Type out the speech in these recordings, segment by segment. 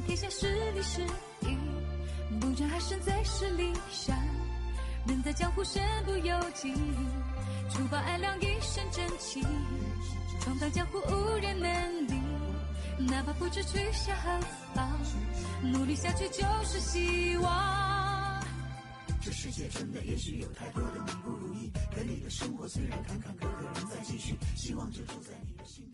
天下是利是义，不争还胜在十里山。人在江湖身不由己，除暴安良一身正气，闯荡江湖无人能敌。哪怕不知去向何方，努力下去就是希望。这世界真的也许有太多的你不如意，可你的生活虽然坎坎坷坷仍在继续，希望就住在你的心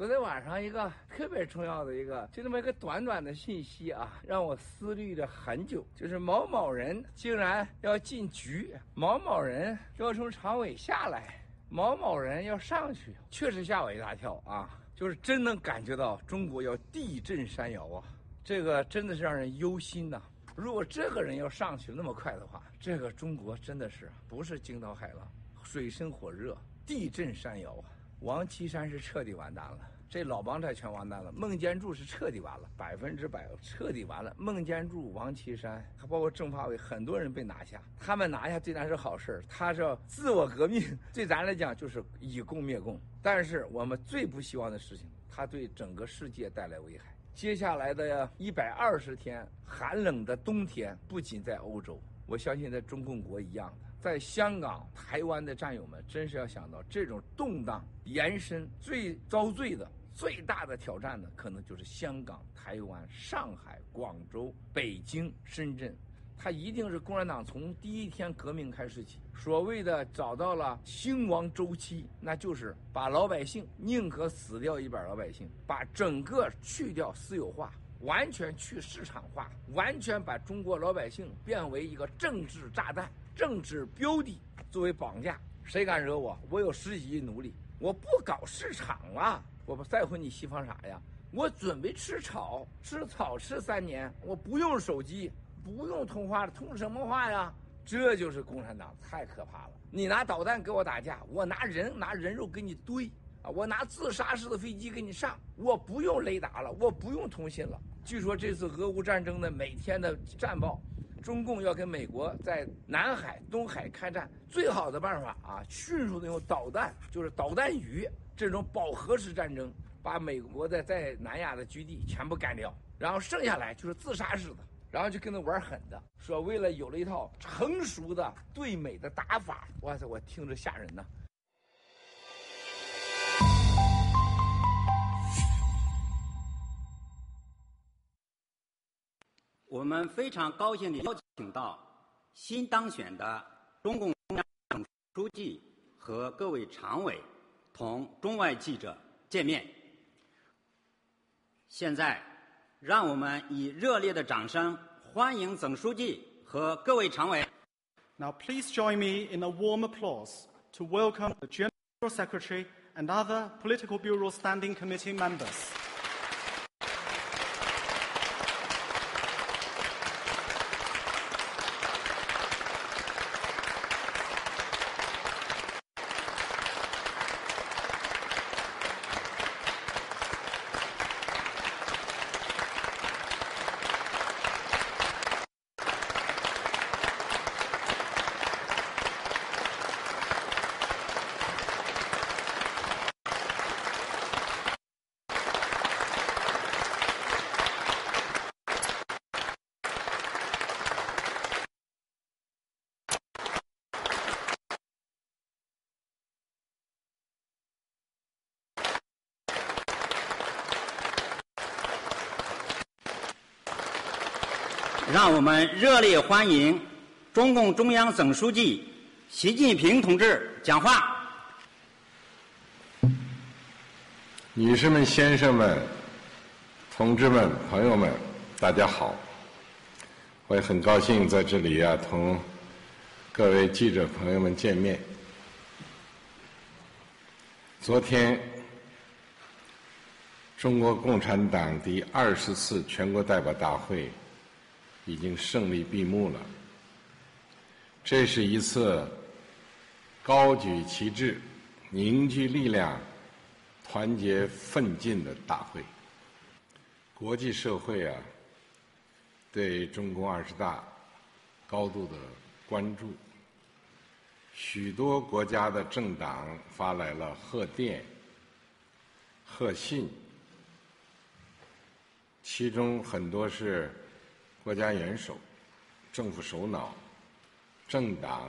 昨天晚上一个特别重要的一个，就这么一个短短的信息啊，让我思虑了很久。就是某某人竟然要进局，某某人要从常委下来，某某人要上去，确实吓我一大跳啊！就是真能感觉到中国要地震山摇啊，这个真的是让人忧心呐、如果这个人要上去那么快的话，这个中国真的是不是惊涛骇浪，水深火热，地震山摇啊！王岐山是彻底完蛋了，这老帮菜全完蛋了。孟建柱是彻底完了，百分之百彻底完了。孟建柱、王岐山，还包括政法委，很多人被拿下。他们拿下对咱是好事儿，他是自我革命，对咱来讲就是以共灭共。但是我们最不希望的事情，他对整个世界带来危害。接下来的一百二十天寒冷的冬天，不仅在欧洲，我相信在中共国一样的，在香港、台湾的战友们，真是要想到这种动荡延伸，最遭罪的、最大的挑战呢，可能就是香港、台湾、上海、广州、北京、深圳。它一定是共产党从第一天革命开始起，所谓的找到了兴亡周期，那就是把老百姓宁可死掉一半老百姓，把整个去掉私有化，完全去市场化，完全把中国老百姓变为一个政治炸弹、政治标的作为绑架。谁敢惹我？我有十几亿奴隶，我不搞市场啊！我不在乎你西方啥呀？我准备吃草，吃草吃三年，我不用手机。不用通话了，通什么话呀？这就是共产党，太可怕了！你拿导弹给我打架，我拿人拿人肉给你堆啊！我拿自杀式的飞机给你上，我不用雷达了，我不用通信了。据说这次俄乌战争的每天的战报，中共要跟美国在南海、东海开战，最好的办法啊，迅速的用导弹，就是导弹雨这种饱和式战争，把美国的在南亚的基地全部干掉，然后剩下来就是自杀式的。然后就跟他玩狠的，说为了有了一套成熟的对美的打法，哇塞，我听着吓人呐！我们非常高兴地邀请到新当选的中共中央总书记和各位常委同中外记者见面。现在，让我们以热烈的掌声欢迎总书记和各位常委。Now, please join me in a warm applause to welcome the General Secretary and other Political Bureau Standing Committee members. 让我们热烈欢迎中共中央总书记习近平同志讲话。女士们、先生们、同志们、朋友们，大家好！我也很高兴在这里啊，同各位记者朋友们见面。昨天，中国共产党第二十次全国代表大会已经胜利闭幕了。这是一次高举旗帜、凝聚力量。团结奋进的大会，国际社会啊，对中共二十大高度的关注，许多国家的政党发来了贺电、贺信，其中很多是国家元首、政府首脑、政党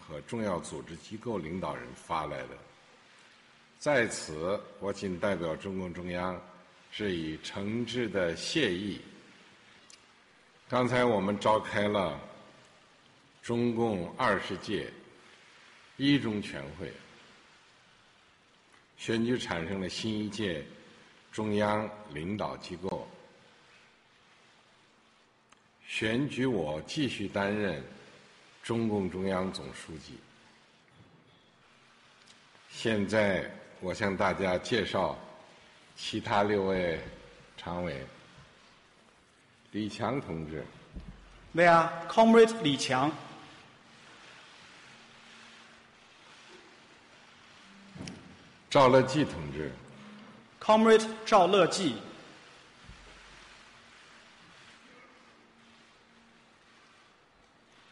和重要组织机构领导人发来的。在此，我谨代表中共中央致以诚挚的谢意。刚才我们召开了中共二十届一中全会，选举产生了新一届中央领导机构，选举我继续担任中共中央总书记。现在，我向大家介绍其他六位常委。李强同志，They are Comrade 李强赵乐际同志，Comrade Zhao Leji,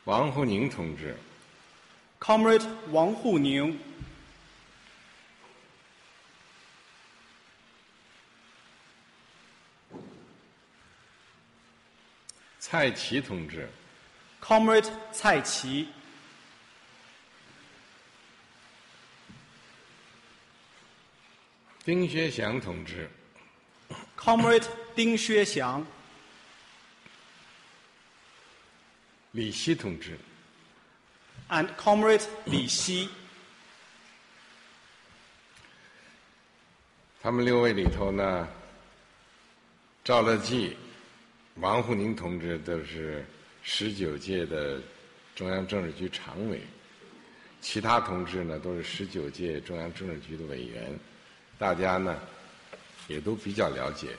王沪宁同志。Comrade 王沪宁蔡奇同志。Comrade 蔡奇丁薛祥同志。Comrade 丁薛祥李希同志，and Comrade 李希他们六位里头呢，赵乐际、王沪宁同志都是十九届的中央政治局常委，其他同志呢都是十九届中央政治局的委员，大家呢也都比较了解。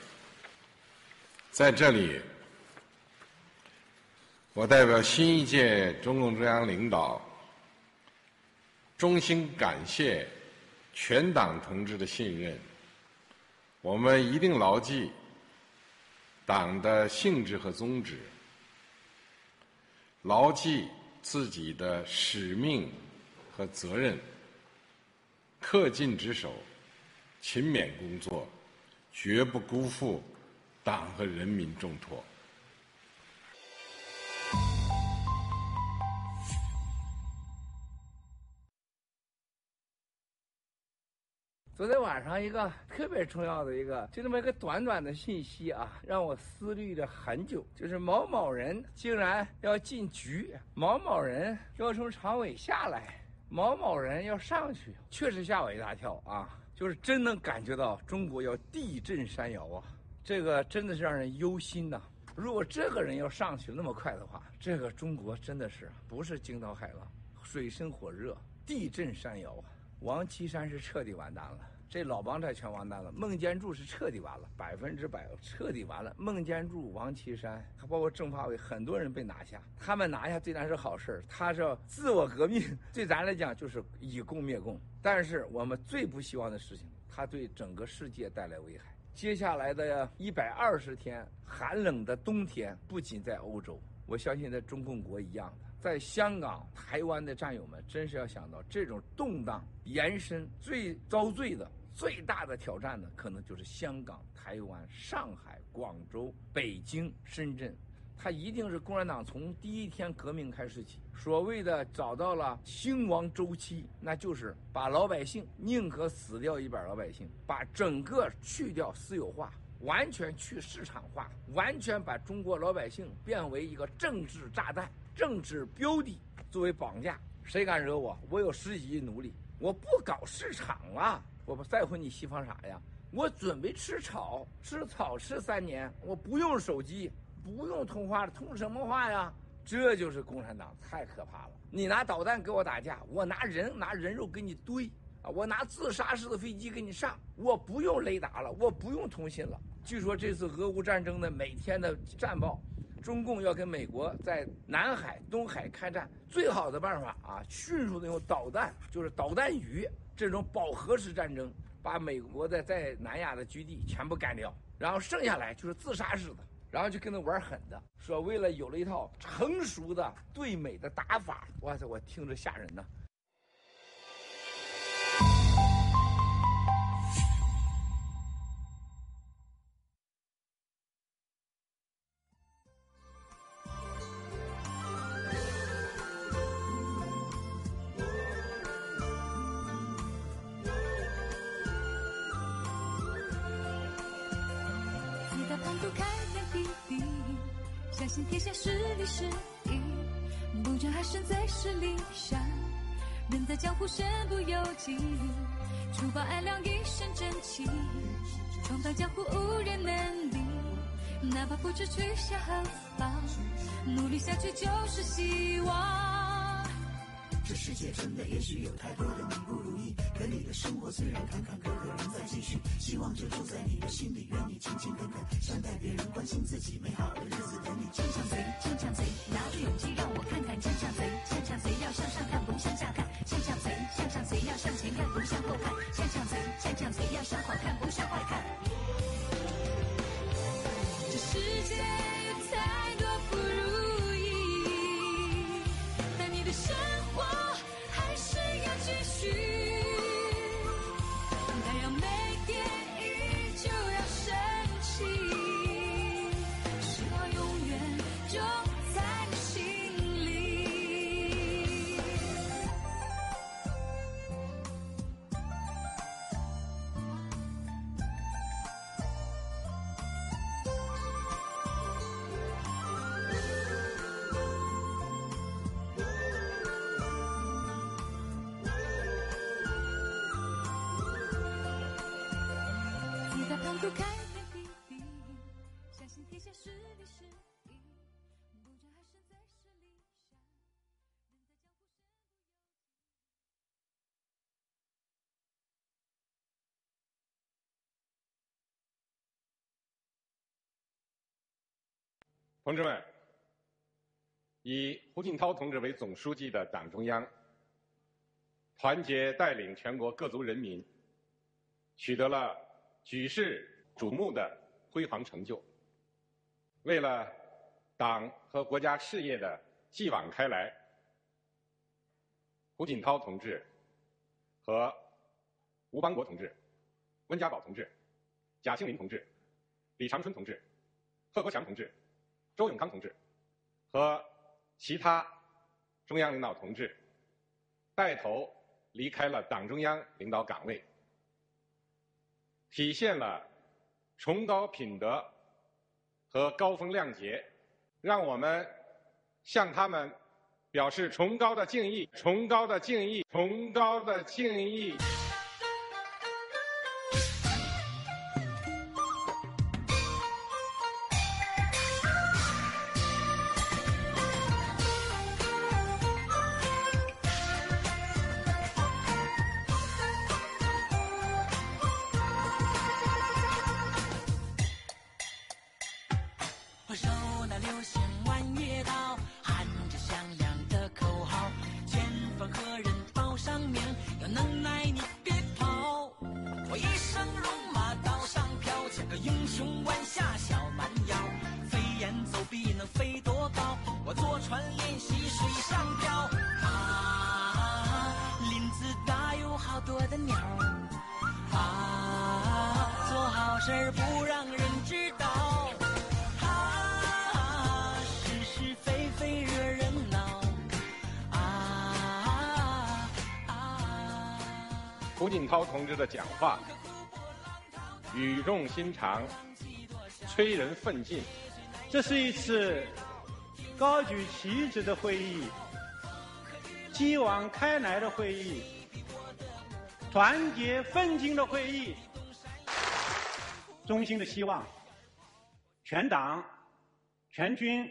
在这里，我代表新一届中共中央领导，衷心感谢全党同志的信任。我们一定牢记党的性质和宗旨，牢记自己的使命和责任，恪尽职守，勤勉工作，绝不辜负党和人民重托。昨天晚上一个特别重要的一个，就这么一个短短的信息啊，让我思虑了很久。就是某某人竟然要进局，某某人要从常委下来，某某人要上去，确实吓我一大跳啊！就是真能感觉到中国要地震山摇啊，这个真的是让人忧心呐、如果这个人要上去那么快的话，这个中国真的是不是惊涛骇浪，水深火热，地震山摇啊！王岐山是彻底完蛋了，这老帮菜全完蛋了。孟建柱是彻底完了，百分之百彻底完了。孟建柱、王岐山，还包括政法委，很多人被拿下。他们拿下对咱是好事儿，他是自我革命，对咱来讲就是以共灭共。但是我们最不希望的事情，他对整个世界带来危害。接下来的一百二十天寒冷的冬天，不仅在欧洲，我相信在中共国一样的。在香港、台湾的战友们，真是要想到这种动荡延伸，最遭罪的、最大的挑战呢，可能就是香港、台湾、上海、广州、北京、深圳。它一定是共产党从第一天革命开始起，所谓的找到了兴亡周期，那就是把老百姓宁可死掉一半老百姓，把整个去掉私有化，完全去市场化，完全把中国老百姓变为一个政治炸弹、政治标的作为绑架。谁敢惹我？我有十几亿奴隶，我不搞市场了，我不在乎你西方啥呀？我准备吃草，吃草吃三年，我不用手机，不用通话了，通什么话呀？这就是共产党，太可怕了！你拿导弹给我打架，我拿人拿人肉给你堆啊！我拿自杀式的飞机给你上，我不用雷达了，我不用通信了。据说这次俄乌战争的每天的战报，中共要跟美国在南海、东海开战，最好的办法啊，迅速的用导弹，就是导弹鱼这种饱和式战争，把美国的在南亚的基地全部干掉，然后剩下来就是自杀式的。然后就跟他玩狠的，说为了有了一套成熟的对美的打法，哇塞，我听着吓人呢。江湖身不由己，除暴安良一身正气，闯荡江湖无人能敌。哪怕不知去向何方，努力下去就是希望。这世界真的也许有太多的你不如意，可你的生活虽然坎坎坷坷仍在继续，希望就住在你的心里，愿你勤勤恳恳，善待别人，关心自己，美好的日子等你。锵锵贼，锵锵贼，拿出勇气让我看看锵锵贼，锵锵贼要向上看，不向下看，锵锵贼，锵锵贼要向前看，不向后看，锵锵贼，锵锵贼要向好看，不向坏看。同志们，以胡锦涛同志为总书记的党中央，团结带领全国各族人民，取得了举世瞩目的辉煌成就。为了党和国家事业的继往开来，胡锦涛同志和吴邦国同志、温家宝同志、贾庆林同志、李长春同志、贺国强同志。周永康同志和其他中央领导同志带头离开了党中央领导岗位，体现了崇高品德和高风亮节，让我们向他们表示崇高的敬意，崇高的敬意，崇高的敬意。重心长，催人奋进。这是一次高举旗帜的会议，继往开来的会议，团结奋进的会议。衷心的希望，全党、全军、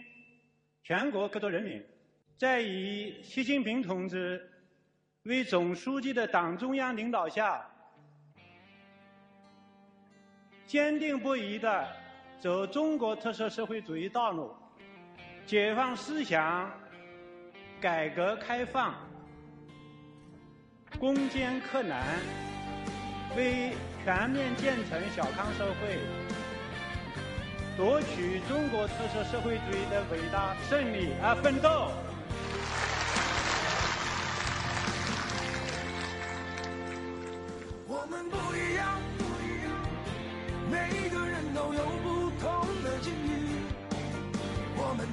全国各族人民，在以习近平同志为总书记的党中央领导下，坚定不移地走中国特色社会主义道路，解放思想，改革开放，攻坚克难，为全面建成小康社会，夺取中国特色社会主义的伟大胜利而奋斗。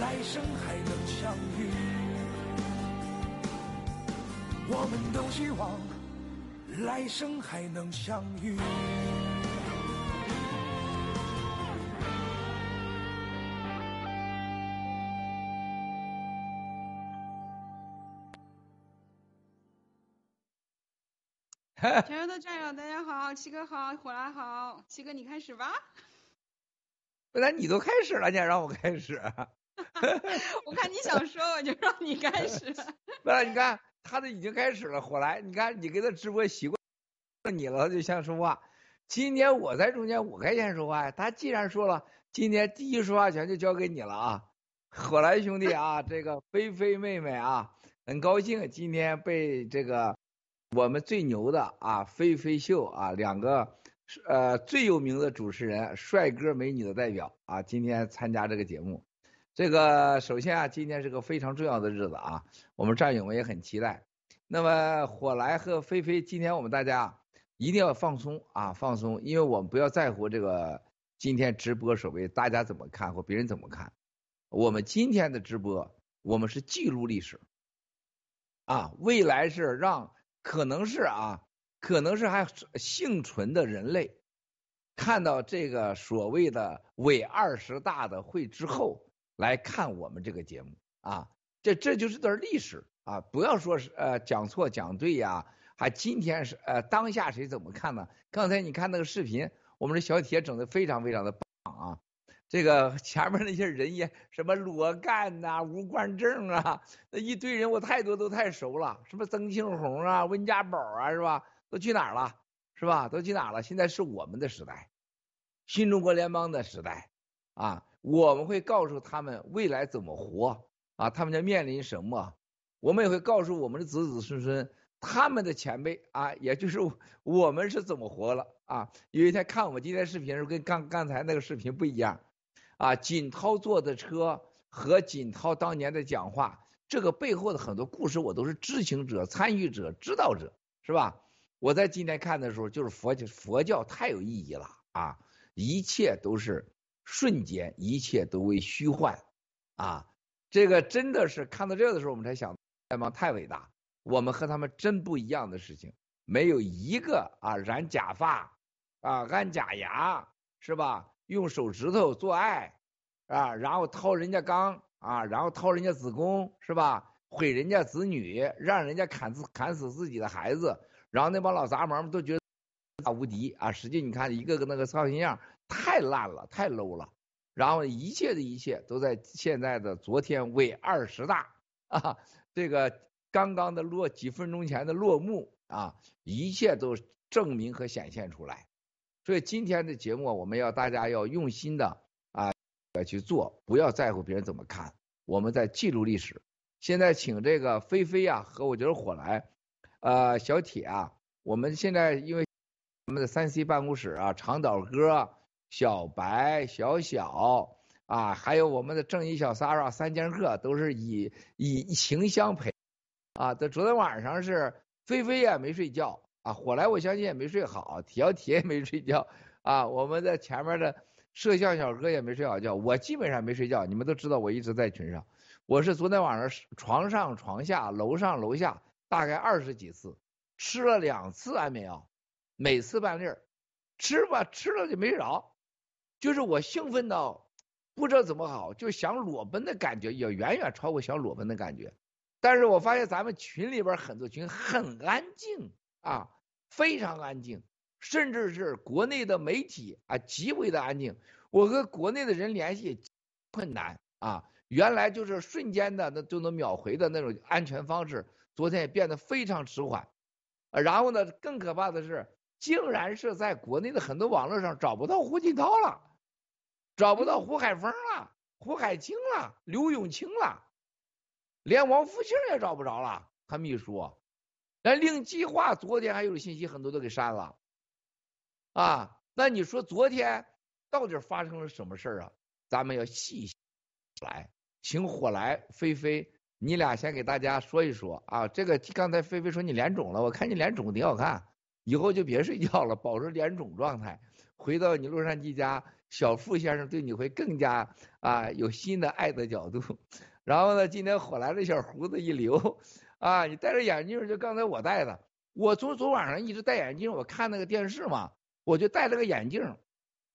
来生还能相遇。我们都希望来生还能相遇。全球的战友，大家好，七哥好，火来好，七哥你开始吧。本来你都开始了，你还让我开始？我看你想说，我就让你开始。不是，你看他都已经开始了，火来，你看你给他直播习惯你了，他就想说话。今天我在中间，我该先说话呀。他既然说了，今天第一说话权就交给你了啊，火来兄弟啊，这个菲菲妹妹啊，很高兴今天被这个我们最牛的啊菲菲秀啊两个呃最有名的主持人，帅哥美女的代表啊，今天参加这个节目。这个首先啊，今天是个非常重要的日子啊，我们战友们也很期待。那么火来和菲菲，今天我们大家一定要放松啊，放松，因为我们不要在乎这个今天直播所谓大家怎么看或别人怎么看。我们今天的直播，我们是记录历史啊，未来是让可能是啊，可能是还幸存的人类看到这个所谓的伪二十大的会之后。来看我们这个节目啊，这这就是段历史啊！不要说是呃讲错讲对呀，还今天是呃当下谁怎么看呢？刚才你看那个视频，我们的小铁整的非常非常的棒啊！这个前面那些人也什么罗干呐、吴冠正啊，那一堆人我太多都太熟了，什么曾庆红啊、温家宝啊，是吧？都去哪儿了？是吧？都去哪了？现在是我们的时代，新中国联邦的时代啊！我们会告诉他们未来怎么活啊，他们将面临什么？我们也会告诉我们的子子孙孙，他们的前辈啊，也就是我们是怎么活了啊。有一天看我们今天视频的时候，跟刚刚才那个视频不一样啊。锦涛坐的车和锦涛当年的讲话，这个背后的很多故事，我都是知情者、参与者、知道者，是吧？我在今天看的时候，就是佛教，佛教太有意义了啊，一切都是。瞬间，一切都为虚幻，啊，这个真的是看到这个的时候，我们才想，太棒，太伟大。我们和他们真不一样的事情，没有一个啊染假发，啊安假牙，是吧？用手指头做爱，啊，然后掏人家肛，啊，然后掏人家子宫，是吧？毁人家子女，让人家砍自砍死自己的孩子，然后那帮老杂毛们都觉得大无敌啊！实际你看一个个那个操心样。太烂了，太 low 了，然后一切的一切都在现在的昨天为二十大啊，这个刚刚的落几分钟前的落幕啊，一切都证明和显现出来。所以今天的节目，我们要大家要用心的啊来去做，不要在乎别人怎么看，我们在记录历史。现在请这个菲菲啊和我觉得火来，呃小铁啊，我们现在因为我们的三 C 办公室啊，长岛哥。小白、小小啊，还有我们的正义小 Sara 三剑客都是以以情相陪啊。这昨天晚上是菲菲也没睡觉啊，火来我相信也没睡好，铁小铁也没睡觉啊。我们在前面的摄像小哥也没睡好觉，我基本上没睡觉。你们都知道我一直在群上，我是昨天晚上床上床下楼上楼下大概二十几次，吃了两次安眠药，每次半粒儿，吃吧吃了就没着。就是我兴奋到不知道怎么好，就想裸奔的感觉也远远超过想裸奔的感觉。但是我发现咱们群里边很多群很安静啊，非常安静，甚至是国内的媒体啊极为的安静。我和国内的人联系困难啊，原来就是瞬间的那就能秒回的那种安全方式，昨天也变得非常迟缓。然后呢，更可怕的是，竟然是在国内的很多网络上找不到胡锦涛了。找不到胡海峰了，胡海清了，刘永清了，连王福庆也找不着了。他秘书，那令计划昨天还有信息，很多都给删了。啊，那你说昨天到底发生了什么事儿啊？咱们要细来，请火来菲菲，你俩先给大家说一说啊。这个刚才菲菲说你脸肿了，我看你脸肿挺好看，以后就别睡觉了，保持脸肿状态，回到你洛杉矶家，小傅先生对你会更加啊有新的爱的角度。然后呢，今天火来的小胡子一留，啊，你戴着眼镜就刚才我戴的，我从昨晚上一直戴眼镜，我看那个电视嘛，我就戴了个眼镜，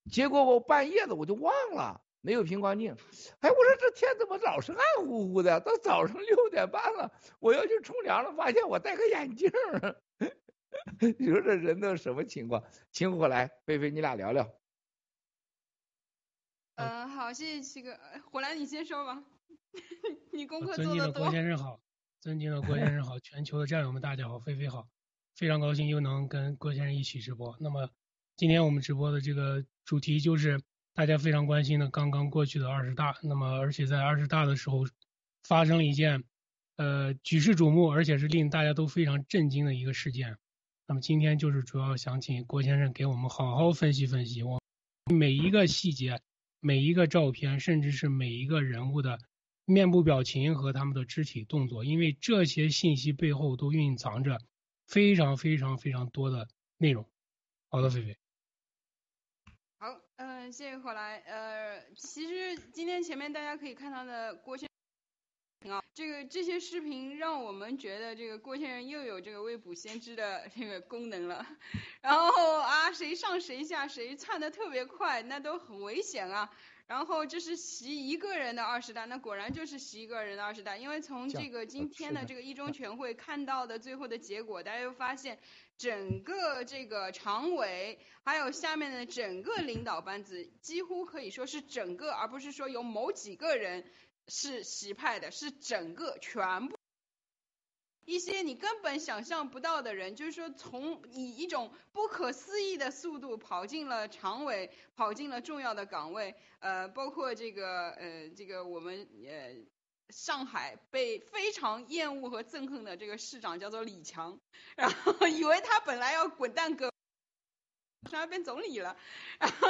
结果我半夜的我就忘了没有平光镜，哎，我说这天怎么老是暗乎乎的？到早上六点半了，我要去冲凉了，发现我戴个眼镜，你说这人都什么情况？请火来，菲菲你俩聊聊。嗯，好，谢谢七哥，呃火来你先说吧，你功课尊做的多敬的郭。先生好，尊敬的郭先生好，全球的战友们大家好，菲菲好，非常高兴又能跟郭先生一起直播。那么今天我们直播的这个主题就是大家非常关心的刚刚过去的二十大。那么而且在二十大的时候发生了一件呃举世瞩目，而且是令大家都非常震惊的一个事件。那么今天就是主要想请郭先生给我们好好分析分析我每一个细节。每一个照片，甚至是每一个人物的面部表情和他们的肢体动作，因为这些信息背后都蕴藏着非常非常非常多的内容。好的，菲菲。好，嗯、谢谢火来。呃，其实今天前面大家可以看到的郭先啊，这个这些视频让我们觉得这个郭先生又有这个未卜先知的这个功能了。然后啊，谁上谁下，谁窜的特别快，那都很危险啊。然后这是习一个人的二十大，那果然就是习一个人的二十大，因为从这个今天的这个一中全会看到的最后的结果，大家又发现，整个这个常委还有下面的整个领导班子，几乎可以说是整个，而不是说有某几个人是习派的，是整个全部。一些你根本想象不到的人，就是说从以一种不可思议的速度跑进了常委，跑进了重要的岗位，呃，包括这个呃这个我们呃上海被非常厌恶和憎恨的这个市长叫做李强，然后以为他本来要滚蛋哥。上要变总理了，然后，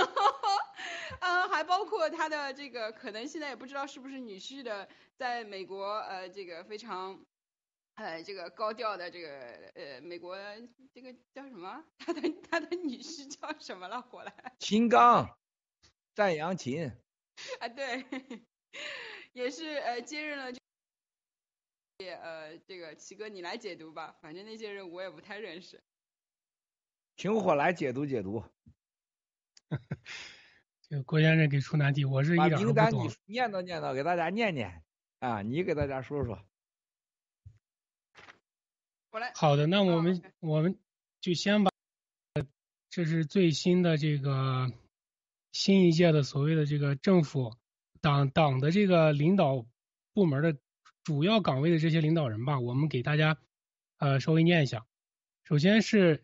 嗯，还包括他的这个可能现在也不知道是不是女婿的，在美国呃这个非常呃，这个高调的这个呃，美国这个叫什么？他的他的女婿叫什么了？火来秦刚，战扬秦，啊，对，也是呃接任了这也呃这个齐哥你来解读吧，反正那些人我也不太认识。请火来解读解读。这个郭先生给出难题，我是一点儿都不懂名单你。念叨念叨，给大家念念啊，你给大家说说。我来，好的，那我们、我们就先把，这是最新的这个新一届的所谓的这个政府党党的这个领导部门的主要岗位的这些领导人吧，我们给大家呃稍微念一下。首先是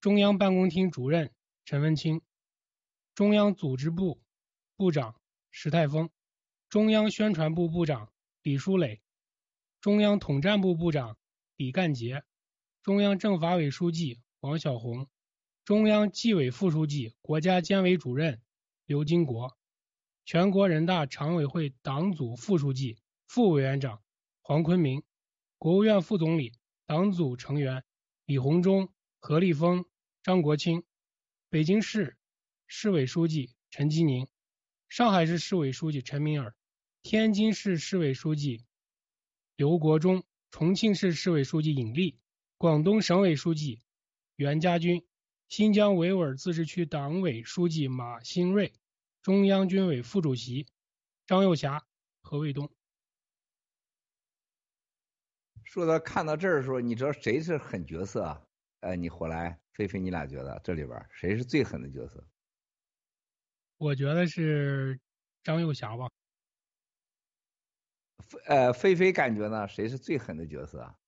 中央办公厅主任陈文清，中央组织部部长石泰峰，中央宣传部部长李书磊，中央统战部部长李干杰，中央政法委书记王小红，中央纪委副书记、国家监委主任刘金国，全国人大常委会党组副书记、副委员长黄坤明，国务院副总理、党组成员李鸿忠、何立峰、张国清，北京市市委书记陈吉宁，上海市市委书记陈敏尔，天津市市委书记刘国忠，重庆市市委书记尹力，广东省委书记袁家军，新疆维吾尔自治区党委书记马兴瑞，中央军委副主席张又侠、何卫东。说到看到这儿的时候，你知道谁是狠角色啊？呃，你火来，菲菲，你俩觉得这里边谁是最狠的角色？我觉得是张幼霞吧。菲呃，菲菲感觉呢，谁是最狠的角色啊？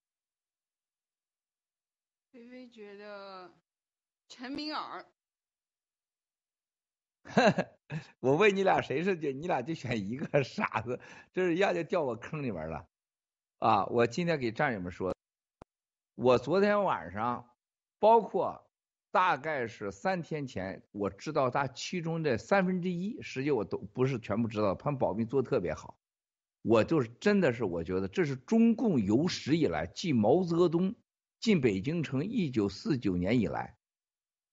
菲菲觉得陈敏尔，我问你俩谁是角，你俩就选一个 傻子，这是一下就掉我坑里边了。啊，我今天给战友们说，我昨天晚上，包括大概是三天前，我知道他其中的三分之一，实际我都不是全部知道，他们保密做的特别好。我就是真的是我觉得这是中共有史以来，继毛泽东进北京城一九四九年以来，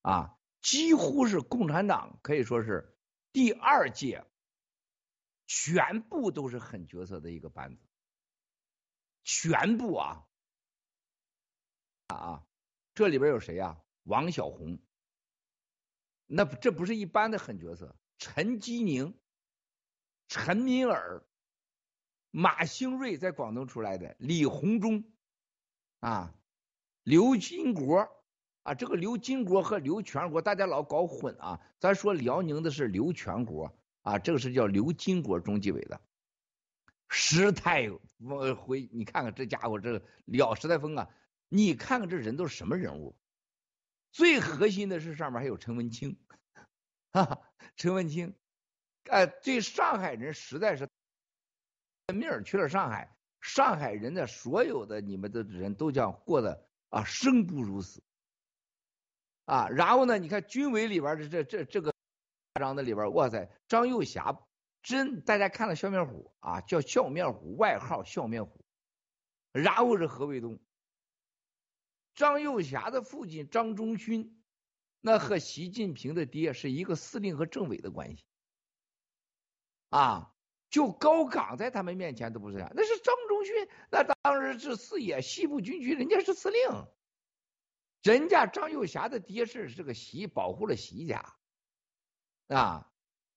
啊，几乎是共产党可以说是第二届，全部都是狠角色的一个班子，全部啊啊，这里边有谁呀、王小红，那这不是一般的狠角色，陈基宁、陈敏尔、马兴瑞在广东出来的，李鸿忠。啊，刘金国。啊，这个刘金国和刘全国大家老搞混啊，咱说辽宁的是刘全国。啊，这个是叫刘金国中纪委的。石泰我回你看看这家伙这个了石泰峰啊，你看看这人都是什么人物？最核心的是上面还有陈文清，哈哈，陈文清，哎，对上海人实在是命儿去了上海，上海人的所有的你们的人都将过得啊生不如死，啊，然后呢，你看军委里边的这这这个章的里边，哇塞，张幼霞真大家看了笑面虎啊，叫笑面虎，外号笑面虎，然后是何卫东。张幼霞的父亲张忠勋，那和习近平的爹是一个司令和政委的关系，啊，就高岗在他们面前都不是这样，那是张忠勋，那当时是四野西部军区，人家是司令，人家张幼霞的爹是这个习保护了习家，啊，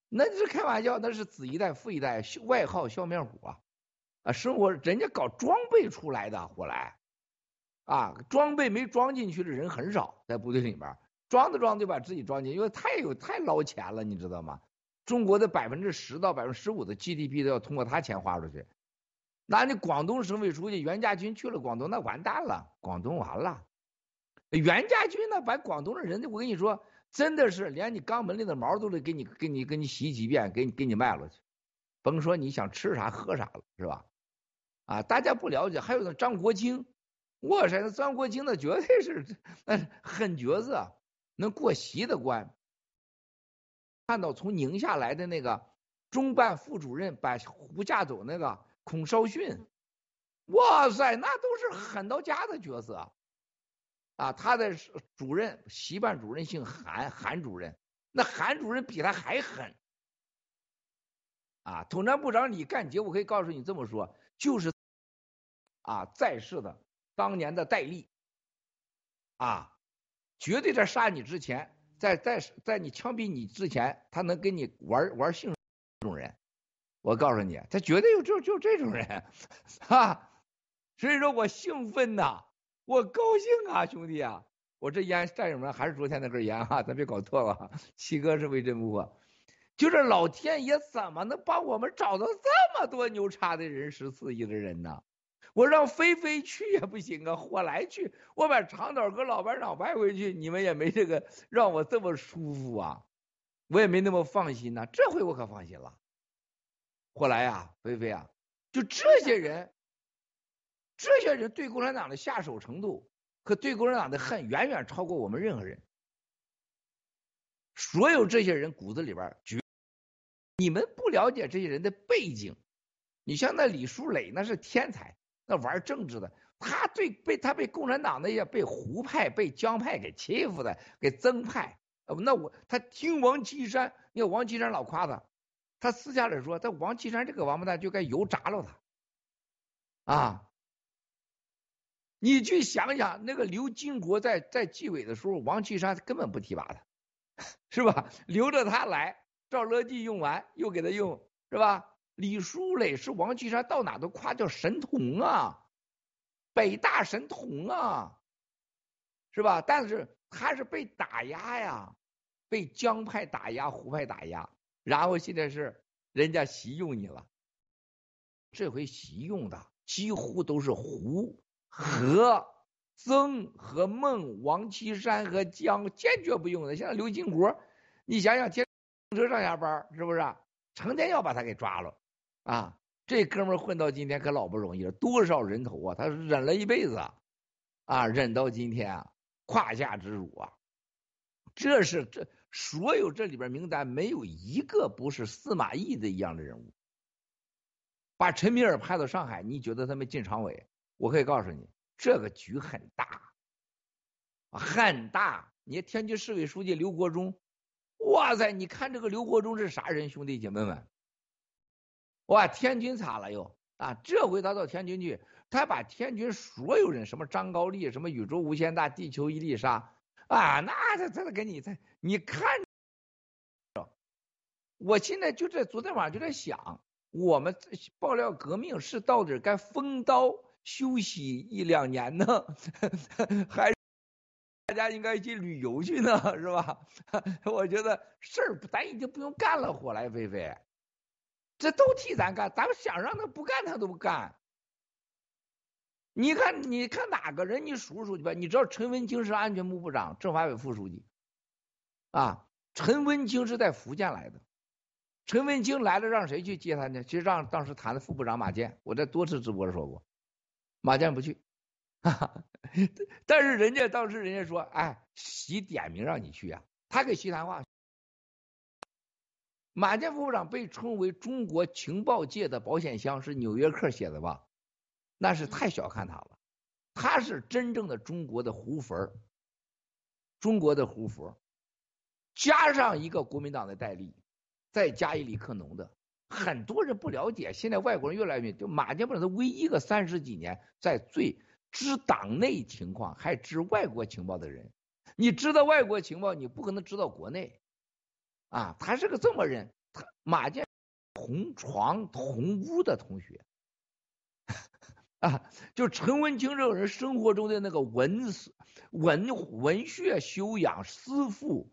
那是开玩笑，那是子一代父一代，外号笑面虎啊，啊，生活人家搞装备出来的后来。啊，装备没装进去的人很少，在部队里边装着装就把自己装进，因为太有太捞钱了，你知道吗？中国的百分之十到百分之十五的 GDP 都要通过他钱花出去。那你广东省委书记袁家军去了广东，那完蛋了，广东完了。袁家军呢，把广东的人，我跟你说，真的是连你肛门里的毛都得给你给你给你洗几遍，给你给你卖了去，甭说你想吃啥喝啥了，是吧？啊，大家不了解，还有那张国清。我塞，那张国清那绝对是那狠角色，能过席的关。看到从宁夏来的那个中办副主任把胡架走那个孔绍训，哇塞，那都是狠到家的角色。啊，他的主任习办主任姓韩，韩主任，那韩主任比他还狠。啊，统战部长李干杰，我可以告诉你这么说，就是啊在世的。当年的戴笠，啊，绝对在杀你之前，在在在你枪毙你之前，他能跟你玩玩性这种人，我告诉你，他绝对有就就这种人，哈，所以说我兴奋呐，我高兴啊，兄弟啊，我这烟战友们还是昨天那根烟哈，咱别搞错了，七哥是为真不破，就是老天爷怎么能帮我们找到这么多牛叉的人十四亿的人呢？我让菲菲去也不行啊，霍来去，我把长岛哥老班长派回去，你们也没这个让我这么舒服啊，我也没那么放心呐。这回我可放心了。霍来呀，菲菲啊，就这些人，这些人对共产党的下手程度和对共产党的恨远远超过我们任何人。所有这些人骨子里边，绝你们不了解这些人的背景。你像那李书磊，那是天才。那玩政治的，他对被他被共产党那些被胡派、被江派给欺负的，给曾派。那我他听王岐山，你看王岐山老夸他，他私下里说，他王岐山这个王八蛋就该油炸了他。啊，你去想想，那个刘金国在在纪委的时候，王岐山根本不提拔他，是吧？留着他来，赵乐际用完又给他用，是吧？李书磊是王岐山到哪都夸叫神童啊，北大神童啊，是吧？但是他是被打压呀，被江派打压、胡派打压，然后现在是人家习用你了，这回习用的几乎都是胡和曾和孟、王岐山和江，坚决不用的。像刘金国，你想想，天车上下班是不是？成天要把他给抓了。啊，这哥们混到今天可老不容易了，多少人头啊！他忍了一辈子，啊，忍到今天啊，胯下之辱啊！这是这所有这里边名单没有一个不是司马懿的一样的人物。把陈敏尔派到上海，你觉得他们进常委？我可以告诉你，这个局很大，很大。你天津市委书记刘国中，哇塞，你看这个刘国中是啥人？兄弟姐妹们，哇，天津惨了又啊！这回他到天津去，他把天津所有人，什么张高丽，什么宇宙无限大，地球一粒沙，啊，那他他给你他，你看，我现在就在昨天晚上就在想。我们爆料革命是到底该封刀休息一两年呢，还大家应该去旅游去呢，是吧？我觉得事儿咱已经不用干了，火来飞飞，这都替咱干，咱们想让他不干他都不干。你看，你看哪个人？你数数去吧。你知道陈文清是安全部部长、政法委副书记啊？陈文清是在福建来的。陈文清来了，让谁去接他呢？其实让当时谈的副部长马建，我在多次直播说过，马建不去，哈哈。但是人家当时人家说，哎，习点名让你去啊，他给习谈话。马建副部长被称为中国情报界的保险箱，是《纽约客》写的吧？那是太小看他了，他是真正的中国的胡佛，中国的胡佛，加上一个国民党的戴笠。再加一李克农的，很多人不了解。现在外国人越来越就马建部长，他唯一一个三十几年在最知党内情况还知外国情报的人。你知道外国情报，你不可能知道国内啊。他是个这么人，他马建同床同屋的同学 啊，就陈文清这个人生活中的那个文文文学修养思富，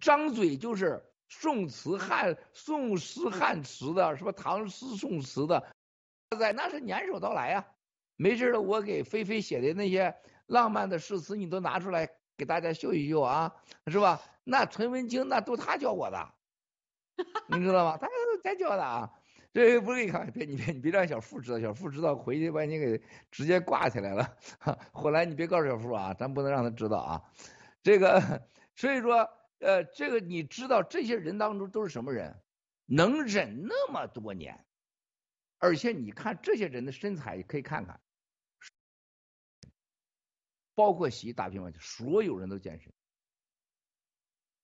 张嘴就是。宋词汉宋诗汉词的，是吧？唐诗宋词的，在那是年手到来呀。没事了，我给菲菲写的那些浪漫的诗词，你都拿出来给大家秀一秀啊，是吧？那陈文清那都他教我的，你知道吗？他他教的啊。这不是你看，别你别你别让小付知道，小付知道回去把你给直接挂起来了。后来你别告诉小付啊，咱不能让他知道啊。这个所以说。呃，这个你知道这些人当中都是什么人？能忍那么多年，而且你看这些人的身材，可以看看，包括习打乒乓球，所有人都健身。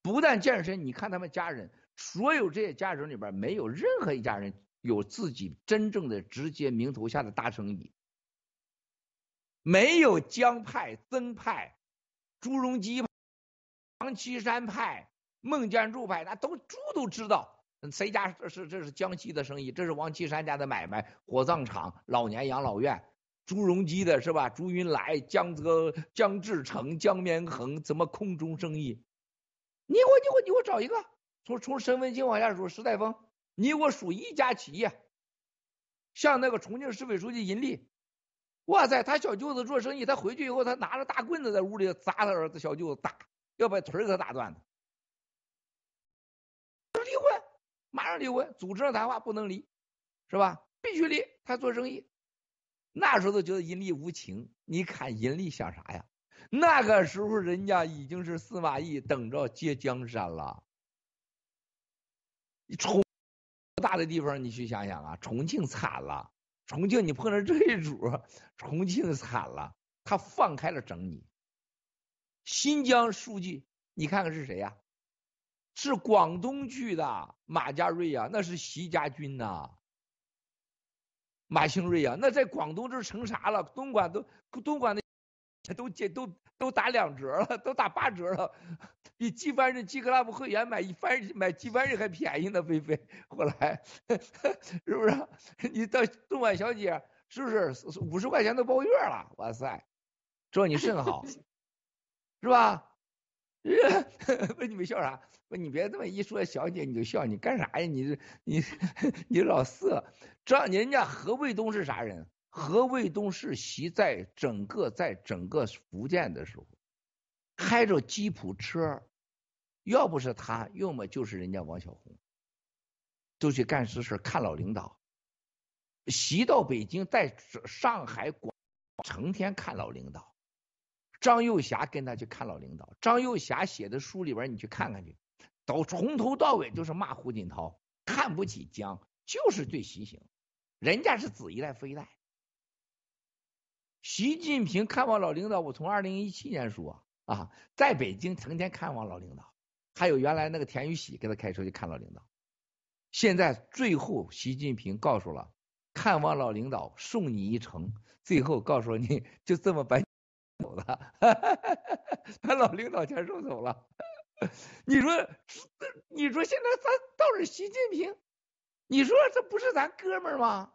不但健身，你看他们家人，所有这些家人里边，没有任何一家人有自己真正的直接名头下的大生意，没有江派、曾派、朱镕基。王岐山派、孟建柱派，那都猪都知道，谁家是这是江西的生意，这是王岐山家的买卖，火葬场、老年养老院，朱镕基的是吧？朱云来、江泽、江志成、江绵恒，怎么空中生意？你给我，你给我，你给我找一个，从从沈文清往下数，石代峰，你给我数一家企业，像那个重庆市委书记尹力，哇塞，他小舅子做生意，他回去以后，他拿着大棍子在屋里砸他儿子小舅子，打。要把腿儿给打断的，离婚，马上离婚，组织上谈话不能离，是吧？必须离。他做生意，那时候都觉得阴利无情。你看阴利想啥呀？那个时候人家已经是司马懿等着接江山了。重大的地方你去想想啊，重庆惨了，重庆你碰上这一主，重庆惨了，他放开了整你。新疆书记，你看看是谁呀？是广东去的马家瑞呀，那是习家军呐。马兴瑞啊，那在广东这成啥了？东莞都东莞的都都都都打两折了，都打八折了，比纪梵瑞 G Club 会员买一番买纪梵瑞还便宜呢，菲菲。后来 是不是？你到东莞小姐是不是五十块钱都包月了？哇塞，这你 甚好。是吧？问你们笑啥？问你别这么一说，小姐你就笑，你干啥呀？你你 你老色。这人家何卫东是啥人？何卫东是习在整个在整个福建的时候，开着吉普车，要不是他，要么就是人家王小红，都去干实事，看老领导。习到北京，在上海广成天看老领导。张幼霞跟他去看老领导，张幼霞写的书里边你去看看去，都从头到尾就是骂胡锦涛，看不起江，就是对习性，人家是子一代非一代。习近平看望老领导，我从二零一七年说啊，在北京成天看望老领导，还有原来那个田玉喜给他开车去看老领导。现在最后，习近平告诉了看望老领导，送你一程。最后告诉你就这么把走了，把老领导全收走了。你说，你说现在咱倒是习近平，你说这不是咱哥们儿吗？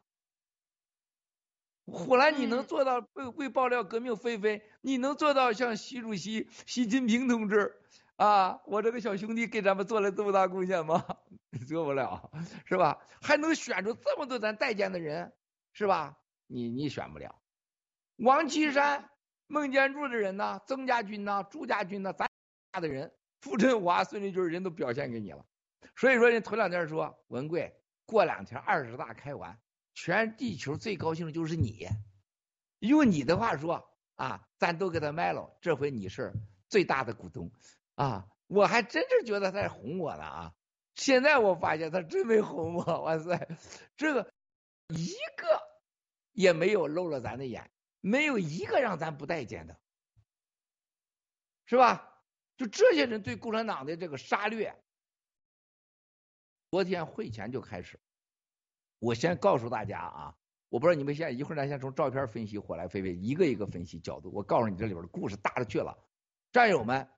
虎兰你能做到为为爆料革命飞飞？你能做到像习主席习近平同志啊，我这个小兄弟给咱们做了这么大贡献吗？做不了，是吧？还能选出这么多咱待见的人，是吧？你你选不了。王岐山、孟建柱的人呢？曾家军呢？朱家军呢？咱家的人，傅振华、孙立军人都表现给你了。所以说，人头两天说文贵，过两天二十大开完。全地球最高兴的就是你，用你的话说啊，咱都给他卖了，这回你是最大的股东啊！我还真是觉得他在哄我呢啊！现在我发现他真没哄我，哇塞，这个一个也没有漏了咱的眼，没有一个让咱不待见的，是吧？就这些人对共产党的这个杀掠，昨天会前就开始。我先告诉大家啊，我不知道你们现在一会儿咱先从照片分析火来飞飞一个一个分析角度。我告诉你这里边的故事大了去了，战友们，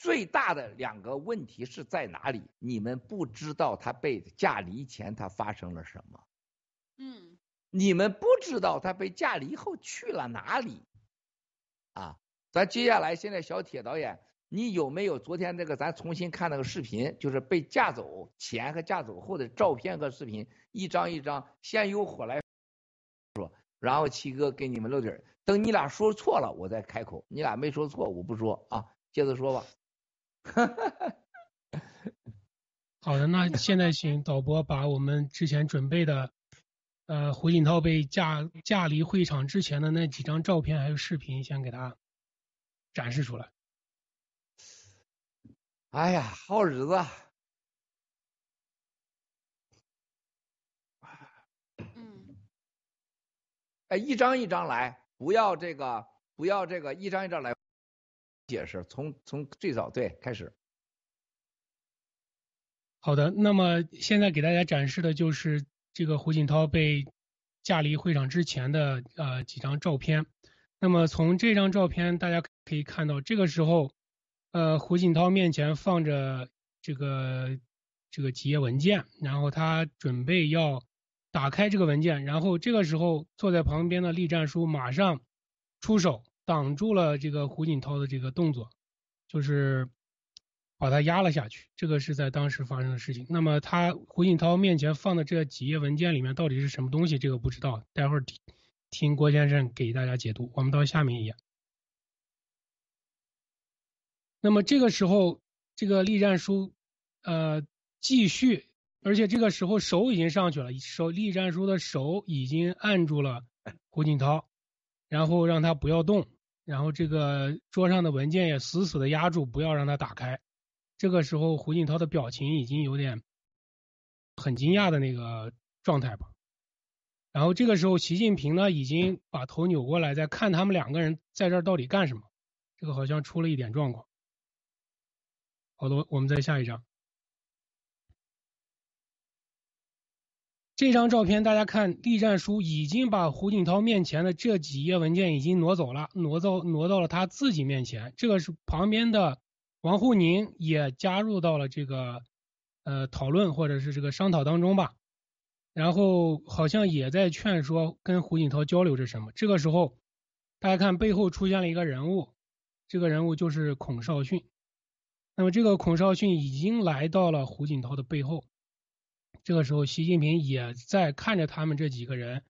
最大的两个问题是在哪里？你们不知道他被架离前他发生了什么，嗯，你们不知道他被架离后去了哪里，啊，咱接下来现在小铁导演。你有没有昨天那个咱重新看那个视频？就是被架走前和架走后的照片和视频，一张一张，先由火来说，然后七哥给你们露底儿。等你俩说错了，我再开口。你俩没说错，我不说啊，接着说吧。好的，那现在请导播把我们之前准备的，呃，胡锦涛被架架离会场之前的那几张照片还有视频，先给他展示出来。哎呀，好日子！嗯，哎，一张一张来，不要这个，不要这个，一张一张来解释。从从最早对开始。好的，那么现在给大家展示的就是这个胡锦涛被架离会场之前的呃几张照片。那么从这张照片大家可以看到，这个时候。呃，胡锦涛面前放着这个这个几页文件，然后他准备要打开这个文件，然后这个时候坐在旁边的栗战书马上出手挡住了这个胡锦涛的这个动作，就是把他压了下去。这个是在当时发生的事情。那么他胡锦涛面前放的这几页文件里面到底是什么东西？这个不知道，待会儿听听郭先生给大家解读。我们到下面一页。那么这个时候，这个栗战书，呃，继续，而且这个时候手已经上去了，手栗战书的手已经按住了胡锦涛，然后让他不要动，然后这个桌上的文件也死死的压住，不要让他打开。这个时候，胡锦涛的表情已经有点很惊讶的那个状态吧。然后这个时候，习近平呢已经把头扭过来，在看他们两个人在这儿到底干什么。这个好像出了一点状况。好的，我们再下一张。这张照片大家看，栗战书已经把胡锦涛面前的这几页文件已经挪走了，挪到挪到了他自己面前。这个是旁边的王沪宁也加入到了这个呃讨论或者是这个商讨当中吧。然后好像也在劝说跟胡锦涛交流着什么。这个时候，大家看背后出现了一个人物，这个人物就是孔少迅。那么这个孔少迅已经来到了胡锦涛的背后，这个时候习近平也在看着他们这几个人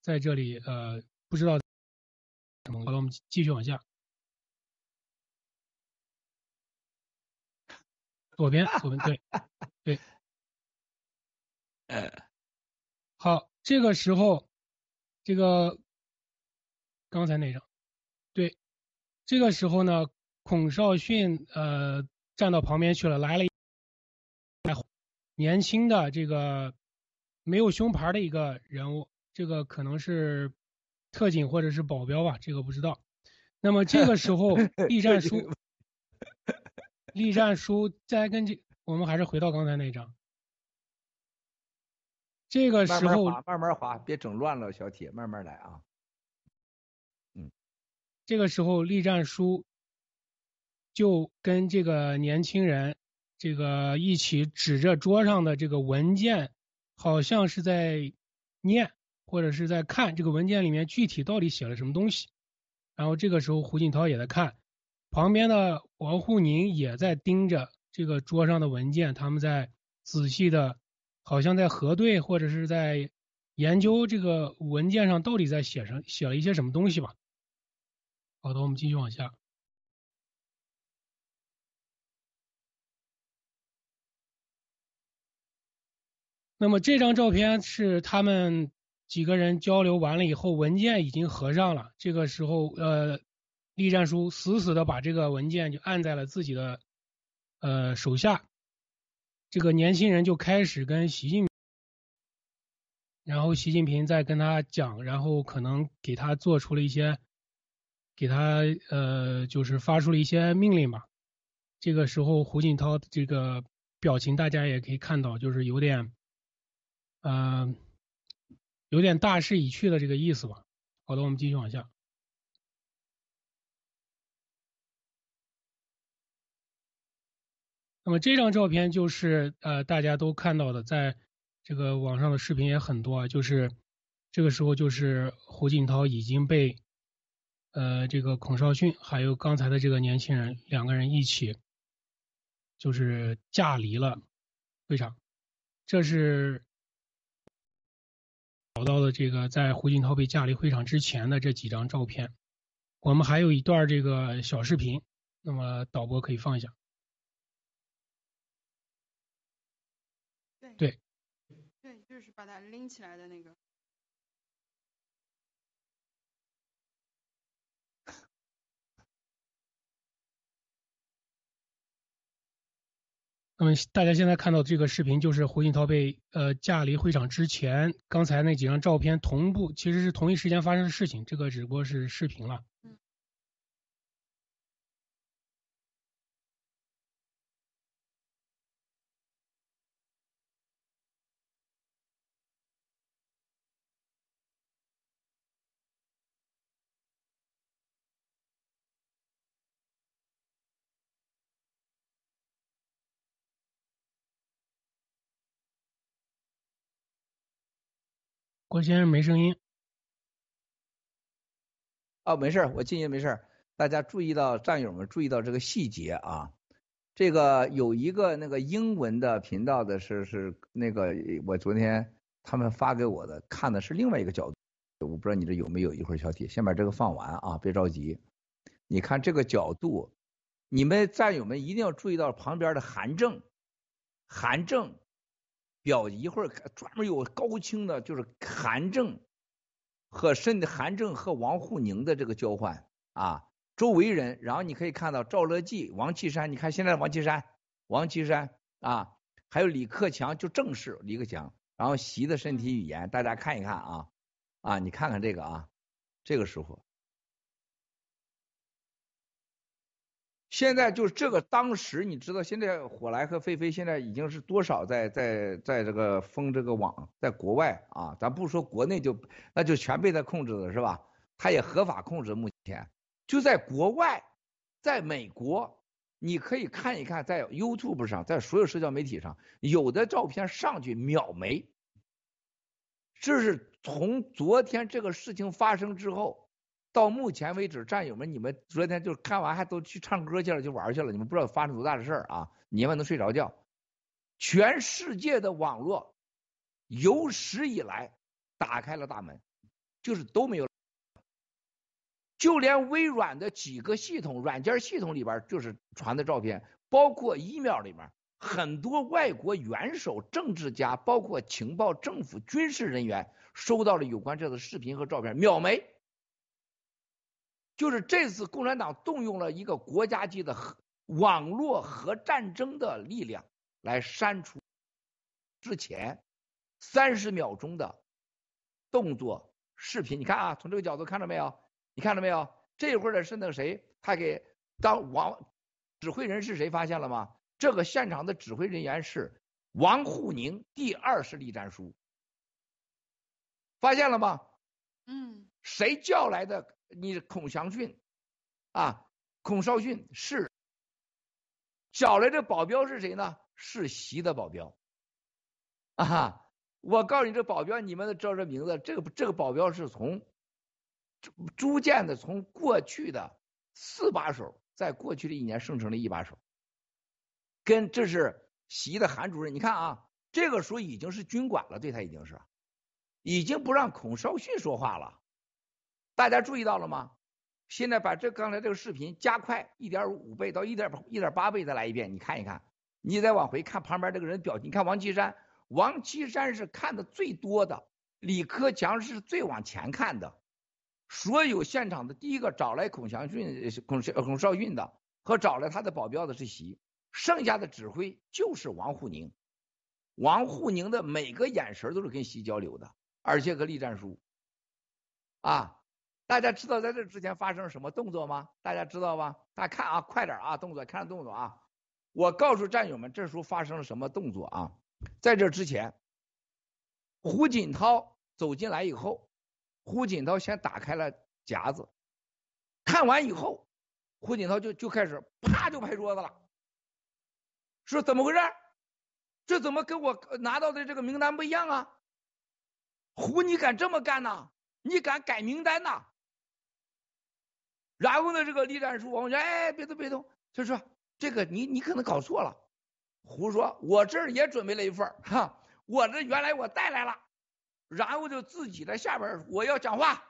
在这里，呃，不知道好了，我们继续往下，左边，左边，对，对，呃好，这个时候，这个刚才那张，对。这个时候呢，孔少迅呃站到旁边去了，来了一年轻的这个没有胸牌的一个人物，这个可能是特警或者是保镖吧，这个不知道。那么这个时候，，B 战书，栗战书再跟这，我们还是回到刚才那张。这个时候慢慢滑，慢慢滑，别整乱了，小铁，慢慢来啊。嗯这个时候，栗战书就跟这个年轻人，这个一起指着桌上的这个文件，好像是在念或者是在看这个文件里面具体到底写了什么东西。然后这个时候，胡锦涛也在看，旁边的王沪宁也在盯着这个桌上的文件，他们在仔细的，好像在核对或者是在研究这个文件上到底在写上写了一些什么东西吧。好的，我们继续往下。那么这张照片是他们几个人交流完了以后，文件已经合上了。这个时候，呃，栗战书死死的把这个文件就按在了自己的呃手下。这个年轻人就开始跟习近平，然后习近平在跟他讲，然后可能给他做出了一些。给他呃，就是发出了一些命令吧。这个时候，胡锦涛这个表情大家也可以看到，就是有点，嗯，有点大势已去的这个意思吧。好的，我们继续往下。那么这张照片就是呃大家都看到的，在这个网上的视频也很多啊，就是这个时候就是胡锦涛已经被。呃，这个孔少迅还有刚才的这个年轻人，两个人一起就是驾离了会场。这是找到的这个在胡锦涛被驾离会场之前的这几张照片。我们还有一段这个小视频，那么导播可以放一下。对对对，就是把它拎起来的那个。那么大家现在看到这个视频，就是胡锦涛被呃驾离会场之前，刚才那几张照片同步，其实是同一时间发生的事情，这个只不过是视频了。郭先生没声音。哦，没事我静音没事大家注意到，战友们注意到这个细节啊。这个有一个那个英文的频道的是是那个我昨天他们发给我的，看的是另外一个角度。我不知道你这有没有？一会儿小铁先把这个放完啊，别着急。你看这个角度，你们战友们一定要注意到旁边的韩正，韩正。表一会儿专门有高清的，就是韩正和甚至韩正和王沪宁的这个交换啊，周围人，然后你可以看到赵乐际、王岐山，你看现在王岐山、王岐山啊，还有李克强，就正式李克强，然后习的身体语言，大家看一看啊啊，你看看这个啊，这个时候。现在就是这个，当时你知道，现在火来和飞飞现在已经是多少在在在这个封这个网，在国外啊，咱不说国内就那就全被他控制了是吧？他也合法控制，目前就在国外，在美国，你可以看一看，在 YouTube 上，在所有社交媒体上，有的照片上去秒没，这是从昨天这个事情发生之后。到目前为止，战友们，你们昨天就看完还都去唱歌去了，就玩去了。你们不知道发生多大的事儿啊！你们能睡着觉？全世界的网络有史以来打开了大门，就是都没有，就连微软的几个系统软件系统里边，就是传的照片，包括 email 里面，很多外国元首、政治家，包括情报、政府、军事人员收到了有关这个视频和照片，秒没。就是这次共产党动用了一个国家级的核网络核战争的力量来删除之前三十秒钟的动作视频。你看啊，从这个角度看到没有？你看到没有？这会儿的是那个谁，他给当王指挥人是谁？发现了吗？这个现场的指挥人员是王沪宁第二十栗战书，发现了吗？嗯，谁叫来的？你孔祥训啊，孔绍训是找来的保镖是谁呢？是习的保镖啊！我告诉你，这保镖你们都知道这名字。这个这个保镖是从逐渐的从过去的四把手，在过去的一年生成了一把手。跟这是习的韩主任，你看啊，这个时候已经是军管了，对他已经是，已经不让孔绍训说话了。大家注意到了吗？现在把这刚才这个视频加快一点五倍到一点一点八倍再来一遍，你看一看，你再往回看旁边这个人表情，你看王岐山，王岐山是看的最多的，李克强是最往前看的，所有现场的第一个找来孔祥俊、孔孔绍训的和找来他的保镖的是习，剩下的指挥就是王沪宁，王沪宁的每个眼神都是跟习交流的，而且和栗战书，啊。大家知道在这之前发生了什么动作吗？大家知道吧？大家看啊，快点啊，动作，看动作啊！我告诉战友们，这时候发生了什么动作啊？在这之前，胡锦涛走进来以后，胡锦涛先打开了夹子，看完以后，胡锦涛就就开始啪就拍桌子了，说怎么回事？这怎么跟我拿到的这个名单不一样啊？胡，你敢这么干呐？你敢改名单呐？然后呢，这个栗战书王说：“哎，别动，别动。”就说：“这个你你可能搞错了。”胡说：“我这儿也准备了一份哈，我这原来我带来了。”然后就自己在下边我要讲话，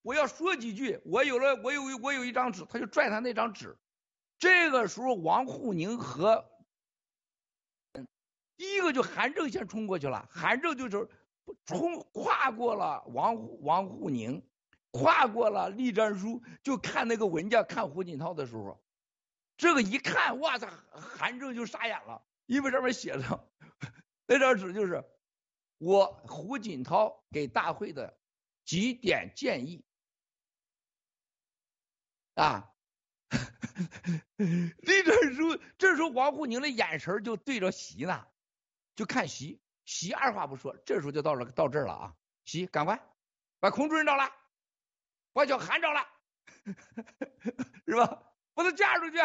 我要说几句。我有了，我有我有一张纸，他就拽他那张纸。这个时候，王沪宁和第一个就韩正先冲过去了，韩正就是冲跨过了王王沪宁。跨过了栗战书，就看那个文件，看胡锦涛的时候，这个一看，哇塞，韩正就傻眼了，因为上面写着那张纸就是我胡锦涛给大会的几点建议啊。栗战书这时候王沪宁的眼神就对着习呢，就看习，习二话不说，这时候就到了到这儿了啊，习赶快把孔主任找来。把小韩找来，是吧？把他架出去。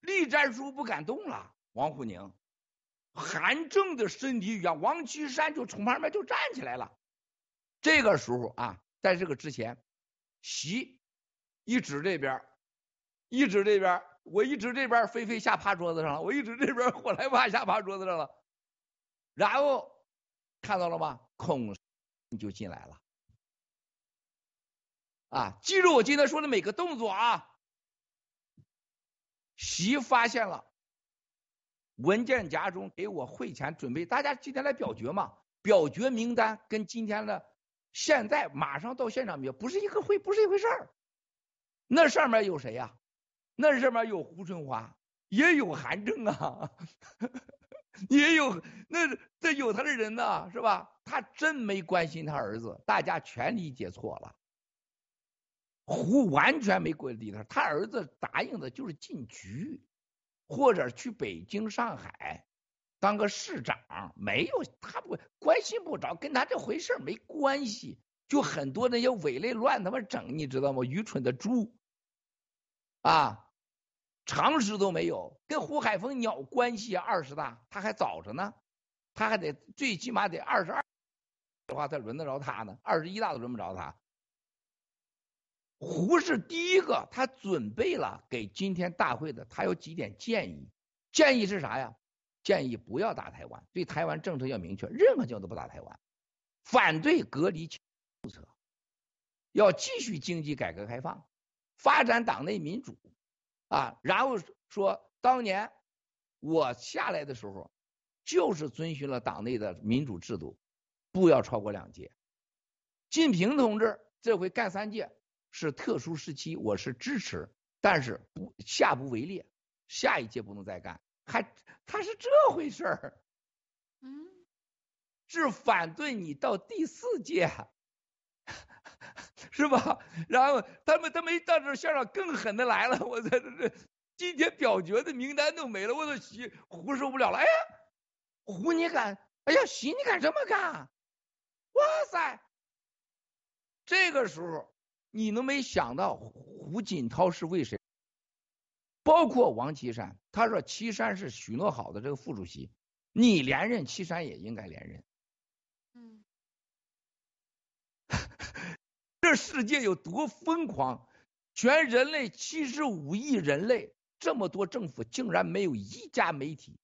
栗战书不敢动了，王沪宁、韩正的身体软，王岐山就从旁边就站起来了。这个时候啊，在这个之前，席一指这边，一指这边，我一指这边，飞飞下趴桌子上了，我一指这边，火来怕下趴桌子上了。然后看到了吗？孔就进来了。啊，记住我今天说的每个动作啊！习发现了文件夹中给我会前准备，大家今天来表决嘛？表决名单跟今天的现在马上到现场表不是一个会，不是一回事儿。那上面有谁呀？那上面有胡春华，也有韩正啊，也有那这有他的人呢，是吧？他真没关心他儿子，大家全理解错了。胡完全没管理他，他儿子答应的就是进局，或者去北京、上海当个市长，没有他不关心不着，跟他这回事没关系。就很多那些伪类乱他妈整，你知道吗？愚蠢的猪啊，常识都没有，跟胡海峰鸟关系！二十大他还早着呢，他还得最起码得二十二的话才轮得着他呢，二十一大都轮不着他。胡是第一个，他准备了给今天大会的，他有几点建议。建议是啥呀？建议不要打台湾，对台湾政策要明确，任何情况都不打台湾，反对隔离政策，要继续经济改革开放，发展党内民主啊。然后说，当年我下来的时候，就是遵循了党内的民主制度，不要超过两届。近平同志这回干三届。是特殊时期，我是支持，但是不下不为例，下一届不能再干，还他是这回事儿，嗯，是反对你到第四届，是吧？然后他们他们一到这校长更狠的来了，我在这这今天表决的名单都没了，我都习胡受不了了，哎呀，胡你敢，哎呀习你敢这么干？哇塞！这个时候，你能没想到胡锦涛是为谁？包括王岐山，他说岐山是许诺好的这个副主席，你连任，岐山也应该连任。嗯，这世界有多疯狂？全人类七十五亿人类，这么多政府，竟然没有一家媒体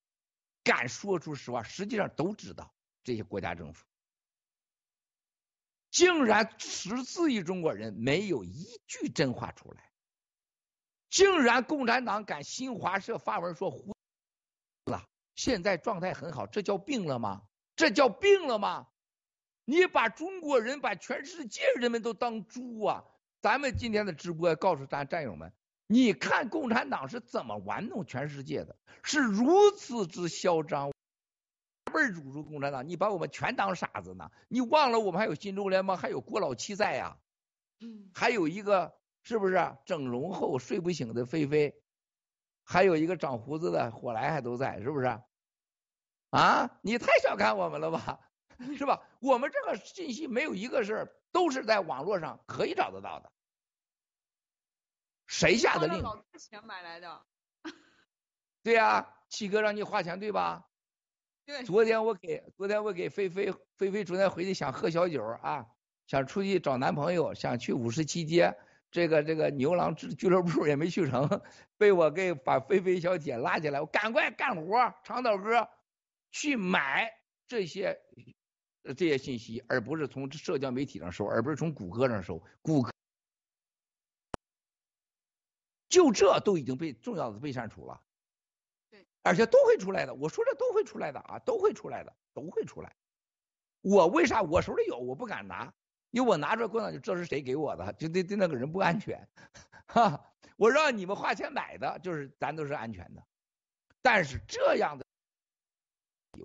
敢说出实话。实际上都知道这些国家政府。竟然十四亿中国人没有一句真话出来，竟然共产党敢新华社发文说胡了，现在状态很好，这叫病了吗？这叫病了吗？你把中国人把全世界人们都当猪啊！咱们今天的直播告诉咱战友们，你看共产党是怎么玩弄全世界的，是如此之嚣张。辈辱辱共产党，你把我们全当傻子呢？你忘了我们还有新中国联盟，还有郭老七在呀？嗯，还有一个是不是整容后睡不醒的菲菲？还有一个长胡子的火来还都在，是不是？啊，你太小看我们了吧？是吧？我们这个信息没有一个是都是在网络上可以找得到的。谁下的令？老哥钱买来的。对呀，七哥让你花钱对吧？对，昨天我给昨天我给菲菲菲菲昨天回去想喝小酒啊，想出去找男朋友，想去五十七街这个这个牛郎俱俱乐部也没去成，被我给把菲菲小姐拉起来，我赶快干活，长岛哥，去买这些这些信息，而不是从社交媒体上收，而不是从谷歌上收，谷歌就这都已经被重要的被删除了。而且都会出来的，我说这都会出来的啊，都会出来的，都会出来。我为啥我手里有，我不敢拿，因为我拿着过来就知道是谁给我的，就对对那个人不安全。哈，我让你们花钱买的，就是咱都是安全的。但是这样的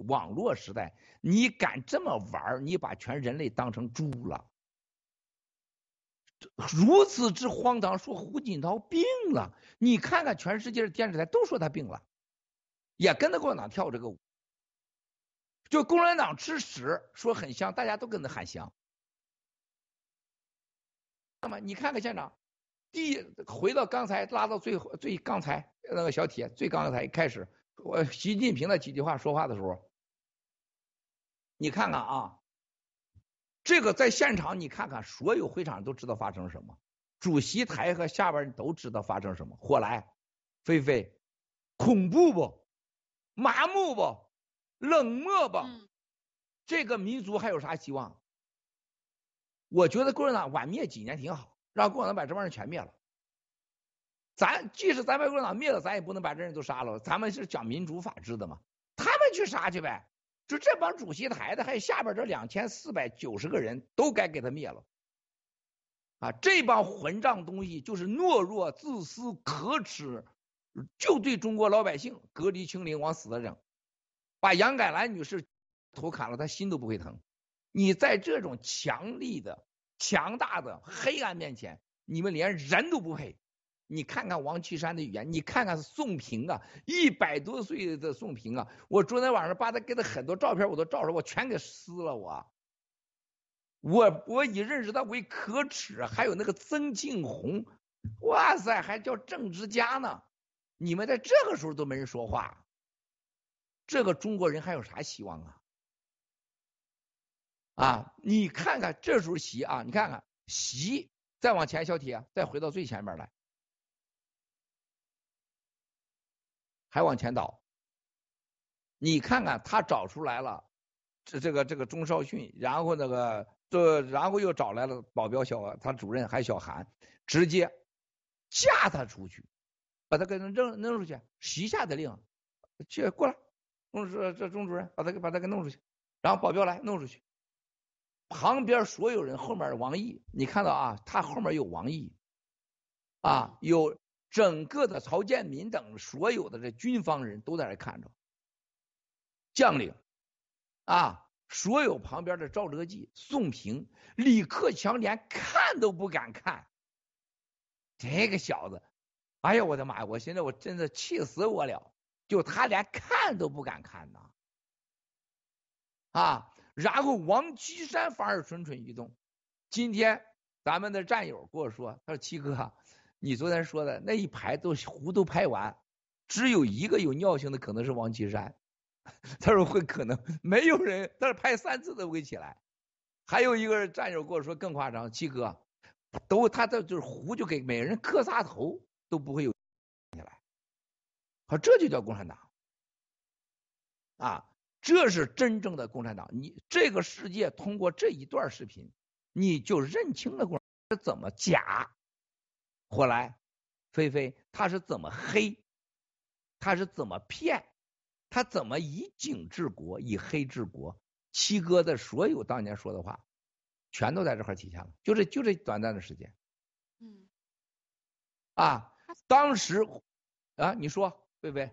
网络时代，你敢这么玩，你把全人类当成猪了。如此之荒唐，说胡锦涛病了，你看看全世界的电视台都说他病了。也跟着共产党跳这个舞，就共产党吃屎说很香，大家都跟着喊香。那么你看看现场，第回到刚才拉到最后最刚才那个小铁最刚才开始，我习近平的几句话说话的时候，你看看啊，这个在现场你看看，所有会场都知道发生什么，主席台和下边都知道发生什么。火来，菲菲，恐怖不？麻木不，冷漠不，这个民族还有啥希望？我觉得共产党晚灭几年挺好，让共产党把这帮人全灭了。咱即使咱把共产党灭了，咱也不能把这人都杀了。咱们是讲民主法治的嘛，他们去杀去呗。就这帮主席台的，还有下边这两千四百九十个人都该给他灭了。啊，这帮混账东西就是懦弱、自私、可耻。就对中国老百姓隔离清零往死了整，把杨改兰女士头砍了，他心都不会疼。你在这种强力的、强大的黑暗面前，你们连人都不配。你看看王岐山的语言，你看看宋平啊，一百多岁的宋平啊，我昨天晚上把他给他很多照片我都照着，我全给撕了。我，我我以认识他为可耻。还有那个曾庆红，哇塞，还叫政治家呢。你们在这个时候都没人说话，这个中国人还有啥希望啊？啊，你看看这时候习啊，你看看习，再往前小铁，再回到最前面来，还往前倒，你看看他找出来了，这这个这个钟少训，然后那个这然后又找来了保镖小他主任还小韩，直接架他出去。把他给扔扔出去，习下的令，去过来，钟这这钟主任把他给把他给弄出去，然后保镖来弄出去。旁边所有人后面王毅，你看到啊，他后面有王毅，啊，有整个的曹建民等所有的这军方人都在这看着，将领啊，所有旁边的赵哲济、宋平、李克强连看都不敢看，这个小子，哎呀，我的妈呀！我现在我真的气死我了，就他连看都不敢看呐，啊，然后王岐山反而蠢蠢欲动。今天咱们的战友跟我说，他说七哥，你昨天说的那一排都湖都拍完，只有一个有尿性的可能是王岐山。他说会可能没有人，但是拍三次都会起来。还有一个战友跟我说更夸张，七哥都他这就是湖就给每人磕仨头都不会有起来。好，这就叫共产党啊，这是真正的共产党。你这个世界通过这一段视频。你就认清了共是怎么假，后来，菲菲他是怎么黑，他是怎么骗，他怎么以警治国，以黑治国？七哥的所有当年说的话，全都在这块体现了。就这就这短暂的时间，嗯，啊，当时啊，你说贝贝，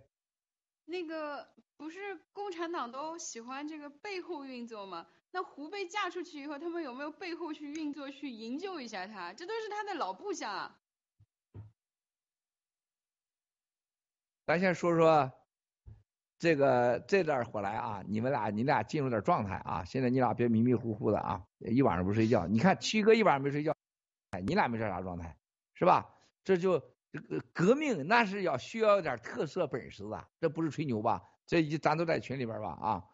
那个不是共产党都喜欢这个背后运作吗？那胡被嫁出去以后，他们有没有背后去运作，去营救一下他？这都是他的老部下。啊。咱先说说这个这段火来啊，你们俩你俩进入点状态啊。现在你俩别迷迷糊糊的啊，一晚上不睡觉。你看七哥一晚上没睡觉，哎，你俩没这啥状态是吧？这就这个革命那是要需要点特色本事的，这不是吹牛吧？这一咱都在群里边吧啊。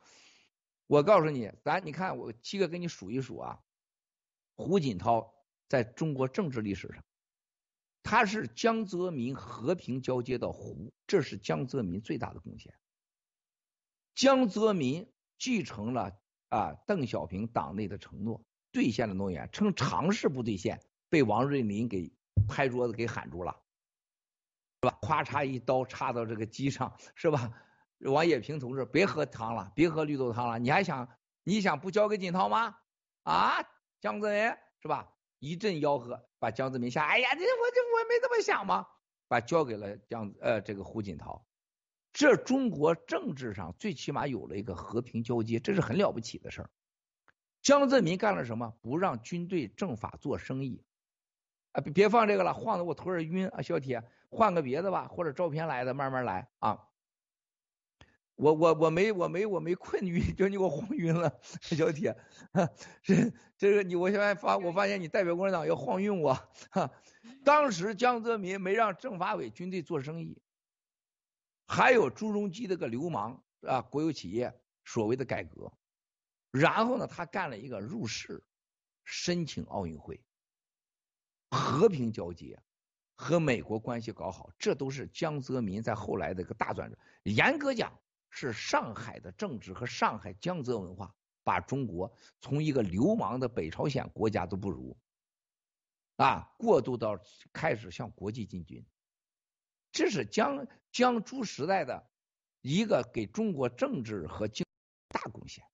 我告诉你，咱你看我七个给你数一数啊。胡锦涛在中国政治历史上，他是江泽民和平交接的胡，这是江泽民最大的贡献。江泽民继承了啊邓小平党内的承诺，兑现了诺言，称尝试不兑现，被王瑞林给拍桌子给喊住了，是吧？咵嚓一刀插到这个鸡上，是吧？王冶平同志，别喝汤了，别喝绿豆汤了，你还想你想不交给锦涛吗？啊，江泽民是吧？一阵吆喝，把江泽民吓，哎呀，这我这我没这么想吗？把交给了江呃这个胡锦涛，这中国政治上最起码有了一个和平交接，这是很了不起的事儿。江泽民干了什么？不让军队政法做生意啊！别别放这个了，晃得我头儿晕啊！小铁，换个别的吧，或者照片来的，慢慢来啊。我我我没我没我没困晕，就你给我晃晕了，小铁，这这个你我现在发我发现你代表共产党要晃晕我，哈，当时江泽民没让政法委军队做生意，还有朱镕基这个流氓啊，国有企业所谓的改革，然后呢，他干了一个入世，申请奥运会，和平交接，和美国关系搞好，这都是江泽民在后来的一个大转折。严格讲。是上海的政治和上海江泽文化，把中国从一个流氓的北朝鲜国家都不如，啊，过渡到开始向国际进军，这是江江朱时代的一个给中国政治和经大贡献。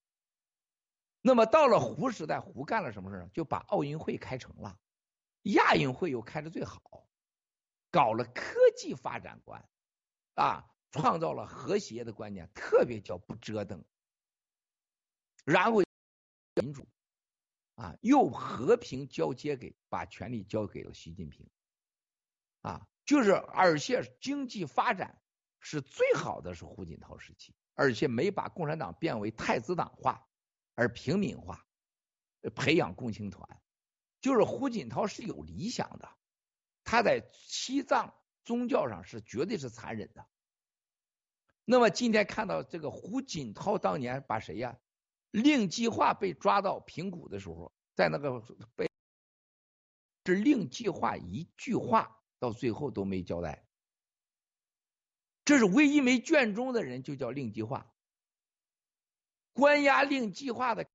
那么到了胡时代，胡干了什么事就把奥运会开成了，亚运会又开的最好，搞了科技发展观，啊。创造了和谐的观念，特别叫不折腾，然后民主啊，又和平交接给把权力交给了习近平啊，就是而且经济发展是最好的是胡锦涛时期，而且没把共产党变为太子党化，而平民化，培养共青团，就是胡锦涛是有理想的，他在西藏宗教上是绝对是残忍的。那么今天看到这个胡锦涛当年把谁呀？令计划被抓到平谷的时候，在那个被这令计划一句话到最后都没交代，这是唯一没卷宗的人，就叫令计划。关押令计划的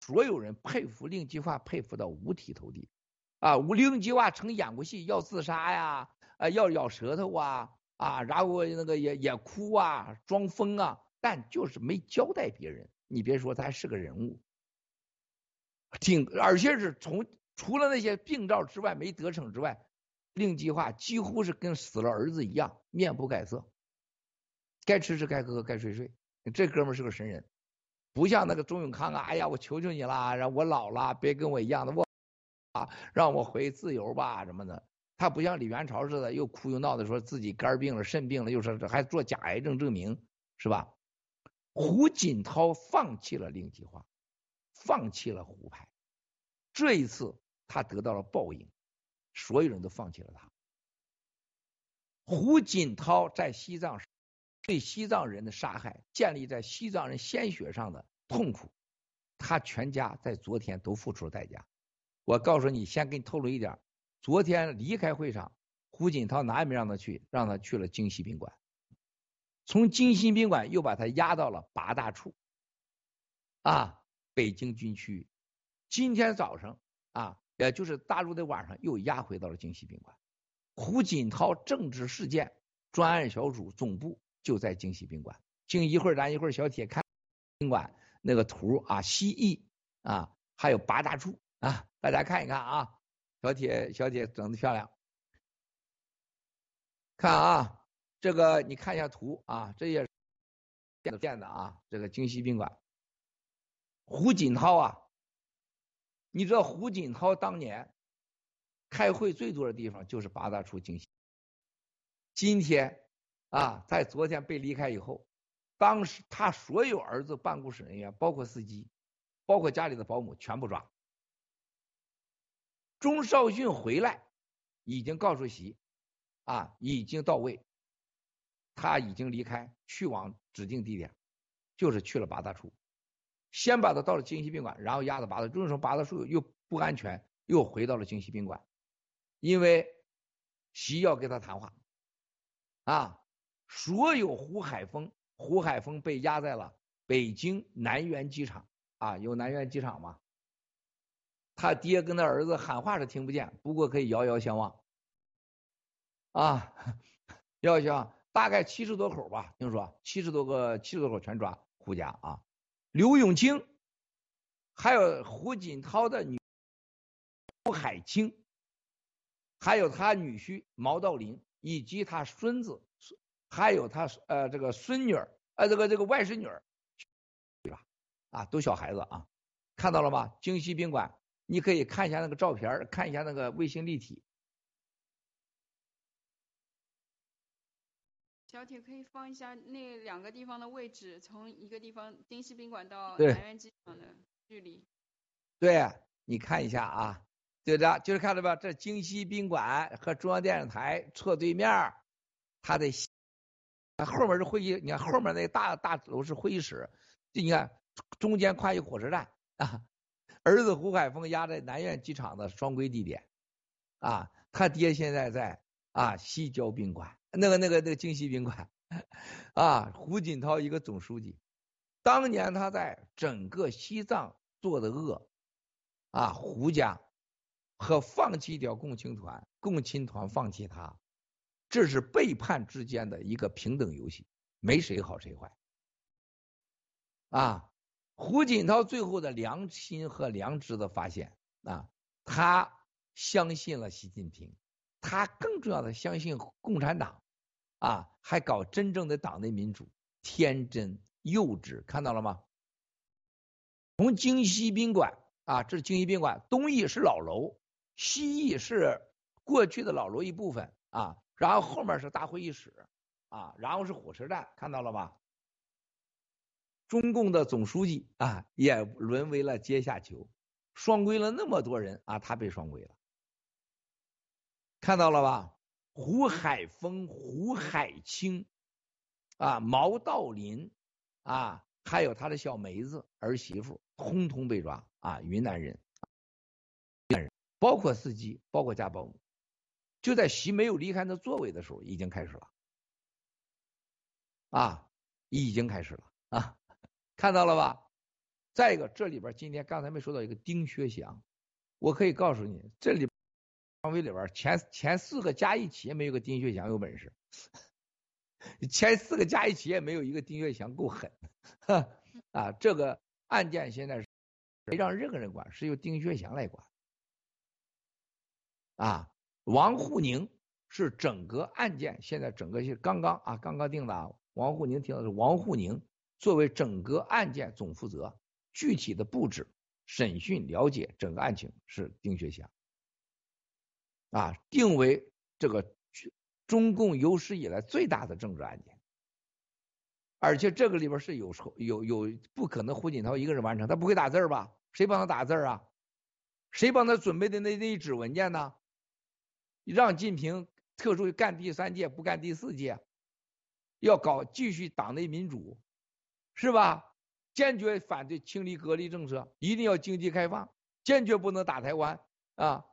所有人佩服令计划，佩服到五体投地啊！令计划曾演过戏，要自杀呀，啊，要咬舌头啊。啊，然后那个也也哭啊，装疯啊，但就是没交代别人。你别说，他还是个人物，挺而且是从除了那些病灶之外没得逞之外，令计划几乎是跟死了儿子一样，面不改色，该吃吃，该喝喝，该睡睡。这哥们是个神人，不像那个钟永康啊，哎呀，我求求你啦，让我老了别跟我一样的我啊，让我回自由吧什么的。他不像李元朝似的，又哭又闹的说自己肝病了、肾病了，又说还做假癌症证明，是吧？胡锦涛放弃了令计划，放弃了胡派，这一次他得到了报应，所有人都放弃了他。胡锦涛在西藏对西藏人的杀害，建立在西藏人鲜血上的痛苦，他全家在昨天都付出了代价。我告诉你，先给你透露一点。昨天离开会场，胡锦涛哪也没让他去，让他去了京西宾馆。从京西宾馆又把他押到了八大处，啊，北京军区。今天早上啊，也就是大陆的晚上，又押回到了京西宾馆。胡锦涛政治事件专案小组总部就在京西宾馆。静一会儿，咱一会儿小铁看宾馆那个图啊，西翼啊，还有八大处啊，大家看一看啊。小铁，小铁整的漂亮。看啊，这个你看一下图啊，这也建的建的啊，这个京西宾馆。胡锦涛啊，你知道胡锦涛当年开会最多的地方就是八大处京西。今天啊，在昨天被离开以后，当时他所有儿子、办公室人员，包括司机，包括家里的保姆，全部抓。钟少逊回来，已经告诉习，啊，已经到位，他已经离开，去往指定地点，就是去了八大处，先把他到了京西宾馆，然后押到八大，就是说八大处又不安全，又回到了京西宾馆，因为习要跟他谈话，啊，所有胡海峰，胡海峰被押在了北京南苑机场，啊，有南苑机场吗？他爹跟他儿子喊话是听不见，不过可以遥遥相望，啊，遥遥相望，大概七十多口吧，听说七十多个，七十多口全抓胡家啊，刘永清，还有胡锦涛的女胡海清，还有他女婿毛道林，以及他孙子，还有他呃这个孙女儿，呃这个这个外孙女儿，对吧？啊，都小孩子啊，看到了吗？京西宾馆。你可以看一下那个照片，看一下那个卫星立体。小铁可以放一下那两个地方的位置，从一个地方京西宾馆到南苑机场的距离。对，你看一下啊，对的，就是看到吧？这京西宾馆和中央电视台侧对面，它的后面是会议，你看后面那大大楼是会议室，你看中间跨一火车站啊。儿子胡海峰压在南苑机场的双规地点，啊，他爹现在在啊西郊宾馆，那个那个那个京西宾馆，啊，胡锦涛一个总书记，当年他在整个西藏做的恶，啊，胡家和放弃掉共青团，共青团放弃他，这是背叛之间的一个平等游戏，没谁好谁坏，啊。胡锦涛最后的良心和良知的发现啊，他相信了习近平，他更重要的相信共产党啊，还搞真正的党内民主，天真幼稚，看到了吗？从京西宾馆啊，这是京西宾馆，东翼是老楼，西翼是过去的老楼一部分啊，然后后面是大会议室啊，然后是火车站，看到了吧？中共的总书记啊，也沦为了阶下囚，双规了那么多人啊，他被双规了，看到了吧？胡海峰、胡海清啊，毛道林啊，还有他的小梅子儿媳妇，通通被抓啊，云南人，云南人，包括司机，包括家保姆，就在习没有离开那座位的时候，已经开始了，啊，已经开始了啊。看到了吧？再一个，这里边今天刚才没说到一个丁薛祥，我可以告诉你，这里常委里边前前四个加一起也没有个丁薛祥有本事，前四个加一起也没有一个丁薛祥够狠，啊，这个案件现在是没让任何人管，是由丁薛祥来管，啊，王沪宁是整个案件现在整个是刚刚啊刚刚定的啊，王沪宁听到是王沪宁作为整个案件总负责，具体的布置、审讯、了解整个案情是丁学祥啊，定为这个中共有史以来最大的政治案件，而且这个里边是有有有不可能胡锦涛一个人完成，他不会打字吧？谁帮他打字啊？谁帮他准备的那那一纸文件呢？让近平特殊干第三届不干第四届，要搞继续党内民主，是吧？坚决反对清理隔离政策，一定要经济开放，坚决不能打台湾啊！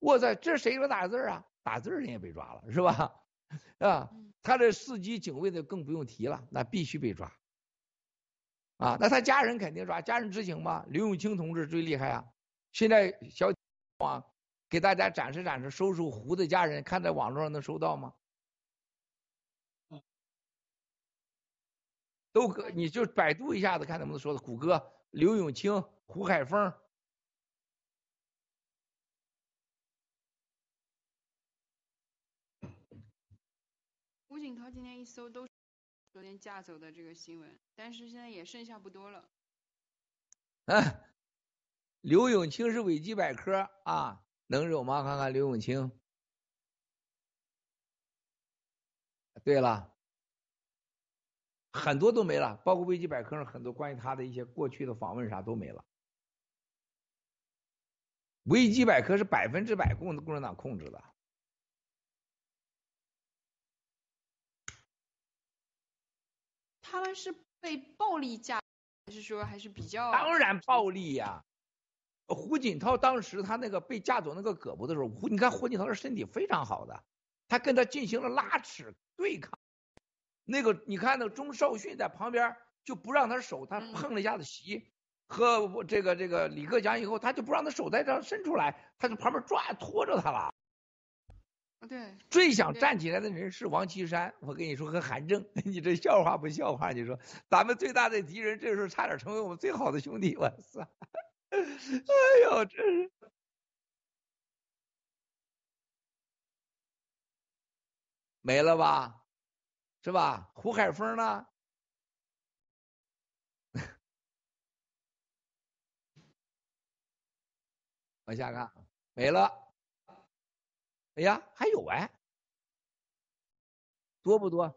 哇塞，这谁说打字啊？打字人也被抓了，是吧？啊，他这四级警卫的更不用提了，那必须被抓。啊，那他家人肯定抓，家人知情吗？刘永清同志最厉害啊！现在小网给大家展示展示，收收胡的家人，看在网络上能收到吗？都可，你就百度一下子看能不能说的。谷歌刘永清、胡海峰。胡锦涛今天一搜都是昨天架走的这个新闻，但是现在也剩下不多了。啊，刘永清是维基百科啊，能有吗？看看刘永清。对了，很多都没了，包括维基百科上很多关于他的一些过去的访问啥都没了。维基百科是百分之百共共产党控制的。他们是被暴力架，还是说还是比较？当然暴力呀！胡锦涛当时他那个被架走那个胳膊的时候，胡你看胡锦涛的身体非常好的，他跟他进行了拉扯对抗。那个你看那个钟少训在旁边就不让他手，他碰了一下子席，和这个这个李克强以后，他就不让他手在这样伸出来，他就旁边抓拖着他了。对，最想站起来的人是王岐山，我跟你说和韩正，你这笑话不笑话？你说咱们最大的敌人，这时候差点成为我们最好的兄弟，我操！哎呦，真是没了吧？是吧？胡海峰呢？往下看，没了。哎呀，还有哎，多不多？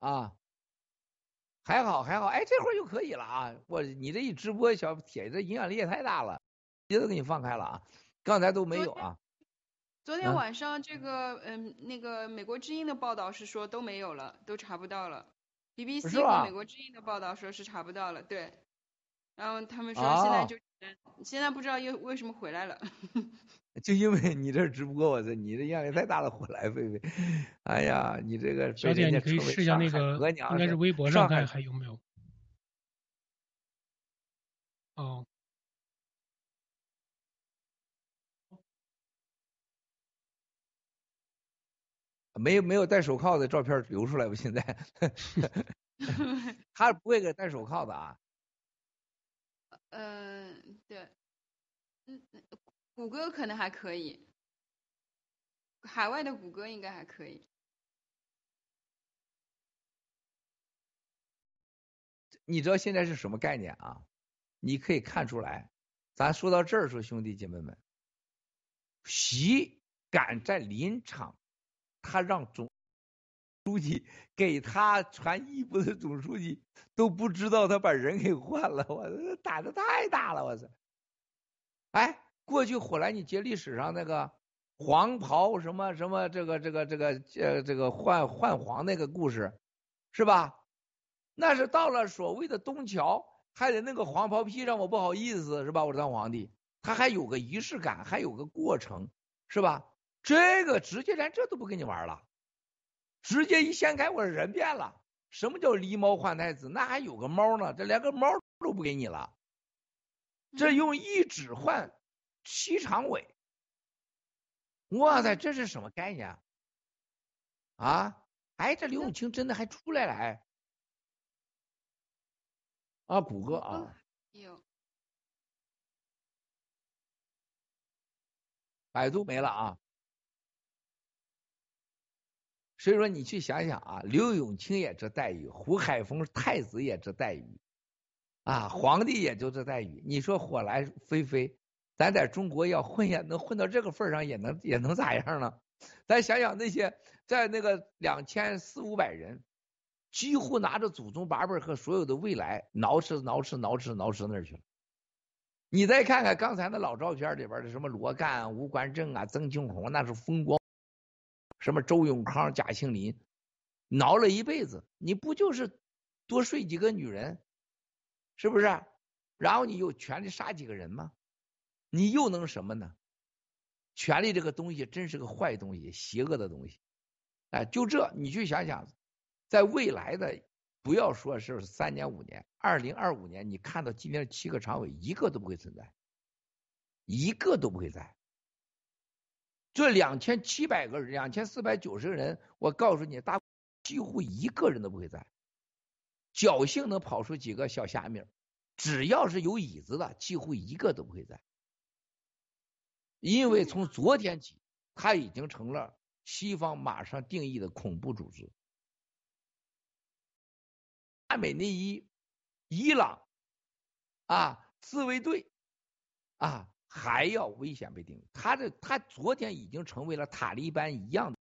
啊，还好还好，哎，这会儿就可以了啊！我你这一直播，小铁这影响力也太大了，别都给你放开了啊，刚才都没有啊。昨天晚上这个嗯，那个美国之音的报道是说都没有了，都查不到了。BBC 和美国之音的报道说是查不到了，对。然后他们说现在就。现在不知道又为什么回来了，就因为你这直播，我这你这压力太大了，火来菲菲。哎呀，你这个小姐，你可以试一下那个，应该是微博上看还有没有？哦，没有没有戴手铐的照片流出来吧？现在，他不会给戴手铐的啊。嗯，对，嗯，谷歌可能还可以，海外的谷歌应该还可以。你知道现在是什么概念啊？你可以看出来，咱说到这儿说，兄弟姐妹们，习敢在临场，他让总。书记给他传衣服的总书记都不知道他把人给换了，我胆子太大了，我操！哎，过去火兰尼节历史上那个黄袍什么什么这个这个这个呃这个换换黄那个故事，是吧？那是到了所谓的东桥，还得那个黄袍披上，我不好意思，是吧？我当皇帝，他还有个仪式感，还有个过程，是吧？这个直接连这都不跟你玩了。直接一掀开，我人变了。什么叫狸猫换太子？那还有个猫呢，这连个猫都不给你了。这用一指换西常委。哇塞，这是什么概念啊？啊，哎，这刘永清真的还出来了，哎，啊，谷歌啊，有，百度没了啊。所以说，你去想想啊，刘永清也这待遇，胡海峰太子也这待遇，啊，皇帝也就这待遇。你说火来飞飞，咱在中国要混也能混到这个份上，也能也能咋样呢？咱想想那些在那个两千四五百人，几乎拿着祖宗八辈和所有的未来，挠吃挠吃挠吃挠吃那儿去了。你再看看刚才那老照片里边的什么罗干、吴官正啊、曾庆红，那是风光。什么周永康、贾庆林，挠了一辈子，你不就是多睡几个女人，是不是？然后你有权利杀几个人吗？你又能什么呢？权力这个东西真是个坏东西，邪恶的东西。哎，就这，你去想想，在未来的，不要说是三年五年，二零二五年，你看到今天的七个常委，一个都不会存在，一个都不会在。这两千七百个人，两千四百九十个人，我告诉你，大几乎一个人都不会在。侥幸能跑出几个小虾米，只要是有椅子的，几乎一个都不会在。因为从昨天起，他已经成了西方马上定义的恐怖组织。阿美内伊、伊朗啊，自卫队啊。还要危险被定义，他这他昨天已经成为了塔利班一样的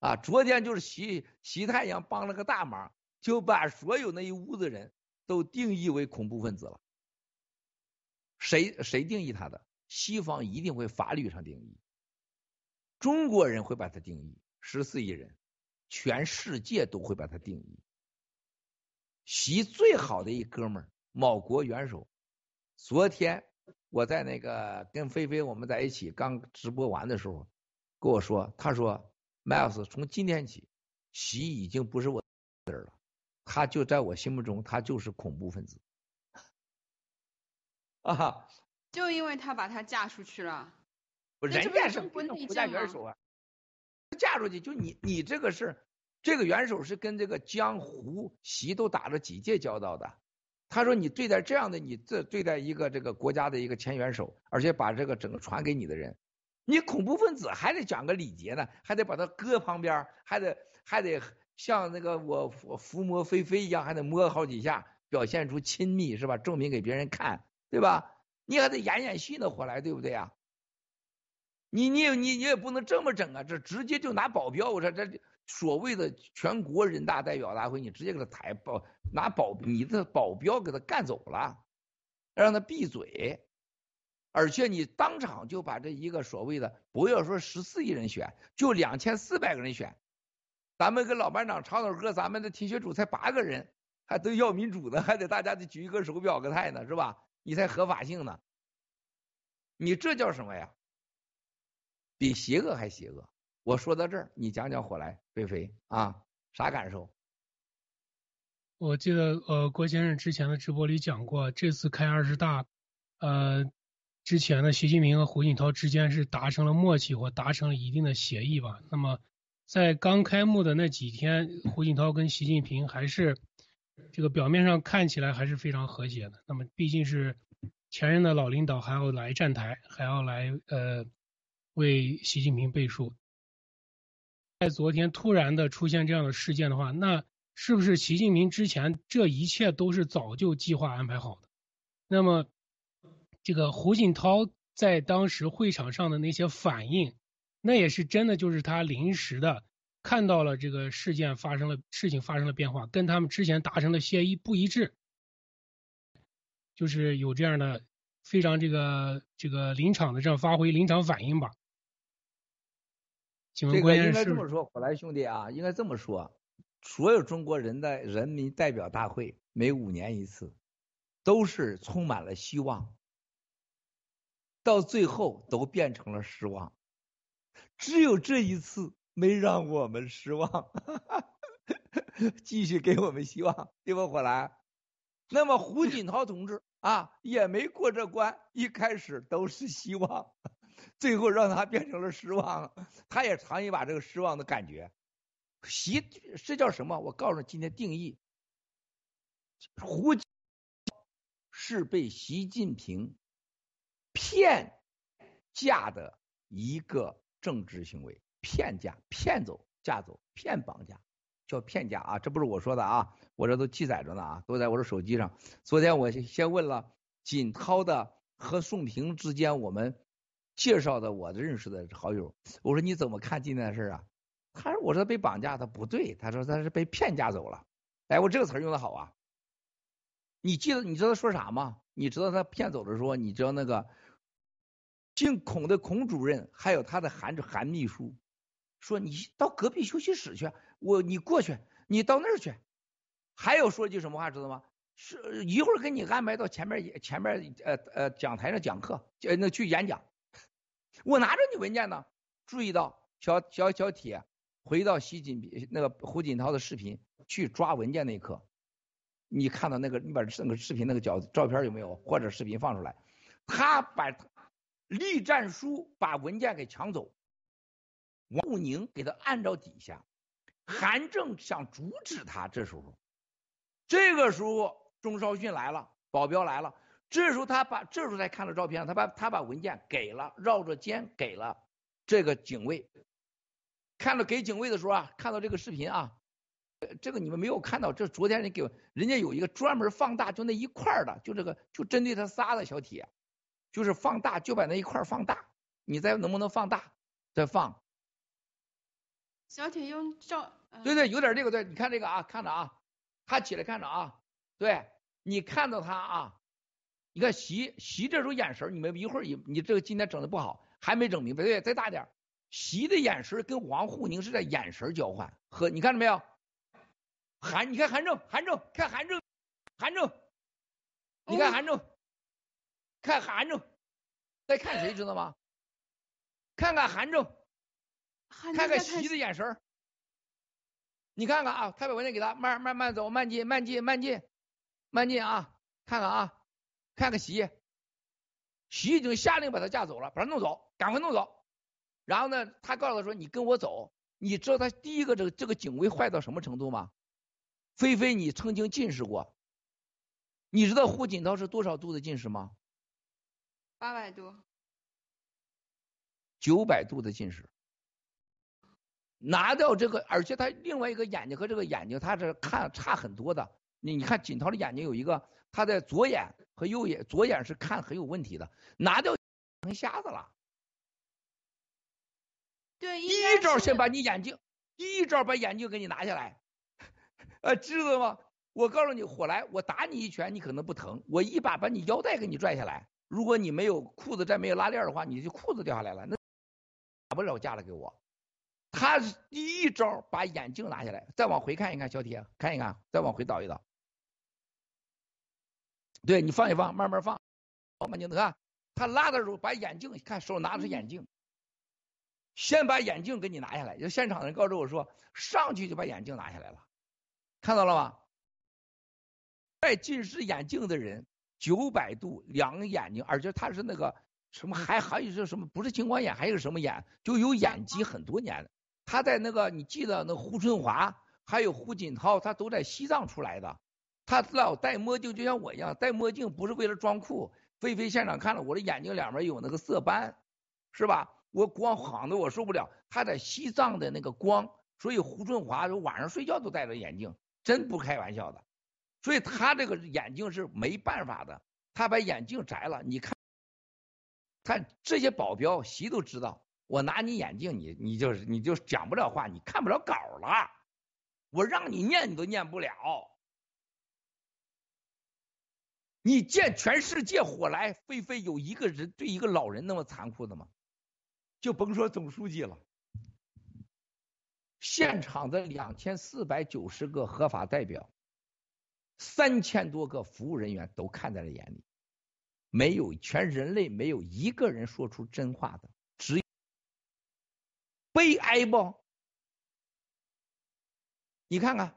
啊！昨天就是习习太阳帮了个大忙，就把所有那一屋子人都定义为恐怖分子了。谁谁定义他的？西方一定会法律上定义，中国人会把它定义，十四亿人，全世界都会把它定义。习最好的一哥们儿，某国元首，昨天。我在那个跟菲菲我们在一起刚直播完的时候，跟我说，他说麦尔斯从今天起，习已经不是我人了，他就在我心目中他就是恐怖分子 啊！就因为他把她嫁出去了，人家是国家元首啊，嫁出去就你你这个是这个元首是跟这个江湖习都打了几届交道的。他说：“你对待这样的你这对待一个这个国家的一个前元首，而且把这个整个传给你的人，你恐怖分子还得讲个礼节呢，还得把他搁旁边，还得还得像那个我我抚摸飞飞一样，还得摸好几下，表现出亲密是吧？证明给别人看，对吧？你还得演演戏呢，回来对不对呀？你你你你也不能这么整啊，这直接就拿保镖，我说这。”所谓的全国人大代表大会，你直接给他抬保拿保你的保镖给他干走了，让他闭嘴，而且你当场就把这一个所谓的不要说十四亿人选，就两千四百个人选，咱们跟老班长唱首歌，咱们的铁血主才八个人，还都要民主呢，还得大家得举一个手表个态呢，是吧？你才合法性呢，你这叫什么呀？比邪恶还邪恶。我说到这儿，你讲讲火来飞飞啊，啥感受？我记得呃，郭先生之前的直播里讲过，这次开二十大，呃，之前的习近平和胡锦涛之间是达成了默契或达成了一定的协议吧。那么在刚开幕的那几天，胡锦涛跟习近平还是这个表面上看起来还是非常和谐的。那么毕竟是前任的老领导还要来站台，还要来呃为习近平背书。在昨天突然的出现这样的事件的话，那是不是习近平之前这一切都是早就计划安排好的？那么，这个胡锦涛在当时会场上的那些反应，那也是真的就是他临时的看到了这个事件发生了，事情发生了变化，跟他们之前达成的协议不一致，就是有这样的非常这个这个临场的这样发挥临场反应吧。这个应该这么说，火来兄弟啊，应该这么说，所有中国人的人民代表大会每五年一次，都是充满了希望，到最后都变成了失望，只有这一次没让我们失望，继续给我们希望，对吧，火兰？那么胡锦涛同志啊，也没过这关，一开始都是希望。最后让他变成了失望，他也尝一把这个失望的感觉。习这叫什么？我告诉你，今天定义，胡是被习近平骗架的一个政治行为，骗嫁、骗走、架走、骗绑架，叫骗嫁啊！这不是我说的啊，我这都记载着呢啊，都在我的手机上。昨天我先问了锦涛的和宋平之间，我们介绍的我认识的好友，我说你怎么看今天的事啊？他说我说被绑架，他不对，他说他是被骗架走了。哎，我这个词用的好啊！你记得你知道他说啥吗？你知道他骗走的时候，你知道那个姓孔的孔主任，还有他的韩韩秘书，说你到隔壁休息室去，我你过去，你到那儿去。还有说句什么话知道吗？是一会儿给你安排到前面前面呃呃讲台上讲课，呃那去演讲。我拿着你文件呢，注意到小小小铁回到习近平那个胡锦涛的视频去抓文件那一刻。你看到那个，你把那个视频那个角照片有没有，或者视频放出来？他把栗战书把文件给抢走，王沪宁给他按到底下，韩正想阻止他。这时候，这个时候钟少勋来了，保镖来了。这时候他把这时候才看到照片，他把他把文件给了，绕着肩给了这个警卫。看到给警卫的时候啊，看到这个视频啊。这个你们没有看到，这昨天人给人家有一个专门放大，就那一块的，就这个就针对他仨的小铁，就是放大，就把那一块放大。你再能不能放大？再放。小铁用照。对对，有点这个对，你看这个啊，看着啊，他起来看着啊，对你看到他啊，你看习习这时候眼神，你们一会儿你你这个今天整的不好，还没整明白，对，再大点。习的眼神跟王沪宁是在眼神交换，和你看到没有？韩，你看韩正，韩正，看韩正，韩正，你看韩正，看韩正，再看谁知道吗？看看韩正，看看习的眼神你看看啊，他把文件给他，慢慢慢走，慢进，慢进，慢进，慢进啊！看看啊，看看习，习已经下令把他架走了，把他弄走，赶快弄走。然后呢，他告诉他说：“你跟我走。”你知道他第一个这个这个警卫坏到什么程度吗？菲菲，你曾经近视过？你知道胡锦涛是多少度的近视吗？八百度。九百度的近视。拿掉这个，而且他另外一个眼睛和这个眼睛，他是看差很多的。你你看锦涛的眼睛有一个，他的左眼和右眼，左眼是看很有问题的。拿掉成瞎子了。对，第一招先把你眼睛，第一招把眼睛给你拿下来。呃，知道吗？我告诉你，火来，我打你一拳，你可能不疼。我一把把你腰带给你拽下来。如果你没有裤子再没有拉链的话，你就裤子掉下来了，那打不了架了。给我，他第一招把眼镜拿下来，再往回看一看，小铁看一看，再往回倒一倒。对你放一放，慢慢放。慢慢镜看，他拉的时候把眼镜看手拿的是眼镜，先把眼镜给你拿下来。就现场的人告诉我说，上去就把眼镜拿下来了。看到了吗？戴近视眼镜的人，九百度两个眼睛，而且他是那个什么，还还有是什么？不是青光眼，还有什么眼？就有眼疾很多年的。他在那个，你记得那胡春华，还有胡锦涛，他都在西藏出来的。他老戴墨镜，就像我一样，戴墨镜不是为了装酷。菲菲现场看了我的眼睛两边有那个色斑，是吧？我光晃的我受不了。他在西藏的那个光，所以胡春华晚上睡觉都戴着眼镜。真不开玩笑的，所以他这个眼镜是没办法的，他把眼镜摘了。你看，看这些保镖，谁都知道，我拿你眼镜，你你就是你就讲不了话，你看不了稿了，我让你念你都念不了。你见全世界火来飞飞有一个人对一个老人那么残酷的吗？就甭说总书记了。现场的两千四百九十个合法代表，三千多个服务人员都看在了眼里，没有全人类没有一个人说出真话的，悲哀不？你看看，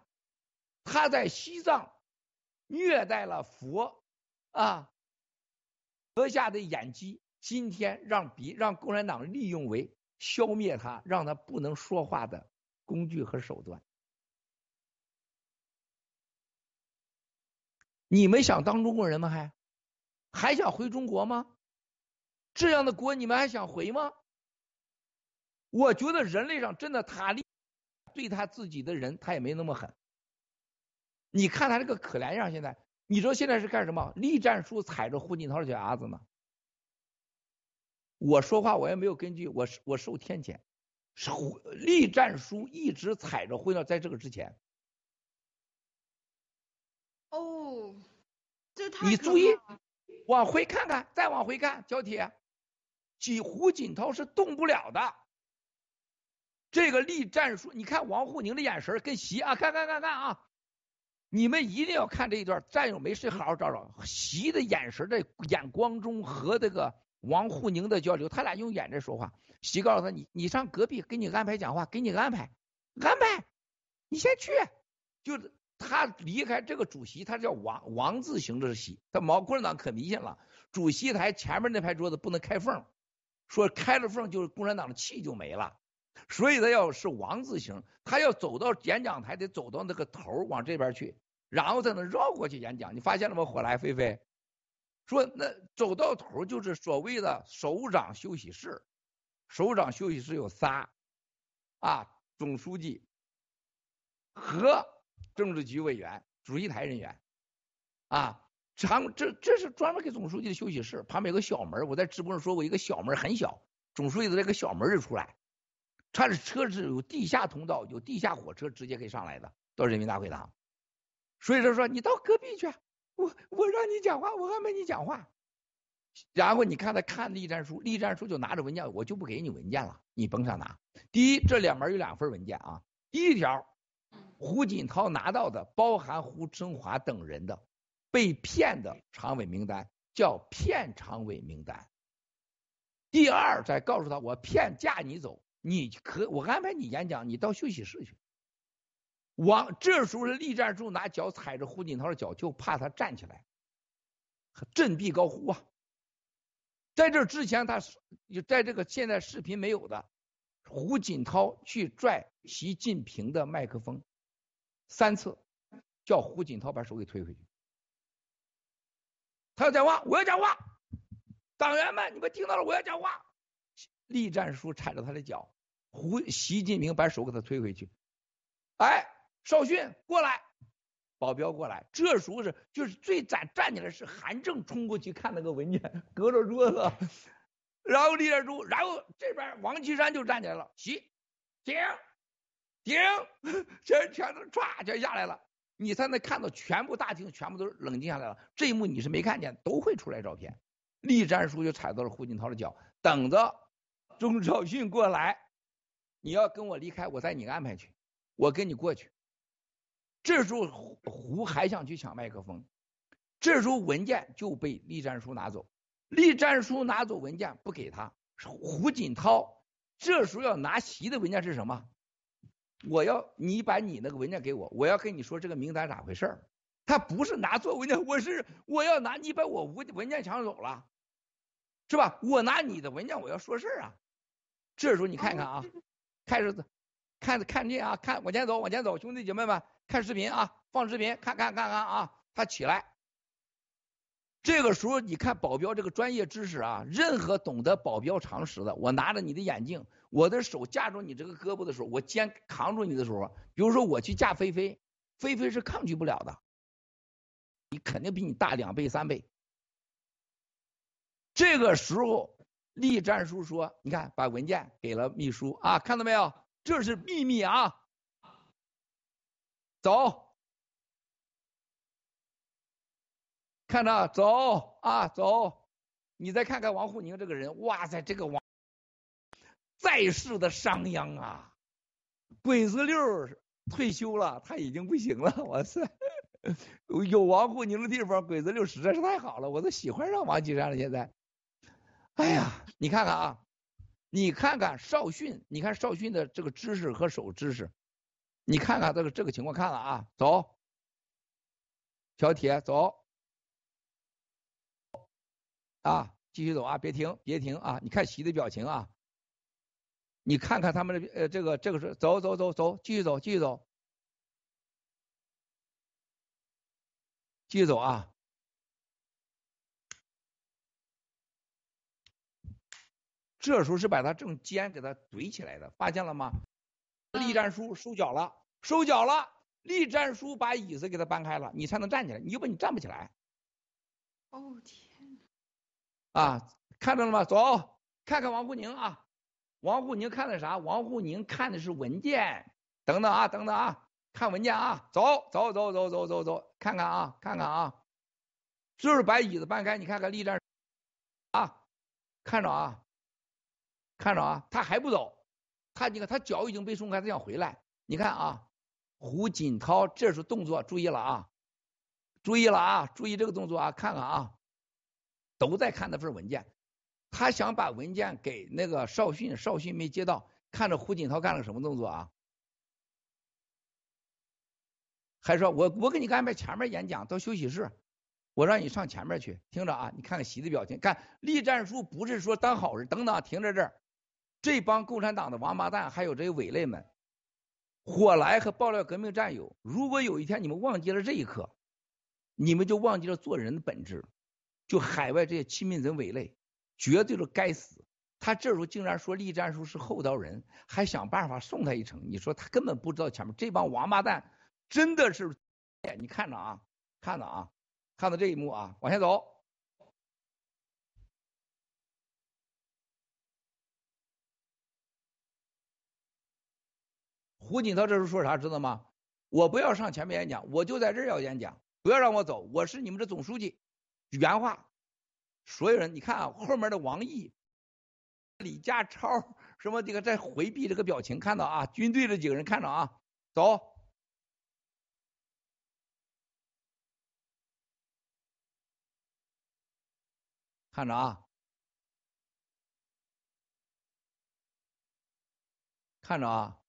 他在西藏虐待了佛啊，阁下的眼疾，今天让比让共产党利用为消灭他，让他不能说话的。工具和手段，你们想当中国人吗？还还想回中国吗？这样的国你们还想回吗？我觉得人类上真的他利对他自己的人，他也没那么狠。你看他这个可怜样，现在你知道现在是干什么？栗战书踩着胡锦涛的脚丫子呢。我说话我也没有根据，我我受天谴。胡栗战书一直踩着胡锦涛，在这个之前。哦，这太你注意往回看看，再往回看，焦铁，几胡锦涛是动不了的。这个立战书，你看王沪宁的眼神跟习啊，看看看看啊，你们一定要看这一段，战友没事好好找找习的眼神在眼光中和这个王沪宁的交流，他俩用眼在说话。习告诉他，你你上隔壁给你安排讲话，给你安排安排，你先去。就是他离开这个主席，他叫王王字形的席，他毛共产党可迷信了，主席台前面那排桌子不能开缝，说开了缝就是共产党的气就没了。所以他要是王字形，他要走到演讲台得走到那个头往这边去，然后才能绕过去演讲。你发现了吗？火来飞飞说那走到头就是所谓的首长休息室，首长休息室有仨啊，总书记和政治局委员、主席台人员啊，常这这是专门给总书记的休息室，旁边有个小门，我在直播上说过，一个小门很小，总书记的这个小门就出来。他的车是有地下通道，有地下火车直接可以上来的，到人民大会堂。所以说说你到隔壁去，我我让你讲话，我安排你讲话。然后你看他看栗战书，栗战书就拿着文件，我就不给你文件了，你甭想拿。第一，这两门有两份文件啊。第一条，胡锦涛拿到的包含胡春华等人的被骗的常委名单，叫骗常委名单。第二，再告诉他我骗架你走，你可我安排你演讲，你到休息室去。王这时候是栗战书拿脚踩着胡锦涛的脚，就怕他站起来，振臂高呼啊！在这之前，他是在这个现在视频没有的，胡锦涛去拽习近平的麦克风三次，叫胡锦涛把手给推回去。他要讲话，我要讲话，党员们，你们听到了，我要讲话。栗战书踩着他的脚，胡习近平把手给他推回去。哎，少训过来，保镖过来。这时候是就是最站站起来是韩正冲过去看那个文件，隔着桌子，然后栗战书，然后这边王岐山就站起来了，习停停，全全都唰全下来了。你才能看到全部大厅全部都冷静下来了。这一幕你是没看见，都会出来照片。栗战书就踩到了胡锦涛的脚，等着钟兆训过来。你要跟我离开，我带你安排去，我跟你过去。这时候胡还想去抢麦克风，这时候文件就被栗战书拿走。栗战书拿走文件不给他，胡锦涛这时候要拿席的文件是什么？我要你把你那个文件给我，我要跟你说这个名单咋回事儿。他不是拿错文件，我是我要拿你把我文文件抢走了，是吧？我拿你的文件，我要说事儿啊。这时候你看看啊，开始看看这啊，看往前走，往前走，兄弟姐妹们看视频啊，放视频，看看看看啊，他起来。这个时候你看保镖这个专业知识啊，任何懂得保镖常识的，我拿着你的眼镜。我的手架住你这个胳膊的时候，我肩扛住你的时候，比如说我去架菲菲，菲菲是抗拒不了的，你肯定比你大两倍三倍。这个时候，栗战书说：“你看，把文件给了秘书啊，看到没有？这是秘密啊，走，看着走啊走，你再看看王沪宁这个人，哇塞，这个王。”在世的商鞅啊，鬼子六退休了，他已经不行了。哇塞，有王沪宁的地方，鬼子六实在是太好了，我都喜欢上王岐山了。现在，哎呀，你看看啊，你看看少训，你看少训的这个知识和手知识，你看看这个这个情况，看了啊，走，小铁走，啊，继续走啊，别停，别停啊，你看习的表情啊。你看看他们的呃，这个这个是走走走走，继续走继续走，继续走啊！这时候是把他正肩给他怼起来的，发现了吗？栗战书收脚了，收脚了。栗战书把椅子给他搬开了，你才能站起来，你要不你站不起来。哦天啊，看到了吗？走，看看王沪宁啊，王沪宁看的啥？王沪宁看的是文件。等等啊，等等啊，看文件啊，走走走走走走走，看看啊，看看啊，就是把椅子搬开，你看看栗战啊，看着啊，看着啊，他还不走，他你看他脚已经被松开，他想回来，你看啊。胡锦涛这是动作，注意了啊，注意了啊，注意这个动作啊，看看啊，都在看那份文件，他想把文件给那个邵迅，邵迅没接到，看着胡锦涛干了什么动作啊？还说我我给你安排前面演讲到休息室，我让你上前面去，听着啊，你看看习的表情，看栗战书不是说当好人，等等，停在这儿，这帮共产党的王八蛋，还有这些伪类们。火来和爆料革命战友，如果有一天你们忘记了这一刻，你们就忘记了做人的本质。就海外这些亲民人伪类，绝对是该死。他这时候竟然说栗战书是厚道人，还想办法送他一程。你说他根本不知道前面这帮王八蛋真的是，你看着啊，看着啊，看到这一幕啊，往前走。胡锦涛这时候说啥知道吗？我不要上前面演讲，我就在这儿要演讲，不要让我走，我是你们的总书记。原话，所有人你看啊，后面的王毅、李家超什么这个在回避这个表情，看到啊，军队这几个人看着啊，走，看着啊，看着啊。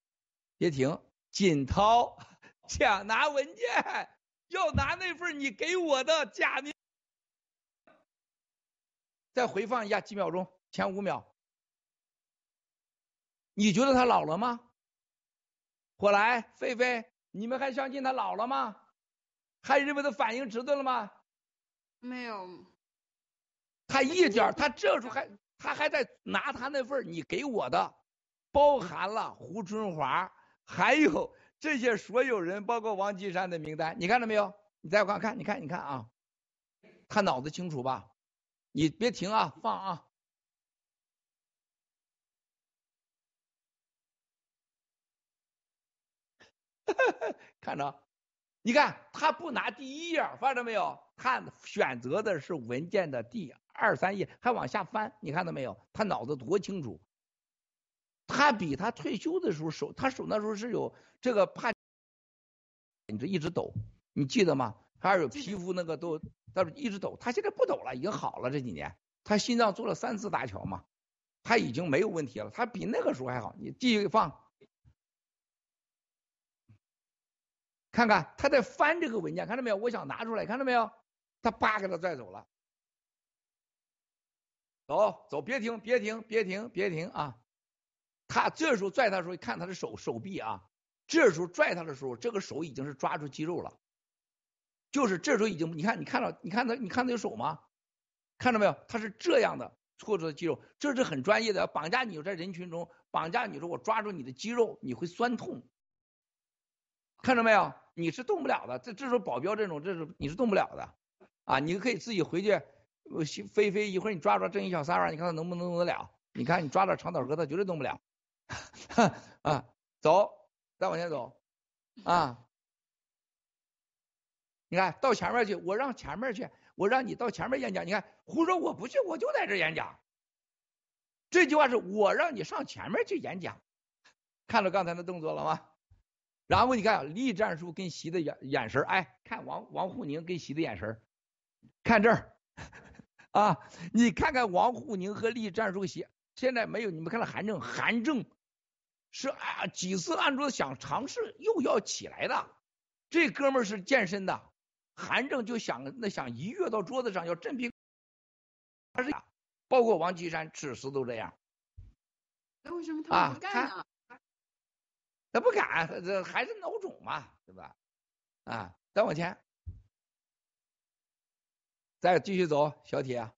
别停！锦涛 抢拿文件，要拿那份你给我的假名。再回放一下几秒钟，前五秒。你觉得他老了吗？火来，菲菲，你们还相信他老了吗？还认为他反应迟钝了吗？没有。他一点，他这时候还，他还在拿他那份你给我的，包含了胡春华。还有这些所有人，包括王岐山的名单，你看到没有？你再看看，你看，你看啊，他脑子清楚吧？你别停啊，放啊！看着，你看他不拿第一页，发现没有？他选择的是文件的第二三页，还往下翻，你看到没有？他脑子多清楚！他比他退休的时候手，他手那时候是有这个怕，你这一直抖，你记得吗？还有皮肤那个都，他一直抖，他现在不抖了，已经好了这几年。他心脏做了三次搭桥嘛，他已经没有问题了，他比那个时候还好。你继续放，看看他在翻这个文件，看到没有？我想拿出来，看到没有？他叭给他拽走了，走走，别停，别停，别停，别停啊！他这时候拽他的时候，看他的手手臂啊，这时候拽他的时候，这个手已经是抓住肌肉了，就是这时候已经，你看，你看到，你看他，你看他有手吗？看到没有？他是这样的搓住的肌肉，这是很专业的。绑架你在人群中绑架你说我抓住你的肌肉，你会酸痛，看到没有？你是动不了的。这这时候保镖这种，这是你是动不了的啊！你可以自己回去，飞飞一会儿你抓抓正义小三儿，你看他能不能动得了？你看你抓着长岛哥，他绝对动不了。啊，走，再往前走，啊，你看到前面去，我让前面去，我让你到前面演讲。你看，胡说我不去，我就在这演讲。这句话是我让你上前面去演讲，看到刚才的动作了吗？然后你看栗战书跟习的眼眼神，哎，看王王沪宁跟习的眼神，看这儿，啊，你看看王沪宁和栗战书习。现在没有，你们看到韩正，韩正是啊几次按住想尝试又要起来的，这哥们儿是健身的，韩正就想那想一跃到桌子上要振臂，他是包括王岐山此时都这样。那为什么他们不干呢？他不敢，这还是孬种嘛，对吧？啊，再往前，再继续走，小铁，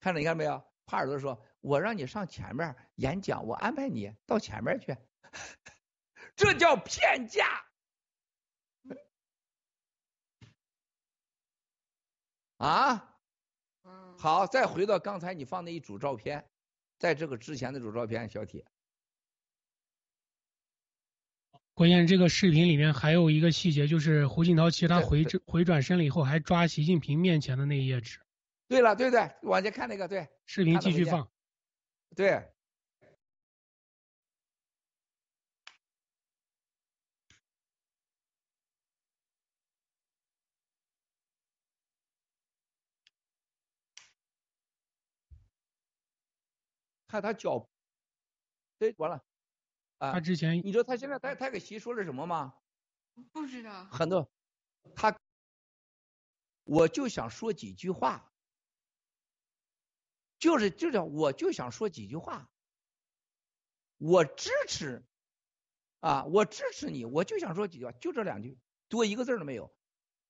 看着你看没有？帕尔多说：“我让你上前面演讲，我安排你到前面去。”这叫骗价啊！好，再回到刚才你放那一组照片，在这个之前的组照片，小铁。关键这个视频里面还有一个细节，就是胡锦涛其实他回回转身了以后，还抓习近平面前的那一页纸。对了，对对，往前看那个，对。视频继续放。对。看他脚，对，完了。啊，他之前，你知道他现在他他给习说了什么吗？不知道。很多，他，我就想说几句话，就是就这，我就想说几句话，我支持，啊，我支持你，我就想说几句话，就这两句，多一个字都没有。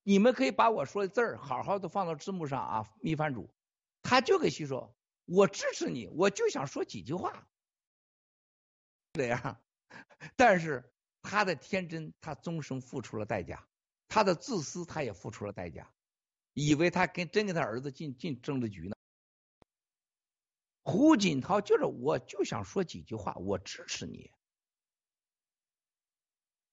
你们可以把我说的字儿好好的放到字幕上啊，秘饭主，他就给习说，我支持你，我就想说几句话。这样，但是他的天真，他终生付出了代价；他的自私，他也付出了代价。以为他跟真跟他儿子进进政治局呢。胡锦涛就是，我就想说几句话，我支持你。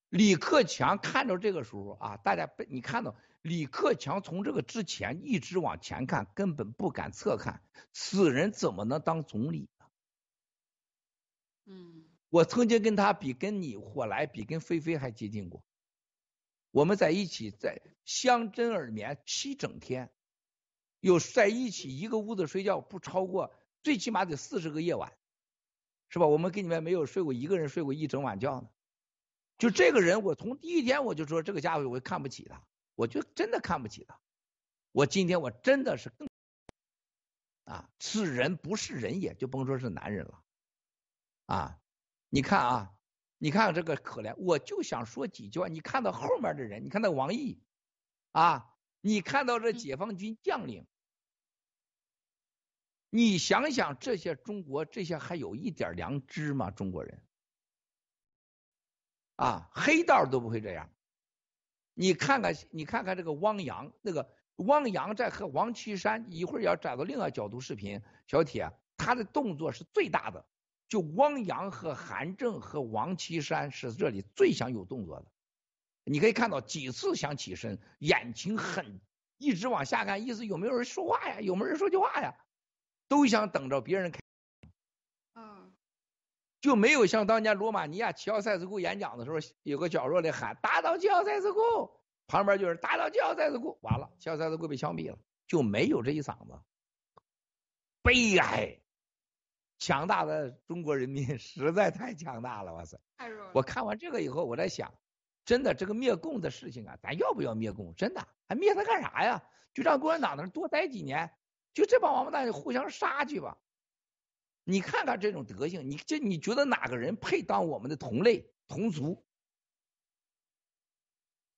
李克强看到这个时候啊，大家被你看到李克强从这个之前一直往前看，根本不敢侧看，此人怎么能当总理呢？嗯。我曾经跟他比，跟你火来比，跟菲菲还接近过。我们在一起在相枕而眠七整天，有在一起一个屋子睡觉不超过最起码得四十个夜晚，是吧？我们跟你们没有睡过一个人睡过一整晚觉呢。就这个人，我从第一天我就说这个家伙我看不起他，我就真的看不起他。我今天我真的是更啊，是人不是人也，就甭说是男人了啊。你看啊，你看看这个可怜，我就想说几句话。你看到后面的人，你看到王毅啊，你看到这解放军将领，你想想这些中国这些还有一点良知吗？中国人啊，黑道都不会这样。你看看，你看看这个汪洋，那个汪洋在和王岐山一会儿要转到另外角度视频，小铁他的动作是最大的。就汪洋和韩正和王岐山是这里最想有动作的，你可以看到几次想起身，眼睛很一直往下看，意思有没有人说话呀？有没有人说句话呀？都想等着别人开，嗯，就没有像当年罗马尼亚齐奥塞斯库演讲的时候，有个角落里喊打倒齐奥塞斯库，旁边就是打倒齐奥塞斯库，完了齐奥塞斯库被枪毙了，就没有这一嗓子，悲哀。强大的中国人民 实在太强大了，哇塞！我看完这个以后，我在想，真的这个灭共的事情啊，咱要不要灭共？真的，还灭他干啥呀？就让共产党那多待几年，就这帮王八蛋就互相杀去吧。你看看这种德行，你这你觉得哪个人配当我们的同类同族？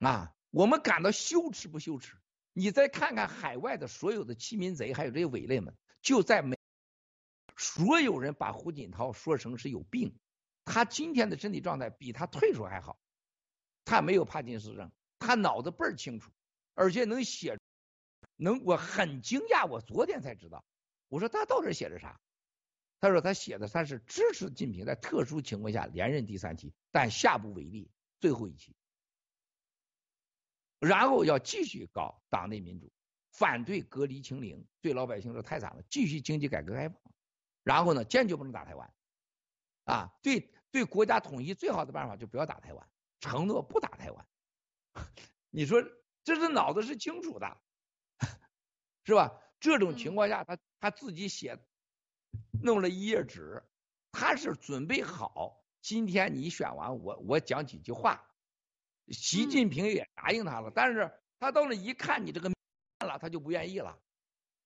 啊，我们感到羞耻不羞耻？你再看看海外的所有的欺民贼，还有这些伪类们，就在美。所有人把胡锦涛说成是有病，他今天的身体状态比他退出还好，他没有帕金斯症，他脑子倍儿清楚，而且能写，能我很惊讶，我昨天才知道，我说他到底写的啥？他说他写的他是支持习近平在特殊情况下连任第三期，但下不为例，最后一期，然后要继续搞党内民主，反对隔离清零，对老百姓说太惨了，继续经济改革开放。然后呢，坚决不能打台湾，啊，对对，国家统一最好的办法就不要打台湾，承诺不打台湾。你说这是脑子是清楚的，是吧？这种情况下，他他自己写弄了一页纸，他是准备好今天你选完我，我讲几句话，习近平也答应他了，但是他到那一看你这个了，他就不愿意了。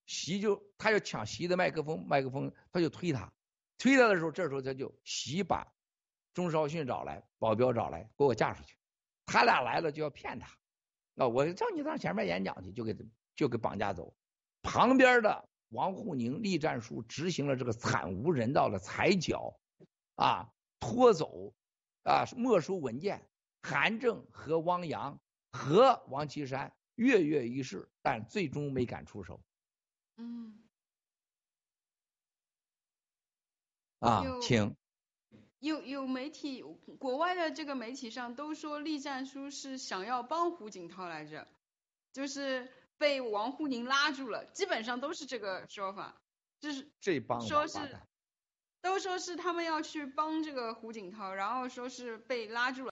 习就他要抢习的麦克风，麦克风他就推他，推他的时候，这时候他就习把钟少训找来，保镖找来，给我架出去。他俩来了就要骗他，啊，我叫你上前面演讲去，就给就给绑架走。旁边的王沪宁、栗战书执行了这个惨无人道的踩脚，啊，拖走，啊，没收文件，韩正和汪洋和王岐山跃跃欲试，但最终没敢出手。嗯，啊，请。有有媒体，国外的这个媒体上都说栗战书是想要帮胡锦涛来着，就是被王沪宁拉住了，基本上都是这个说法，就是这帮说是都说是他们要去帮这个胡锦涛，然后说是被拉住了。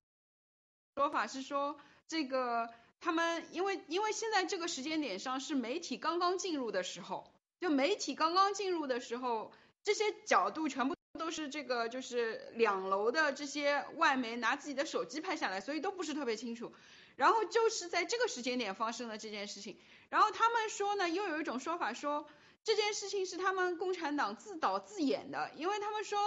说法是说这个他们因为因为现在这个时间点上是媒体刚刚进入的时候，就媒体刚刚进入的时候，这些角度全部都是这个就是两楼的这些外媒拿自己的手机拍下来，所以都不是特别清楚。然后就是在这个时间点发生了这件事情，然后他们说呢，又有一种说法说这件事情是他们共产党自导自演的，因为他们说，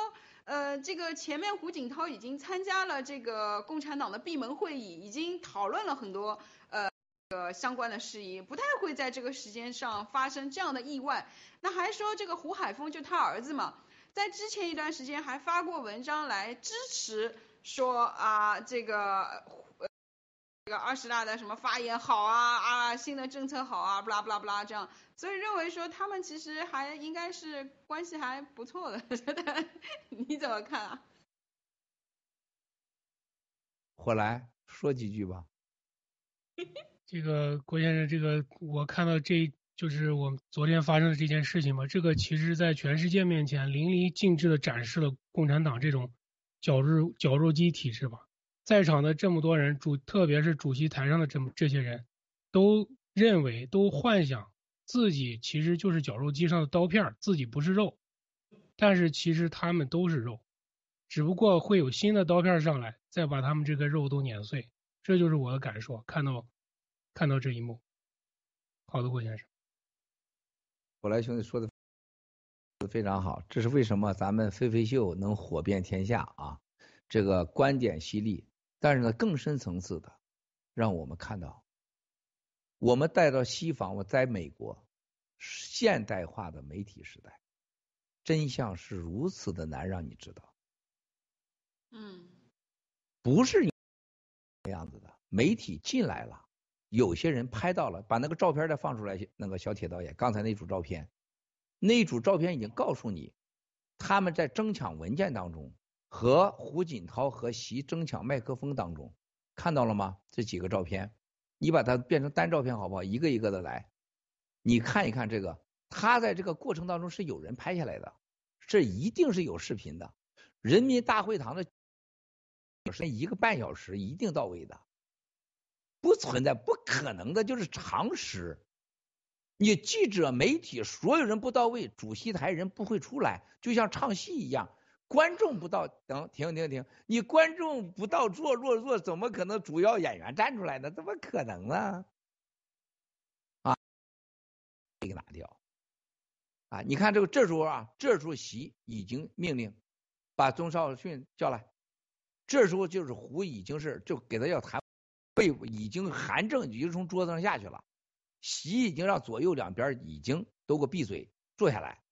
呃，这个前面胡锦涛已经参加了这个共产党的闭门会议，已经讨论了很多呃呃相关的事宜，不太会在这个时间上发生这样的意外。那还说这个胡海峰就他儿子嘛，在之前一段时间还发过文章来支持说啊这个。呃这个二十大的什么发言好啊啊，新的政策好啊，不啦不啦不啦这样，所以认为说他们其实还应该是关系还不错的，觉得 你怎么看啊？火来说几句吧。这个郭先生，这个我看到这就是我们昨天发生的这件事情嘛，这个其实在全世界面前淋漓尽致的展示了共产党这种绞肉绞肉机体制吧。在场的这么多人，主特别是主席台上的这么这些人，都认为都幻想自己其实就是绞肉机上的刀片，自己不是肉，但是其实他们都是肉，只不过会有新的刀片上来，再把他们这个肉都碾碎。这就是我的感受，看到看到这一幕。好的，郭先生。我来兄弟说的非常好，这是为什么咱们飞飞秀能火遍天下啊？这个观点犀利，但是呢，更深层次的，让我们看到，我们带到西方，我在美国现代化的媒体时代，真相是如此的难让你知道，嗯不是你这样子的。媒体进来了，有些人拍到了，把那个照片再放出来，那个小铁导演，刚才那组照片，那组照片已经告诉你，他们在争抢文件当中。和胡锦涛和习争抢麦克风当中，看到了吗？这几个照片，你把它变成单照片好不好？一个一个的来，你看一看这个，他在这个过程当中是有人拍下来的，这一定是有视频的。人民大会堂的是一个半小时一定到位的，不存在不可能的，就是常识。你记者、媒体所有人不到位，主席台人不会出来，就像唱戏一样。观众不到，等停停停，你观众不到坐落座，怎么可能主要演员站出来呢？怎么可能呢？啊，这个拿掉。啊，你看这个这时候啊，这时候习已经命令把钟少训叫来，这时候就是胡已经是就给他要谈，被已经韩正已经从桌子上下去了，习已经让左右两边已经都给我闭嘴坐下来，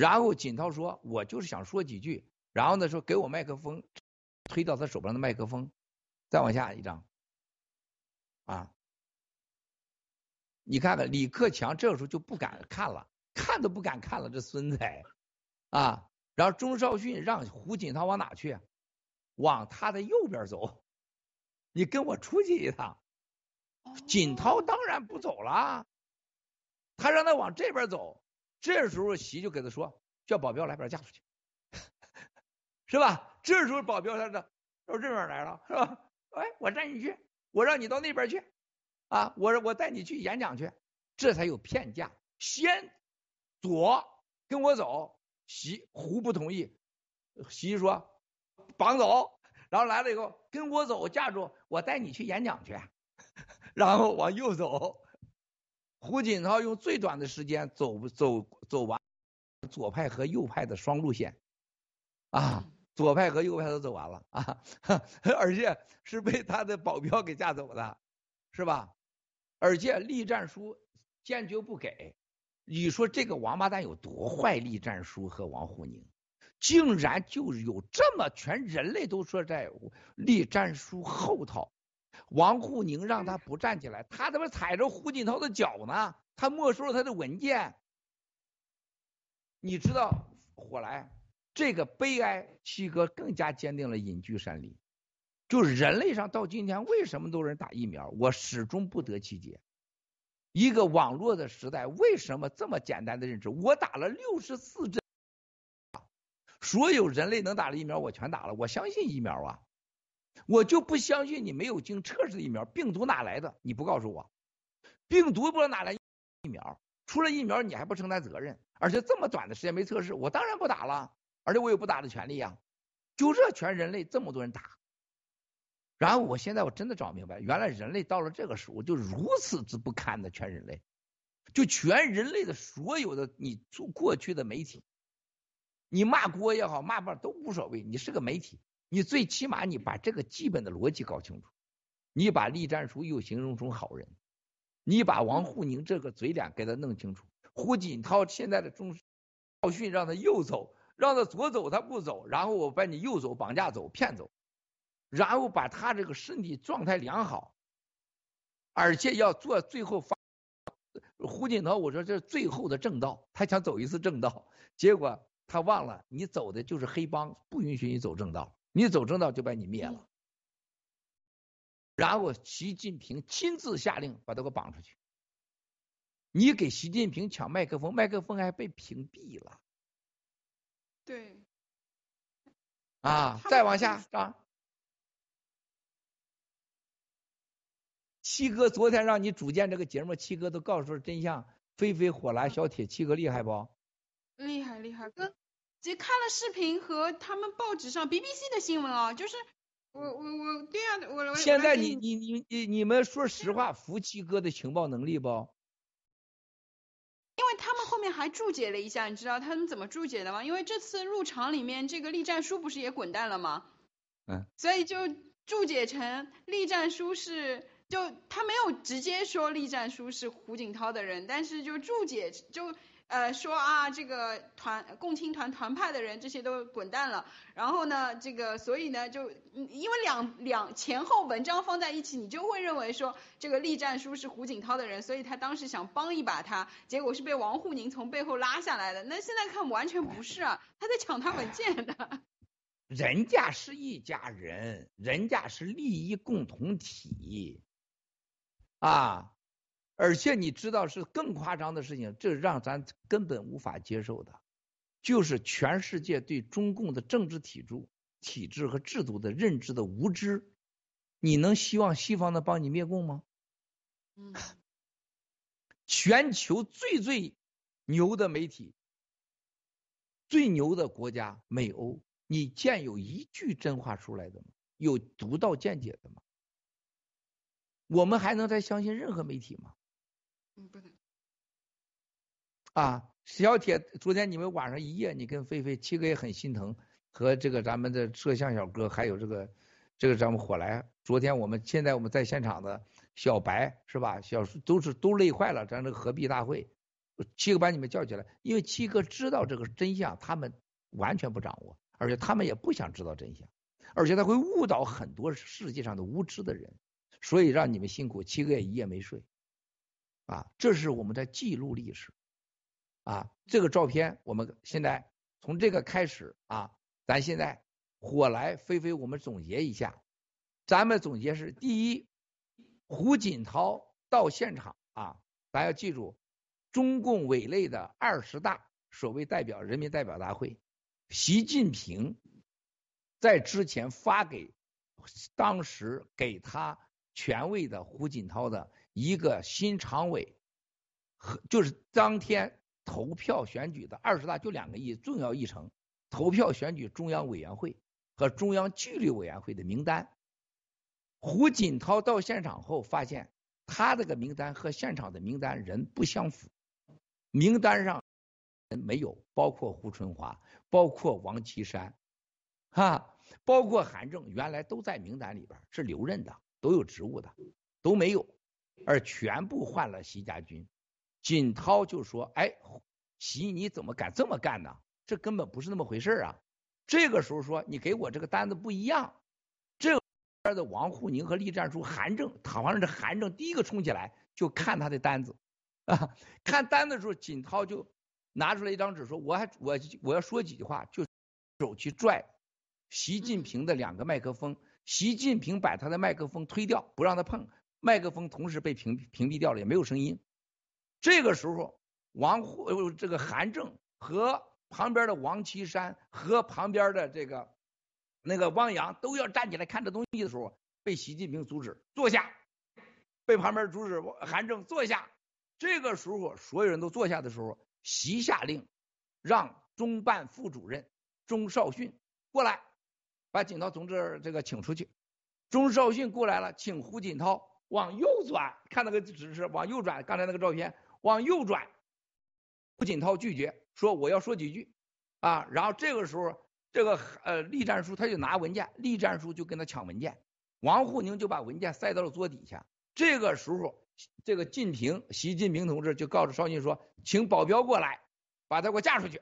然后锦涛说：“我就是想说几句。”然后呢，说给我麦克风，推到他手上的麦克风，再往下一张，啊，你看看李克强这个时候就不敢看了，看都不敢看了，这孙子，啊，然后钟少训让胡锦涛往哪去？往他的右边走，你跟我出去一趟。锦涛当然不走了，他让他往这边走，这时候习就给他说，叫保镖来把他架出去。是吧？这时候保镖他这到这边来了，是吧？哎，我带你去，我让你到那边去，啊，我我带你去演讲去，这才有骗架。先左跟我走，习胡不同意，习说绑走，然后来了以后跟我走，架住，我带你去演讲去，然后往右走。胡锦涛用最短的时间走走走完左派和右派的双路线，啊。左派和右派都走完了啊，而且是被他的保镖给架走的，是吧？而且栗战书坚决不给，你说这个王八蛋有多坏？栗战书和王沪宁，竟然就有这么全人类都说在栗战书后头，王沪宁让他不站起来，他他妈踩着胡锦涛的脚呢，他没收了他的文件。你知道火来这个悲哀，七哥更加坚定了隐居山林。就是人类上到今天为什么都人打疫苗，我始终不得其解。一个网络的时代，为什么这么简单的认知？我打了六十四针，所有人类能打的疫苗我全打了，我相信疫苗啊，我就不相信你没有经测试的疫苗，病毒哪来的？你不告诉我，病毒不知道哪来疫苗，出了疫苗你还不承担责任，而且这么短的时间没测试，我当然不打了，而且我有不打的权利呀。就这全人类这么多人打。然后我现在我真的找明白，原来人类到了这个时候就如此之不堪的全人类，就全人类的所有的你做过去的媒体，你骂锅也好骂不都无所谓，你是个媒体，你最起码你把这个基本的逻辑搞清楚，你把栗战书又形容成好人，你把王沪宁这个嘴脸给他弄清楚，胡锦涛现在的中教训让他右走，让他左走他不走，然后我把你右走绑架走骗走。然后把他这个身体状态良好，而且要做最后发胡锦涛，我说这是最后的正道，他想走一次正道，结果他忘了你走的就是黑帮，不允许你走正道，你走正道就把你灭了。然后习近平亲自下令把他给绑出去，你给习近平抢麦克风，麦克风还被屏蔽了。对。啊，再往下啊。七哥昨天让你主见这个节目，七哥都告诉了真相。飞飞火蓝小铁，七哥厉害不？厉害厉害，哥，其实看了视频和他们报纸上 BBC 的新闻啊，就是我我我对呀，我现在你你你你你们说实话，服七哥的情报能力不？因为他们后面还注解了一下，你知道他们怎么注解的吗？因为这次入场里面这个栗战书不是也滚蛋了吗？嗯。所以就注解成栗战书是。就他没有直接说栗战书是胡锦涛的人，但是就注解就呃说啊这个团共青团团派的人这些都滚蛋了，然后呢这个所以呢就因为两两前后文章放在一起，你就会认为说这个栗战书是胡锦涛的人，所以他当时想帮一把他，结果是被王沪宁从背后拉下来的。那现在看完全不是啊，他在抢他文件的。人家是一家人，人家是利益共同体。啊，而且你知道是更夸张的事情，这让咱根本无法接受的，就是全世界对中共的政治体制、体制和制度的认知的无知。你能希望西方能帮你灭共吗？嗯，全球最最牛的媒体、最牛的国家美欧，你见有一句真话出来的吗？有独到见解的吗？我们还能再相信任何媒体吗？不能。啊，小铁，昨天你们晚上一夜，你跟菲菲七哥也很心疼，和这个咱们的摄像小哥，还有这个这个咱们火来，昨天我们现在我们在现场的小白是吧？小都是都累坏了，咱这个合璧大会，七哥把你们叫起来，因为七哥知道这个真相，他们完全不掌握，而且他们也不想知道真相，而且他会误导很多世界上的无知的人。所以让你们辛苦，七哥也一夜没睡，啊，这是我们在记录历史，啊，这个照片我们现在从这个开始啊，咱现在火来飞飞，我们总结一下，咱们总结是第一，胡锦涛到现场啊，咱要记住，中共委内的二十大所谓代表人民代表大会，习近平在之前发给当时给他。权威的胡锦涛的一个新常委，和就是当天投票选举的二十大就两个议重要议程，投票选举中央委员会和中央纪律委员会的名单。胡锦涛到现场后发现，他这个名单和现场的名单人不相符，名单上人没有，包括胡春华，包括王岐山，哈，包括韩正，原来都在名单里边，是留任的。都有职务的都没有，而全部换了习家军。锦涛就说：“哎，习你怎么敢这么干呢？这根本不是那么回事啊！”这个时候说：“你给我这个单子不一样。”这边的王沪宁和栗战书、韩正，好像是韩正第一个冲起来就看他的单子啊，看单子的时候，锦涛就拿出来一张纸说：“我还我我要说几句话，就手去拽习近平的两个麦克风。”习近平把他的麦克风推掉，不让他碰麦克风，同时被屏屏蔽掉了，也没有声音。这个时候，王呃这个韩正和旁边的王岐山和旁边的这个那个汪洋都要站起来看这东西的时候，被习近平阻止坐下，被旁边阻止韩正坐下。这个时候，所有人都坐下的时候，习下令让中办副主任钟少训过来。把锦涛同志这个请出去，钟少训过来了，请胡锦涛往右转，看那个指示往右转，刚才那个照片往右转，胡锦涛拒绝说我要说几句啊，然后这个时候这个呃栗战书他就拿文件，栗战书就跟他抢文件，王沪宁就把文件塞到了桌底下，这个时候这个晋平习近平同志就告诉少训说，请保镖过来，把他给我架出去。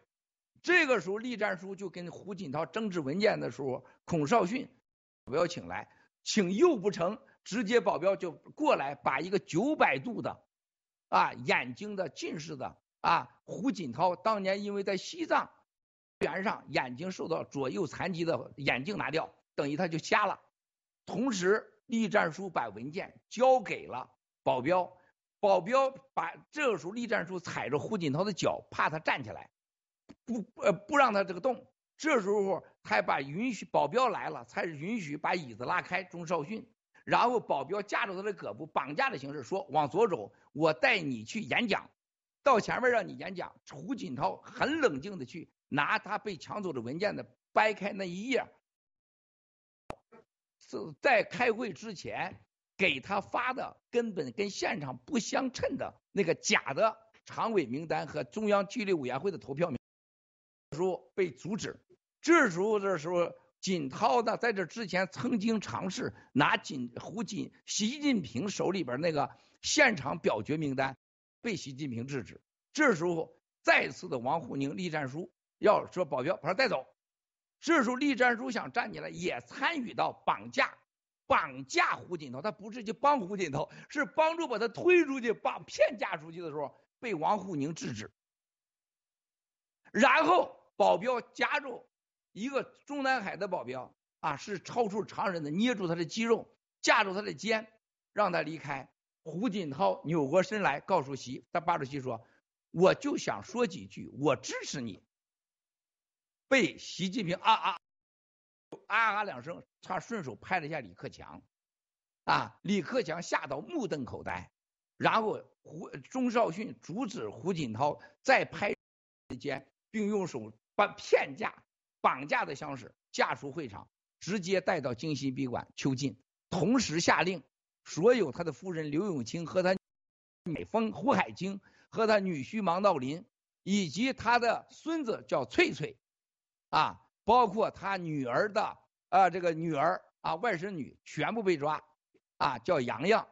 这个时候，栗战书就跟胡锦涛争执文件的时候，孔少训保镖请来，请又不成，直接保镖就过来，把一个九百度的啊眼睛的近视的啊胡锦涛当年因为在西藏原上眼睛受到左右残疾的眼镜拿掉，等于他就瞎了。同时，栗战书把文件交给了保镖，保镖把这个时候栗战书踩着胡锦涛的脚，怕他站起来。不呃不让他这个动，这时候才把允许保镖来了，才允许把椅子拉开。钟少训，然后保镖架住他的胳膊，绑架的形式说往左走，我带你去演讲，到前面让你演讲。胡锦涛很冷静的去拿他被抢走的文件的掰开那一页，是在开会之前给他发的根本跟现场不相称的那个假的常委名单和中央纪律委员会的投票名。时候被阻止，这时候的时候，锦涛呢，在这之前曾经尝试拿锦胡锦习近平手里边那个现场表决名单，被习近平制止。这时候再次的王沪宁、栗战书要说保镖把他带走，这时候栗战书想站起来也参与到绑架绑架胡锦涛，他不是去帮胡锦涛，是帮助把他推出去，把骗嫁出去的时候被王沪宁制止，然后。保镖夹住一个中南海的保镖啊，是超出常人的，捏住他的肌肉，架住他的肩，让他离开。胡锦涛扭过身来，告诉习，他巴主席说：“我就想说几句，我支持你。”被习近平啊啊啊啊两声，他顺手拍了一下李克强，啊，李克强吓到目瞪口呆，然后胡钟少训阻止胡锦涛再拍肩，并用手。把片架、绑架的相识架出会场，直接带到京西宾馆囚禁。同时下令，所有他的夫人刘永清和他美峰胡海清和他女婿王道林，以及他的孙子叫翠翠，啊，包括他女儿的啊这个女儿啊外甥女全部被抓，啊叫洋洋，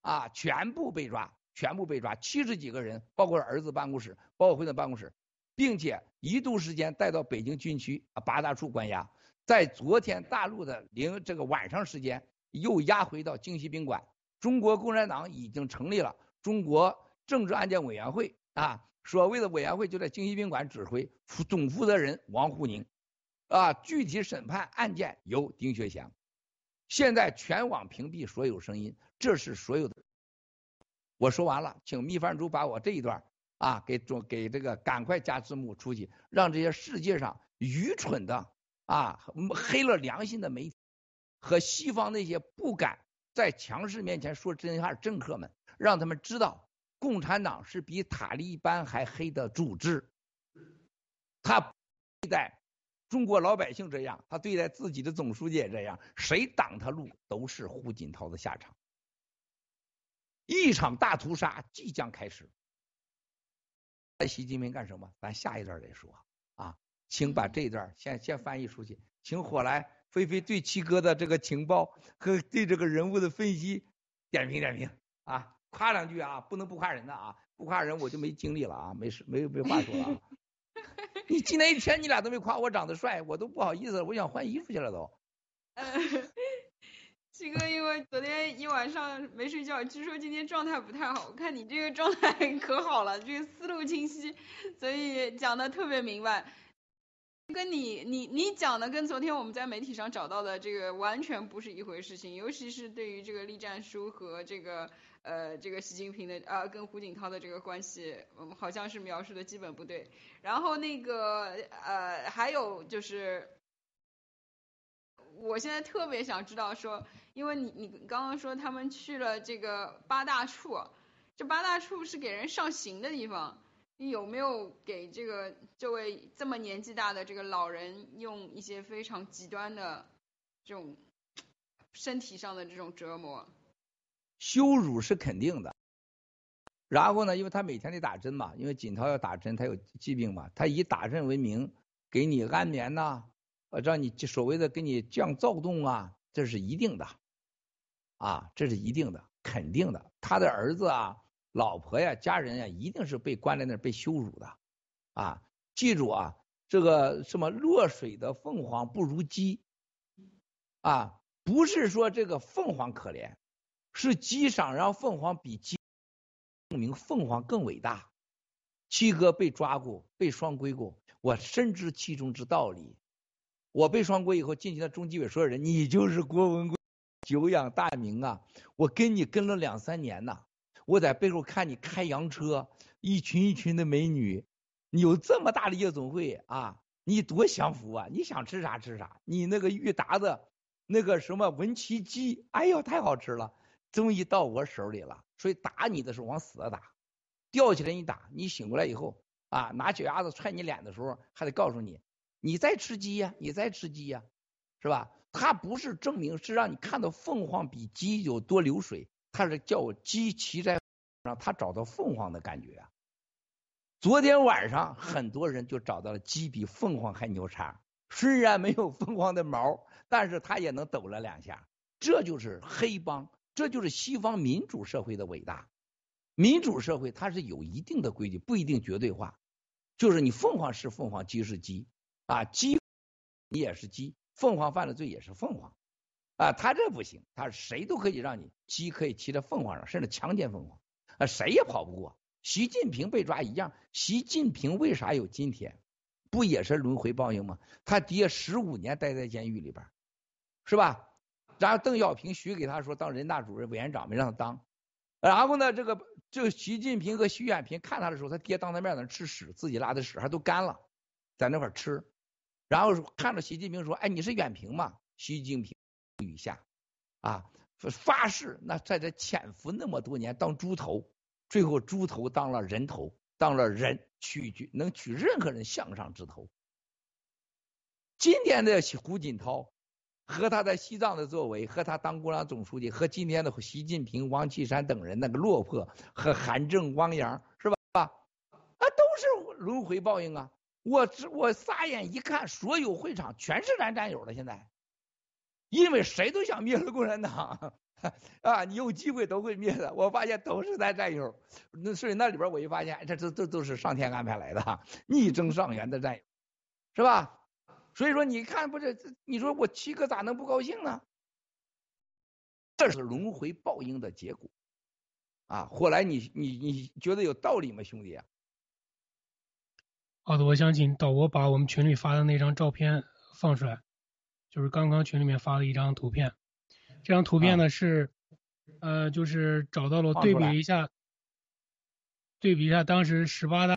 啊全部被抓，全部被抓，七十几个人，包括儿子办公室，包括回的办公室。并且一度时间带到北京军区啊八大处关押，在昨天大陆的零这个晚上时间又押回到京西宾馆。中国共产党已经成立了中国政治案件委员会啊，所谓的委员会就在京西宾馆指挥，总负责人王沪宁啊，具体审判案件由丁学祥。现在全网屏蔽所有声音，这是所有的。我说完了，请秘饭主把我这一段。啊，给中给这个赶快加字幕出去，让这些世界上愚蠢的啊黑了良心的媒体和西方那些不敢在强势面前说真话的政客们，让他们知道共产党是比塔利班还黑的组织。他对待中国老百姓这样，他对待自己的总书记也这样，谁挡他路都是胡锦涛的下场。一场大屠杀即将开始。习近平干什么？咱下一段再说啊，请把这一段先先翻译出去，请火来飞飞对七哥的这个情报和对这个人物的分析点评点评啊，夸两句啊，不能不夸人的啊，不夸人我就没精力了啊，没事没没话说了啊。你今天一天你俩都没夸我长得帅，我都不好意思了，我想换衣服去了都。七哥因为昨天一晚上没睡觉，据说今天状态不太好。我看你这个状态 可好了，这个思路清晰，所以讲的特别明白。跟你你你讲的跟昨天我们在媒体上找到的这个完全不是一回事情，尤其是对于这个栗战书和这个呃这个习近平的呃跟胡锦涛的这个关系，嗯好像是描述的基本不对。然后那个呃还有就是，我现在特别想知道说，因为你你刚刚说他们去了这个八大处，这八大处是给人上刑的地方。你有没有给这个这位这么年纪大的这个老人用一些非常极端的这种身体上的这种折磨？羞辱是肯定的。然后呢，因为他每天得打针嘛，因为锦涛要打针，他有疾病嘛，他以打针为名给你安眠呐、呃，让你所谓的给你降躁动啊，这是一定的，啊，这是一定的，肯定的。他的儿子啊。老婆呀，家人呀，一定是被关在那儿被羞辱的，啊！记住啊，这个什么落水的凤凰不如鸡，啊，不是说这个凤凰可怜，是鸡想让凤凰比鸡证明凤凰更伟大。七哥被抓过，被双规过，我深知其中之道理。我被双规以后，进去的中纪委所有人，你就是郭文贵，久仰大名啊！我跟你跟了两三年呐。我在背后看你开洋车，一群一群的美女，你有这么大的夜总会啊，你多享福啊！你想吃啥吃啥，你那个裕达的，那个什么文奇鸡，哎呦太好吃了，终于到我手里了。所以打你的时候往死了打，吊起来一打，你醒过来以后啊，拿脚丫子踹你脸的时候，还得告诉你，你在吃鸡呀，你在吃鸡呀，是吧？它不是证明，是让你看到凤凰比鸡有多流水。他是叫鸡骑在上，他找到凤凰的感觉啊。昨天晚上很多人就找到了鸡比凤凰还牛叉，虽然没有凤凰的毛，但是他也能抖了两下。这就是黑帮，这就是西方民主社会的伟大。民主社会它是有一定的规矩，不一定绝对化。就是你凤凰是凤凰，鸡是鸡啊，鸡你也是鸡，凤凰犯了罪也是凤凰。啊，他这不行，他谁都可以让你鸡可以骑在凤凰上，甚至强奸凤凰，啊，谁也跑不过。习近平被抓一样，习近平为啥有今天？不也是轮回报应吗？他爹十五年待在监狱里边，是吧？然后邓小平许给他说当人大主任、委员长，没让他当。然后呢，这个这个习近平和徐远平看他的时候，他爹当他面在那吃屎，自己拉的屎还都干了，在那块吃。然后看着习近平说：“哎，你是远平吗？”习近平。雨下，啊，发誓那在这潜伏那么多年当猪头，最后猪头当了人头，当了人取取能取任何人项上之头。今天的胡锦涛和他在西藏的作为，和他当共产党总书记，和今天的习近平、王岐山等人那个落魄，和韩正、汪洋是吧？啊，都是轮回报应啊！我我撒眼一看，所有会场全是咱战友了，现在。因为谁都想灭了共产党啊，你有机会都会灭的。我发现都是咱战友，那所以那里边我一发现，这这这都是上天安排来的，逆增上元的战友，是吧？所以说你看不是，你说我七哥咋能不高兴呢？这是轮回报应的结果啊！后来你你你觉得有道理吗，兄弟啊？好的，我想请导播把我们群里发的那张照片放出来。就是刚刚群里面发了一张图片，这张图片呢是，呃，就是找到了对比一下，对比一下当时十八大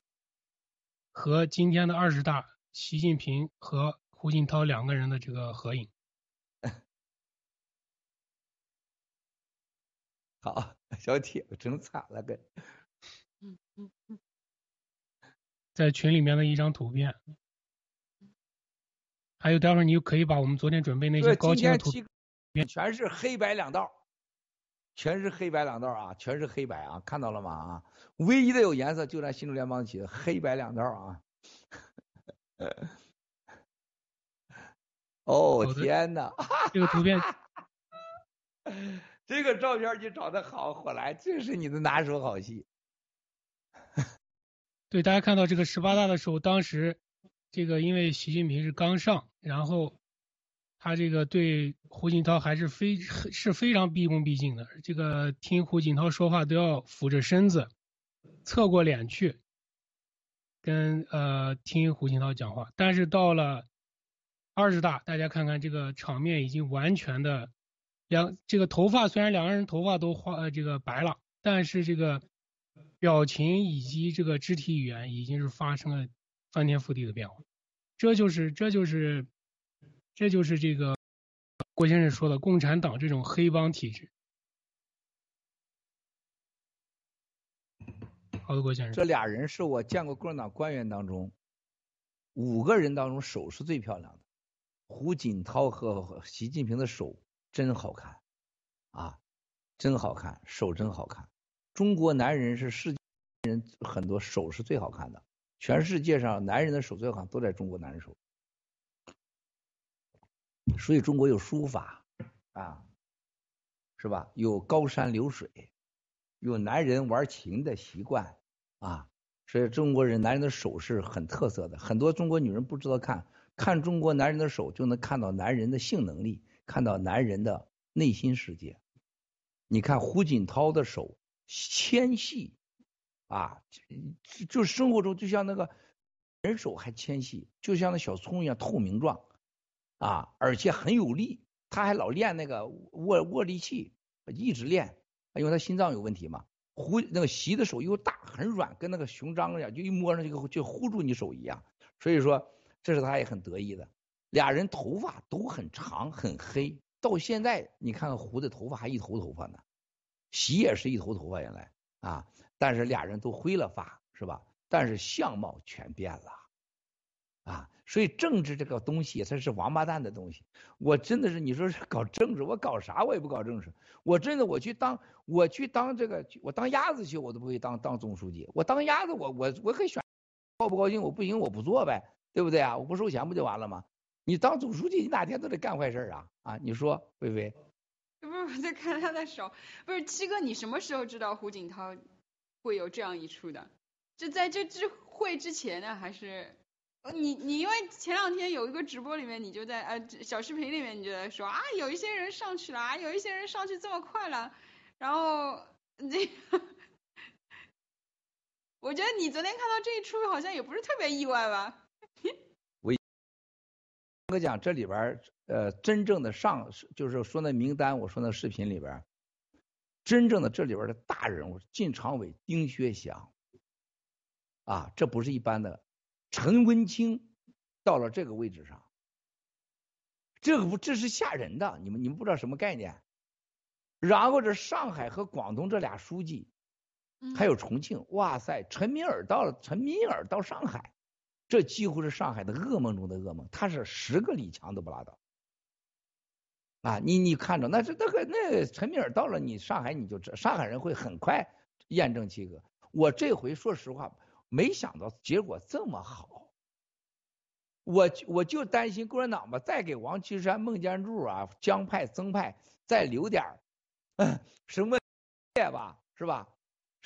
和今天的二十大，习近平和胡锦涛两个人的这个合影。好，小铁整惨了跟。在群里面的一张图片。还有，待会儿你就可以把我们昨天准备那些高清的图片，全是黑白两道，全是黑白两道啊，全是黑白啊，看到了吗？啊，唯一的有颜色就咱新中联邦旗的黑白两道啊。哦天哪！这个图片，这个照片你找的好，火来，这是你的拿手好戏。对，大家看到这个十八大的时候，当时这个因为习近平是刚上，然后他这个对胡锦涛还是非是非常毕恭毕敬的，这个听胡锦涛说话都要俯着身子，侧过脸去跟呃听胡锦涛讲话。但是到了二十大，大家看看这个场面已经完全的两这个头发虽然两个人头发都花呃这个白了，但是这个。表情以及这个肢体语言已经是发生了翻天覆地的变化，这就是这就是这就是这个郭先生说的共产党这种黑帮体制。好的，郭先生，这俩人是我见过共产党官员当中五个人当中手是最漂亮的，胡锦涛和习近平的手真好看啊，真好看，手真好看。中国男人是世界人很多手是最好看的，全世界上男人的手最好看都在中国男人手，所以中国有书法啊，是吧？有高山流水，有男人玩琴的习惯啊，所以中国人男人的手是很特色的，很多中国女人不知道看，看中国男人的手就能看到男人的性能力，看到男人的内心世界。你看胡锦涛的手。纤细啊，就是生活中就像那个人手还纤细，就像那小葱一样透明状啊，而且很有力。他还老练那个握握力器，一直练，因为他心脏有问题嘛。胡那个习的手又大很软，跟那个熊掌一样，就一摸上去就就护住你手一样。所以说，这是他也很得意的。俩人头发都很长很黑，到现在你看看胡的头发还一头头发呢。习也是一头头发原来啊，但是俩人都灰了发是吧？但是相貌全变了啊，所以政治这个东西它是王八蛋的东西。我真的是你说是搞政治，我搞啥我也不搞政治。我真的我去当我去当这个我当鸭子去，我都不会当当总书记。我当鸭子我我我可以选，高不高兴我不行我不做呗，对不对啊？我不收钱不就完了吗？你当总书记你哪天都得干坏事啊啊！你说薇薇？不是我在看他的手，不是七哥，你什么时候知道胡锦涛会有这样一出的？就在这之会之前呢，还是？你你因为前两天有一个直播里面，你就在呃小视频里面你就在说啊，有一些人上去了啊，有一些人上去这么快了，然后这，我觉得你昨天看到这一出好像也不是特别意外吧？我我讲这里边。呃，真正的上就是说那名单，我说那视频里边，真正的这里边的大人物，晋常委丁薛祥，啊，这不是一般的，陈文清到了这个位置上，这个不这是吓人的，你们你们不知道什么概念。然后这上海和广东这俩书记，还有重庆，哇塞，陈敏尔到了，陈敏尔到上海，这几乎是上海的噩梦中的噩梦，他是十个李强都不拉倒。啊，你你看着，那是那个那陈敏尔到了你上海，你就知上海人会很快验证七哥。我这回说实话，没想到结果这么好。我我就担心共产党吧，再给王岐山、孟建柱啊、江派、曾派再留点儿什么业吧，是吧？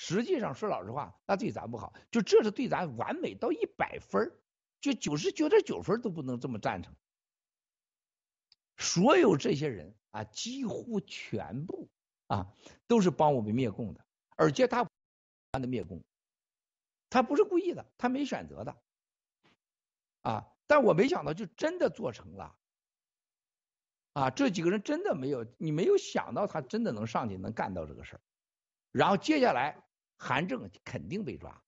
实际上说老实话，那对咱不好。就这是对咱完美到一百分就九十九点九分都不能这么赞成。所有这些人啊，几乎全部啊，都是帮我们灭共的，而且他的灭共，他不是故意的，他没选择的啊。但我没想到，就真的做成了啊！这几个人真的没有，你没有想到他真的能上去能干到这个事儿。然后接下来，韩正肯定被抓，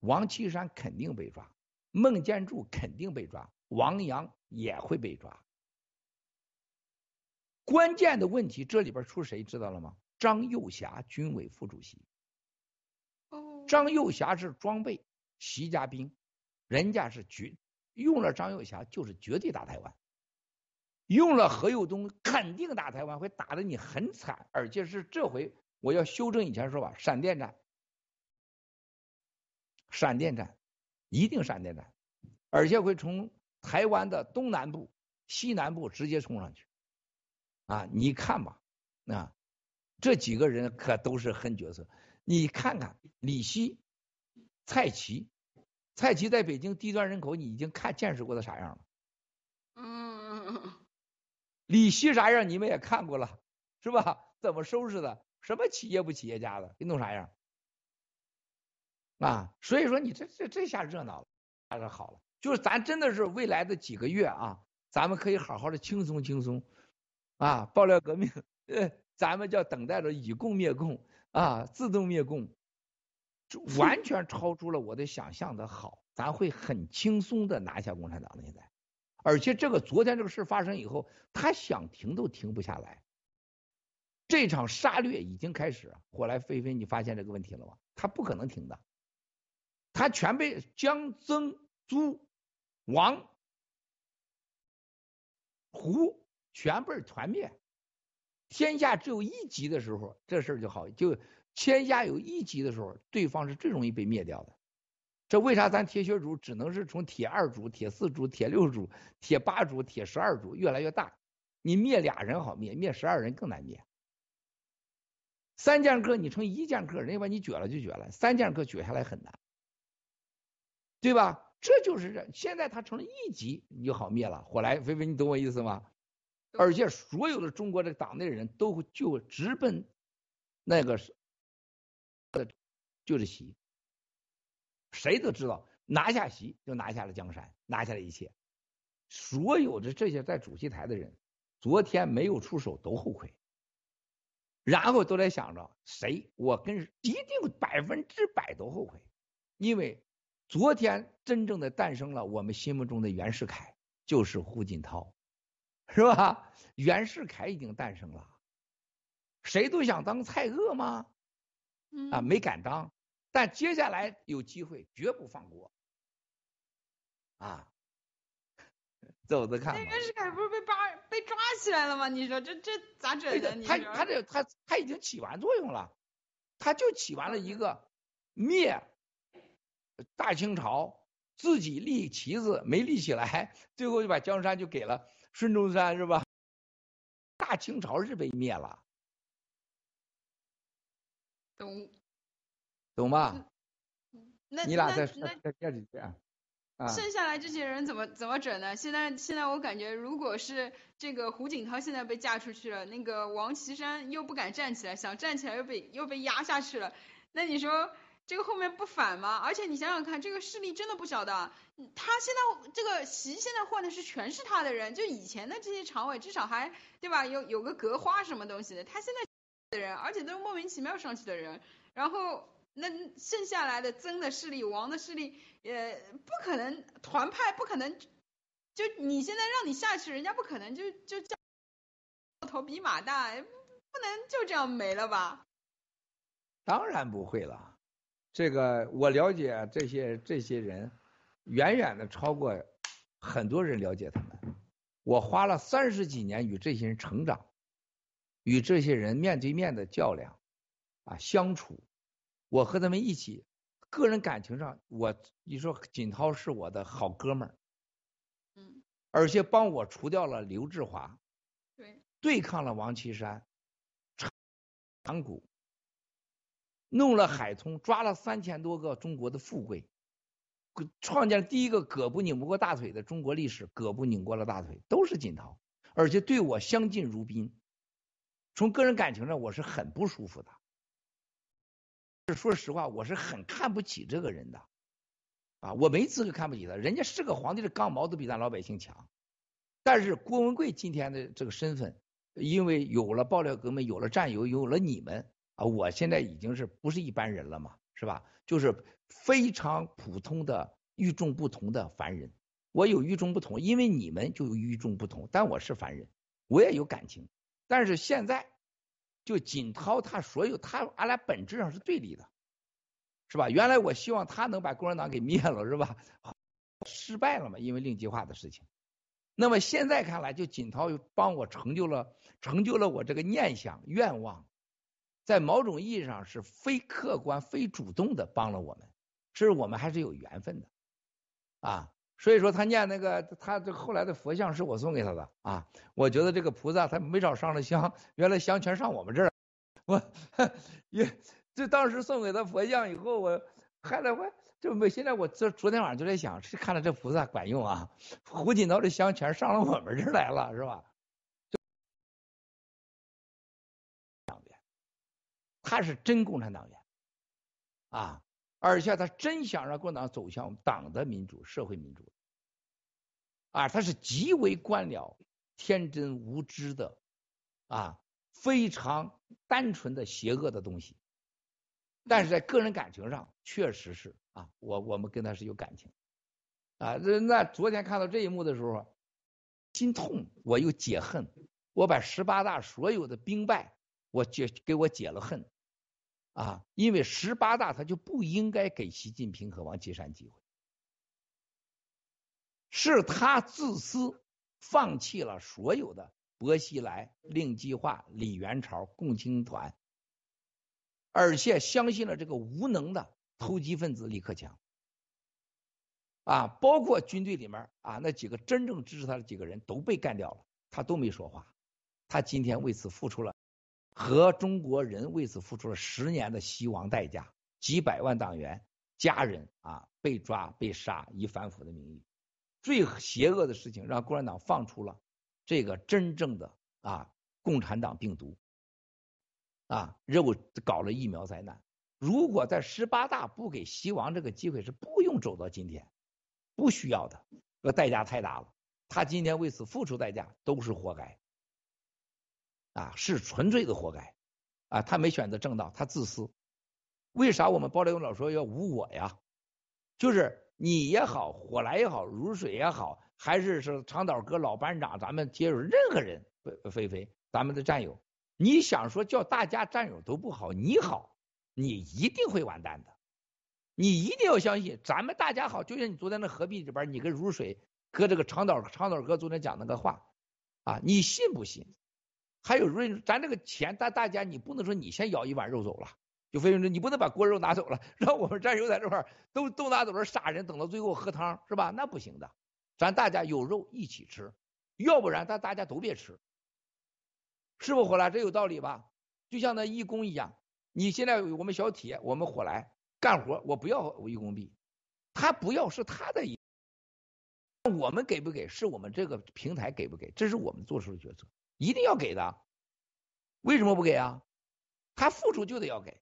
王岐山肯定被抓，孟建柱肯定被抓，王阳也会被抓。关键的问题，这里边出谁知道了吗？张幼霞，军委副主席。张幼霞是装备习家兵，人家是绝用了张幼霞就是绝对打台湾，用了何佑东肯定打台湾，会打的你很惨，而且是这回我要修正以前说法，闪电战，闪电战，一定闪电战，而且会从台湾的东南部、西南部直接冲上去。啊，你看吧，啊，这几个人可都是狠角色。你看看李希，蔡奇，蔡奇在北京低端人口你已经看见识过他啥样了。嗯，李希啥样你们也看过了，是吧？怎么收拾的？什么企业不企业家的，给弄啥样？啊，所以说你这这这下热闹了，还是好了。就是咱真的是未来的几个月啊，咱们可以好好的轻松轻松啊。爆料革命，呃，咱们叫等待着以共灭共啊，自动灭共，完全超出了我的想象的好，咱会很轻松的拿下共产党的现在。而且这个昨天这个事发生以后，他想停都停不下来。这场杀掠已经开始，火来飞飞，你发现这个问题了吗？他不可能停的，他全被江曾朱王胡全被团灭。天下只有一级的时候，这事儿就好；就天下有一级的时候，对方是最容易被灭掉的。这为啥咱铁血主只能是从铁二主、铁四主、铁六主、铁八主、铁十二主越来越大？你灭俩人好灭，灭十二人更难灭。三剑客你成一剑客，人家把你撅了就撅了，三剑客撅下来很难，对吧？这就是这，现在他成了一级，你就好灭了。火来菲菲，你懂我意思吗？而且所有的中国这个党内人都就直奔那个是，就是习。谁都知道，拿下习就拿下了江山，拿下了一切。所有的这些在主席台的人，昨天没有出手都后悔，然后都在想着谁，我跟一定百分之百都后悔，因为昨天真正的诞生了我们心目中的袁世凯，就是胡锦涛，是吧？袁世凯已经诞生了，谁都想当蔡锷吗？啊，没敢当。但接下来有机会，绝不放过啊！走着看。那袁世凯不是被抓被抓起来了吗？你说这这咋整的？他他这他他已经起完作用了，他就起完了一个灭大清朝，自己立旗子没立起来，最后就把江山就给了孙中山，是吧？大清朝是被灭了。懂。懂吧？那你俩再再再接几句啊？啊，剩下来这些人怎么怎么整呢？现在现在我感觉，如果是这个胡锦涛现在被架出去了，那个王岐山又不敢站起来，想站起来又被又被压下去了，那你说这个后面不反吗？而且你想想看，这个势力真的不小的。他现在这个席现在换的是全是他的人，就以前的这些常委至少还对吧？有有个格花什么东西的，他现在的人，而且都是莫名其妙上去的人，然后。那剩下来的曾的势力、王的势力，呃，不可能团派不可能，就你现在让你下去，人家不可能就就叫头比马大，不能就这样没了吧？当然不会了，这个我了解这些这些人，远远的超过很多人了解他们。我花了三十几年与这些人成长，与这些人面对面的较量，啊，相处。我和他们一起，个人感情上，我你说锦涛是我的好哥们儿，嗯，而且帮我除掉了刘志华，对，对抗了王岐山，长谷，弄了海通，抓了三千多个中国的富贵，创建第一个胳膊拧不过大腿的中国历史，胳膊拧过了大腿，都是锦涛，而且对我相敬如宾，从个人感情上我是很不舒服的。说实话，我是很看不起这个人的，啊，我没资格看不起他。人家是个皇帝的钢毛都比咱老百姓强。但是郭文贵今天的这个身份，因为有了爆料革命，有了战友，有了你们啊，我现在已经是不是一般人了嘛，是吧？就是非常普通的与众不同的凡人。我有与众不同，因为你们就有与众不同，但我是凡人，我也有感情。但是现在。就锦涛他所有他俺俩本质上是对立的，是吧？原来我希望他能把共产党给灭了，是吧？失败了嘛，因为令计划的事情。那么现在看来，就锦涛又帮我成就了成就了我这个念想愿望，在某种意义上是非客观非主动的帮了我们，是我们还是有缘分的啊。所以说他念那个他这后来的佛像是我送给他的啊，我觉得这个菩萨他没少上了香，原来香全上我们这儿，我也这当时送给他佛像以后，我还得我这没现在我这昨天晚上就在想，是看了这菩萨管用啊，胡锦涛的香全上了我们这儿来了，是吧？他是真共产党员啊，而且他真想让共产党走向党的民主、社会民主啊，他是极为官僚、天真无知的啊，非常单纯的邪恶的东西。但是在个人感情上，确实是啊，我我们跟他是有感情啊。那那昨天看到这一幕的时候，心痛，我又解恨，我把十八大所有的兵败，我解给我解了恨。啊，因为十八大他就不应该给习近平和王岐山机会，是他自私，放弃了所有的薄熙来、令计划、李元朝、共青团，而且相信了这个无能的投机分子李克强，啊，包括军队里面啊那几个真正支持他的几个人都被干掉了，他都没说话，他今天为此付出了。和中国人为此付出了十年的希望代价，几百万党员、家人啊被抓被杀，以反腐的名义，最邪恶的事情让共产党放出了这个真正的啊共产党病毒，啊，又搞了疫苗灾难。如果在十八大不给希王这个机会，是不用走到今天，不需要的，这代价太大了。他今天为此付出代价，都是活该。啊，是纯粹的活该，啊，他没选择正道，他自私。为啥我们包良勇老说要无我呀？就是你也好，火来也好，如水也好，还是是长岛哥老班长，咱们接触任何人，飞飞，咱们的战友，你想说叫大家战友都不好，你好，你一定会完蛋的。你一定要相信，咱们大家好，就像你昨天那合璧里边，你跟如水搁这个长岛长岛哥昨天讲那个话，啊，你信不信？还有润，咱这个钱，大大家你不能说你先舀一碗肉走了，就非说你不能把锅肉拿走了，让我们战友在这块都都拿走了杀人，等到最后喝汤是吧？那不行的，咱大家有肉一起吃，要不然咱大家都别吃，是不火来？这有道理吧？就像那义工一样，你现在我们小铁，我们火来干活，我不要义工币，他不要是他的，我们给不给是我们这个平台给不给，这是我们做出的决策。一定要给的，为什么不给啊？他付出就得要给，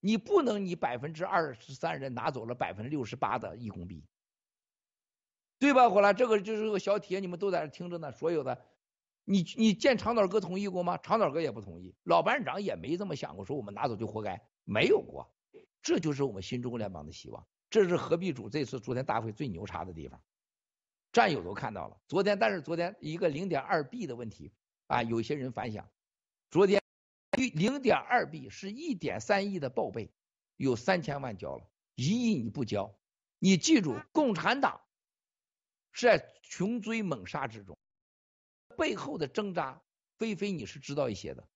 你不能你百分之二十三人拿走了百分之六十八的义工币，对吧？后来这个就是个小铁，你们都在这听着呢。所有的，你你见长岛哥同意过吗？长岛哥也不同意，老班长也没这么想过，说我们拿走就活该，没有过。这就是我们新中国联邦的希望，这是何必主这次昨天大会最牛叉的地方，战友都看到了。昨天，但是昨天一个零点二 B 的问题。啊，有些人反响，昨天零点二 B 是一点三亿的报备，有三千万交了，一亿你不交，你记住，共产党是在穷追猛杀之中，背后的挣扎，菲菲你是知道一些的，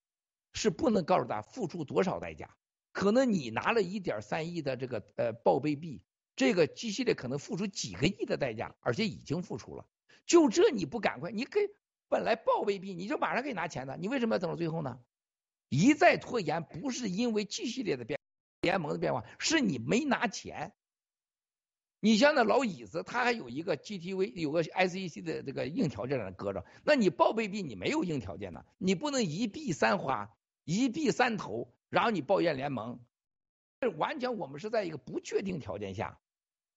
是不能告诉他付出多少代价，可能你拿了一点三亿的这个呃报备币，这个机系列可能付出几个亿的代价，而且已经付出了，就这你不赶快，你给。本来报备币你就马上可以拿钱的，你为什么要等到最后呢？一再拖延不是因为 G 系列的变联盟的变化，是你没拿钱。你像那老椅子，他还有一个 GTV 有个 SEC 的这个硬条件在那搁着，那你报备币你没有硬条件呢，你不能一币三花，一币三投，然后你抱怨联盟，这完全我们是在一个不确定条件下，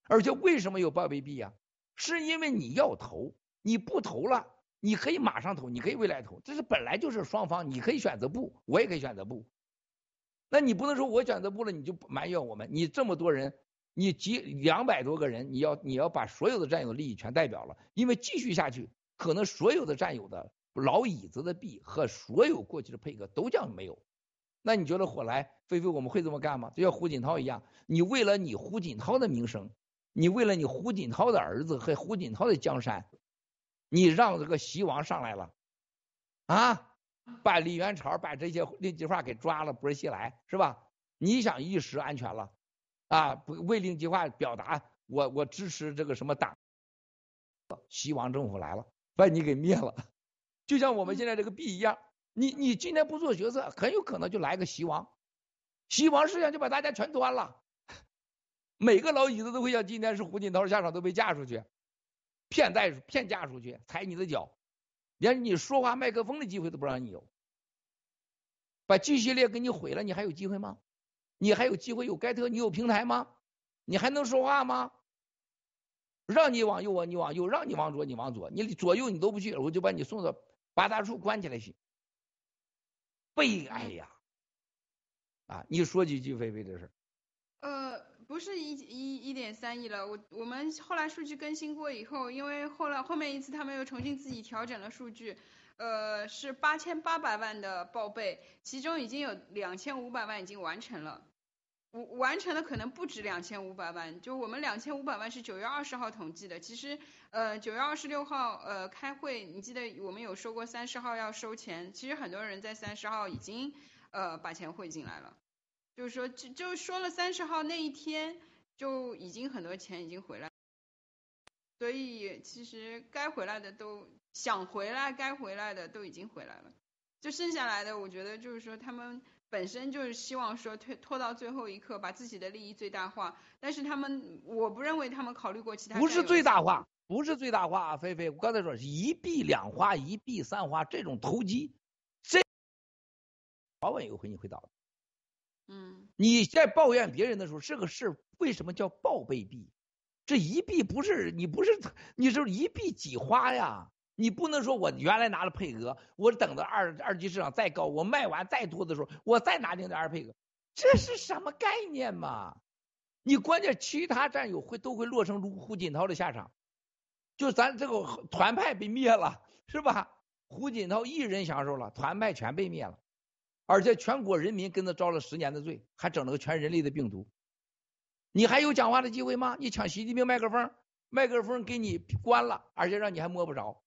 而且为什么有报备币呀？是因为你要投，你不投了。你可以马上投，你可以未来投，这是本来就是双方，你可以选择不，我也可以选择不。那你不能说我选择不了，你就埋怨我们。你这么多人，你几两百多个人，你要你要把所有的战友的利益全代表了，因为继续下去，可能所有的战友的老椅子的币和所有过去的配合都将没有。那你觉得火来飞飞我们会这么干吗？就像胡锦涛一样，你为了你胡锦涛的名声，你为了你胡锦涛的儿子和胡锦涛的江山。你让这个西王上来了，啊，把李元朝把这些令计划给抓了，不是西来是吧？你想一时安全了，啊，不为令计划表达我我支持这个什么党，西王政府来了，把你给灭了，就像我们现在这个币一样，你你今天不做决策，很有可能就来个西王，西王实际上就把大家全端了，每个老椅子都会像今天是胡锦涛下场都被架出去，骗带骗嫁出去，踩你的脚，连你说话麦克风的机会都不让你有，把 G 系列给你毁了，你还有机会吗？你还有机会有盖特？你有平台吗？你还能说话吗？让你往右啊，你往右；让你往左，你往左。你左右你都不去，我就把你送到八大处关起来去。悲哀呀！啊，你说几句菲菲的事儿呃，不是一一一点三亿了，我我们后来数据更新过以后，因为后来后面一次他们又重新自己调整了数据，呃，是八千八百万的报备，其中已经有两千五百万已经完成了。完完成的可能不止两千五百万，就我们两千五百万是九月二十号统计的，其实呃九月二十六号呃开会，你记得我们有说过三十号要收钱，其实很多人在三十号已经呃把钱汇进来了，就是说就就说了三十号那一天就已经很多钱已经回来，所以其实该回来的都想回来，该回来的都已经回来了，就剩下来的我觉得就是说他们。本身就是希望说拖拖到最后一刻，把自己的利益最大化。但是他们，我不认为他们考虑过其他。不是最大化，不是最大化啊，菲菲，我刚才说一币两花，一币三花这种投机，这早晚有一回你会倒的。嗯。你在抱怨别人的时候，这个事为什么叫报备币？这一币不是你不是你是一币几花呀？你不能说我原来拿了配额，我等到二二级市场再高，我卖完再多的时候，我再拿零点二配额，这是什么概念嘛？你关键其他战友会都会落成如胡锦涛的下场，就咱这个团派被灭了，是吧？胡锦涛一人享受了，团派全被灭了，而且全国人民跟他遭了十年的罪，还整了个全人类的病毒，你还有讲话的机会吗？你抢习近平麦克风，麦克风给你关了，而且让你还摸不着。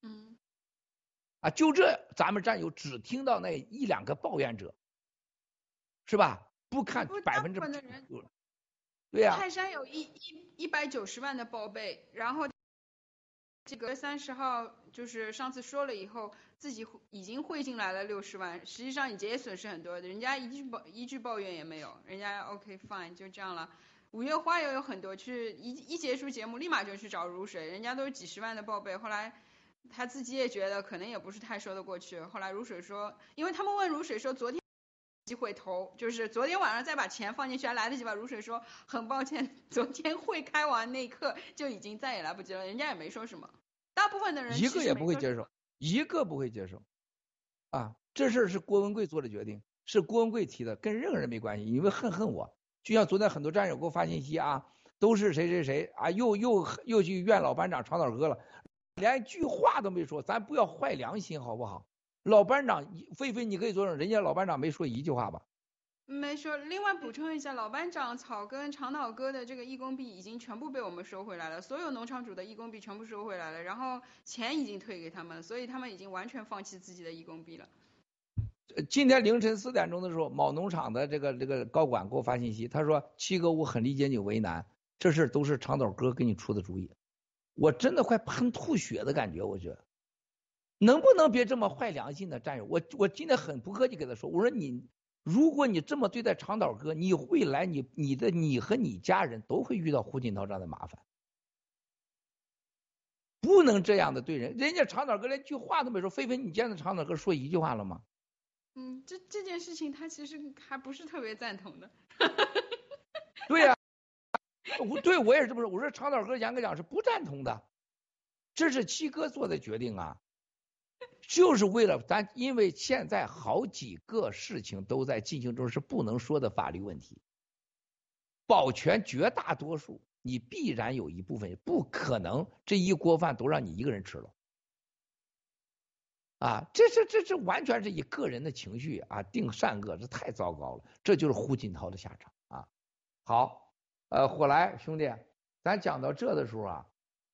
嗯，啊，就这，咱们战友只听到那一两个抱怨者，是吧？不看百分之百，对呀。泰山有一一一百九十万的报备，然后这个三十号就是上次说了以后，自己已经汇进来了六十万，实际上已经也损失很多，人家一句抱一句抱怨也没有，人家 OK fine 就这样了。五月花也有很多，去一一结束节目立马就去找如水，人家都是几十万的报备，后来。他自己也觉得可能也不是太说得过去。后来如水说，因为他们问如水说昨天机会投，就是昨天晚上再把钱放进去还来得及吧？如水说很抱歉，昨天会开完那一刻就已经再也来不及了。人家也没说什么，大部分的人一个也不会接受，一个不会接受。啊，这事儿是郭文贵做的决定，是郭文贵提的，跟任何人没关系。因为恨恨我，就像昨天很多战友给我发信息啊，都是谁谁谁啊，又又又去怨老班长长岛哥了。连一句话都没说，咱不要坏良心好不好？老班长，菲菲你可以作证，人家老班长没说一句话吧？没说。另外补充一下，老班长草根长岛哥的这个义工币已经全部被我们收回来了，所有农场主的义工币全部收回来了，然后钱已经退给他们，所以他们已经完全放弃自己的义工币了。今天凌晨四点钟的时候，某农场的这个这个高管给我发信息，他说七哥我很理解你为难，这事都是长岛哥给你出的主意。我真的快喷吐血的感觉，我觉得，能不能别这么坏良心的战友？我我今天很不客气跟他说，我说你，如果你这么对待长岛哥，你未来你你的你和你家人都会遇到胡锦涛这样的麻烦，不能这样的对人，人家长岛哥连句话都没说。菲菲，你见到长岛哥说一句话了吗？嗯，这这件事情他其实还不是特别赞同的。对呀。我对我也是这么说，我说长岛哥严格讲是不赞同的，这是七哥做的决定啊，就是为了咱，因为现在好几个事情都在进行中，是不能说的法律问题，保全绝大多数，你必然有一部分不可能这一锅饭都让你一个人吃了，啊，这这这这完全是以个人的情绪啊定善恶，这太糟糕了，这就是胡锦涛的下场啊，好。呃，火来兄弟，咱讲到这的时候啊，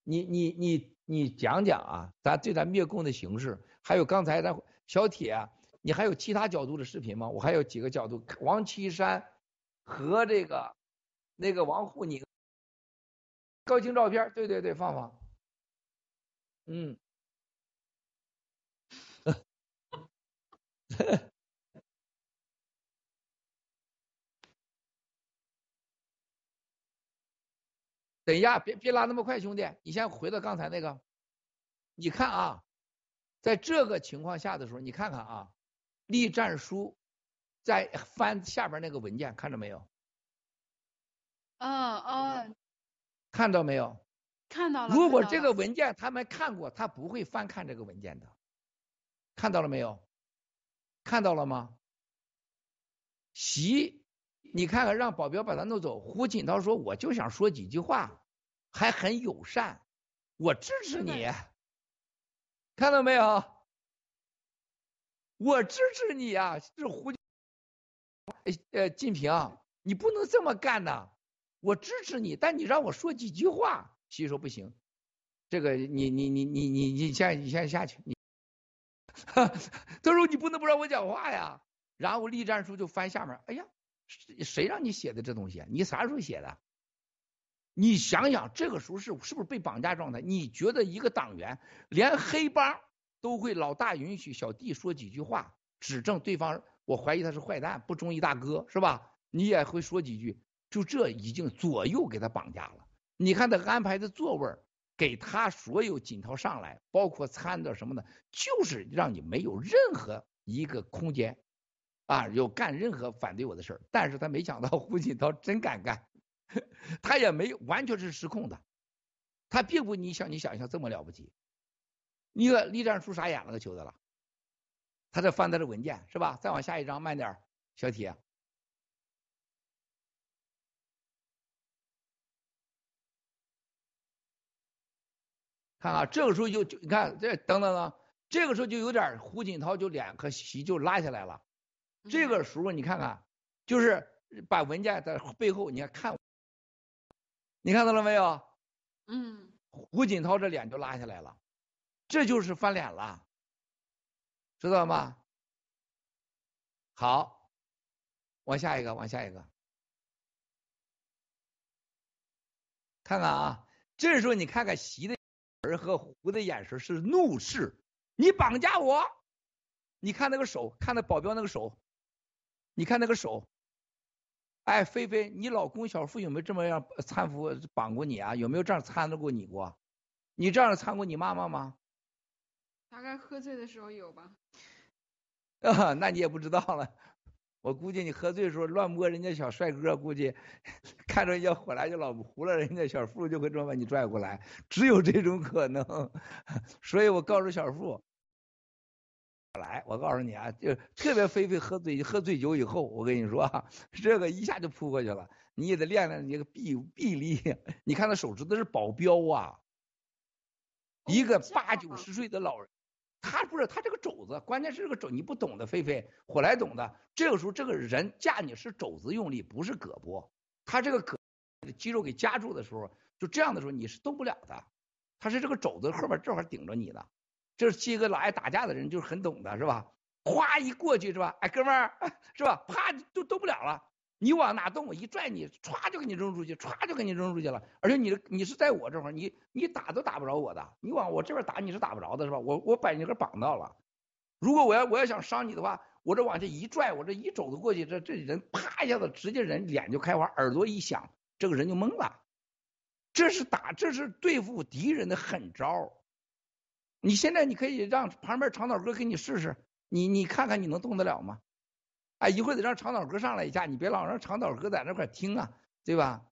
你你你你讲讲啊，咱对咱灭共的形式，还有刚才咱小铁，你还有其他角度的视频吗？我还有几个角度，王岐山和这个那个王沪宁高清照片，对对对，放放，嗯。等一下，别别拉那么快，兄弟，你先回到刚才那个。你看啊，在这个情况下的时候，你看看啊，栗战书在翻下边那个文件，看着没有？嗯嗯，看到没有？看到了。如果这个文件他们看过，他不会翻看这个文件的。看到了没有？看到了吗？习，你看看让保镖把他弄走。胡锦涛说：“我就想说几句话，还很友善，我支持你。”看到没有？我支持你啊！是胡，呃呃，晋平，你不能这么干呐！我支持你，但你让我说几句话。习说不行，这个你你你你你你先你先下去。你，他说你不能不让我讲话呀。然后栗战书就翻下面，哎呀，谁让你写的这东西？你啥时候写的？你想想，这个时候是是不是被绑架状态？你觉得一个党员连黑帮都会老大允许小弟说几句话，指证对方，我怀疑他是坏蛋，不忠义大哥，是吧？你也会说几句，就这已经左右给他绑架了。你看他安排的座位，给他所有锦涛上来，包括餐的什么的，就是让你没有任何一个空间啊，有干任何反对我的事儿。但是他没想到胡锦涛真敢干，他也没完全是失控的，他并不你想你想象这么了不起。你个栗战书傻眼了，个球子了，他这翻他的文件是吧？再往下一张，慢点儿，小铁。看啊，这个时候就就你看这等等等，这个时候就有点胡锦涛就脸和席就拉下来了。这个时候你看看，就是把文件在背后，你看看，你看到了没有？嗯，胡锦涛这脸就拉下来了，这就是翻脸了，知道吗？好，往下一个，往下一个，看看啊，这时候你看看习的儿和胡的眼神是怒视，你绑架我，你看那个手，看那保镖那个手，你看那个手，哎，菲菲，你老公小付有没有这么样搀扶绑过你啊？有没有这样搀着过你过？你这样搀过你妈妈吗？大概喝醉的时候有吧。啊，那你也不知道了。我估计你喝醉的时候乱摸人家小帅哥，估计 看着人家火来就老糊了，人家小付就会这么把你拽过来，只有这种可能。所以我告诉小付，来，我告诉你啊，就特别菲菲喝醉喝醉酒以后，我跟你说啊，这个一下就扑过去了。你也得练练你个臂臂力。你看他手指头是保镖啊，一个八九十岁的老人。他不是他这个肘子，关键是这个肘，你不懂的，菲菲，我来懂的。这个时候，这个人架你是肘子用力，不是胳膊。他这个胳肌肉给夹住的时候，就这样的时候你是动不了的。他是这个肘子后边正好顶着你呢。这是七个老爱打架的人，就是很懂的，是吧？哗一过去是吧？哎，哥们儿 是吧？啪就动不了了。你往哪动，我一拽你，歘就给你扔出去，歘就给你扔出去了。而且你你是在我这块儿，你你打都打不着我的，你往我这边打你是打不着的，是吧？我我把你给绑到了。如果我要我要想伤你的话，我这往这一拽，我这一肘子过去，这这人啪一下子，直接人脸就开花，耳朵一响，这个人就懵了。这是打，这是对付敌人的狠招。你现在你可以让旁边长岛哥给你试试，你你看看你能动得了吗？哎，一会儿得让长岛哥上来一下，你别老让长岛哥在那块听啊，对吧？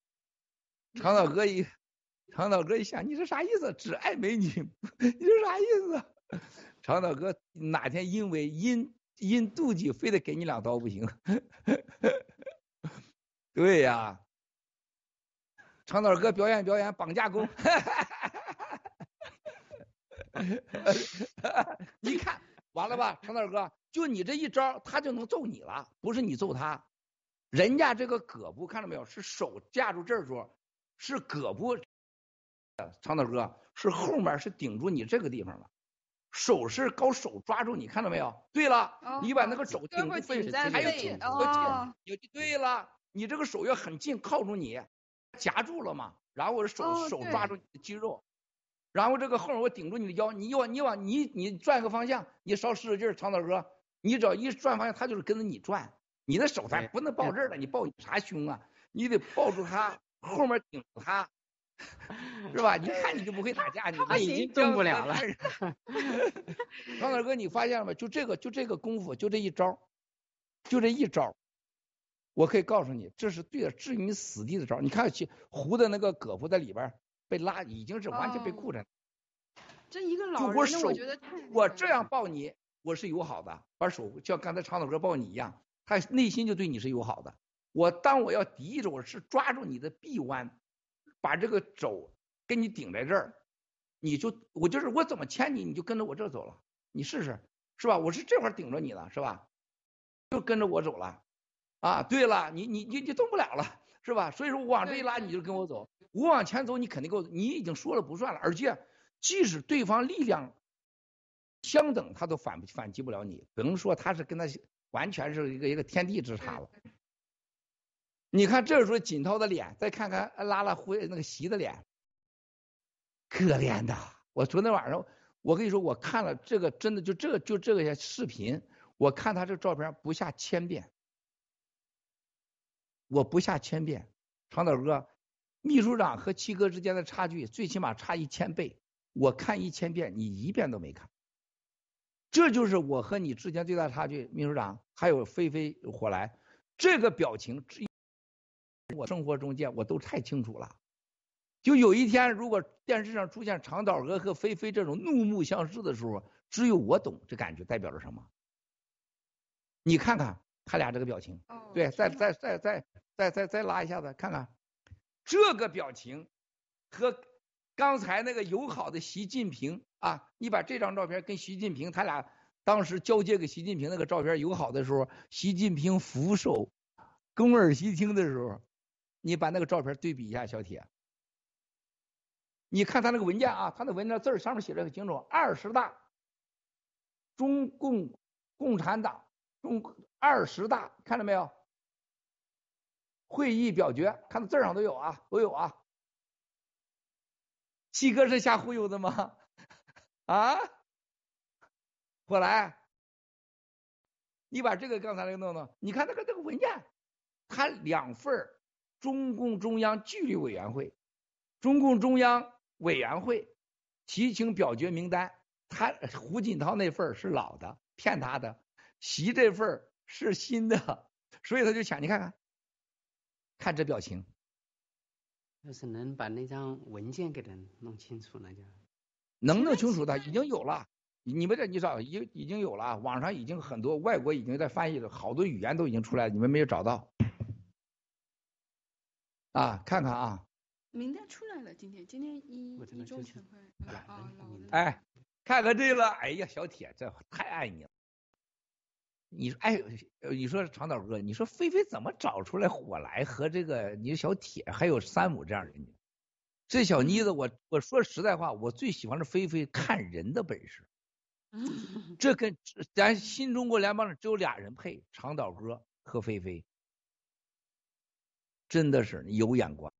长岛哥一，长岛哥一想，你这啥意思？只爱美女，你这啥意思？长岛哥哪天因为因因妒忌，非得给你两刀不行？对呀，长岛哥表演表演绑架功，你看完了吧，长岛哥。就你这一招，他就能揍你了，不是你揍他。人家这个胳膊看到没有？是手架住这儿说，是胳膊。长岛哥是后面是顶住你这个地方了，手是高手抓住你，看到没有？对了，你把那个手顶住肺，还有对了。你这个手要很近，靠住你，夹住了嘛。然后我的手手抓住你的肌肉。然后这个后面我顶住你的腰，你往你往你你转个方向，你稍使使劲，长岛哥。你只要一转方向，他就是跟着你转。你的手咱不能抱这儿了，你抱啥胸啊？你得抱住他 后面顶住他，是吧？你看你就不会打架，你他已经动不了了。长岛 哥，你发现了吗？就这个，就这个功夫，就这一招，就这一招，我可以告诉你，这是对着置你死地的招。你看，去胡的那个胳膊在里边被拉，已经是完全被固着。这一个老就我人，手我觉得太，我这样抱你，我是友好的，把手像刚才长岛哥抱你一样，他内心就对你是友好的。我当我要敌意着，我是抓住你的臂弯，把这个肘跟你顶在这儿，你就我就是我怎么牵你，你就跟着我这走了，你试试，是吧？我是这块顶着你了，是吧？就跟着我走了，啊，对了，你你你你动不了了，是吧？所以说我往这一拉，你就跟我走，我往前走，你肯定跟我，你已经说了不算了，而且即使对方力量相等，他都反反击不了你，不能说他是跟他完全是一个一个天地之差了。你看这时候锦涛的脸，再看看拉拉辉那个席的脸，可怜的。我昨天晚上，我跟你说，我看了这个，真的就这个就这个视频，我看他这照片不下千遍，我不下千遍。长岛哥，秘书长和七哥之间的差距最起码差一千倍，我看一千遍，你一遍都没看。这就是我和你之间最大差距，秘书长还有飞飞火来，这个表情。我生活中间，我都太清楚了。就有一天，如果电视上出现长岛哥和菲菲这种怒目相视的时候，只有我懂这感觉代表着什么。你看看他俩这个表情，对，再再再再再再再拉一下子，看看这个表情和刚才那个友好的习近平啊，你把这张照片跟习近平他俩当时交接给习近平那个照片友好的时候，习近平俯首恭耳细听的时候。你把那个照片对比一下，小铁，你看他那个文件啊，他那文件字儿上面写的很清楚，二十大，中共共产党中二十大，看到没有？会议表决，看到字上都有啊，都有啊。七哥是瞎忽悠的吗？啊？我来，你把这个刚才那个弄弄，你看那个那个文件，他两份。中共中央纪律委员会、中共中央委员会提请表决名单，他胡锦涛那份是老的，骗他的；习这份是新的，所以他就抢。你看看，看这表情，要是能把那张文件给他弄清楚，那就能弄清楚的已经有了。你们这你找已已经有了，网上已经很多外国已经在翻译了，好多语言都已经出来了，你们没有找到。啊，看看啊，名单出来了，今天今天一一中全会。啊，哎，看看这个，哎呀，小铁这太爱你了。你说，哎，你说长岛哥，你说菲菲怎么找出来火来和这个你小铁还有山姆这样人？这小妮子，我我说实在话，我最喜欢是菲菲看人的本事。这跟咱新中国联邦只有俩人配，长岛哥和菲菲。真的是有眼光，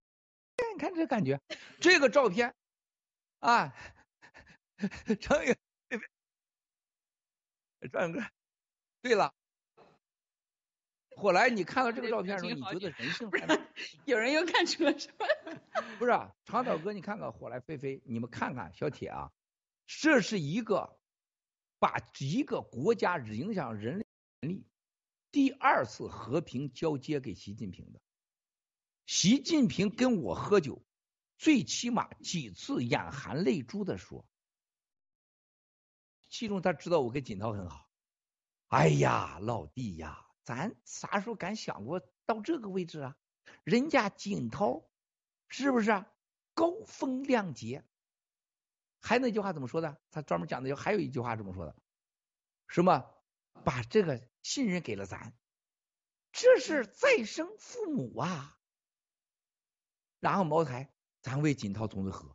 你看这感觉，这个照片啊，张宇，张哥，对了，后来你看到这个照片的时候，你觉得人性？不是，有人又看出了什么？不是，啊长岛哥，你看看火来飞飞，你们看看小铁啊，这是一个把一个国家影响人类力第二次和平交接给习近平的。习近平跟我喝酒，最起码几次眼含泪珠的说，其中他知道我跟锦涛很好。哎呀，老弟呀，咱啥时候敢想过到这个位置啊？人家锦涛是不是高风亮节？还那句话怎么说的？他专门讲的，还有一句话这么说的，什么把这个信任给了咱，这是再生父母啊。然后茅台，咱为锦涛同志喝。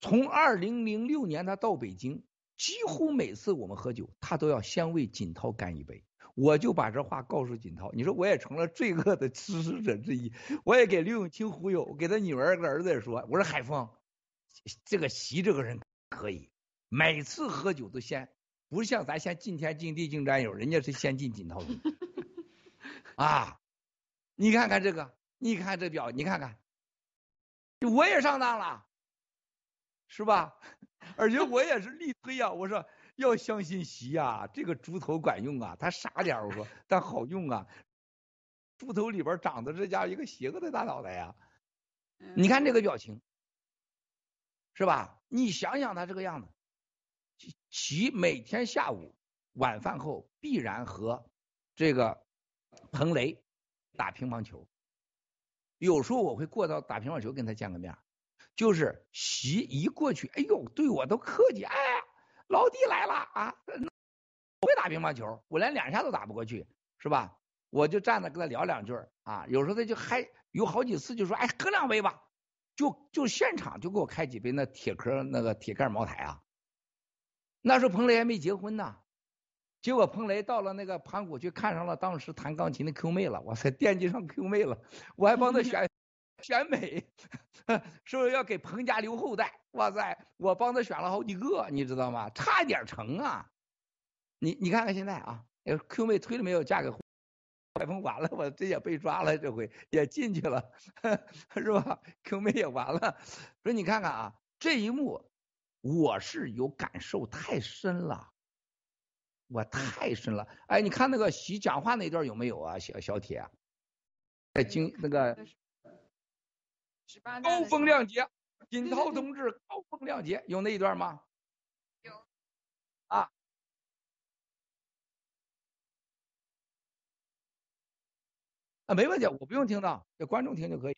从二零零六年他到北京，几乎每次我们喝酒，他都要先为锦涛干一杯。我就把这话告诉锦涛，你说我也成了罪恶的支持者之一。我也给刘永清忽悠，给他女儿、儿子也说，我说海峰，这个习这个人可以，每次喝酒都先，不像咱先敬天敬地敬战友，人家是先敬锦涛的。啊，你看看这个，你看这表，你看看。我也上当了，是吧？而且我也是力推呀、我说要相信习呀、这个猪头管用啊，他傻点儿我说，但好用啊。猪头里边长的这家一个邪恶的大脑袋呀，你看这个表情，是吧？你想想他这个样子，习习每天下午晚饭后必然和这个彭雷打乒乓球，有时候我会过到打乒乓球跟他见个面儿，就是席一过去，哎呦，对我都客气，哎，老弟来了啊，不会打乒乓球，我连两下都打不过去，是吧？我就站着跟他聊两句啊，有时候他就还有好几次就说，哎，喝两杯吧，就就现场就给我开几杯那铁壳那个铁盖茅台啊。那时候彭雷还没结婚呢，结果彭雷到了那个盘古去看上了当时弹钢琴的 Q 妹了，我才，惦记上 Q 妹了，我还帮他选选美，是不是要给彭家留后代？哇塞，我帮他选了好几个，你知道吗？差一点成啊！你你看看现在啊呃，Q 妹推了没有？嫁给海峰完了，我这也被抓了，这回也进去了，是吧？Q 妹也完了。说你看看啊，这一幕我是有感受太深了，我太深了。哎，你看那个习讲话那段有没有啊？小小铁啊，在经那个十八高风亮节，锦涛同志高风亮节，有那一段吗？有啊。啊，没问题，我不用听到，给观众听就可以。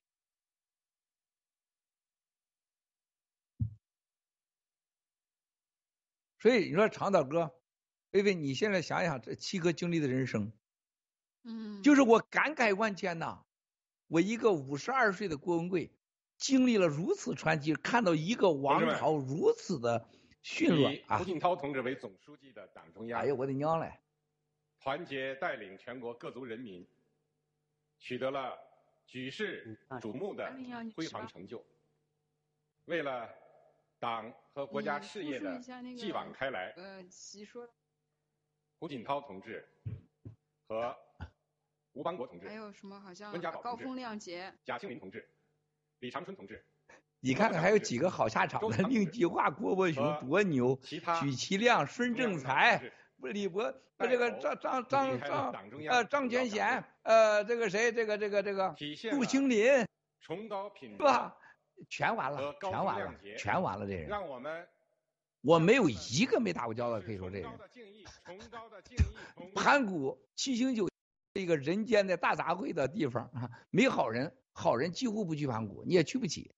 所以你说长岛哥，薇薇，你现在想想这七哥经历的人生，嗯，就是我感慨万千呐。我一个五十二岁的郭文贵，经历了如此传奇，看到一个王朝如此的迅乱啊以胡！锦涛同志为总书记的党中央，哎呦，我的娘嘞！团结带领全国各族人民，取得了举世瞩目的辉煌成就。为了党和国家事业的继往开来，呃，习说，胡锦涛同志和吴邦国同志还、有什么好像温家宝同志高风亮节，贾庆林同志、李长春同志，你看看还有几个好下场的，令计划、郭伯雄多牛，许其亮、孙政才、李博，呃这个张张张张呃张全贤，呃这个谁，这个这个这个杜兴林，崇高品是吧？全完了，全完了全完了，这人让我们我没有一个没打过交道，可以说这人。盘古七星酒一个人间的大杂烩的地方啊，没好人，好人几乎不去盘古，你也去不起。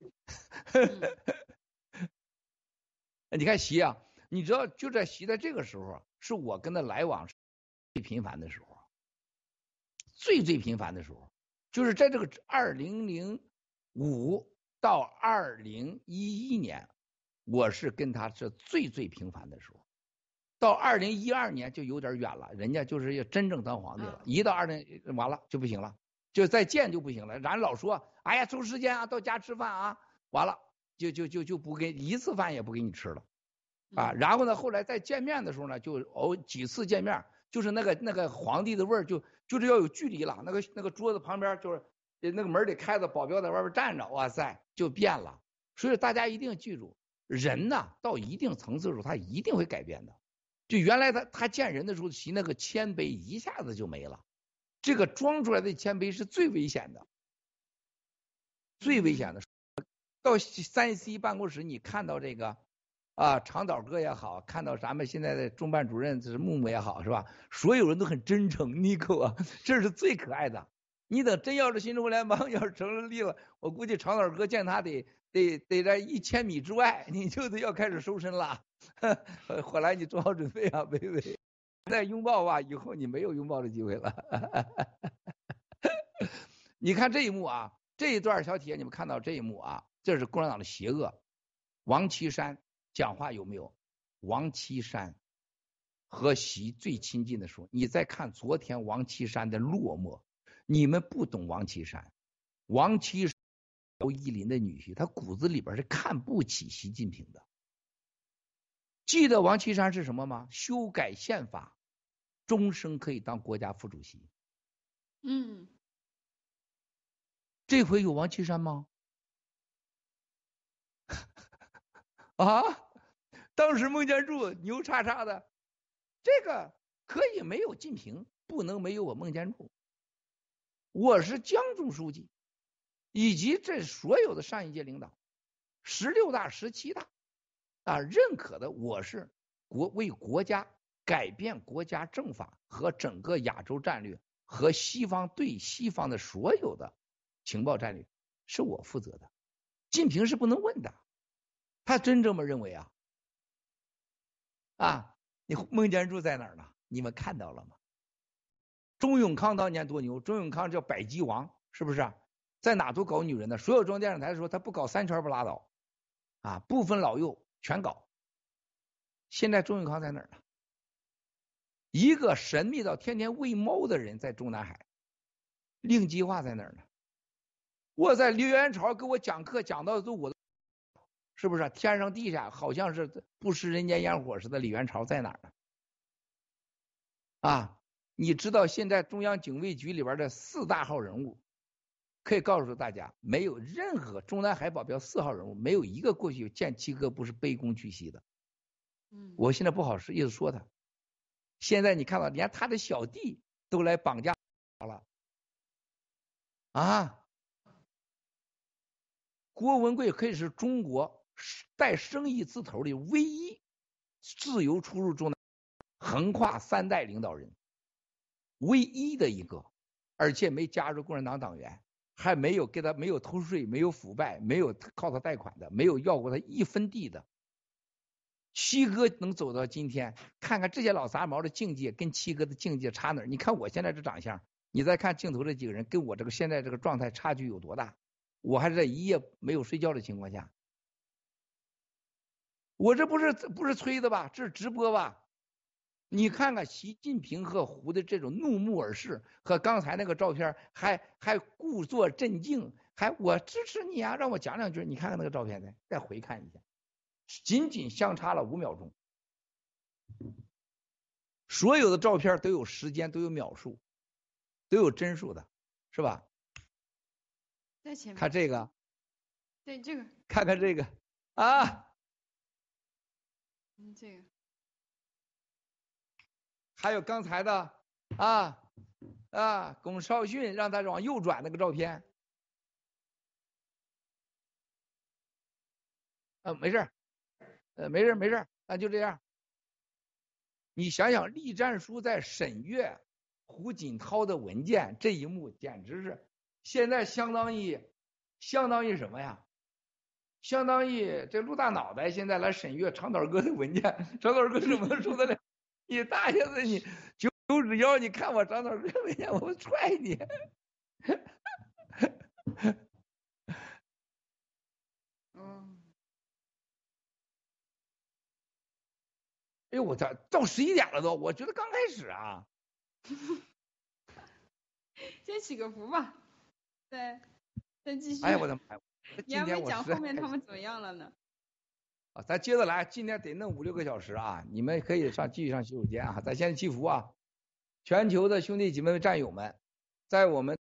你看习啊，你知道就在习在这个时候，是我跟他来往最频繁的时候，最最频繁的时候，就是在这个二零零五到二零一一年，我是跟他是最最频繁的时候。到二零一二年就有点远了，人家就是要真正当皇帝了。一到二零完了就不行了，就再见就不行了。然后老说，哎呀，抽时间啊，到家吃饭啊，完了就就就就不给一次饭也不给你吃了啊。然后呢，后来再见面的时候呢，就偶几次见面，就是那个那个皇帝的味儿就就是要有距离了。那个那个桌子旁边就是那个门得开着，保镖在外边站着，哇塞，就变了。所以大家一定记住，人呐，到一定层次的时候，他一定会改变的。就原来他他见人的时候，其那个谦卑一下子就没了，这个装出来的谦卑是最危险的，最危险的。到三 C 办公室，你看到这个啊，长岛哥也好，看到咱们现在的中办主任这是木木也好，是吧？所有人都很真诚，尼克啊，这是最可爱的。你等真要是新中国联邦 要是成立了，我估计长岛哥见他得得得在一千米之外，你就得要开始收身了。后来你做好准备啊，薇薇。再拥抱吧，以后你没有拥抱的机会了。你看这一幕啊，这一段小铁，你们看到这一幕啊，这是共产党的邪恶。王岐山讲话有没有？王岐山和习最亲近的时候，你再看昨天王岐山的落寞，你们不懂王岐山。王岐山，刘依林的女婿，他骨子里边是看不起习近平的。记得王岐山是什么吗？修改宪法，终生可以当国家副主席。嗯，这回有王岐山吗？啊，当时孟建柱牛叉叉的，这个可以没有晋平，不能没有我孟建柱。我是江总书记，以及这所有的上一届领导，十六大、十七大啊认可的我是国为国家改变国家政法和整个亚洲战略和西方对西方的所有的情报战略是我负责的。近平是不能问的，他真这么认为啊？啊，你孟建柱在哪儿呢？你们看到了吗？钟永康当年多牛，钟永康叫百姬王，是不是？在哪都搞女人的，所有中央电视台说他不搞三圈不拉倒，啊，不分老幼全搞。现在钟永康在哪儿呢？一个神秘到天天喂猫的人在中南海，令计划在哪儿呢？我在刘元朝给我讲课讲到都我，是不是天上地下好像是不食人间烟火似的？李元朝在哪儿呢？啊？你知道现在中央警卫局里边的四大号人物，可以告诉大家，没有任何中南海保镖四号人物，没有一个过去见七哥不是卑躬屈膝的。嗯，我现在不好意思说他，现在你看到连他的小弟都来绑架了，啊，郭文贵可以是中国带生意字头的唯一自由出入中南横跨三代领导人。唯一的一个，而且没加入共产党党员，还没有给他没有偷税、没有腐败、没有靠他贷款的，没有要过他一分地的。七哥能走到今天，看看这些老杂毛的境界跟七哥的境界差哪儿？你看我现在这长相，你再看镜头这几个人，跟我这个现在这个状态差距有多大？我还是在一夜没有睡觉的情况下，我这不是不是吹的吧？这是直播吧？你看看习近平和胡的这种怒目而视，和刚才那个照片还还故作镇静，还我支持你啊，让我讲两句。你看看那个照片再再回看一下，仅仅相差了五秒钟。所有的照片都有时间，都有秒数，都有帧数的，是吧？在前面。看这个。对这个。看看这个啊。嗯，这个。还有刚才的啊啊，龚少训让他往右转那个照片，啊，没事呃，没事儿没事儿那就这样。你想想，栗战书在审阅胡锦涛的文件这一幕，简直是现在相当于相当于什么呀？相当于这陆大脑袋现在来审阅长岛哥的文件，长岛哥怎么能受得了？你大爷的！你九九指腰，你看我长哪个没见？我踹你！嗯。哎呦我操！到十一点了都，我觉得刚开始啊。先起个伏吧。对。再继续。哎我的妈！你还没讲后面他们怎么样了呢？啊，咱接着来，今天得弄五六个小时啊！你们可以上继续上洗手间啊！咱先祈福啊！全球的兄弟姐妹们、战友们，在我们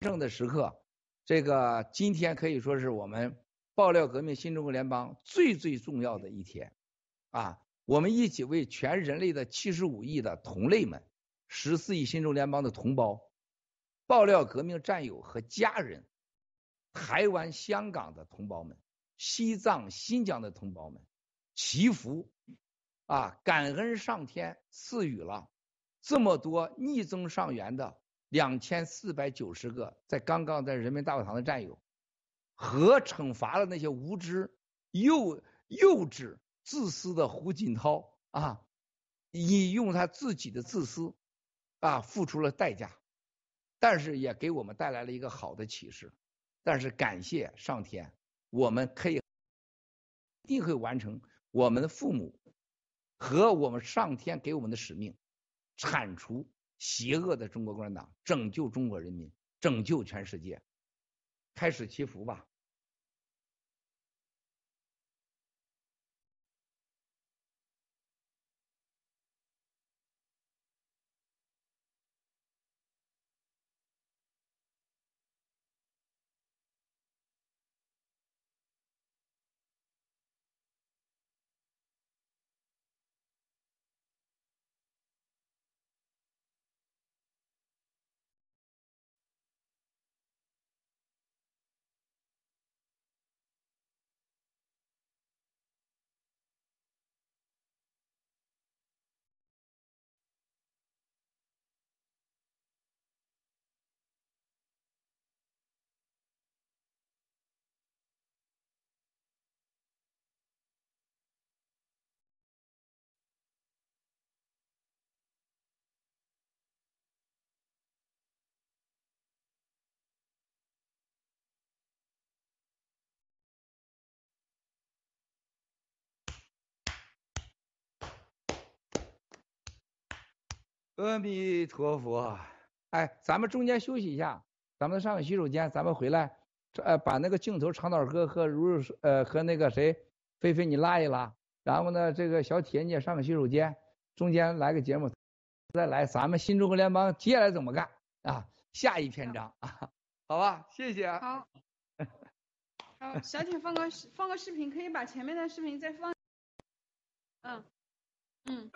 正的时刻，这个今天可以说是我们爆料革命新中国联邦最最重要的一天啊！我们一起为全人类的七十五亿的同类们、十四亿新中联邦的同胞、爆料革命战友和家人、台湾、香港的同胞们。西藏、新疆的同胞们祈福啊！感恩上天赐予了这么多逆增上缘的两千四百九十个在刚刚在人民大会堂的战友，和惩罚了那些无知、幼幼稚、自私的胡锦涛啊！以用他自己的自私啊付出了代价，但是也给我们带来了一个好的启示。但是感谢上天。我们可以一定会完成我们的父母和我们上天给我们的使命，铲除邪恶的中国共产党，拯救中国人民，拯救全世界。开始祈福吧。阿弥陀佛。哎，咱们中间休息一下，咱们上个洗手间，咱们回来，呃，把那个镜头长岛哥和如如呃和那个谁菲菲你拉一拉，然后呢，这个小铁你也上个洗手间，中间来个节目，再来咱们新中国联邦接下来怎么干啊？下一篇章啊，好吧，谢谢啊。好，好，小铁放个视放个视频，可以把前面的视频再放。嗯嗯。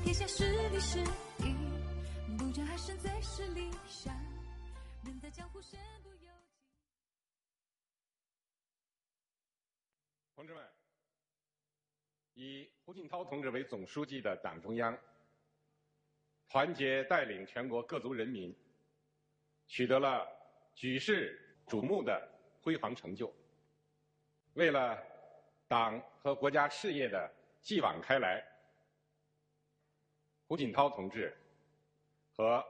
天下是理是义，不争还胜最是理想，人在江湖身。同志们，以胡锦涛同志为总书记的党中央，团结带领全国各族人民，取得了举世瞩目的辉煌成就。为了党和国家事业的继往开来，胡锦涛同志和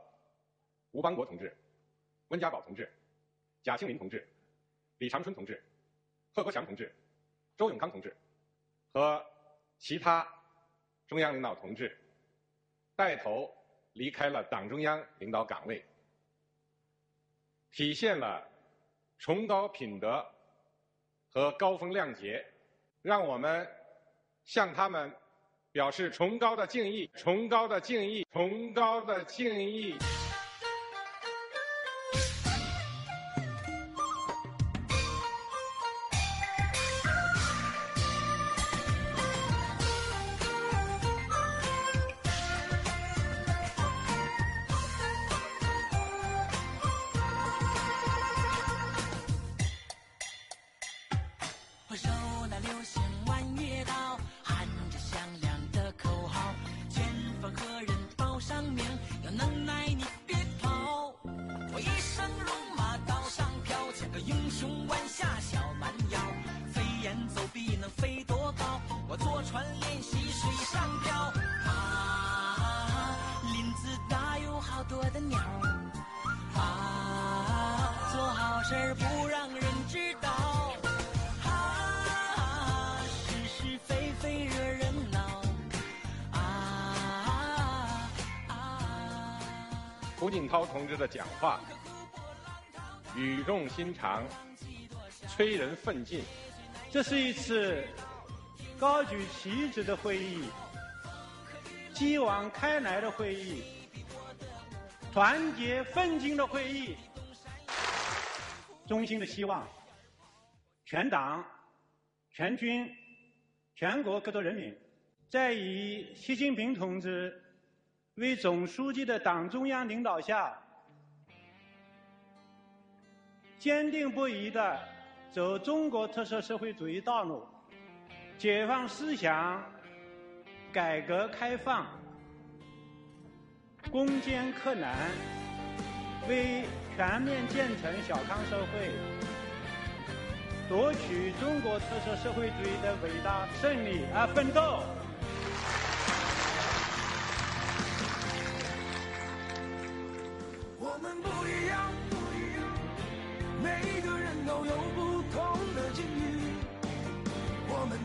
吴邦国同志、温家宝同志、贾庆林同志、李长春同志、贺国强同志、周永康同志和其他中央领导同志带头离开了党中央领导岗位，体现了崇高品德和高风亮节，让我们向他们表示崇高的敬意，崇高的敬意，崇高的敬意。话语重心长，催人奋进。这是一次高举旗帜的会议，继往开来的会议，团结奋进的会议。衷心的希望，全党、全军、全国各族人民，在以习近平同志为总书记的党中央领导下，坚定不移地走中国特色社会主义道路，解放思想，改革开放，攻坚克难，为全面建成小康社会，夺取中国特色社会主义的伟大胜利而奋斗。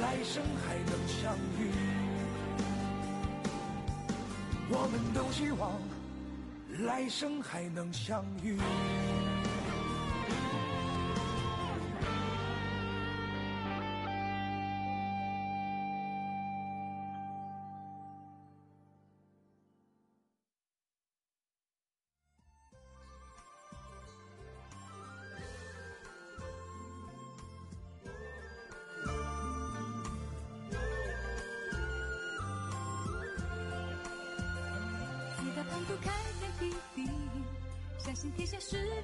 来生还能相遇。我们都希望来生还能相遇。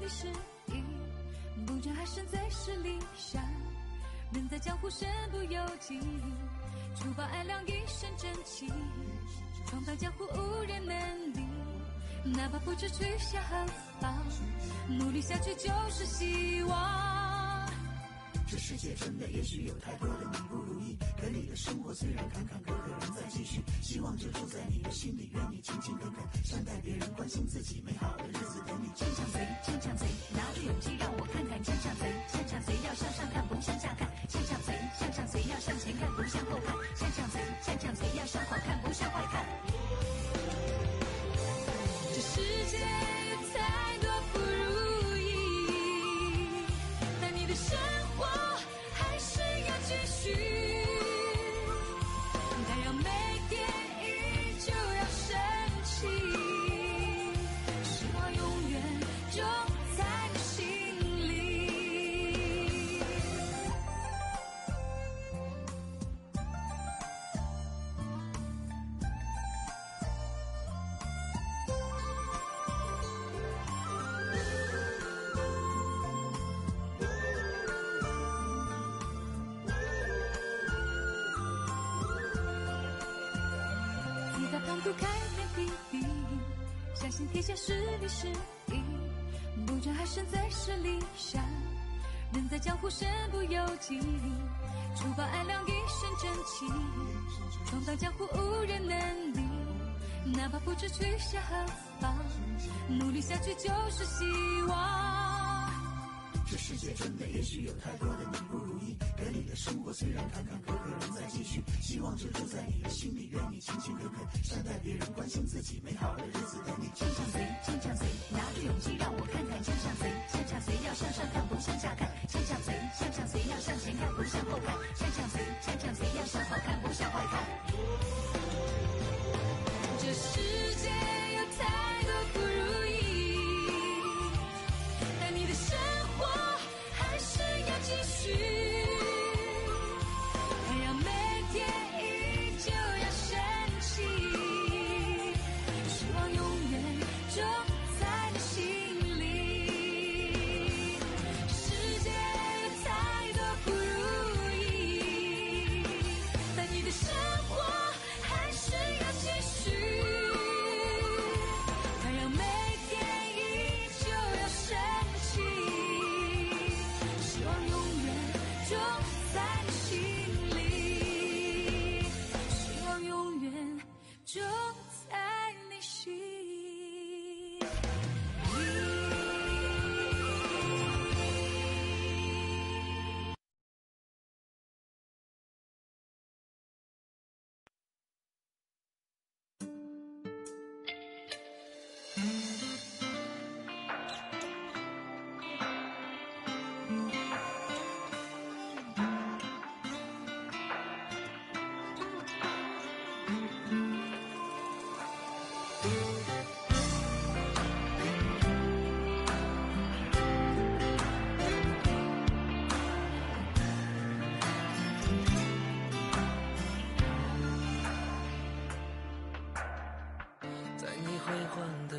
下是理是义，不争还胜最是理想。人在江湖身不由己，除暴安良一身正气，闯荡江湖无人能敌。哪怕不知去向何方，努力下去就是希望。这世界真的也许有太多的你不如意，可你的生活虽然坎坎坷坷继续，希望就住在你的心里，愿你勤勤恳恳，善待别人，关心自己，美好的日子等你。坚强贼，坚强贼，拿着勇气让我看看坚强贼，坚强贼要向上看，不向下看，坚强贼，向上贼要向前看，不向后看，坚强贼，坚强贼要向好看，不向坏看。这世界身在十里香。人在江湖身不由己，除暴安良一身正气，闯荡江湖无人能敌。哪怕不知去向何方，努力下去就是希望。这世界真的也许有太多的你不如意，给你的生活虽然坎坎坷坷仍在继续，希望就住在你的心里，愿你勤勤恳恳，善待别人，关心自己，美好的日子等你。锵锵贼，锵锵贼，拿着勇气让我看看锵锵贼，锵锵贼要向上看，不向下看，锵锵贼，锵锵贼要向前看，不向后看，锵锵贼，锵锵贼要向好看，不向坏看。这世界继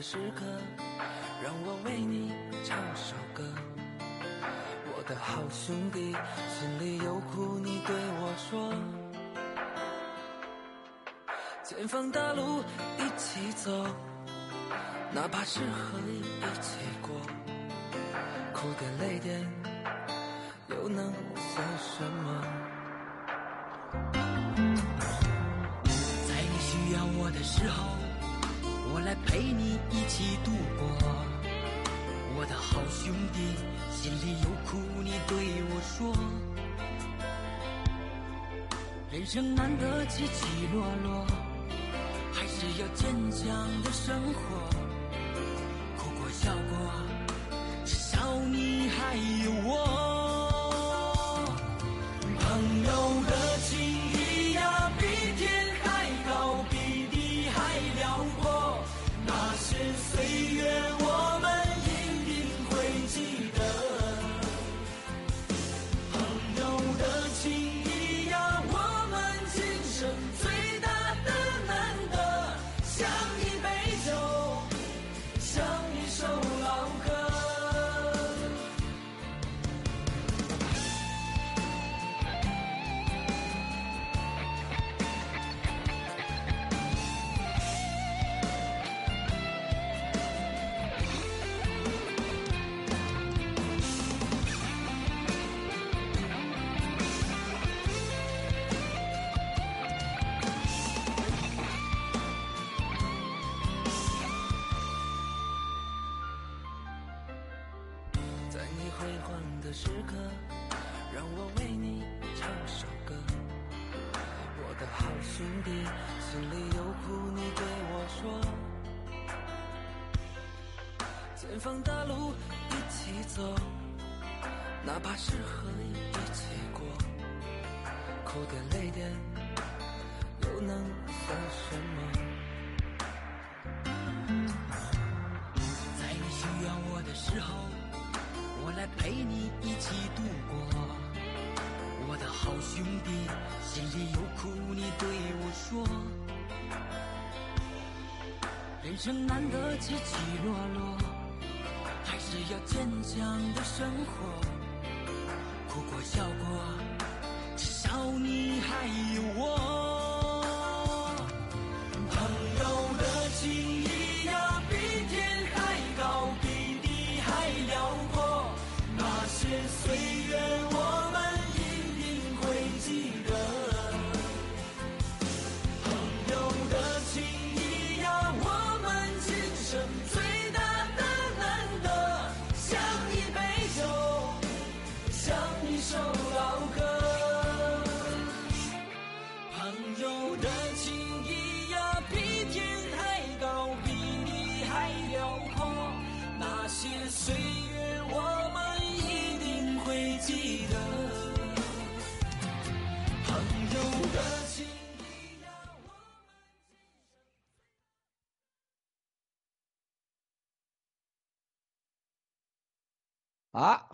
时刻，让我为你唱首歌。我的好兄弟，心里有苦你对我说。前方大路一起走，哪怕是和你一起过，哭点泪点又能算什么？在你需要我的时候。我来陪你一起度过，我的好兄弟，心里有苦你对我说。人生难得起起落落，还是要坚强的生活。人生难得起起落落，还是要坚强的生活。哭过笑过，至少你还有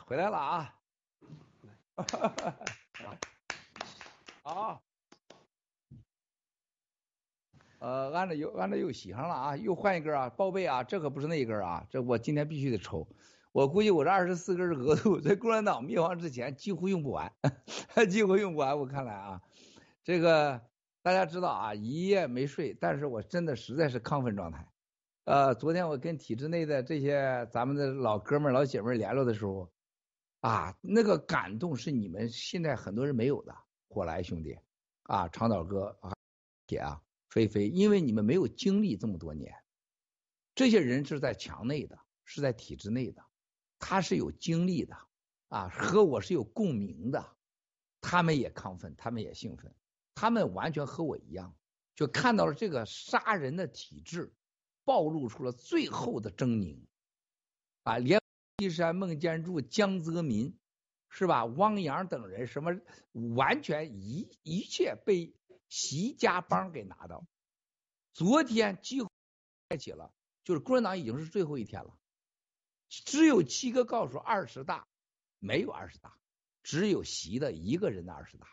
回来了啊！好，呃，按照又按照又洗上了啊，又换一根啊，报备啊，这可不是那一根啊，这我今天必须得抽。我估计我这二十四根额度 在共产党灭亡之前几乎用不完，几乎用不完。我看来啊，这个大家知道啊，一夜没睡，但是我真的实在是亢奋状态。呃，昨天我跟体制内的这些咱们的老哥们儿、老姐们儿联络的时候，啊，那个感动是你们现在很多人没有的。火来兄弟，啊，长岛哥啊，姐啊，菲菲，因为你们没有经历这么多年，这些人是在墙内的，是在体制内的，他是有经历的，啊，和我是有共鸣的，他们也亢奋，他们也兴奋，他们完全和我一样，就看到了这个杀人的体制，暴露出了最后的狰狞，啊，连西山、孟建柱、江泽民。是吧？汪洋等人什么完全一一切被习家帮给拿到。昨天几乎开启了，就是共产党已经是最后一天了，只有七个告诉二十大没有二十大，只有习的一个人的二十大。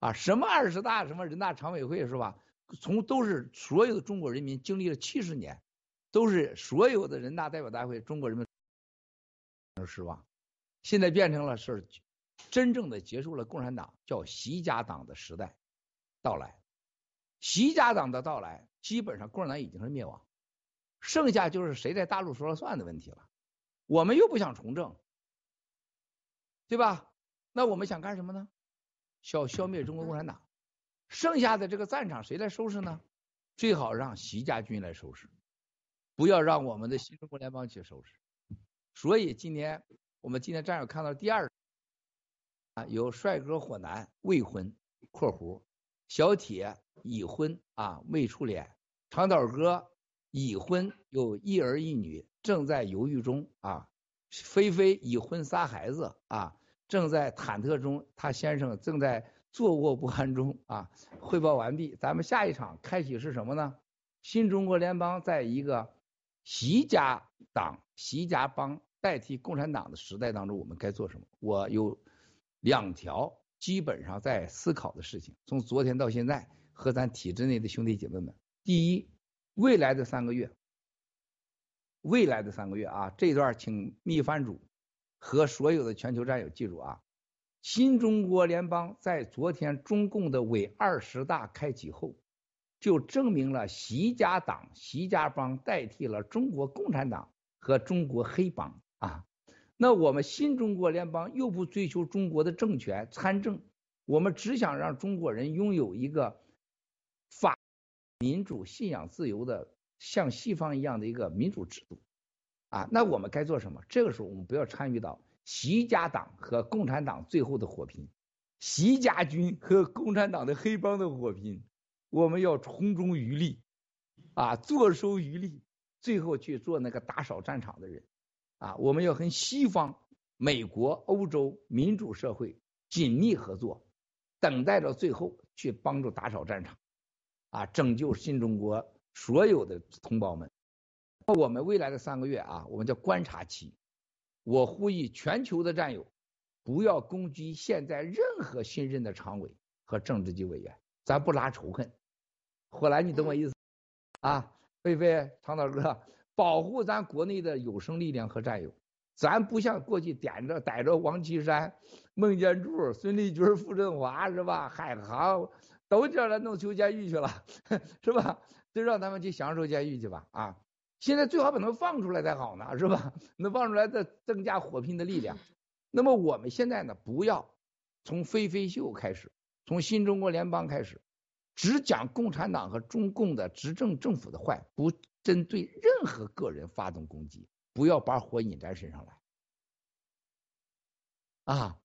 啊，什么二十大，什么人大常委会是吧？从都是所有的中国人民经历了七十年，都是所有的人大代表大会中国人民而失望。现在变成了是真正的结束了共产党叫习家党的时代到来，习家党的到来，基本上共产党已经是灭亡，剩下就是谁在大陆说了算的问题了。我们又不想从政，对吧？那我们想干什么呢？消消灭中国共产党，剩下的这个战场谁来收拾呢？最好让习家军来收拾，不要让我们的新中国联邦去收拾。所以今天。我们今天战友看到第二啊，有帅哥火男未婚（括弧），小铁已婚啊未出脸，长岛哥已婚有一儿一女正在犹豫中啊，菲菲已婚仨孩子啊正在忐忑中，他先生正在坐卧不安中啊。汇报完毕，咱们下一场开启是什么呢？新中国联邦在一个习家党、习家帮。代替共产党的时代当中，我们该做什么？我有两条基本上在思考的事情，从昨天到现在和咱体制内的兄弟姐妹们。第一，未来的三个月，未来的三个月啊，这段请秘番主和所有的全球战友记住啊，新中国联邦在昨天中共的伪二十大开启后，就证明了习家党、习家帮代替了中国共产党和中国黑帮。啊，那我们新中国联邦又不追求中国的政权参政，我们只想让中国人拥有一个法民主、信仰自由的像西方一样的一个民主制度。啊，那我们该做什么？这个时候我们不要参与到习家党和共产党最后的火拼，习家军和共产党的黑帮的火拼，我们要从中渔利，啊，坐收渔利，最后去做那个打扫战场的人。啊，我们要和西方、美国、欧洲民主社会紧密合作，等待着最后去帮助打扫战场，啊，拯救新中国所有的同胞们。那我们未来的三个月啊，我们叫观察期。我呼吁全球的战友不要攻击现在任何新任的常委和政治局委员，咱不拉仇恨。火兰，你懂我意思啊？菲菲、长岛哥。保护咱国内的有生力量和战友，咱不像过去点着逮着王岐山、孟建柱、孙立军、傅政华是吧？海航都叫他弄修监狱去了，是吧？就让他们去享受监狱去吧啊！现在最好把他们放出来才好呢，是吧？能放出来再增加火拼的力量。那么我们现在呢，不要从飞飞秀开始，从新中国联邦开始，只讲共产党和中共的执政政府的坏，不。针对任何个人发动攻击，不要把火引咱身上来啊！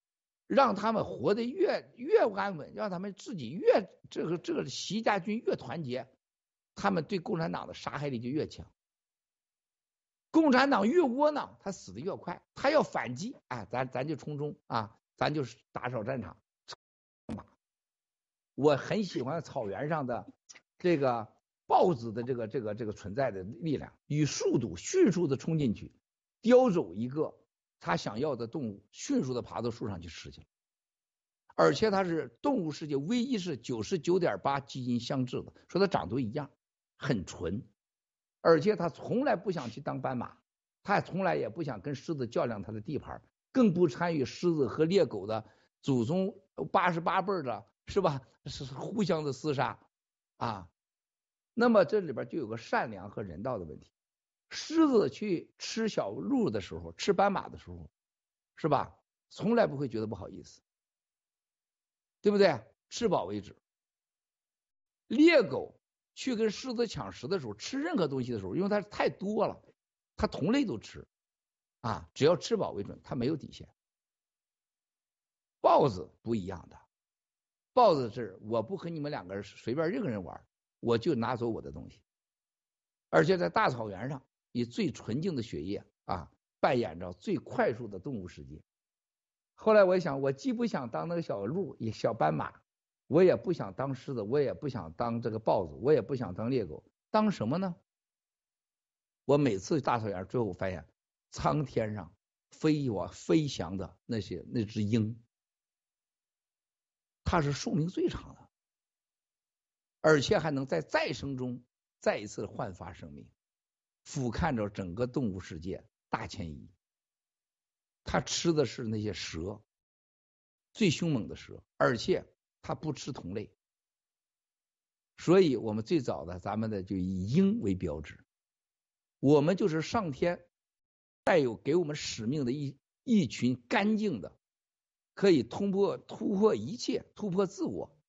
让他们活得越越安稳，让他们自己越这个这个习家军越团结，他们对共产党的杀害力就越强。共产党越窝囊，他死的越快。他要反击，哎，咱咱就冲中啊，咱就是打扫战场。我很喜欢草原上的这个豹子的这个这个这个存在的力量，以速度迅速的冲进去，叼走一个他想要的动物，迅速的爬到树上去吃去了。而且它是动物世界唯一是九十九点八基因相似的，说它长得都一样，很纯。而且它从来不想去当斑马，它也从来也不想跟狮子较量它的地盘，更不参与狮子和猎狗的祖宗八十八辈的，是吧？是互相的厮杀啊。那么这里边就有个善良和人道的问题。狮子去吃小鹿的时候，吃斑马的时候，是吧？从来不会觉得不好意思，对不对？吃饱为止。猎狗。去跟狮子抢食的时候，吃任何东西的时候，因为它太多了，它同类都吃，啊，只要吃饱为准，它没有底线。豹子不一样的，豹子是我不和你们两个人随便任何人玩，我就拿走我的东西，而且在大草原上以最纯净的血液啊，扮演着最快速的动物世界。后来我想，我既不想当那个小鹿，也小斑马。我也不想当狮子，我也不想当这个豹子，我也不想当猎狗，当什么呢？我每次大草原最后发现，苍天上飞我飞翔的那些那只鹰，它是寿命最长的，而且还能在再生中再一次焕发生命，俯瞰着整个动物世界大迁移。它吃的是那些蛇，最凶猛的蛇，而且。它不吃同类，所以我们最早的咱们的就以鹰为标志，我们就是上天带有给我们使命的一一群干净的，可以突破突破一切、突破自我，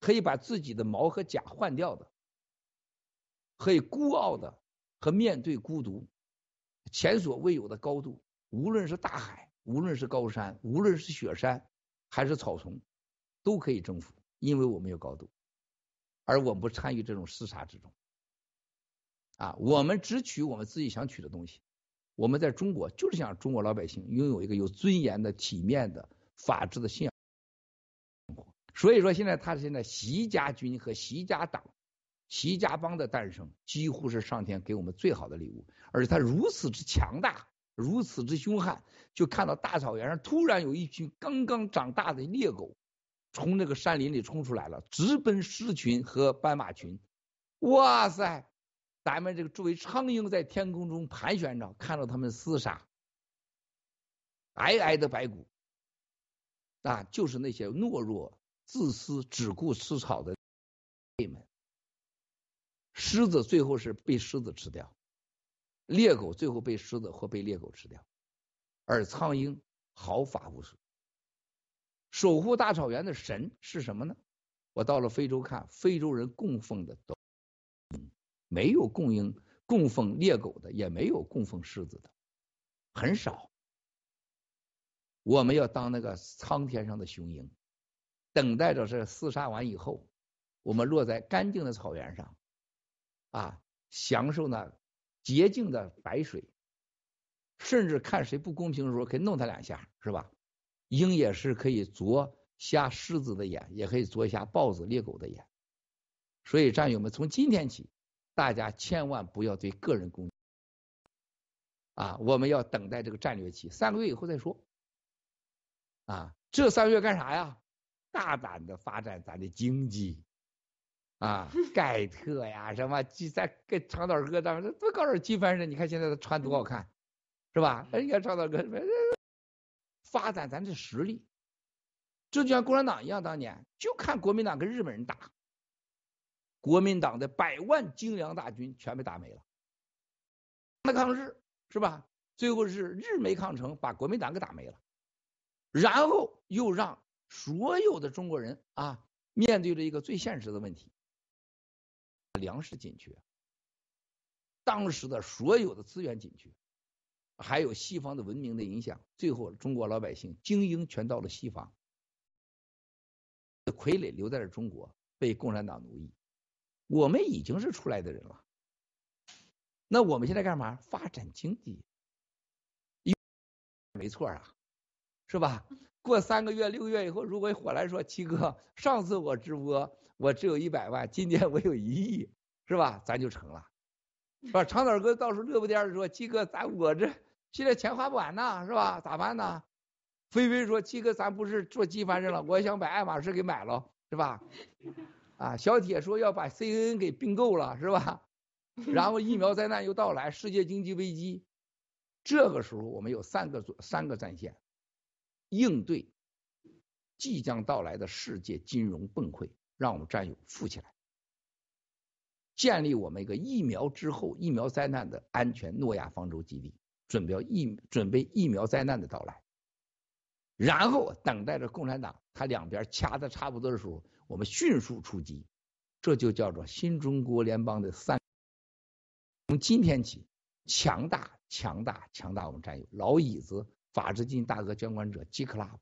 可以把自己的毛和甲换掉的，可以孤傲的和面对孤独前所未有的高度，无论是大海，无论是高山，无论是雪山，还是草丛。都可以征服，因为我们有高度，而我们不参与这种厮杀之中。啊，我们只取我们自己想取的东西。我们在中国就是想中国老百姓拥有一个有尊严的、体面的、法治的信仰。所以说，现在他现在习家军和习家党、习家帮的诞生，几乎是上天给我们最好的礼物。而他如此之强大，如此之凶悍，就看到大草原上突然有一群刚刚长大的猎狗。从那个山林里冲出来了，直奔狮群和斑马群。哇塞！咱们这个作为苍鹰在天空中盘旋着，看到他们厮杀，皑皑的白骨，啊，就是那些懦弱、自私、只顾吃草的们。狮子最后是被狮子吃掉，猎狗最后被狮子或被猎狗吃掉，而苍鹰毫发无损。守护大草原的神是什么呢？我到了非洲看，非洲人供奉的都没有供应供奉猎狗的，也没有供奉狮子的，很少。我们要当那个苍天上的雄鹰，等待着这厮杀完以后，我们落在干净的草原上，啊，享受那洁净的白水，甚至看谁不公平的时候，可以弄他两下，是吧？鹰也是可以啄瞎狮子的眼，也可以啄瞎豹子、猎狗的眼。所以战友们，从今天起，大家千万不要对个人攻击啊！我们要等待这个战略期，三个月以后再说。啊，这三个月干啥呀？大胆的发展咱的经济啊，盖特呀，什么鸡在跟长岛哥当时多搞点鸡翻身，你看现在他穿多好看，是吧？哎呀，长岛哥。发展咱这实力，这就像共产党一样，当年就看国民党跟日本人打，国民党的百万精良大军全被打没了。那抗日是吧？最后是日没抗成，把国民党给打没了，然后又让所有的中国人啊面对着一个最现实的问题：粮食紧缺，当时的所有的资源紧缺。还有西方的文明的影响，最后中国老百姓精英全到了西方，傀儡留在了中国，被共产党奴役。我们已经是出来的人了，那我们现在干嘛？发展经济，没错啊，是吧？过三个月、六个月以后，如果火来说，七哥，上次我直播我只有一百万，今天我有一亿，是吧？咱就成了，是吧？长岛哥到时候乐不颠的说，七哥，咱我这现在钱花不完呐，是吧？咋办呢？菲菲说，七哥，咱不是做机翻身了，我想把爱马仕给买了，是吧？啊，小铁说要把 CNN 给并购了，是吧？然后疫苗灾难又到来，世界经济危机，这个时候我们有三个三个战线，应对即将到来的世界金融崩溃，让我们战友富起来，建立我们一个疫苗之后疫苗灾难的安全诺亚方舟基地，准备疫准备疫苗灾难的到来，然后等待着共产党他两边掐的差不多的时候。我们迅速出击，这就叫做新中国联邦的三。从今天起，强大、强大、强大！我们战友老椅子、法治进大哥、监管者、G Club，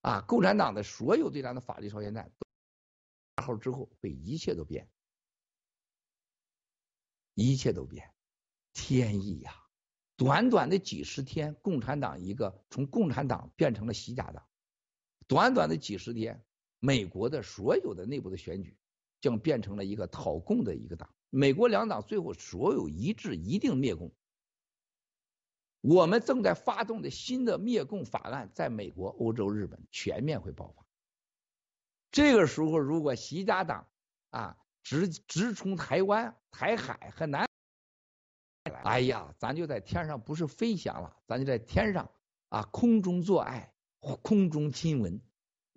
啊，共产党的所有对咱的法律朝鲜战，八号之后被一切都变，一切都变，天意呀！短短的几十天，共产党一个从共产党变成了习家党，短短的几十天。美国的所有的内部的选举将变成了一个讨共的一个党，美国两党最后所有一致一定灭共。我们正在发动的新的灭共法案，在美国、欧洲、日本全面会爆发。这个时候，如果习家党啊直直冲台湾、台海和南，哎呀，咱就在天上不是飞翔了，咱就在天上啊空中做爱，空中亲吻。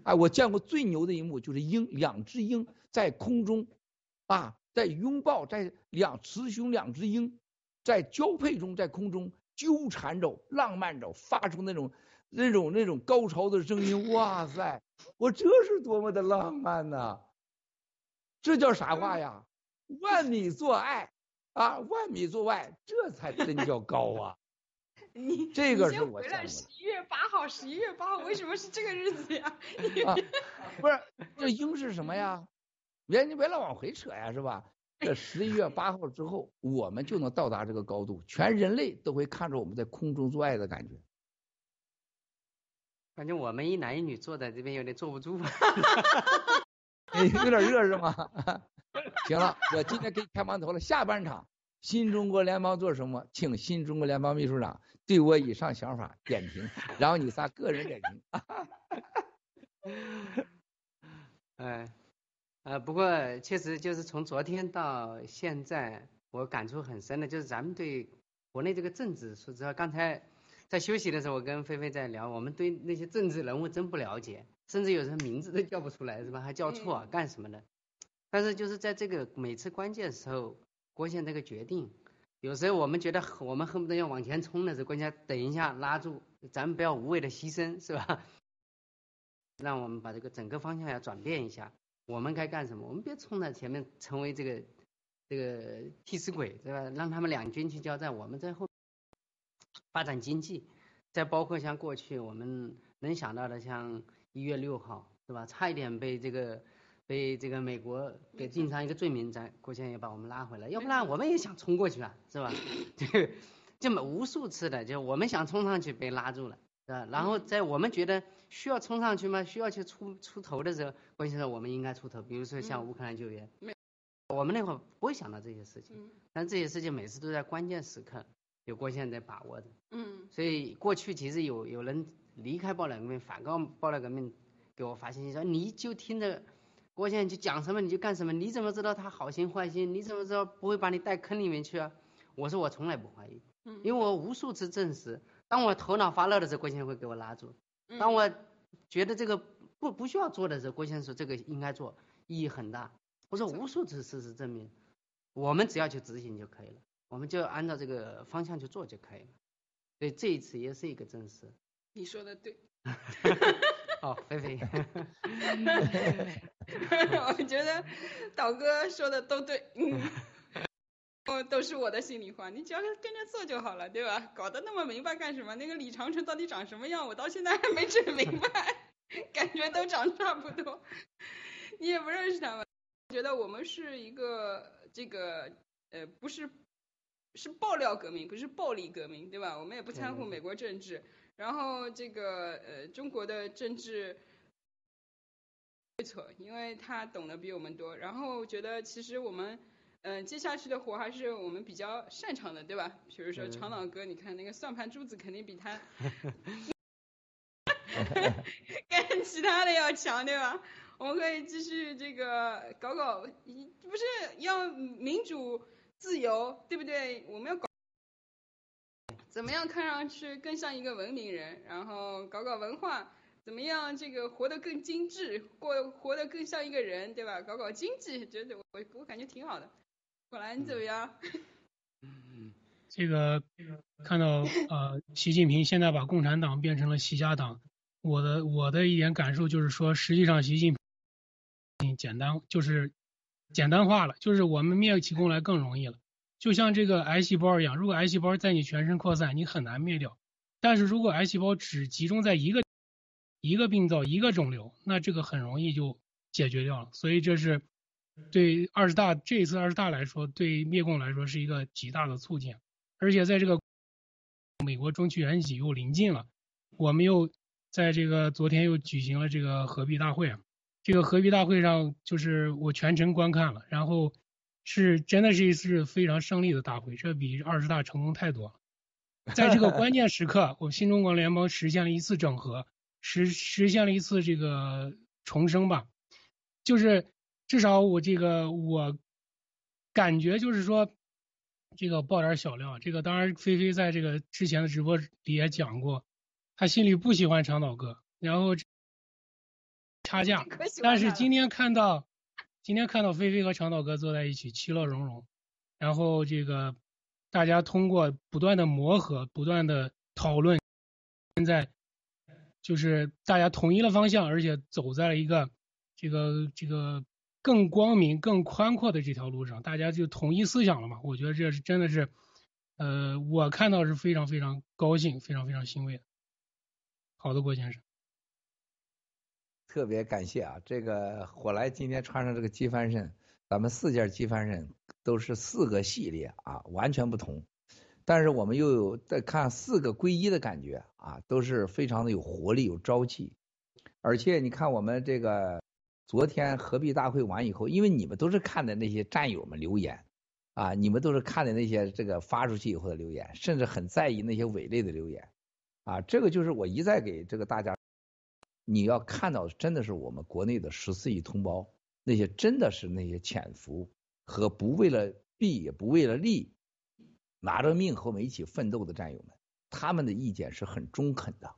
哎，我见过最牛的一幕，就是鹰，两只鹰在空中，啊，在拥抱，在两雌雄两只鹰在交配中，在空中纠缠着，浪漫着，发出那种那种那种高潮的声音。哇塞，我这是多么的浪漫呐！这叫啥话呀？万米做爱啊，万米做爱，这才真叫高啊！你这个是我回来十一月八号，十一月八号为什么是这个日子呀？啊，不是，这鹰是什么呀？别你别老往回扯呀，是吧？这十一月八号之后，我们就能到达这个高度，全人类都会看着我们在空中做爱的感觉。感觉我们一男一女坐在这边有点坐不住，有点热是吗？行了，我今天给你开馒头了，下半场新中国联邦做什么？请新中国联邦秘书长。对我以上想法点评，然后你仨个人点评。哎，呃，不过确实就是从昨天到现在，我感触很深的，就是咱们对国内这个政治，说实话，刚才在休息的时候，我跟菲菲在聊，我们对那些政治人物真不了解，甚至有时候名字都叫不出来，是吧？还叫错干什么的？但是就是在这个每次关键时候，郭宪这个决定。有时候我们觉得我们恨不得要往前冲的时候，关键等一下拉住，咱们不要无谓的牺牲，是吧？让我们把这个整个方向要转变一下。我们该干什么？我们别冲在前面，成为这个这个替死鬼，对吧？让他们两军去交战，我们在后发展经济。再包括像过去我们能想到的，像一月六号，是吧？差一点被这个。被这个美国给定上一个罪名，咱国家也把我们拉回来，要不然我们也想冲过去啊，是吧？这这么无数次的，就我们想冲上去被拉住了，是吧？然后在我们觉得需要冲上去吗？需要去出出头的时候，关键是我们应该出头，比如说像乌克兰救援，我们那会儿不会想到这些事情，但这些事情每次都在关键时刻有郭先生在把握的，嗯，所以过去其实有有人离开报道革命，反告报道革命，给我发信息说你就听着。郭先生就讲什么你就干什么，你怎么知道他好心坏心？你怎么知道不会把你带坑里面去啊？我说我从来不怀疑，因为我无数次证实，当我头脑发热的时候，郭先生会给我拉住；当我觉得这个不不需要做的时候，郭先生说这个应该做，意义很大。我说无数次事实证明，我们只要去执行就可以了，我们就按照这个方向去做就可以了。所以这一次也是一个证实。你说的对。好，菲菲。我觉得导哥说的都对，嗯，哦，都是我的心里话，你只要跟着做就好了，对吧？搞得那么明白干什么？那个李长城到底长什么样？我到现在还没整明白。感觉都长差不多，你也不认识他们。觉得我们是一个这个呃不是是爆料革命，不是暴力革命，对吧？我们也不掺和美国政治，然后这个呃中国的政治对错，因为他懂得比我们多。然后觉得其实我们嗯、呃接下去的活还是我们比较擅长的，对吧？比如说嗯长岛哥，你看那个算盘珠子肯定比他 跟其他的要强，对吧？我们可以继续这个搞搞，不是要民主自由，对不对？我们要搞怎么样看上去更像一个文明人，然后搞搞文化，怎么样这个活得更精致，过活得更像一个人，对吧？搞搞经济，觉得我我感觉挺好的。果然你怎么样？这个看到呃，习近平现在把共产党变成了习家党，我的我的一点感受就是说，实际上习近平简单就是简单化了，就是我们灭起共来更容易了，就像这个癌细胞一样，如果癌细胞在你全身扩散，你很难灭掉，但是如果癌细胞只集中在一个一个病灶一个肿瘤，那这个很容易就解决掉了，所以这是对二十大这一次二十大来说，对灭共来说是一个极大的促进。而且在这个美国中期选举又临近了，我们又在这个昨天又举行了这个合璧大会啊，这个合璧大会上就是我全程观看了，然后是真的是一次非常胜利的大会，这比二十大成功太多了。在这个关键时刻，我们新中国联盟实现了一次整合，实实现了一次这个重生吧，就是至少我这个我感觉就是说。这个爆点小料，这个当然菲菲在这个之前的直播里也讲过，他心里不喜欢长岛哥，然后差价，但是今天看到今天看到菲菲和长岛哥坐在一起，其乐融融，然后这个大家通过不断的磨合，不断的讨论，现在就是大家统一了方向，而且走在了一个这个这个。更光明、更宽阔的这条路上，大家就统一思想了嘛？我觉得这是真的是，呃，我看到是非常非常高兴、非常非常欣慰的。好的，郭先生，特别感谢啊！这个火来今天穿上这个机帆衫，咱们四件机帆衫都是四个系列啊，完全不同。但是我们又有在看四个归一的感觉啊，都是非常的有活力、有朝气。而且你看我们这个。昨天合璧大会完以后，因为你们都是看的那些战友们留言，啊，你们都是看的那些这个发出去以后的留言，甚至很在意那些伪类的留言，啊，这个就是我一再给这个大家，你要看到真的是我们国内的十四亿同胞，那些真的是那些潜伏和不为了弊也不为了利，拿着命和我们一起奋斗的战友们，他们的意见是很中肯的。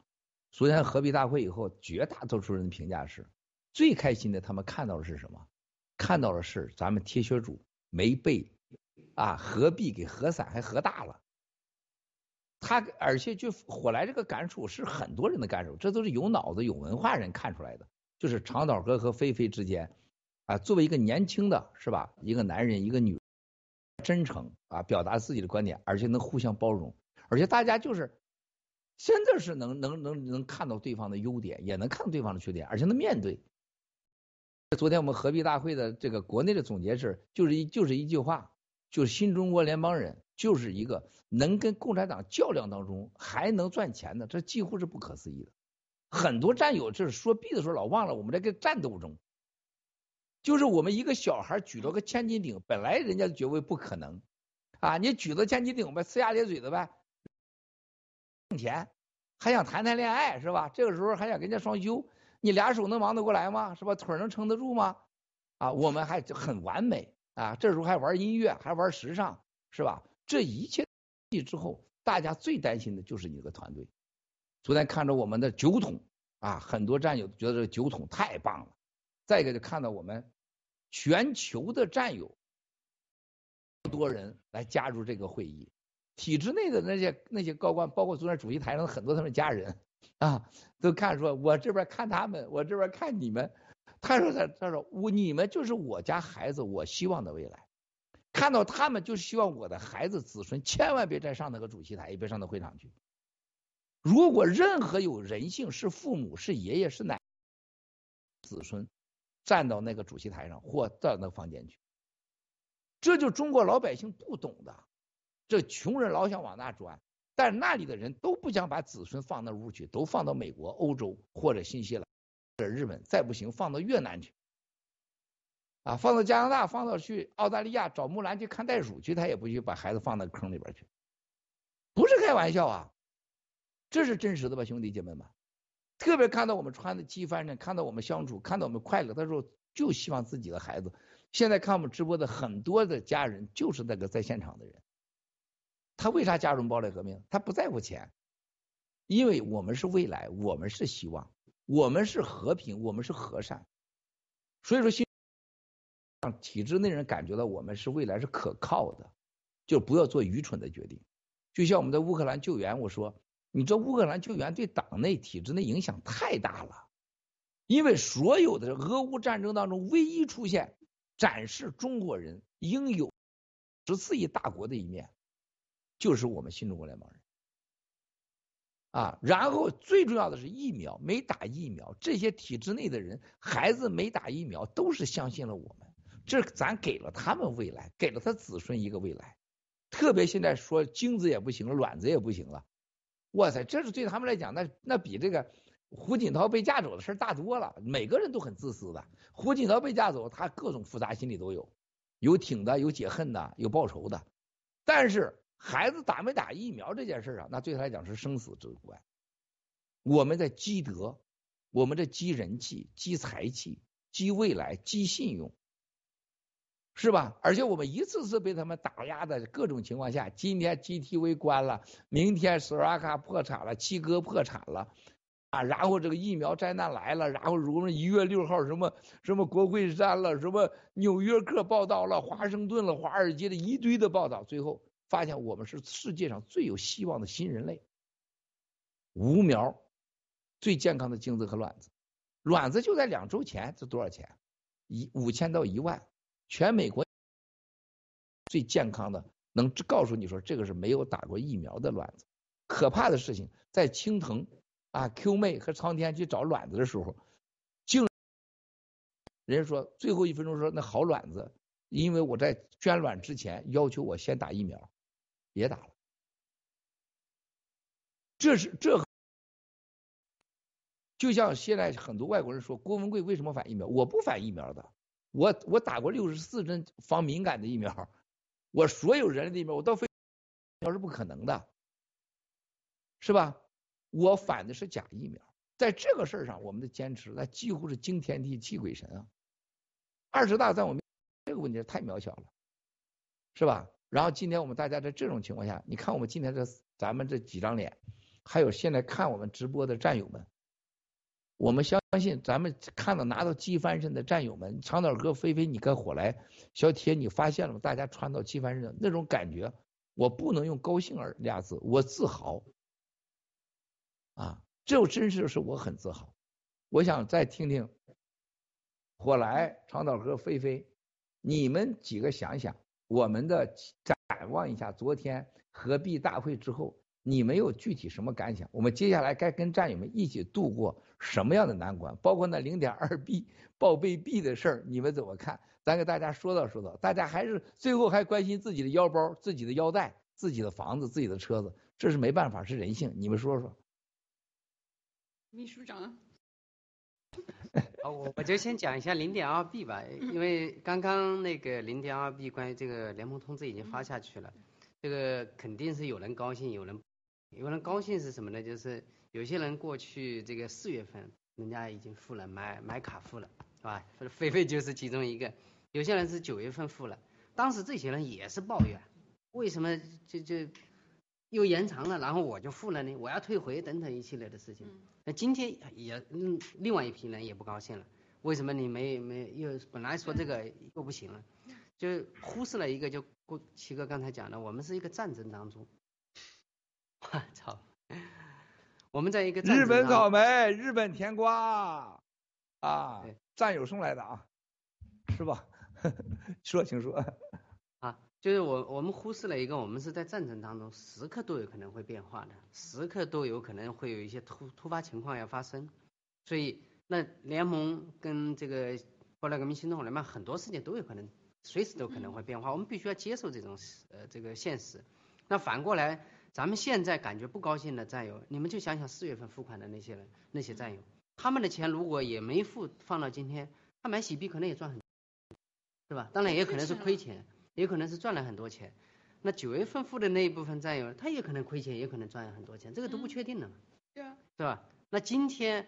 昨天合璧大会以后，绝大多数人的评价是。最开心的，他们看到的是什么？看到的是咱们铁血主没被啊合璧给合散，还合大了。他而且就火来这个感触是很多人的感受，这都是有脑子、有文化人看出来的。就是长岛哥和菲菲之间啊，作为一个年轻的是吧，一个男人，一个女，真诚啊，表达自己的观点，而且能互相包容，而且大家就是现在是能能能能看到对方的优点，也能看到对方的缺点，而且能面对。昨天我们合璧大会的这个国内的总结是，就是一就是一句话，就是新中国联邦人就是一个能跟共产党较量当中还能赚钱的，这几乎是不可思议的。很多战友就是说币的时候老忘了我们这个战斗中，就是我们一个小孩举着个千斤顶，本来人家觉为不可能啊，你举着千斤顶呗，呲牙咧嘴的呗，挣钱还想谈谈恋爱是吧？这个时候还想跟人家双休。你俩手能忙得过来吗？是吧？腿能撑得住吗？啊，我们还很完美啊！这时候还玩音乐，还玩时尚，是吧？这一切之后，大家最担心的就是你这个团队。昨天看着我们的酒桶啊，很多战友觉得这个酒桶太棒了。再一个就看到我们全球的战友，多人来加入这个会议，体制内的那些那些高官，包括昨天主席台上的很多他们家人。啊，都看说，我这边看他们，我这边看你们。他说他他说我你们就是我家孩子，我希望的未来。看到他们，就是希望我的孩子子孙千万别再上那个主席台，也别上那会场去。如果任何有人性，是父母，是爷爷，是奶子孙站到那个主席台上或到那个房间去。这就中国老百姓不懂的，这穷人老想往那钻，但那里的人都不想把子孙放那屋去，都放到美国、欧洲或者新西兰、或者日本，再不行放到越南去。啊，放到加拿大，放到去澳大利亚找木兰去看袋鼠去，他也不去把孩子放到坑里边去，不是开玩笑啊，这是真实的吧，兄弟姐妹们。特别看到我们穿的机翻着，看到我们相处，看到我们快乐，他说就希望自己的孩子。现在看我们直播的很多的家人就是那个在现场的人。他为啥加入暴力革命？他不在乎钱，因为我们是未来，我们是希望，我们是和平，我们是和善。所以说，让体制内人感觉到我们是未来是可靠的，就不要做愚蠢的决定。就像我们在乌克兰救援，我说。你这乌克兰救援对党内体制内影响太大了，因为所有的俄乌战争当中，唯一出现展示中国人应有十四亿大国的一面，就是我们新中国联邦人啊。然后最重要的是疫苗，没打疫苗，这些体制内的人孩子没打疫苗，都是相信了我们，这咱给了他们未来，给了他子孙一个未来。特别现在说精子也不行了，卵子也不行了。哇塞，这是对他们来讲，那那比这个胡锦涛被架走的事大多了。每个人都很自私的，胡锦涛被架走，他各种复杂心理都有，有挺的，有解恨的，有报仇的。但是孩子打没打疫苗这件事啊，那对他来讲是生死之关。我们在积德，我们在积人气、积财气、积未来、积信用。是吧？而且我们一次次被他们打压的各种情况下，今天 GTV 关了，明天斯拉卡破产了，七哥破产了，啊，然后这个疫苗灾难来了，然后如果一月六号什么什么国会山了，什么纽约客报道了，华盛顿了，华尔街的一堆的报道，最后发现我们是世界上最有希望的新人类，无苗，最健康的精子和卵子，卵子就在两周前，这多少钱？一五千到一万。全美国最健康的，能告诉你说这个是没有打过疫苗的卵子。可怕的事情，在青藤啊 Q 妹和苍天去找卵子的时候，竟人家说最后一分钟说那好卵子，因为我在捐卵之前要求我先打疫苗，别打了。这是这，就像现在很多外国人说郭文贵为什么反疫苗？我不反疫苗的。我我打过六十四针防敏感的疫苗，我所有人类的疫苗我都非苗是不可能的，是吧？我反的是假疫苗，在这个事儿上，我们的坚持那几乎是惊天地泣鬼神啊！二十大在我们这个问题太渺小了，是吧？然后今天我们大家在这种情况下，你看我们今天这咱们这几张脸，还有现在看我们直播的战友们。我们相信，咱们看到拿到机翻身的战友们，长岛哥、菲菲，你跟火来、小铁，你发现了吗？大家穿到机翻身的那种感觉，我不能用高兴儿俩字，我自豪啊！这真是是我很自豪。我想再听听火来、长岛哥、菲菲，你们几个想想，我们的展望一下昨天合璧大会之后。你们有具体什么感想？我们接下来该跟战友们一起度过什么样的难关？包括那零点二 B 报备币的事儿，你们怎么看？咱给大家说道说道。大家还是最后还关心自己的腰包、自己的腰带、自己的房子、自己的车子，这是没办法，是人性。你们说说。秘书长。啊，我我就先讲一下零点二 B 吧，因为刚刚那个零点二 B 关于这个联盟通知已经发下去了，这个肯定是有人高兴，有人。有人高兴是什么呢？就是有些人过去这个四月份，人家已经付了买买卡付了，是吧？菲菲就是其中一个。有些人是九月份付了，当时这些人也是抱怨，为什么就就又延长了，然后我就付了呢？我要退回等等一系列的事情。那今天也嗯，另外一批人也不高兴了，为什么你没没又本来说这个又不行了，就忽视了一个，就郭七哥刚才讲的，我们是一个战争当中。我操！我们在一个日本草莓、日本甜瓜啊，战友送来的啊，是吧？说，请说。啊，就是我我们忽视了一个，我们是在战争当中，时刻都有可能会变化的，时刻都有可能会有一些突突发情况要发生，所以那联盟跟这个后来革命行动联盟很多事情都有可能随时都可能会变化，我们必须要接受这种呃这个现实。那反过来，咱们现在感觉不高兴的战友，你们就想想四月份付款的那些人，那些战友，他们的钱如果也没付放到今天，他买洗币可能也赚很，是吧？当然也可能是亏钱，也可能是赚了很多钱。那九月份付的那一部分战友，他也可能亏钱，也可能赚很多钱，这个都不确定的嘛，对啊，是吧？那今天，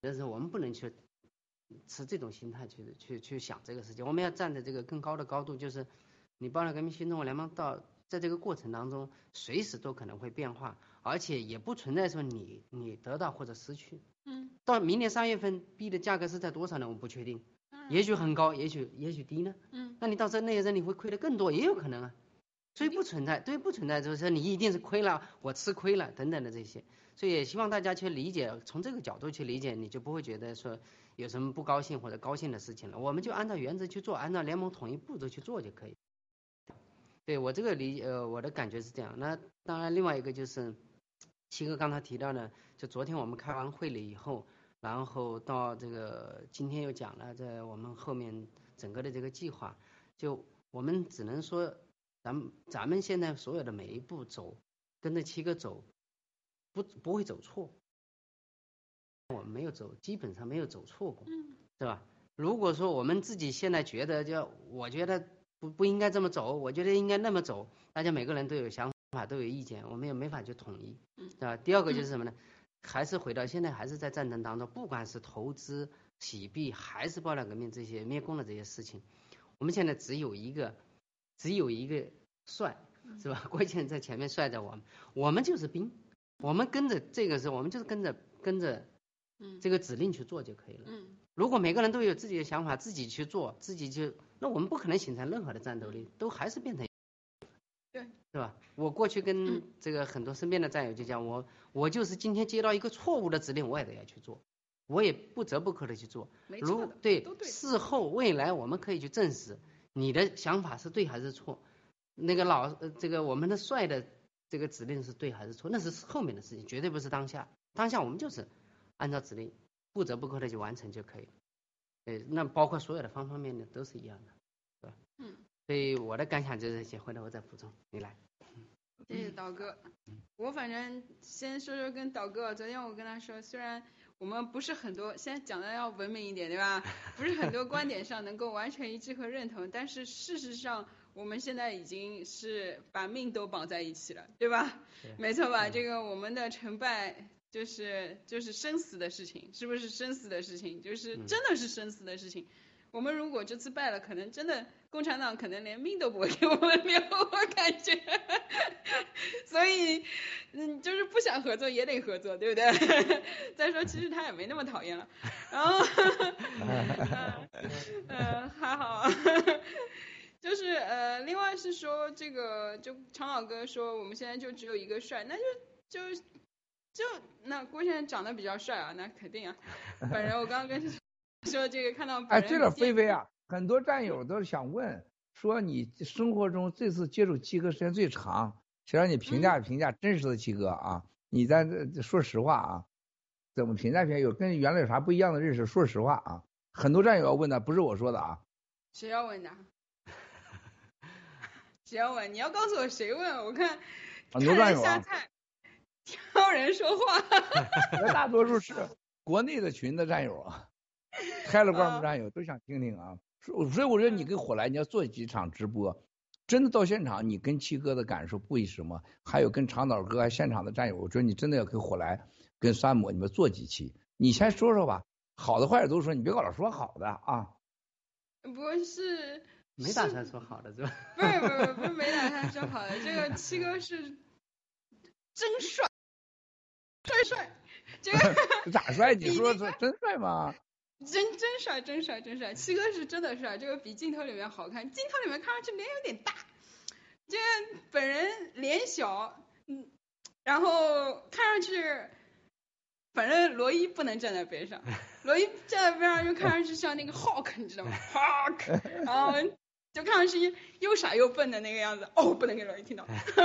但是我们不能去持这种心态去去去想这个事情，我们要站在这个更高的高度，就是你爆料革命新中国联盟到在这个过程当中，随时都可能会变化，而且也不存在说你你得到或者失去。嗯，到明年三月份币的价格是在多少呢？我们不确定，也许很高，也许也许低呢。嗯，那你到时候那些人你会亏的更多，也有可能啊。所以不存在，对，不存在就是说你一定是亏了，我吃亏了等等的这些。所以也希望大家去理解，从这个角度去理解，你就不会觉得说有什么不高兴或者高兴的事情了。我们就按照原则去做，按照联盟统一步骤去做就可以。对我这个理呃我的感觉是这样。那当然另外一个就是七哥刚才提到的，就昨天我们开完会了以后，然后到这个今天又讲了，在我们后面整个的这个计划，就我们只能说，咱们咱们现在所有的每一步走，跟着七哥走，不不会走错。我们没有走，基本上没有走错过，是吧？如果说我们自己现在觉得，就我觉得不不应该这么走，我觉得应该那么走，大家每个人都有想法，都有意见，我们也没法去统一，是吧？第二个就是什么呢？还是回到现在还是在战争当中，不管是投资、洗币还是爆料革命这些灭共的这些事情，我们现在只有一个，只有一个帅，是吧？郭建在前面帅着我们，我们就是兵，我们跟着这个时候，我们就是跟着跟着这个指令去做就可以了。嗯如果每个人都有自己的想法，自己去做，自己就，那我们不可能形成任何的战斗力，都还是变成，对，是吧？我过去跟这个很多身边的战友就讲，我我就是今天接到一个错误的指令，我也得要去做，我也不折不扣的去做。如对对事后未来我们可以去证实你的想法是对还是错，那个老呃这个我们的帅的这个指令是对还是错，那是后面的事情，绝对不是当下。当下我们就是按照指令不折不扣的去完成就可以了。呃，那包括所有的方方面面都是一样的，对吧？嗯，所以我的感想就是这些，回头我再补充。你来。谢谢导哥。我反正先说说跟导哥，昨天我跟他说，虽然我们不是很多，现在讲的要文明一点，对吧？不是很多观点上能够完全一致和认同，但是事实上我们现在已经是把命都绑在一起了，对吧？没错吧？这个我们的成败就是就是生死的事情，是不是生死的事情？就是真的是生死的事情。我们如果这次败了，可能真的共产党可能连命都不会给我们留，我感觉。所以，嗯，就是不想合作也得合作，对不对？再说，其实他也没那么讨厌了。然后，呃，还好。就是呃，另外是说这个，就常老哥说我们现在就只有一个帅，那就就就那郭先生长得比较帅啊，那肯定啊。本人我刚刚跟说这个看到本哎，人对了，见菲菲啊，很多战友都是想问，说你生活中这次接触七哥时间最长，想让你评价评价真实的七哥啊，你在这说实话啊，怎么评价评价？有跟原来有啥不一样的认识？说实话啊，很多战友要问的，不是我说的啊。谁要问的？谁要问？你要告诉我谁问？我看很多战友啊，挑人说话。绝大多数是国内的群的战友啊，开了关的战友都想听听啊。所以所以我说你跟火来，你要做几场直播，真的到现场，你跟七哥的感受不一什么，还有跟长岛哥还现场的战友，我觉得你真的要跟火来、跟山姆你们做几期，你先说说吧，好的坏的都说，你别老说好的啊。不是，没打算说好的是吧？不是不是不 是没打算说好的，这个七哥是真帅，帅帅，这个 咋帅？你说说真帅吗？真真帅真帅真帅，七哥是真的帅，这个比镜头里面好看，镜头里面看上去脸有点大，这个本人脸小，嗯，然后看上去，反正罗伊不能站在边上，罗伊站在边上就看上去像那个 Hawk，你知道吗？Hawk，然后就看上去又傻又笨的那个样子，哦，不能给罗伊听到，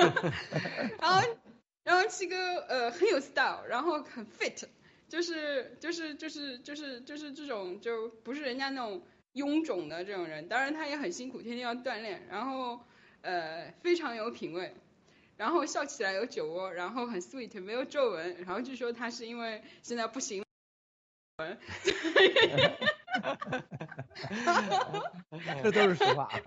然后然后七哥呃很有 style，然后很 fit。就是就是就是就是就是这种就不是人家那种臃肿的这种人，当然他也很辛苦，天天要锻炼，然后呃非常有品味，然后笑起来有酒窝，然后很 sweet，没有皱纹，然后据说他是因为现在不行，这都是实话。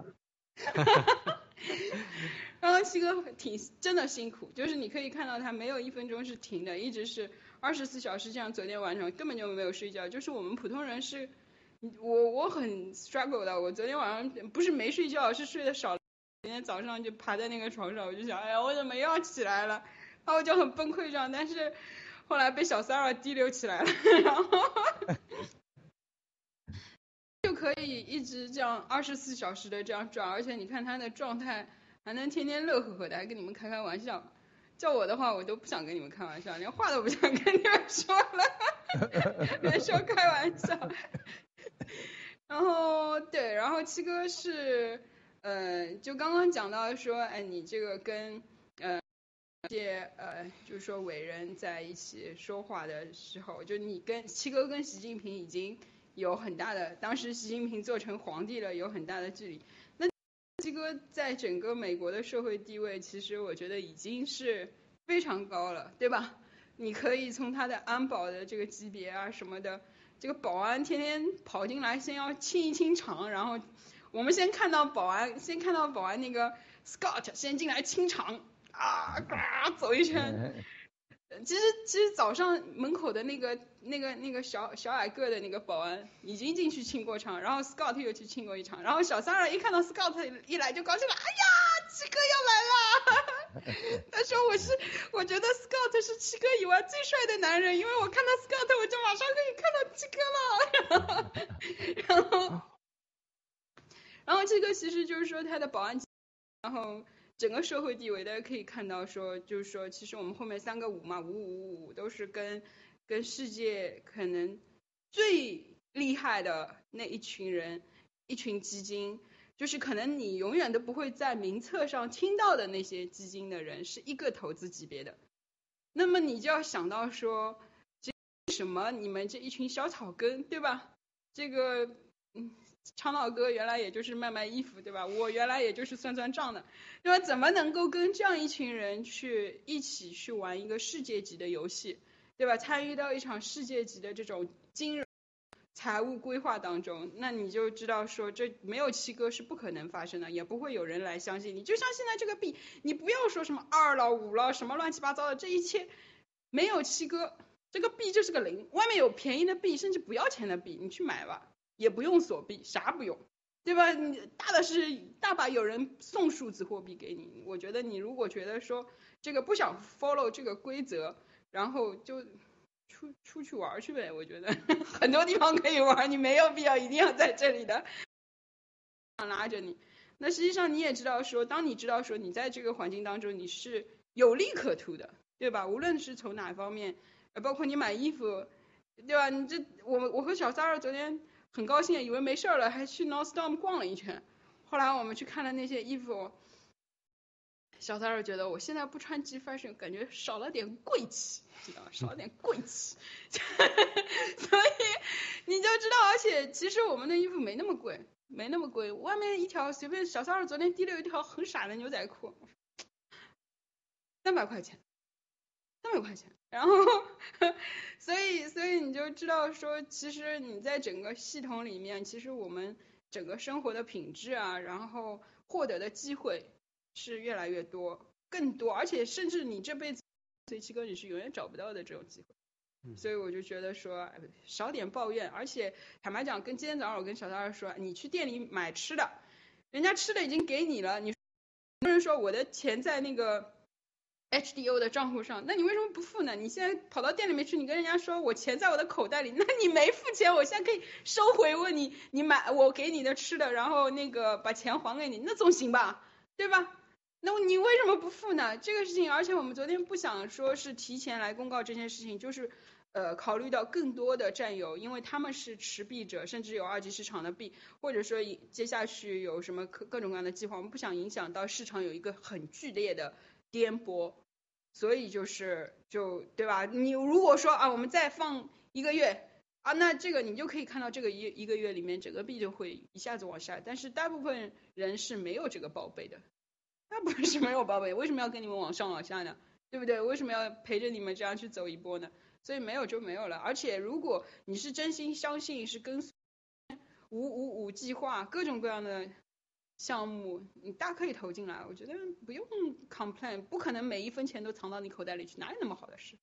然后七哥挺真的辛苦，就是你可以看到他没有一分钟是停的，一直是二十四小时这样。昨天晚上根本就没有睡觉，就是我们普通人是，我我很 struggle 的。我昨天晚上不是没睡觉，是睡得少。今天早上就趴在那个床上，我就想，哎呀，我怎么又要起来了？然后我就很崩溃这样。但是后来被小三儿提溜起来了，然后 就可以一直这样二十四小时的这样转，而且你看他的状态。还能天天乐呵呵的，还跟你们开开玩笑。叫我的话，我都不想跟你们开玩笑，连话都不想跟你们说了，别说开玩笑。然后对，然后七哥是，呃，就刚刚讲到说，哎，你这个跟呃些呃，就是说伟人在一起说话的时候，就你跟七哥跟习近平已经有很大的，当时习近平做成皇帝了，有很大的距离。哥在整个美国的社会地位，其实我觉得已经是非常高了，对吧？你可以从他的安保的这个级别啊什么的，这个保安天天跑进来，先要清一清场，然后我们先看到保安，先看到保安那个 Scott 先进来清场，啊，嘎走一圈。其实其实早上门口的那个那个那个小小矮个的那个保安已经进去清过场，然后 Scott 又去清过一场，然后小三儿一看到 Scott 一来就高兴了，哎呀，七哥要来了！他说我是我觉得 Scott 是七哥以外最帅的男人，因为我看到 Scott 我就马上可以看到七哥了。然后然后这个其实就是说他的保安，然后。整个社会地位，大家可以看到，说就是说，其实我们后面三个五嘛，五五五五都是跟跟世界可能最厉害的那一群人，一群基金，就是可能你永远都不会在名册上听到的那些基金的人，是一个投资级别的。那么你就要想到说，什么你们这一群小草根，对吧？这个，嗯。昌老哥原来也就是卖卖衣服，对吧？我原来也就是算算账的，对吧？怎么能够跟这样一群人去一起去玩一个世界级的游戏，对吧？参与到一场世界级的这种金融财务规划当中，那你就知道说，这没有七哥是不可能发生的，也不会有人来相信你。就像现在这个币，你不要说什么二了五了，什么乱七八糟的，这一切没有七哥，这个币就是个零。外面有便宜的币，甚至不要钱的币，你去买吧。也不用锁币，啥不用，对吧？你大的是大把有人送数字货币给你。我觉得你如果觉得说这个不想 follow 这个规则，然后就出出去玩去呗。我觉得 很多地方可以玩，你没有必要一定要在这里的想拉着你。那实际上你也知道说，当你知道说你在这个环境当中你是有利可图的，对吧？无论是从哪方面，包括你买衣服，对吧？你这我我和小三儿昨天。很高兴，以为没事了，还去 Nordstrom 逛了一圈。后来我们去看了那些衣服，小三儿觉得我现在不穿 G fashion，感觉少了点贵气，知道少了点贵气。所以你就知道，而且其实我们的衣服没那么贵，没那么贵。外面一条随便，小三儿昨天提了一条很傻的牛仔裤，三百块钱，三百块钱。然后，所以，所以你就知道说，其实你在整个系统里面，其实我们整个生活的品质啊，然后获得的机会是越来越多，更多，而且甚至你这辈子，随七哥你是永远找不到的这种机会。所以我就觉得说，少点抱怨，而且坦白讲，跟今天早上我跟小三儿说，你去店里买吃的，人家吃的已经给你了，你不是说我的钱在那个。HDO 的账户上，那你为什么不付呢？你现在跑到店里面去，你跟人家说我钱在我的口袋里，那你没付钱，我现在可以收回问你，你买我给你的吃的，然后那个把钱还给你，那总行吧，对吧？那你为什么不付呢？这个事情，而且我们昨天不想说是提前来公告这件事情，就是呃考虑到更多的战友，因为他们是持币者，甚至有二级市场的币，或者说接下去有什么各各种各样的计划，我们不想影响到市场有一个很剧烈的颠簸。所以就是就对吧？你如果说啊，我们再放一个月啊，那这个你就可以看到这个一一个月里面整个币就会一下子往下，但是大部分人是没有这个报备的，大部分是没有报备，为什么要跟你们往上往下呢？对不对？为什么要陪着你们这样去走一波呢？所以没有就没有了。而且如果你是真心相信是跟随五五五计划各种各样的项目，你大可以投进来，我觉得不用 complain，不可能每一分钱都藏到你口袋里去，哪有那么好的事？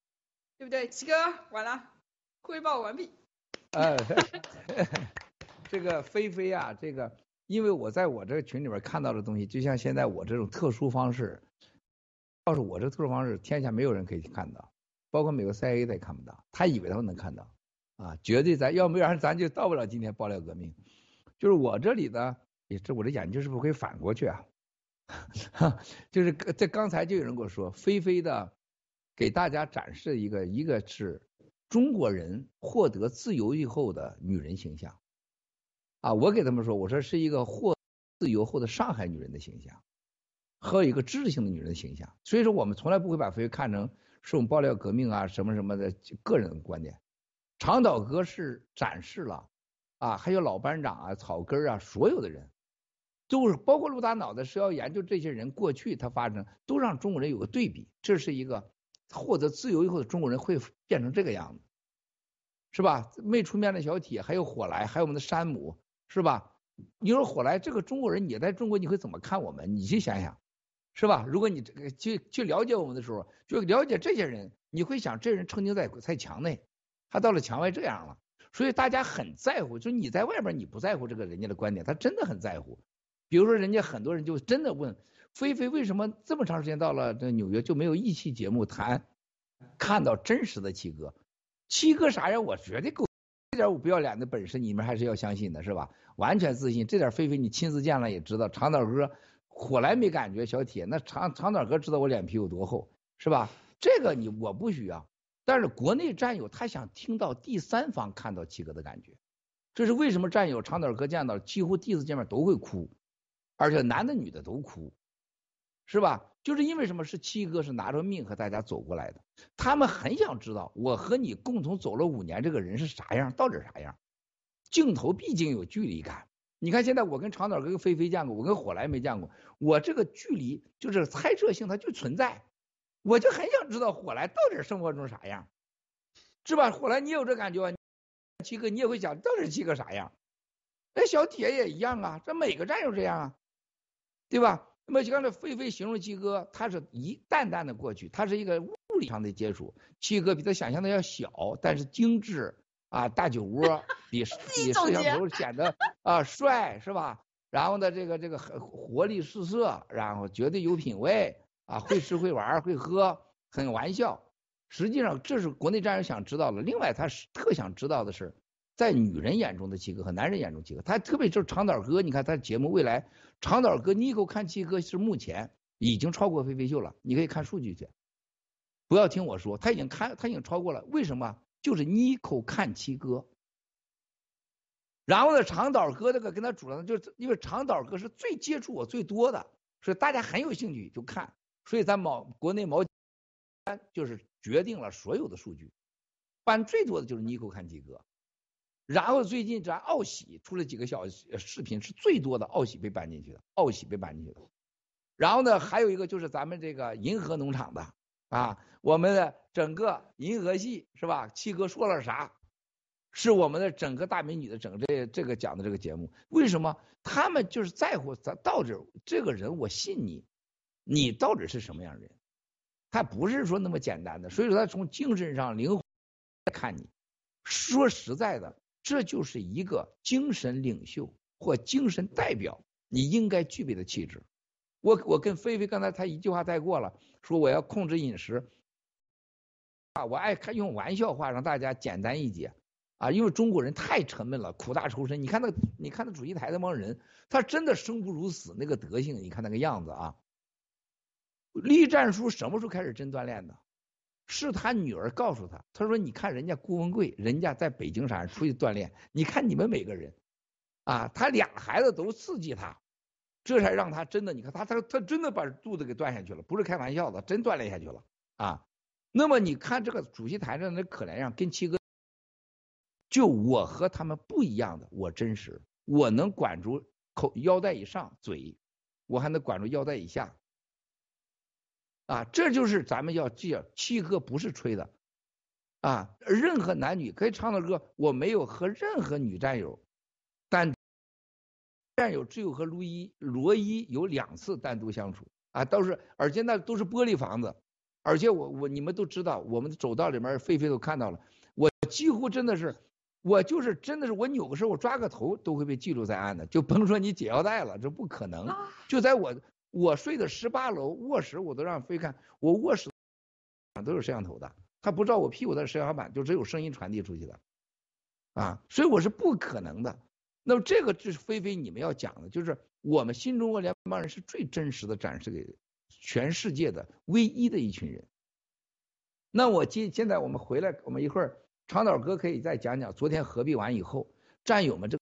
对不对？七哥，完了，汇报完毕。呃，这个菲菲啊，这个因为我在我这个群里边看到的东西，就像现在我这种特殊方式，要是我这特殊方式，天下没有人可以看到，包括美国 CIA 他也看不到，他以为他们能看到，啊，绝对咱要不然咱就到不了今天爆料革命。就是我这里呢，也这我的眼睛是不是可以反过去啊？就是这刚才就有人跟我说，菲菲的给大家展示一个，一个是中国人获得自由以后的女人形象，啊，我给他们说，我说是一个获自由后的上海女人的形象，和一个知识性的女人的形象。所以说，我们从来不会把菲菲看成是我们爆料革命啊什么什么的个人观点。长岛哥是展示了。啊，还有老班长啊，草根啊，所有的人，都是包括陆大脑袋是要研究这些人过去他发生，都让中国人有个对比。这是一个获得自由以后的中国人会变成这个样子，是吧？没出面的小铁，还有火来，还有我们的山姆，是吧？你说火来这个中国人，你在中国你会怎么看我们？你去想想，是吧？如果你这个去去了解我们的时候，就了解这些人，你会想，这人曾经在在墙内，他到了墙外这样了。所以大家很在乎，就是你在外边你不在乎这个人家的观点，他真的很在乎。比如说人家很多人就真的问菲菲为什么这么长时间到了这纽约就没有一期节目谈看到真实的七哥，七哥啥样我绝对够，这点我不要脸的本事你们还是要相信的是吧？完全自信，这点菲菲你亲自见了也知道。长岛哥火来没感觉，小铁那长长岛哥知道我脸皮有多厚是吧？这个你我不需要。但是国内战友他想听到第三方看到七哥的感觉，这是为什么战友长岛哥见到几乎第一次见面都会哭，而且男的女的都哭，是吧？就是因为什么是七哥是拿着命和大家走过来的，他们很想知道我和你共同走了五年这个人是啥样，到底啥样？镜头毕竟有距离感，你看现在我跟长岛哥跟菲菲见过，我跟火来没见过，我这个距离就是猜测性它就存在。我就很想知道火来到底生活中啥样，是吧？火来你有这感觉，七哥你也会想到底七哥啥样？那小铁也一样啊，这每个战友这样啊，对吧？那么刚才菲菲形容七哥，他是一淡淡的过去，他是一个物理上的接触。七哥比他想象的要小，但是精致啊，大酒窝，比 比摄像头显得啊帅，是吧？然后呢，这个这个很活力四射，然后绝对有品位。啊，会吃会玩会喝，很玩笑。实际上，这是国内战友想知道的。另外，他是特想知道的是，在女人眼中的七哥和男人眼中七哥。他特别就是长岛哥，你看他节目未来，长岛哥 Nico 看七哥是目前已经超过飞飞秀了。你可以看数据去，不要听我说，他已经看他已经超过了。为什么？就是 Nico 看七哥。然后呢，长岛哥这个跟他主张，就是因为长岛哥是最接触我最多的，所以大家很有兴趣就看。所以咱毛国内毛就是决定了所有的数据，办最多的就是尼克看七哥，然后最近咱奥喜出了几个小视频是最多的，奥喜被搬进去的，奥喜被搬进去的。然后呢，还有一个就是咱们这个银河农场的啊，我们的整个银河系是吧？七哥说了啥？是我们的整个大美女的整这这个讲的这个节目，为什么他们就是在乎咱到底这个人，我信你。你到底是什么样的人？他不是说那么简单的，所以说他从精神上灵魂看你。说实在的，这就是一个精神领袖或精神代表你应该具备的气质。我我跟菲菲刚才他一句话带过了，说我要控制饮食啊，我爱看用玩笑话让大家简单一解啊，因为中国人太沉闷了，苦大仇深。你看那你看那主席台那帮人，他真的生不如死那个德行，你看那个样子啊。栗战书什么时候开始真锻炼的？是他女儿告诉他，他说：“你看人家顾文贵，人家在北京啥出去锻炼，你看你们每个人，啊，他俩孩子都刺激他，这才让他真的，你看他他他真的把肚子给锻下去了，不是开玩笑的，真锻炼下去了啊。那么你看这个主席台上那可怜样，跟七哥，就我和他们不一样的，我真实，我能管住口腰带以上嘴，我还能管住腰带以下。啊，这就是咱们要记，七哥不是吹的，啊，任何男女可以唱的歌，我没有和任何女战友单战友，只有和卢一罗伊有两次单独相处，啊，都是而且那都是玻璃房子，而且我我你们都知道，我们的走道里面，菲菲都看到了，我几乎真的是，我就是真的是我扭个身，我抓个头都会被记录在案的，就甭说你解腰带了，这不可能，就在我。我睡的十八楼卧室，我都让飞看。我卧室都有摄像头的，他不照我屁股的摄像板，就只有声音传递出去的，啊，所以我是不可能的。那么这个就是菲菲你们要讲的，就是我们新中国联邦人是最真实的展示给全世界的唯一的一群人。那我今现在我们回来，我们一会儿长岛哥可以再讲讲昨天合璧完以后战友们这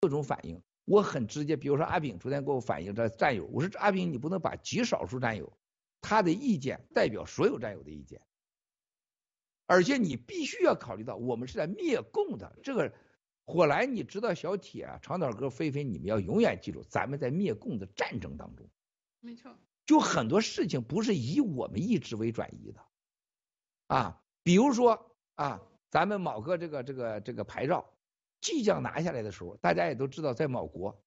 各种反应。我很直接，比如说阿炳昨天给我反映这战友，我说阿炳你不能把极少数战友他的意见代表所有战友的意见，而且你必须要考虑到我们是在灭共的这个火来，你知道小铁啊、长岛哥、菲菲，你们要永远记住，咱们在灭共的战争当中，没错，就很多事情不是以我们意志为转移的，啊，比如说啊，咱们某个这个这个这个牌照。即将拿下来的时候，大家也都知道，在某国，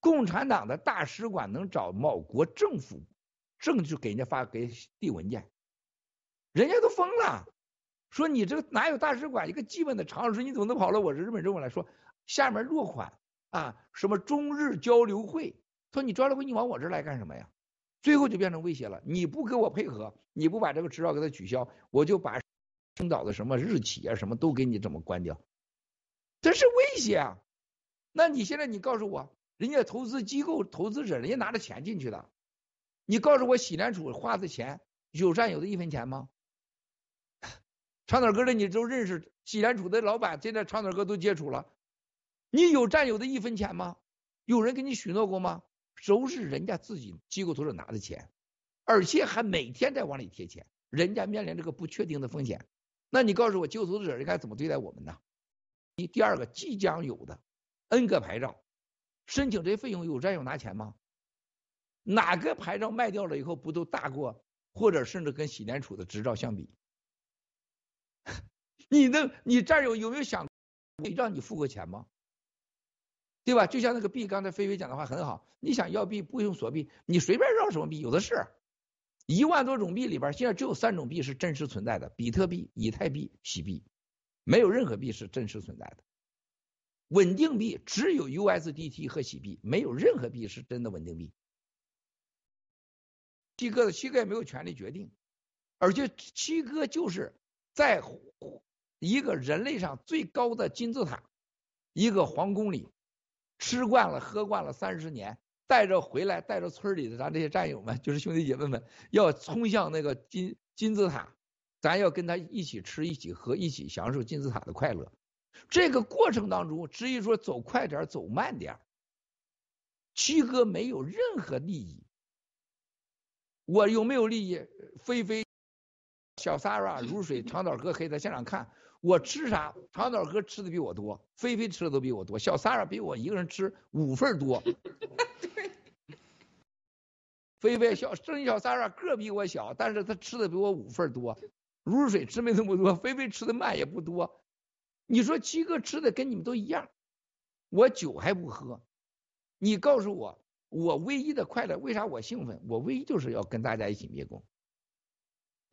共产党的大使馆能找某国政府证据给人家发给递文件，人家都疯了，说你这个哪有大使馆一个基本的常识，你怎么能跑到我日本政府来说下面落款啊？什么中日交流会？说你交流会你往我这儿来干什么呀？最后就变成威胁了，你不给我配合，你不把这个执照给他取消，我就把青岛的什么日企啊什么都给你怎么关掉。这是威胁啊！那你现在你告诉我，人家投资机构投资者，人家拿着钱进去的，你告诉我，洗联储花的钱有占有的一分钱吗？长岛哥的你都认识，洗联储的老板现在长岛哥都接触了，你有占有的一分钱吗？有人给你许诺过吗？都是人家自己机构投资者拿的钱，而且还每天在往里贴钱，人家面临这个不确定的风险，那你告诉我，机构投资者应该怎么对待我们呢？第第二个即将有的 N 个牌照，申请这些费用有占有拿钱吗？哪个牌照卖掉了以后不都大过，或者甚至跟洗联储的执照相比？你的你战友有没有想让你付过钱吗？对吧？就像那个币，刚才菲菲讲的话很好，你想要币不用锁币，你随便要什么币有的是，一万多种币里边现在只有三种币是真实存在的：比特币、以太币、洗币。没有任何币是真实存在的，稳定币只有 USDT 和喜币，没有任何币是真的稳定币。七哥的七哥也没有权利决定，而且七哥就是在一个人类上最高的金字塔，一个皇宫里吃惯了喝惯了三十年，带着回来带着村里的咱这些战友们，就是兄弟姐妹们，要冲向那个金金字塔。咱要跟他一起吃，一起喝，一起享受金字塔的快乐。这个过程当中，至于说走快点，走慢点，七哥没有任何利益。我有没有利益？菲菲、小 Sara、如水、长岛哥可以在现场看。我吃啥？长岛哥吃的比我多，菲菲吃的都比我多，小 Sara 比我一个人吃五份多。菲菲小生小 Sara 个比我小，但是他吃的比我五份多。如水吃没那么多，菲菲吃的慢也不多。你说七哥吃的跟你们都一样，我酒还不喝。你告诉我，我唯一的快乐为啥我兴奋？我唯一就是要跟大家一起灭共。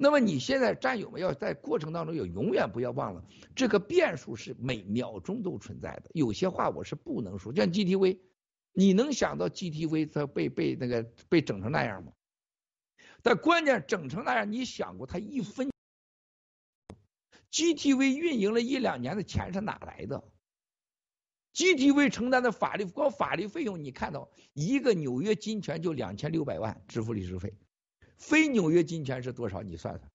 那么你现在战友们要在过程当中要永远不要忘了，这个变数是每秒钟都存在的。有些话我是不能说，像 GTV，你能想到 GTV 它被被那个被整成那样吗？但关键整成那样，你想过他一分？GTV 运营了一两年的钱是哪来的？GTV 承担的法律光法律费用，你看到一个纽约金权就两千六百万支付律师费，非纽约金权是多少？你算算。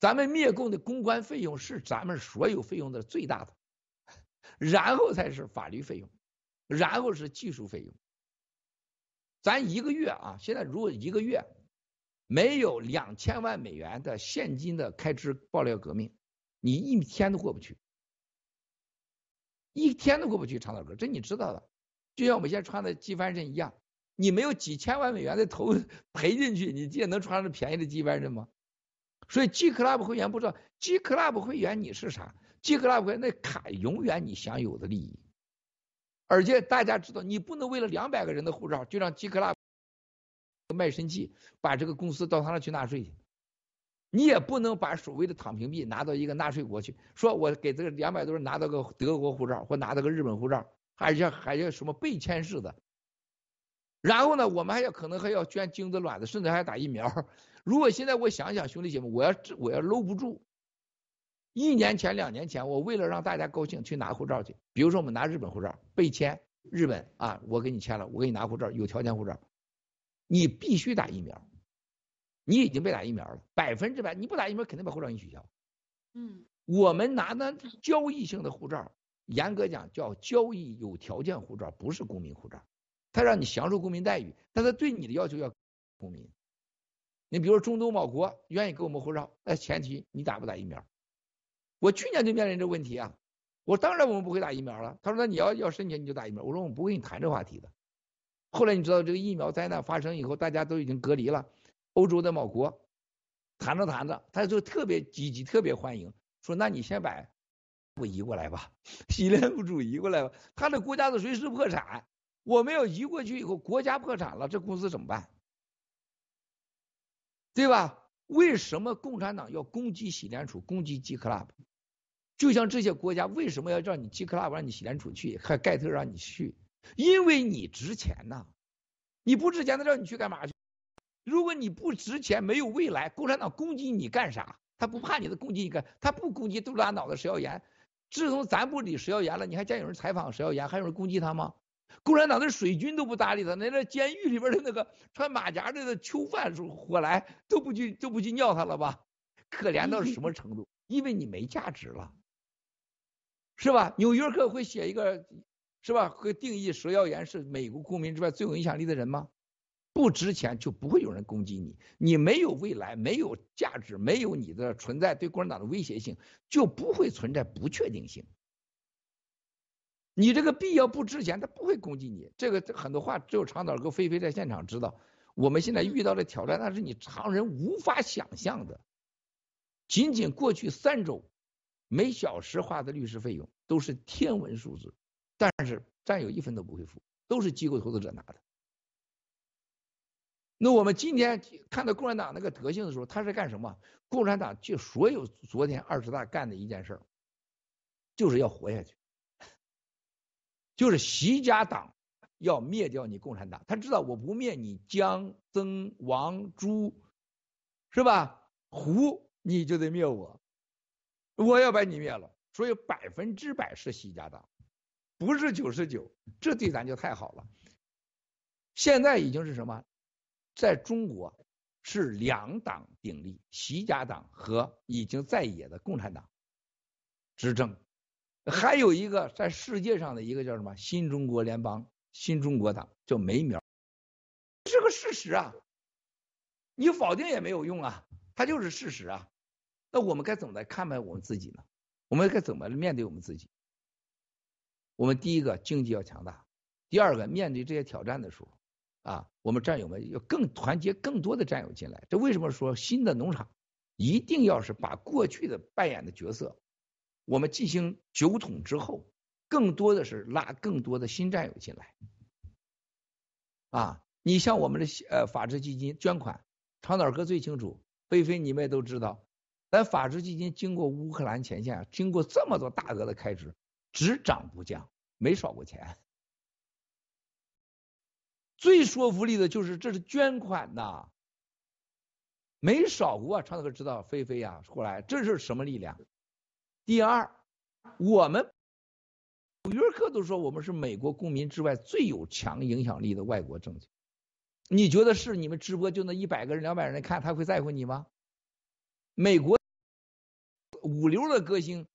咱们灭共的公关费用是咱们所有费用的最大的，然后才是法律费用，然后是技术费用。咱一个月啊，现在如果一个月没有两千万美元的现金的开支爆料革命，你一天都过不去，一天都过不去，长岛哥，这你知道的。就像我们现在穿的机翻身一样，你没有几千万美元的投赔进去，你也能穿着便宜的机翻身吗？所以 G Club 会员不知道，G Club 会员你是啥？G Club 会员那卡永远你享有的利益，而且大家知道，你不能为了两百个人的护照就让 G Club 卖身契，把这个公司到他那去纳税去。你也不能把所谓的躺平币拿到一个纳税国去，说我给这个两百多人拿到个德国护照或拿到个日本护照，还要还要什么被签式的。然后呢，我们还要可能还要捐精子卵子，甚至还要打疫苗。如果现在我想想，兄弟姐妹，我要我要搂不住。一年前、两年前，我为了让大家高兴去拿护照去，比如说我们拿日本护照被签，日本啊，我给你签了，我给你拿护照，有条件护照，你必须打疫苗。你已经被打疫苗了，百分之百，你不打疫苗肯定把护照给你取消。嗯，我们拿的交易性的护照，严格讲叫交易有条件护照，不是公民护照，他让你享受公民待遇，但他对你的要求要公民。你比如中东某国愿意给我们护照，那前提你打不打疫苗？我去年就面临这问题啊，我当然我们不会打疫苗了。他说那你要要申请你就打疫苗，我说我们不跟你谈这话题的。后来你知道这个疫苗灾难发生以后，大家都已经隔离了，欧洲的某国谈着谈着，他就特别积极，特别欢迎，说那你先把我移过来吧，西联不主移过来吧，他的国家的随时破产，我们要移过去以后，国家破产了，这公司怎么办？对吧？为什么共产党要攻击洗联储、攻击 G Club？就像这些国家为什么要让你 G Club 让你洗联储去，还盖特让你去？因为你值钱呐！你不值钱，他让你去干嘛去？如果你不值钱，没有未来，共产党攻击你干啥？他不怕你的攻击你干？他不攻击杜拉脑的石耀岩。自从咱不理石耀岩了，你还见有人采访石耀岩，还有人攻击他吗？共产党的水军都不搭理他，那那监狱里边的那个穿马甲的囚犯火来都不去都不去尿他了吧？可怜到什么程度？因为你没价值了，是吧？纽约客会写一个，是吧？会定义佘耀岩是美国公民之外最有影响力的人吗？不值钱就不会有人攻击你，你没有未来，没有价值，没有你的存在对共产党的威胁性，就不会存在不确定性。你这个币要不值钱，他不会攻击你。这个很多话只有长岛哥、菲菲在现场知道。我们现在遇到的挑战，那是你常人无法想象的。仅仅过去三周，每小时花的律师费用都是天文数字，但是战友一分都不会付，都是机构投资者拿的。那我们今天看到共产党那个德行的时候，他是干什么？共产党就所有昨天二十大干的一件事，就是要活下去。就是习家党要灭掉你共产党，他知道我不灭你姜、曾、王、朱，是吧？胡你就得灭我，我要把你灭了。所以百分之百是习家党，不是九十九，这对咱就太好了。现在已经是什么？在中国是两党鼎立，习家党和已经在野的共产党执政。还有一个在世界上的一个叫什么新中国联邦、新中国党，叫没苗，是个事实啊，你否定也没有用啊，它就是事实啊。那我们该怎么来看待我们自己呢？我们该怎么面对我们自己？我们第一个经济要强大，第二个面对这些挑战的时候啊，我们战友们要更团结更多的战友进来。这为什么说新的农场一定要是把过去的扮演的角色？我们进行九统之后，更多的是拉更多的新战友进来。啊，你像我们的呃法治基金捐款，长岛哥最清楚，菲菲你们也都知道，咱法治基金经过乌克兰前线，经过这么多大额的开支，只涨不降，没少过钱。最说服力的就是这是捐款呐，没少过。长岛哥知道，菲菲呀，过来，这是什么力量？第二，我们纽约客都说我们是美国公民之外最有强影响力的外国政权。你觉得是你们直播就那一百个人、两百人看，他会在乎你吗？美国五流的歌星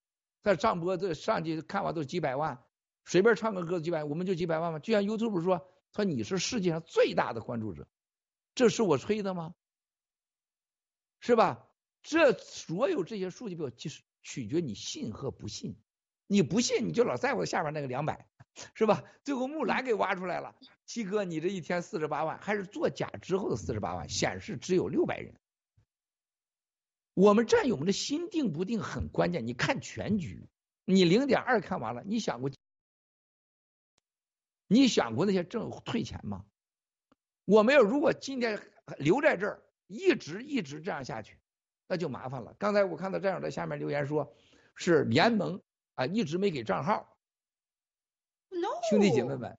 在上播这上去看完都几百万，随便唱个歌几百，我们就几百万吗？就像 YouTube 说，说你是世界上最大的关注者，这是我吹的吗？是吧？这所有这些数据表其实取决你信和不信。你不信，你就老在乎下边那个两百，是吧？最后木兰给挖出来了，七哥，你这一天四十八万，还是做假之后的四十八万，显示只有六百人。我们战友们的心定不定很关键，你看全局，你零点二看完了，你想过，你想过那些挣退钱吗？我没有，如果今天留在这儿，一直一直这样下去，那就麻烦了。刚才我看到战友在下面留言说，是联盟啊，一直没给账号。No，兄弟姐妹们，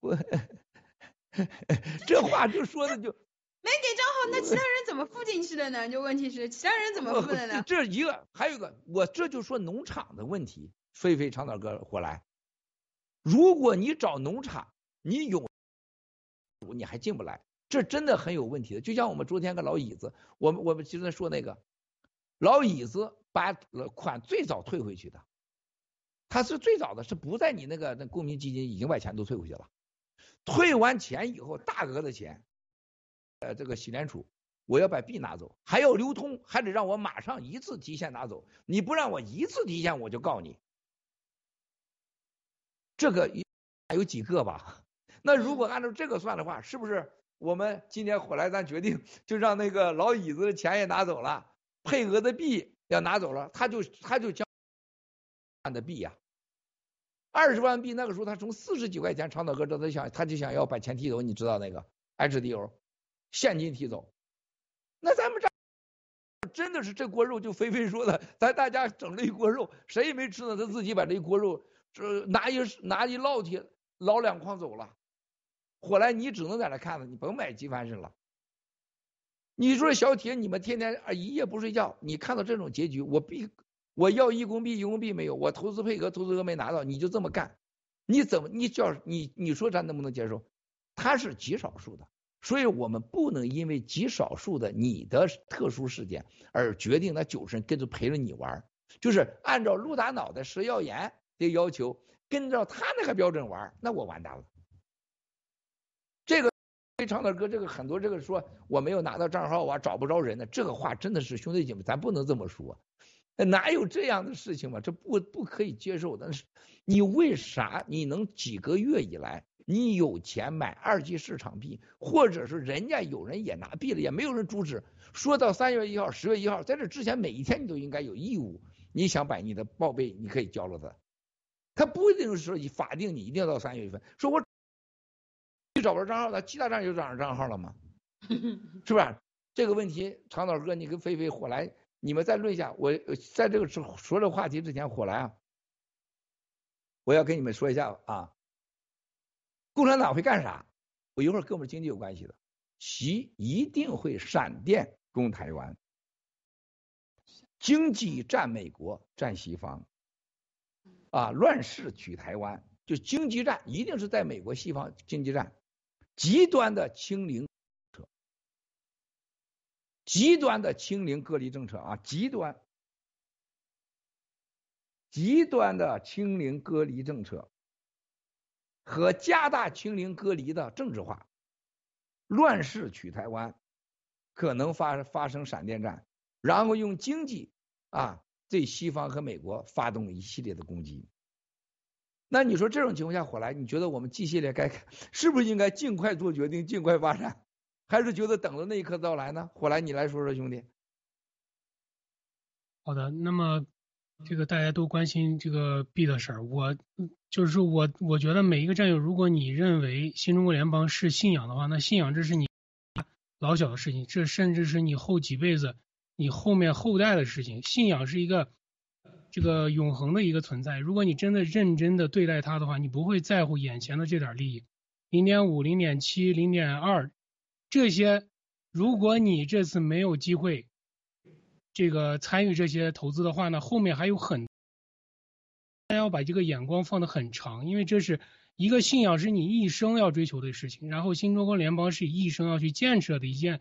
我 这话就说的就没给账号，那其他人怎么付进去的呢？就问题是其他人怎么付的呢？这一个，还有一个，我这就说农场的问题。飞飞长岛哥火来，如果你找农场，你有你还进不来，这真的很有问题的。就像我们昨天个老椅子，我们我们今天说那个老椅子把款最早退回去的，他是最早的是不在你那个那公民基金已经把钱都退回去了，退完钱以后大额的钱，呃这个洗联储我要把币拿走，还要流通，还得让我马上一次提现拿走，你不让我一次提现我就告你。这个还有几个吧？那如果按照这个算的话，是不是我们今天火来咱决定就让那个老椅子的钱也拿走了，配额的币要拿走了，他就他就交万的币呀、二十万币那个时候他从四十几块钱长岛哥这他想他就想要把钱提走，你知道那个 HDO 现金提走，那咱们这真的是这锅肉就菲菲说的，咱大家整了一锅肉，谁也没吃呢，他自己把这一锅肉这拿一拿一烙铁捞两筐走了，后来你只能在那看着，你甭买鸡翻身了。你说小铁，你们天天啊一夜不睡觉，你看到这种结局，我必我要一公币一公币没有，我投资配额投资额没拿到，你就这么干，你怎么你叫你你说咱能不能接受？他是极少数的，所以我们不能因为极少数的你的特殊事件而决定那九十人跟着陪着你玩，就是按照陆大脑袋食药盐的要求，跟着他那个标准玩，那我完蛋了。这个非常的歌，这个很多这个说我没有拿到账号啊，找不着人呢，这个话真的是兄弟姐妹，咱不能这么说，哪有这样的事情嘛？这不不可以接受的。是你为啥你能几个月以来，你有钱买二级市场币，或者是人家有人也拿币了，也没有人阻止。说到三月一号、十月一号，在这之前每一天你都应该有义务，你想把你的报备你可以交了的。他不一定是说你法定你一定要到三月份，说我你找不着账号了，其他账就找着账号了吗？是不是？这个问题，长岛哥，你跟菲菲、火来，你们再论一下。我在这个说说这个话题之前，火来啊，我要跟你们说一下啊，共产党会干啥？我一会儿跟我们经济有关系的，习一定会闪电攻台湾，经济占美国，占西方。啊，乱世取台湾，就经济战一定是在美国西方经济战，极端的清零，极端的清零隔离政策啊，极端，极端的清零隔离政策和加大清零隔离的政治化，乱世取台湾，可能发发生闪电战，然后用经济啊。对西方和美国发动一系列的攻击，那你说这种情况下，火来，你觉得我们 G 系列该是不是应该尽快做决定，尽快发展，还是觉得等着那一刻到来呢？火来，你来说说，兄弟。好的，那么这个大家都关心这个币的事儿，我就是说我我觉得每一个战友，如果你认为新中国联邦是信仰的话，那信仰这是你老小的事情，这甚至是你后几辈子。你后面后代的事情，信仰是一个这个永恒的一个存在。如果你真的认真的对待它的话，你不会在乎眼前的这点利益，零点五、零点七、零点二这些，如果你这次没有机会这个参与这些投资的话呢，后面还有很，大家要把这个眼光放得很长，因为这是一个信仰是你一生要追求的事情，然后新中国联邦是一生要去建设的一件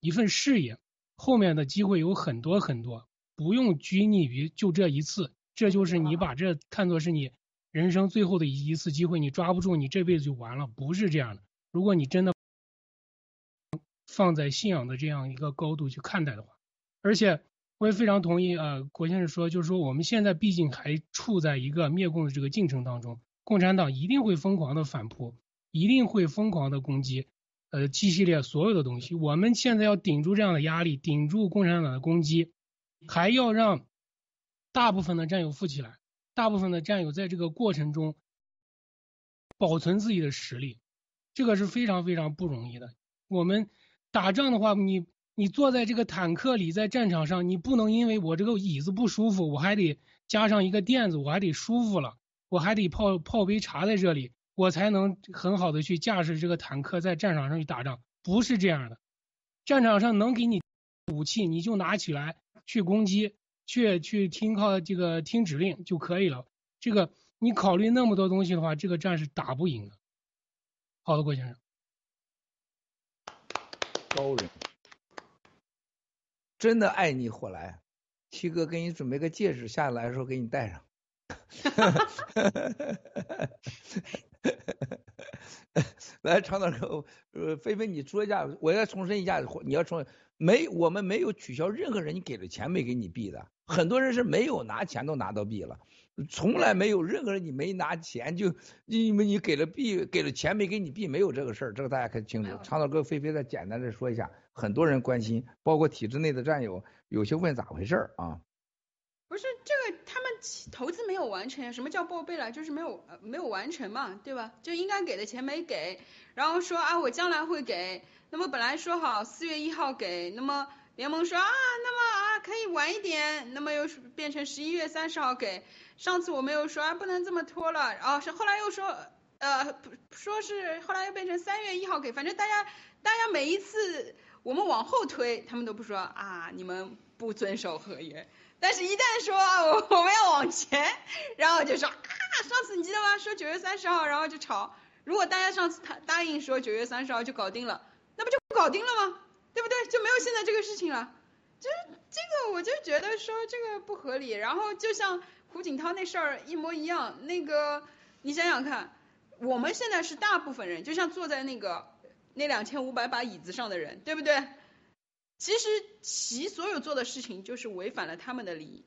一份事业。后面的机会有很多很多，不用拘泥于就这一次，这就是你把这看作是你人生最后的一一次机会，你抓不住，你这辈子就完了，不是这样的。如果你真的放在信仰的这样一个高度去看待的话，而且我也非常同意呃郭先生说，就是说我们现在毕竟还处在一个灭共的这个进程当中，共产党一定会疯狂的反扑，一定会疯狂的攻击，呃，G 系列所有的东西。我们现在要顶住这样的压力，顶住共产党的攻击，还要让大部分的战友富起来，大部分的战友在这个过程中保存自己的实力，这个是非常非常不容易的。我们打仗的话，你。你坐在这个坦克里，在战场上，你不能因为我这个椅子不舒服，我还得加上一个垫子，我还得舒服了，我还得泡泡杯茶在这里，我才能很好的去驾驶这个坦克在战场上去打仗。不是这样的，战场上能给你武器，你就拿起来去攻击，去去听靠这个听指令就可以了。这个你考虑那么多东西的话，这个战是打不赢的。好的，郭先生。高人。真的爱你火来，七哥给你准备个戒指，下来的时候给你戴上。哈哈哈哈哈 来，长岛哥，呃，菲菲，你说一下，我要重申一下，你要重没，我们没有取消任何人你给的钱没给你币的，很多人是没有拿钱都拿到币了，从来没有任何人你没拿钱就因为你给了币给了钱没给你币没有这个事儿，这个大家可清楚。长岛哥，菲菲再简单的说一下。很多人关心，包括体制内的战友，有些问咋回事儿啊？不是这个，他们投资没有完成，什么叫报备了？就是没有没有完成嘛，对吧？就应该给的钱没给，然后说啊我将来会给，那么本来说好四月一号给，那么联盟说啊那么啊可以晚一点，那么又变成十一月三十号给，上次我们又说啊不能这么拖了，然后是后来又说呃说是后来又变成三月一号给，反正大家大家每一次。我们往后推，他们都不说啊，你们不遵守合约。但是，一旦说我我们要往前，然后就说啊，上次你记得吗？说九月三十号，然后就吵。如果大家上次他答应说九月三十号就搞定了，那不就搞定了吗？对不对？就没有现在这个事情了。就是这个，我就觉得说这个不合理。然后就像胡锦涛那事儿一模一样。那个你想想看，我们现在是大部分人，就像坐在那个。那两千五百把椅子上的人，对不对？其实其所有做的事情就是违反了他们的利益，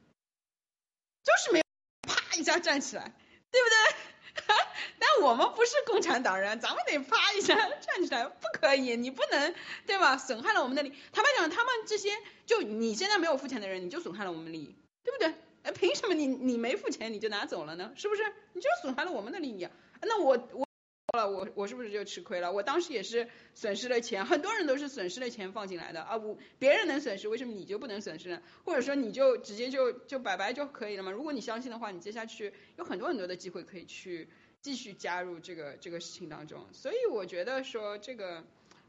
就是没有啪一下站起来，对不对？但我们不是共产党人，咱们得啪一下站起来，不可以，你不能，对吧？损害了我们的利益。坦白讲，他们这些就你现在没有付钱的人，你就损害了我们利益，对不对？哎，凭什么你你没付钱你就拿走了呢？是不是？你就损害了我们的利益啊？那我我。了，我我是不是就吃亏了？我当时也是损失了钱，很多人都是损失了钱放进来的啊。我别人能损失，为什么你就不能损失呢？或者说你就直接就就拜拜就可以了吗？如果你相信的话，你接下去有很多很多的机会可以去继续加入这个这个事情当中。所以我觉得说这个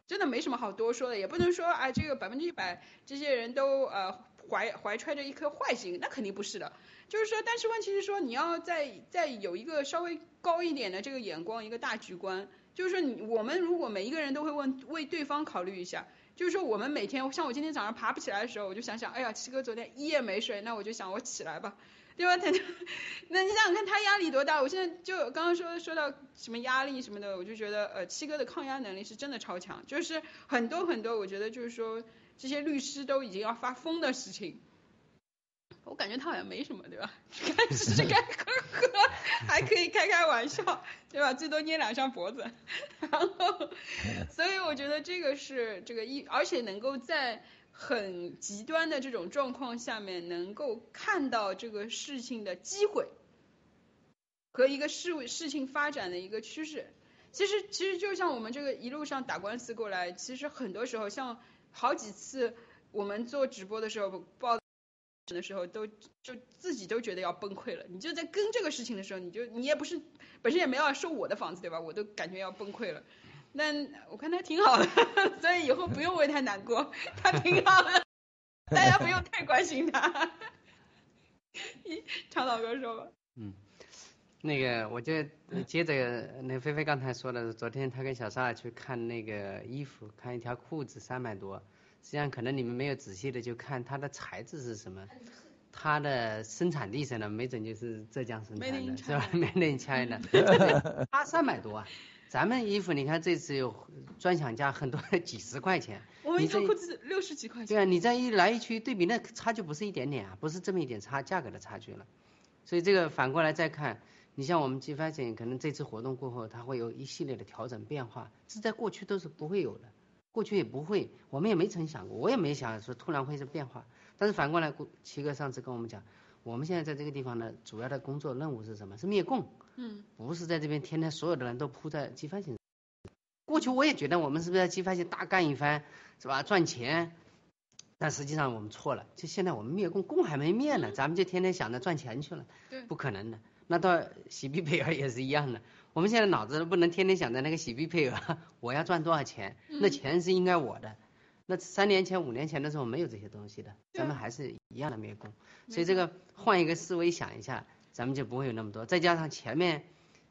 真的没什么好多说的，也不能说啊这个百分之一百这些人都呃怀怀揣着一颗坏心，那肯定不是的。就是说，但是问题是说，你要再再有一个稍微高一点的这个眼光，一个大局观。就是说，你我们如果每一个人都会问为对方考虑一下，就是说，我们每天像我今天早上爬不起来的时候，我就想想，哎呀，七哥昨天一夜没睡，那我就想我起来吧，对吧？他那你想想看他压力多大？我现在就刚刚说说到什么压力什么的，我就觉得呃，七哥的抗压能力是真的超强，就是很多很多，我觉得就是说这些律师都已经要发疯的事情。我感觉他好像没什么，对吧？开吃吃该喝喝，开开玩笑，对吧？最多捏两下脖子，然后，所以我觉得这个是这个一，而且能够在很极端的这种状况下面，能够看到这个事情的机会和一个事事情发展的一个趋势。其实，其实就像我们这个一路上打官司过来，其实很多时候，像好几次我们做直播的时候报。的时候都就自己都觉得要崩溃了，你就在跟这个事情的时候，你就你也不是本身也没有收我的房子对吧？我都感觉要崩溃了。那我看他挺好的，所以以后不用为他难过，他挺好的，大家不用太关心他。长岛哥说吧。嗯，那个我就接着那菲菲刚才说的，昨天他跟小沙去看那个衣服，看一条裤子三百多。实际上，可能你们没有仔细的就看它的材质是什么，它的生产地什么，没准就是浙江生产的，是吧？Made in China，它三百多啊，咱们衣服你看这次有专享价很多几十块钱，我们一条裤子六十几块钱。对啊，你再一来一去对比，那差距不是一点点啊，不是这么一点差价格的差距了。所以这个反过来再看，你像我们 G Fashion 可能这次活动过后，它会有一系列的调整变化，这在过去都是不会有的，过去也不会，我们也没曾想过，我也没想说突然会是变化。但是反过来，齐哥上次跟我们讲，我们现在在这个地方呢，主要的工作任务是什么？是灭共，嗯，不是在这边天天所有的人都扑在 G Fashion。过去我也觉得我们是不是在 G Fashion 大干一番，是吧？赚钱。但实际上我们错了，就现在我们灭共，共还没灭呢，咱们就天天想着赚钱去了，对，不可能的。那到洗币配尔也是一样的，我们现在脑子不能天天想着那个喜币配额，我要赚多少钱，那钱是应该我的。那三年前、五年前的时候没有这些东西的，咱们还是一样的灭工。所以这个换一个思维想一下，咱们就不会有那么多。再加上前面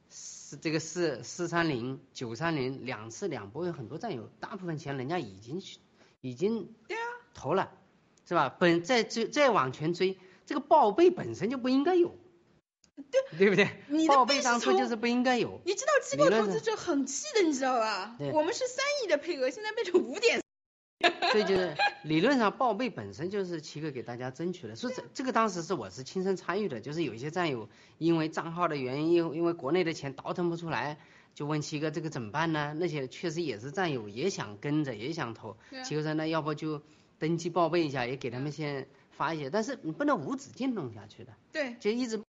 四这个四四三零、九三零两次两波有很多战友，大部分钱人家已经去已经投了，是吧？本再追再往前追，这个报备本身就不应该有，对 对不对？你的报备当初就是不应该有。你知道机构投资者很气的，你知道吧对？我们是三亿的配额，现在变成五点。所以就是 理论上报备本身就是七哥给大家争取的，所以这这个当时是我是亲身参与的，就是有一些战友因为账号的原因，因因为国内的钱倒腾不出来，就问七哥这个怎么办呢？那些确实也是战友，也想跟着，也想投。七哥说那要不就登记报备一下，也给他们先发一些，但是你不能无止境弄下去的，对，就一直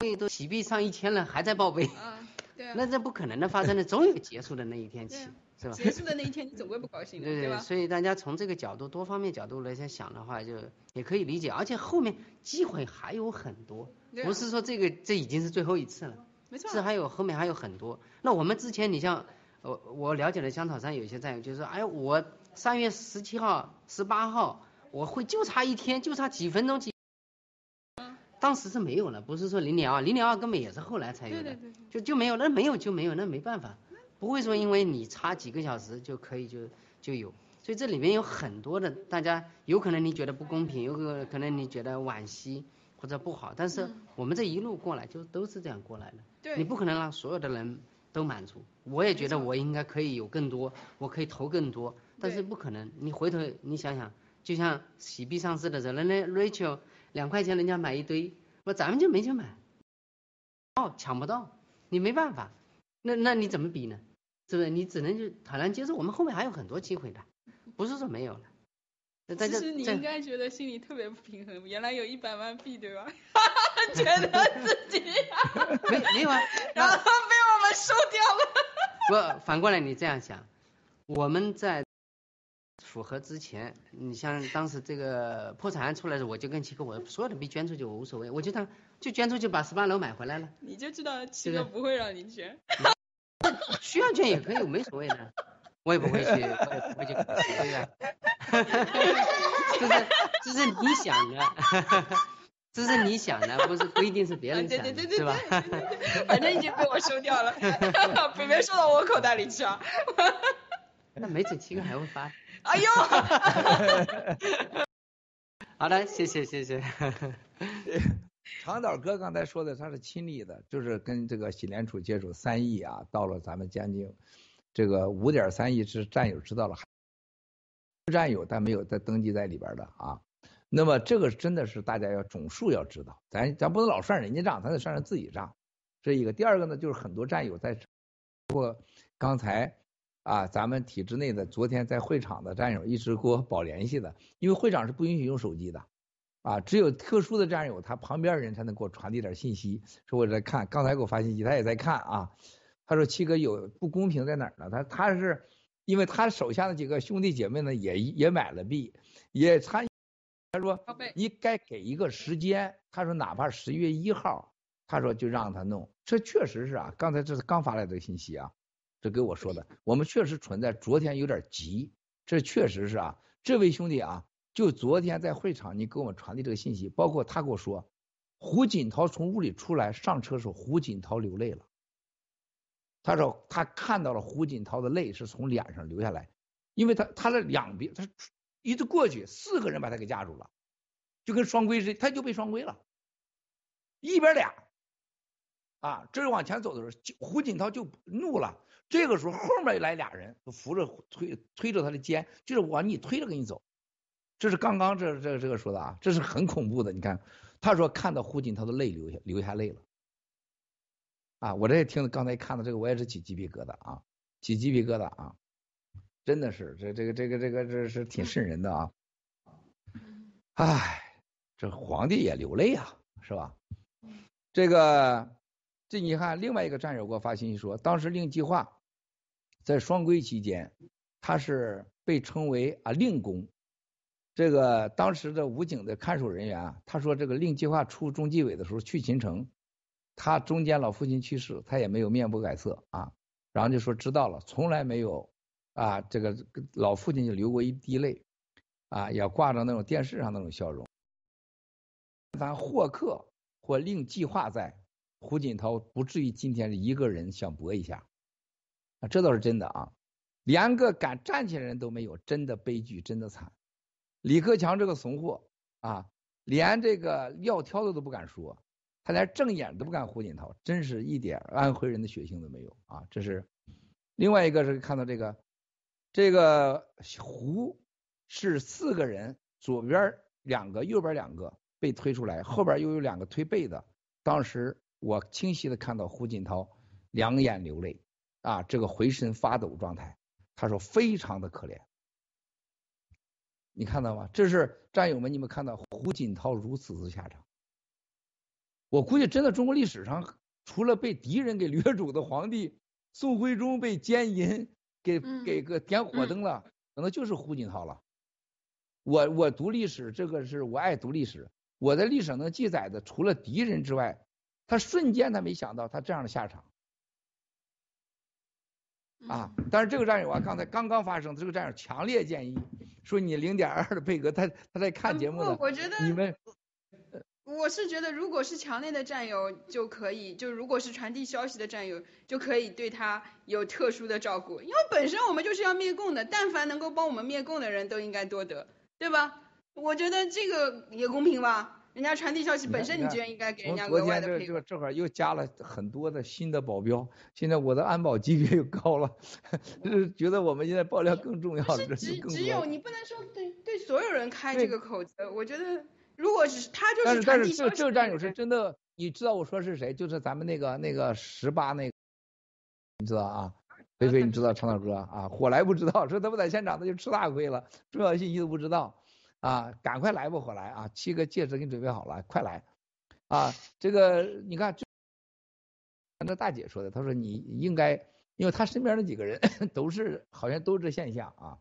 备都洗币上一千了，还在报备，啊，对啊。那这不可能的发生的，总有结束的那一天起是吧？结束的那一天，你总归不高兴的，对吧？所以大家从这个角度、多方面角度来想的话，就也可以理解，而且后面机会还有很多，啊不是说这个这已经是最后一次了，没错。是还有后面还有很多。那我们之前，你像我我了解的香草山有些战友就是说，哎，我三月十七号、十八号我会就差一天，就差几分钟几。当时是没有了，不是说零点二，零点二根本也是后来才有的，对对对对就就没有，那没有就没有，那没办法，不会说因为你差几个小时就可以就就有，所以这里面有很多的，大家有可能你觉得不公平，有可可能你觉得惋惜或者不好，但是嗯我们这一路过来就都是这样过来的，对你不可能让所有的人都满足，我也觉得我应该可以有更多，我可以投更多，但是不可能，你回头你想想，就像喜币上市的时候，那那 Rachel 两块钱人家买一堆，那咱们就没钱买，哦，抢不到，你没办法，那那你怎么比呢？是不是？你只能就坦然接受，我们后面还有很多机会的，不是说没有了。其实你应该觉得心里特别不平衡，原来有一百万币，对吧？觉得自己，没没有啊，然后被我们收掉了。不，反过来你这样想，我们在符合之前，你像当时这个破产案出来的时候，我就跟七哥，我所有的币捐出去我无所谓，我就当就捐出去把十八楼买回来了，你就知道七哥不会让你捐。需要捐也可以，我没所谓的，我也不会去，我也不会去，对吧？这是这是你想的，这是你想的，不是不一定是别人想的，对对对对是吧？反正已经被我收掉了 别别收到我口袋里去啊！那没准七哥还会发。哎呦，好的，谢谢谢谢。长岛哥刚才说的，他是亲历的，就是跟这个新联储接触三亿啊，到了咱们将近这个五点三亿是战友知道了，战友但没有在登记在里边的啊。那么这个真的是大家要总数要知道，咱咱不能老算人家账，咱得算算自己账，这一个。第二个呢，就是很多战友在，包括刚才啊，咱们体制内的昨天在会场的战友一直给我保联系的，因为会场是不允许用手机的。啊，只有特殊的战友，他旁边人才能给我传递点信息。说我在看，刚才给我发信息，他也在看啊。他说七哥有不公平在哪儿呢？他他是因为他手下的几个兄弟姐妹呢，也也买了币，也参。他说你该给一个时间。他说哪怕十一月一号，他说就让他弄。这确实是啊，刚才这是刚发来的信息啊，这给我说的。我们确实存在昨天有点急，这确实是啊。这位兄弟啊。就昨天在会场，你给我们传递这个信息，包括他跟我说，胡锦涛从屋里出来上车时候，胡锦涛流泪了。他说他看到了胡锦涛的泪是从脸上流下来，因为他他的两边他一直过去，四个人把他给架住了，就跟双规似的，他就被双规了，一边俩，啊，这是往前走的时候，胡锦涛就怒了。这个时候后面来俩人扶着推推着他的肩，就是往你推着给你走。这是刚刚这这这个说的啊，这是很恐怖的。你看，他说看到胡锦涛的泪流下流下泪了。啊，我这也听刚才看到这个，我也是起鸡皮疙瘩啊，起鸡皮疙瘩啊，真的是这这个这个这个这是挺瘆人的啊。唉，这皇帝也流泪啊，是吧？这个这你看，另外一个战友给我发信息说，当时令计划在双规期间，他是被称为啊令公。这个当时的武警的看守人员啊，他说这个令计划出中纪委的时候去秦城，他中间老父亲去世，他也没有面不改色啊，然后就说知道了，从来没有啊这个老父亲就流过一滴泪啊，也挂着那种电视上那种笑容。咱获客或令计划在，胡锦涛不至于今天一个人想搏一下啊，这倒是真的啊，连个敢站起来人都没有，真的悲剧，真的惨。李克强这个怂货啊，连这个撂挑子都不敢说，他连正眼都不敢胡锦涛，真是一点安徽人的血性都没有啊！这是另外一个是看到这个，这个胡是四个人，左边两个，右边两个被推出来，后边又有两个推背的。当时我清晰的看到胡锦涛两眼流泪啊，这个浑身发抖状态，他说非常的可怜。你看到吗？这是战友们，你们看到胡锦涛如此之下场。我估计真的中国历史上，除了被敌人给掠主的皇帝宋徽宗被奸淫给给个点火灯了，可能就是胡锦涛了。我我读历史，这个是我爱读历史。我在历史上能记载的，除了敌人之外，他瞬间他没想到他这样的下场。啊！但是这个战友啊，刚才刚刚发生，这个战友强烈建议说：“你零点二的贝格，他他在看节目呢。”我觉得你们，我是觉得，如果是强烈的战友就可以，就如果是传递消息的战友，就可以对他有特殊的照顾，因为本身我们就是要灭共的，但凡能够帮我们灭共的人都应该多得，对吧？我觉得这个也公平吧。人家传递消息本身，你就应该给人家额外的配。昨天这这这会儿又加了很多的新的保镖，现在我的安保级别又高了，就 是觉得我们现在爆料更重要了，是只只有你不能说对对所有人开这个口子，我觉得如果是他就是传递消息。但是但是这这战友是真的，你知道我说是谁？就是咱们那个那个十八那，你知道啊？菲菲你知道长岛哥啊？火来不知道，说他不在现场他就吃大亏了，重要信息都不知道。啊，赶快来吧，火来啊！七个戒指给你准备好了，快来！啊，这个你看，那大姐说的，她说你应该，因为她身边那几个人都是好像都是现象啊。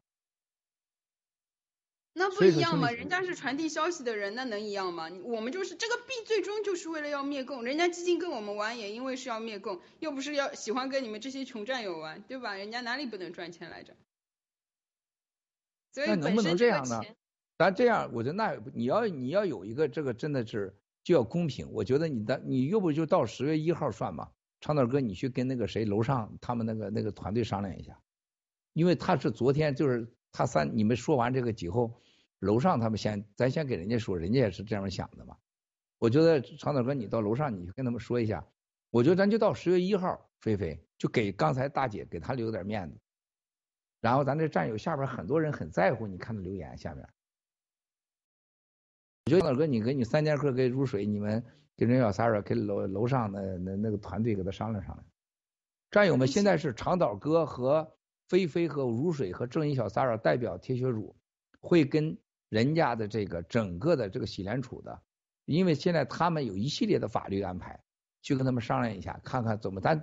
那不一样吗？人家是传递消息的人，那能一样吗？我们就是这个币，最终就是为了要灭共。人家基金跟我们玩，也因为是要灭共，又不是要喜欢跟你们这些穷战友玩，对吧？人家哪里不能赚钱来着？所以那能不能这样呢？咱这样，我觉得那你要你要有一个这个真的是就要公平。我觉得你的你要不就到十月一号算嘛，长岛哥，你去跟那个谁楼上他们那个那个团队商量一下，因为他是昨天就是他三你们说完这个以后，楼上他们先咱先给人家说，人家也是这样想的嘛。我觉得长岛哥你到楼上你跟他们说一下，我觉得咱就到十月一号，菲菲就给刚才大姐给他留点面子，然后咱这战友下边很多人很在乎，你看他留言下面。我觉得哥，你给你三剑客跟如水，你们跟人小三儿，跟楼楼上的那那个团队给他商量商量。战友们，现在是长岛哥和菲菲和如水和正义小三儿代表铁血主，会跟人家的这个整个的这个洗联储的，因为现在他们有一系列的法律安排，去跟他们商量一下，看看怎么咱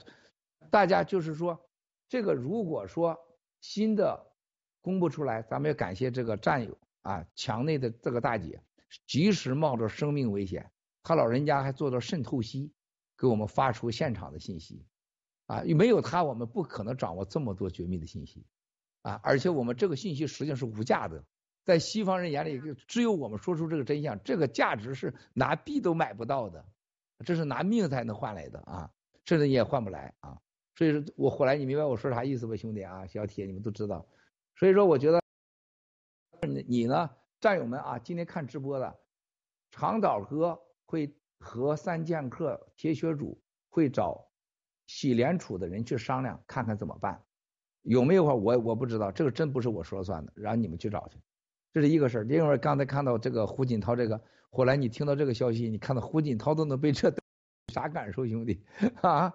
大家就是说，这个如果说新的公布出来，咱们要感谢这个战友啊，墙内的这个大姐。及时冒着生命危险，他老人家还做到渗透析，给我们发出现场的信息，啊，没有他我们不可能掌握这么多绝密的信息，啊，而且我们这个信息实际上是无价的，在西方人眼里，就只有我们说出这个真相，这个价值是拿币都买不到的，这是拿命才能换来的啊，甚至你也换不来啊，所以说我后来你明白我说啥意思吧，兄弟啊，小铁你们都知道，所以说我觉得你呢？战友们啊，今天看直播的长岛哥会和三剑客铁血主会找洗联储的人去商量，看看怎么办。有没有话我我不知道，这个真不是我说了算的，让你们去找去。这是一个事儿。另外，刚才看到这个胡锦涛这个，后来你听到这个消息，你看到胡锦涛都能被这 啥感受，兄弟啊？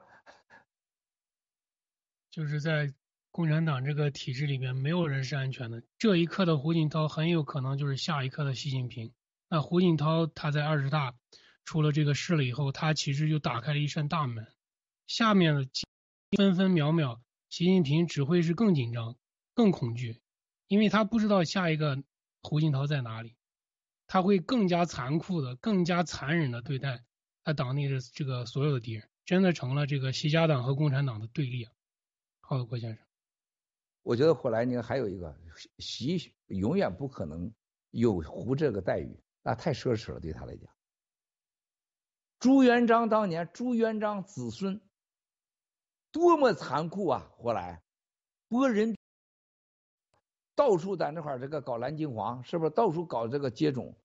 就是在共产党这个体制里边，没有人是安全的。这一刻的胡锦涛很有可能就是下一刻的习近平。那胡锦涛他在二十大出了这个事了以后，他其实就打开了一扇大门，下面的分分秒秒，习近平只会是更紧张、更恐惧，因为他不知道下一个。胡锦涛在哪里？他会更加残酷的、更加残忍的对待他党内的这个所有的敌人，真的成了这个习家党和共产党的对立！好的，郭先生，我觉得后来呢还有一个习永远不可能有胡这个待遇，那太奢侈了，对他来讲。朱元璋当年，朱元璋子孙多么残酷啊！后来拨人。到处在那块这个搞蓝金黄，是不是到处搞这个接种？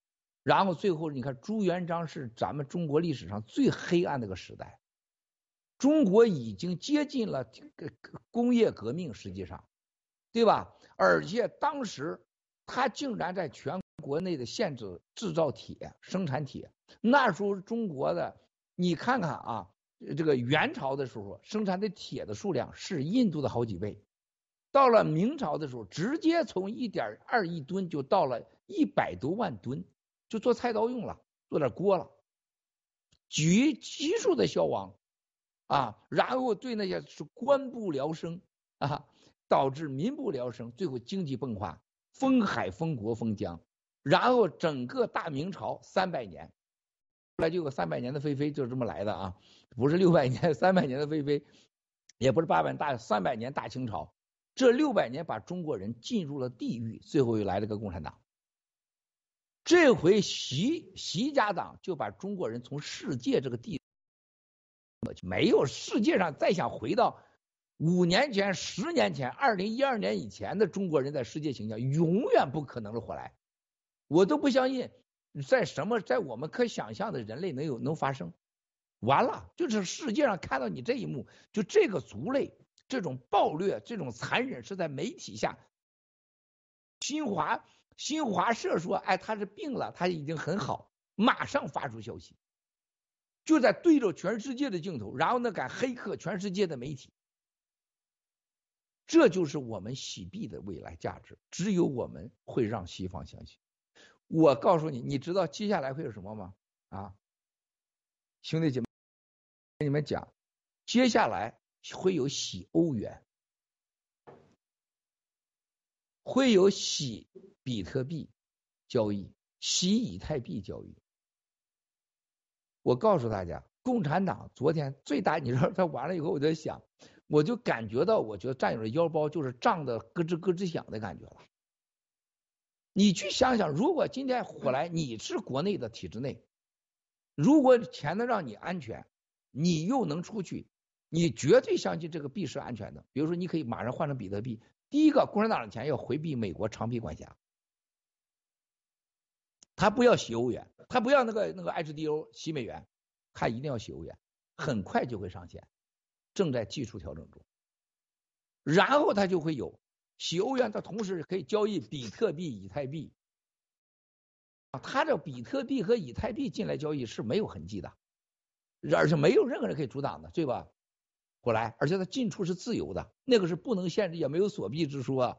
然后最后你看朱元璋是咱们中国历史上最黑暗的个时代。中国已经接近了工业革命，实际上，对吧？而且当时他竟然在全国内的限制制造铁、生产铁。那时候中国的，你看看啊，这个元朝的时候生产的铁的数量是印度的好几倍。到了明朝的时候，直接从一点二亿吨就到了一百多万吨，就做菜刀用了，做点锅了，举急速的消亡啊！然后对那些是官不聊生啊，导致民不聊生，最后经济崩垮，封海、封国、封疆，然后整个大明朝三百年，后来就有个三百年的飞飞，就是这么来的啊！不是六百年、三百年的飞飞，也不是八百大三百年大清朝。这六百年把中国人进入了地狱，最后又来了个共产党。这回习习家党就把中国人从世界这个地，没有世界上再想回到五年前、十年前、二零一二年以前的中国人在世界形象，永远不可能的回来。我都不相信，在什么在我们可想象的人类能有能发生。完了，就是世界上看到你这一幕，就这个族类。这种暴虐、这种残忍是在媒体下。新华新华社说：“哎，他是病了，他已经很好。”马上发出消息，就在对着全世界的镜头，然后呢，敢黑客全世界的媒体。这就是我们洗币的未来价值，只有我们会让西方相信。我告诉你，你知道接下来会有什么吗？啊，兄弟姐妹，跟你们讲，接下来。会有洗欧元，会有洗比特币交易，洗以太币交易。我告诉大家，共产党昨天最大，你知道他完了以后，我在想，我就感觉到，我觉得战友的腰包就是胀的咯吱咯吱响的感觉了。你去想想，如果今天火来，你是国内的体制内，如果钱能让你安全，你又能出去。你绝对相信这个币是安全的，比如说你可以马上换成比特币。第一个，共产党的钱要回避美国长臂管辖，他不要洗欧元，他不要那个那个 HDO 洗美元，他一定要洗欧元，很快就会上线，正在技术调整中。然后他就会有洗欧元的同时可以交易比特币、以太币。啊他这比特币和以太币进来交易是没有痕迹的，而且没有任何人可以阻挡的，对吧？过来，而且它进出是自由的，那个是不能限制，也没有锁币之说啊。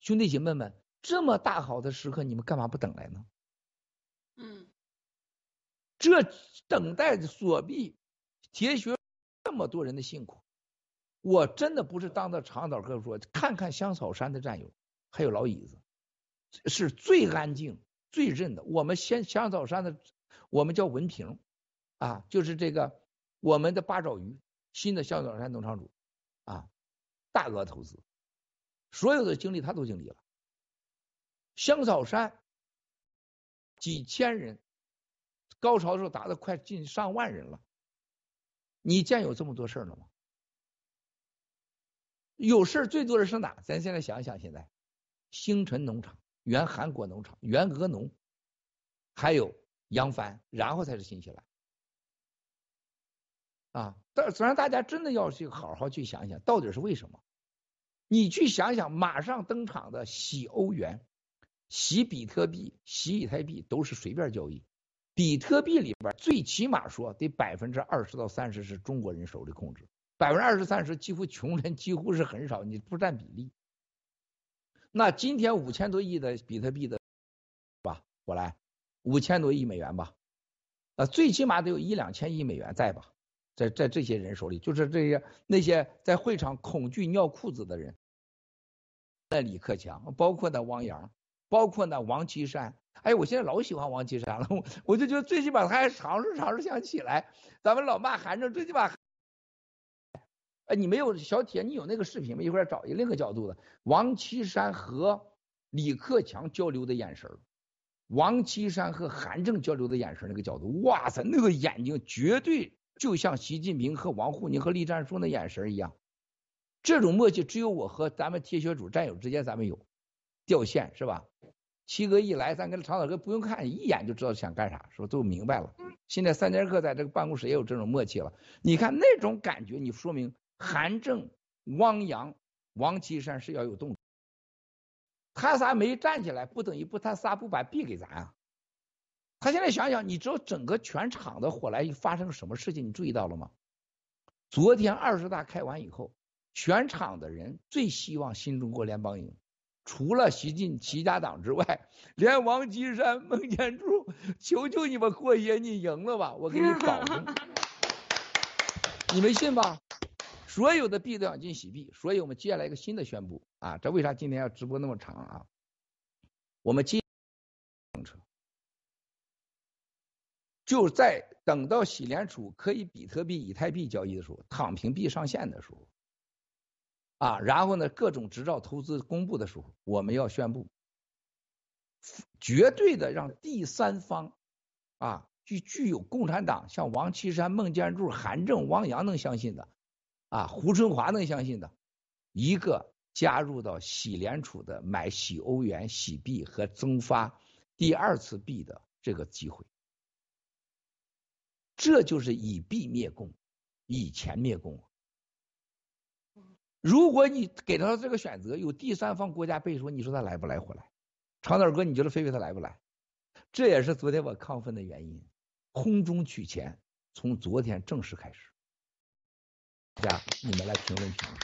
兄弟姐妹们，这么大好的时刻，你们干嘛不等来呢？嗯，这等待锁币、铁血这么多人的辛苦，我真的不是当着长岛哥说，看看香草山的战友，还有老椅子，是最安静、最认的。我们先香草山的，我们叫文平啊，就是这个我们的八爪鱼。新的香草山农场主啊，大额投资，所有的精力他都经历了。香草山几千人，高潮的时候达到快近上万人了。你见有这么多事儿了吗？有事儿最多的是哪？咱现在想想，现在星辰农场、原韩国农场、原俄农，还有扬帆，然后才是新西兰。啊，但虽然大家真的要去好好去想一想，到底是为什么？你去想想，马上登场的洗欧元、洗比特币、洗以太币都是随便交易。比特币里边最起码说得百分之二十到三十是中国人手里控制，百分之二十三十几乎穷人几乎是很少，你不占比例。那今天五千多亿的比特币的，吧，我来五千多亿美元吧，啊，最起码得有一两千亿美元在吧，在在这些人手里，就是这些那些在会场恐惧尿裤子的人，那李克强，包括那汪洋，包括那王岐山。哎，我现在老喜欢王岐山了，我我就觉得最起码他还尝试尝试想起来。咱们老骂韩正，最起码，哎，你没有小铁，你有那个视频吗？一会儿找一另一个角度的王岐山和李克强交流的眼神王岐山和韩正交流的眼神那个角度，哇塞，那个眼睛绝对就像习近平和王沪宁和栗战书那眼神一样。这种默契只有我和咱们铁血主战友之间咱们有，掉线是吧？七哥一来，咱跟长岛哥不用看，一眼就知道想干啥，是不都明白了？现在三剑客在这个办公室也有这种默契了。你看那种感觉，你说明韩正、汪洋、王岐山是要有动作。他仨没站起来，不等于不他仨不把币给咱啊。他现在想想，你知道整个全场的火来发生什么事情？你注意到了吗？昨天二十大开完以后，全场的人最希望新中国联邦赢。除了习近习家党之外，连王岐山、孟建柱，求求你们过爷，你赢了吧！我给你保证，你们信吧？所有的币都想进洗币，所以我们接下来一个新的宣布啊！这为啥今天要直播那么长啊？我们今政策，就在等到洗联储可以比特币、以太币交易的时候，躺平币上线的时候。啊，然后呢，各种执照投资公布的时候，我们要宣布，绝对的让第三方，啊，具具有共产党像王岐山、孟建柱、韩正、汪洋能相信的，啊，胡春华能相信的，一个加入到洗联储的买洗欧元、洗币和增发第二次币的这个机会，这就是以币灭共，以钱灭共。如果你给他这个选择，有第三方国家背书，你说他来不来？回来，长岛哥，你觉得菲菲他来不来？这也是昨天我亢奋的原因。空中取钱，从昨天正式开始。大家，你们来评论评论。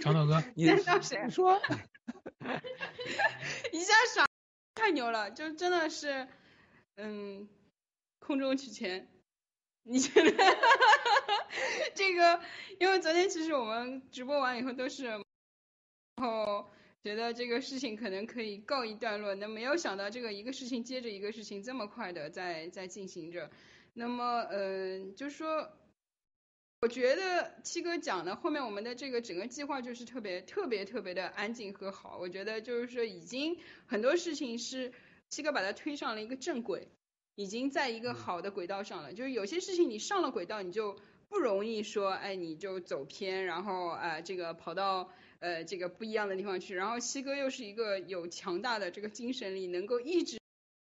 长岛哥，你 谁说？一下傻。太牛了，就真的是，嗯，空中取钱，你觉得这个？因为昨天其实我们直播完以后都是，然后觉得这个事情可能可以告一段落，那没有想到这个一个事情接着一个事情这么快的在在进行着，那么嗯，就说。我觉得七哥讲的后面我们的这个整个计划就是特别特别特别的安静和好，我觉得就是说已经很多事情是七哥把它推上了一个正轨，已经在一个好的轨道上了。就是有些事情你上了轨道，你就不容易说哎你就走偏，然后啊这个跑到呃这个不一样的地方去。然后七哥又是一个有强大的这个精神力，能够一直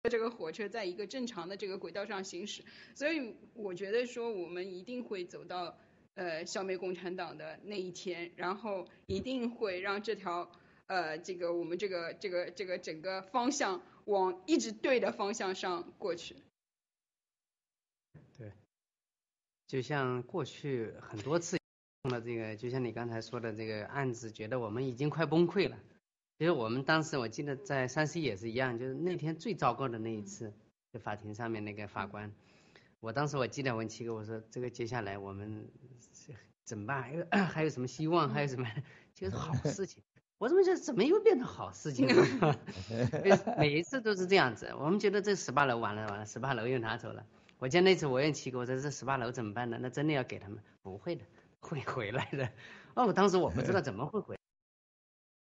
这个火车在一个正常的这个轨道上行驶。所以我觉得说我们一定会走到。呃，消灭共产党的那一天，然后一定会让这条呃，这个我们这个这个这个整个方向往一直对的方向上过去。对，就像过去很多次的这个，就像你刚才说的这个案子，觉得我们已经快崩溃了。其实我们当时我记得在山西也是一样，就是那天最糟糕的那一次，就法庭上面那个法官。我当时我记得问七哥，我说这个接下来我们怎么办？还有 还有什么希望？还有什么就是好事情？我怎么觉得怎么又变成好事情了？每一次都是这样子。我们觉得这十八楼完了完了，十八楼又拿走了。我记得那次我问七哥，我说这十八楼怎么办呢？那真的要给他们？不会的，会回来的。哦，当时我不知道怎么会回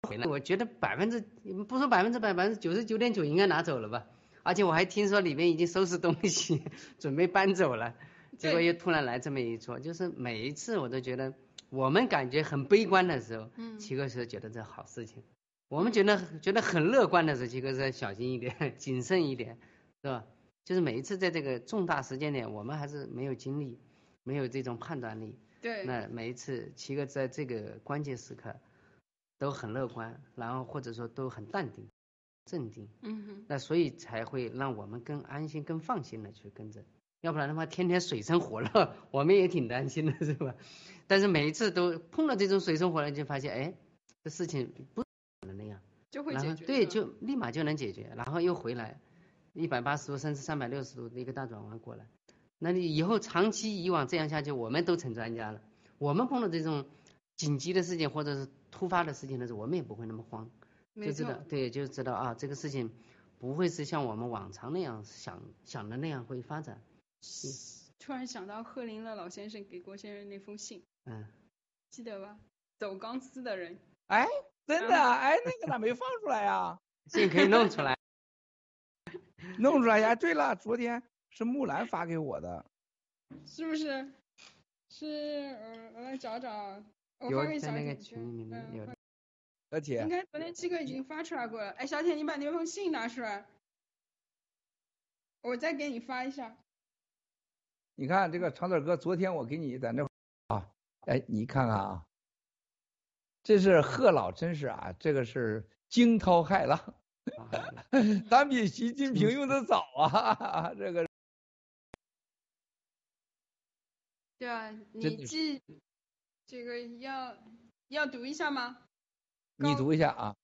回来。我觉得百分之不说百分之百，百分之九十九点九应该拿走了吧。而且我还听说里面已经收拾东西，准备搬走了，结果又突然来这么一出，就是每一次我都觉得，我们感觉很悲观的时候，嗯。七哥是觉得这好事情，我们觉得觉得很乐观的时候，其实是小心一点，谨慎一点，是吧？就是每一次在这个重大时间点，我们还是没有精力，没有这种判断力。对。那每一次七哥在这个关键时刻都很乐观，然后或者说都很淡定、镇定。嗯哼，那所以才会让我们更安心、更放心的去跟着，要不然的话天天水深火热，我们也挺担心的，是吧？但是每一次都碰到这种水深火热，就发现哎，这事情不能那样，就会解决。对，就立马就能解决，然后又回来，一百八十度甚至三百六十度的一个大转弯过来。那你以后长期以往这样下去，我们都成专家了。我们碰到这种紧急的事情或者是突发的事情的时候，我们也不会那么慌，没就知道对，就知道啊，这个事情不会是像我们往常那样想想的那样会发展。突然想到贺林乐老先生给郭先生那封信，嗯，记得吧？走钢丝的人，哎，真的啊，哎，那个咋没放出来呀？信可以弄出来。弄出来呀！对了，昨天是木兰发给我的，是不是？是，呃，我来找找，我有发给小在那个群里面嗯有的。而且应该昨天七哥已经发出来过了。哎，小铁，你把那封信拿出来，我再给你发一下。你看这个长腿哥，昨天我给你在那啊，哎，你看看啊，这是贺老，真是啊，这个是惊涛骇浪，咱比习近平用的早啊，这个对啊，你记这个要要读一下吗？你读一下啊，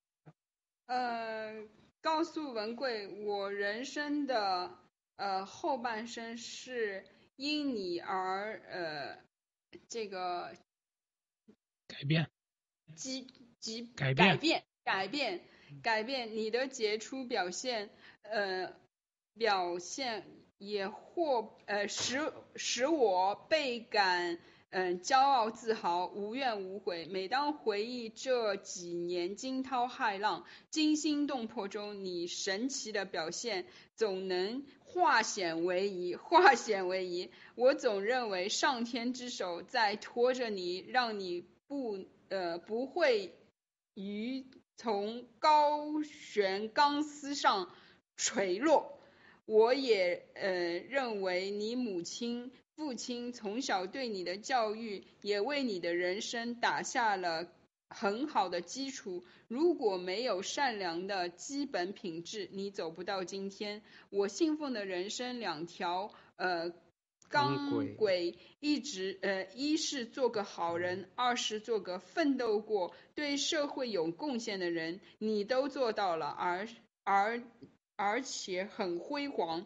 呃，告诉文贵，我人生的呃后半生是因你而呃这个改变，即即改变改变改变改变你的杰出表现，呃表现也或呃使使我倍感嗯、骄傲自豪，无怨无悔。每当回忆这几年惊涛骇浪、惊心动魄中你神奇的表现，总能化险为夷，化险为夷。我总认为上天之手在拖着你，让你不呃不会于从高悬钢丝上垂落。我也呃认为你母亲、父亲从小对你的教育，也为你的人生打下了很好的基础。如果没有善良的基本品质，你走不到今天。我信奉的人生两条呃钢轨，一直呃一是做个好人，二是做个奋斗过、对社会有贡献的人。你都做到了，而而而且很辉煌。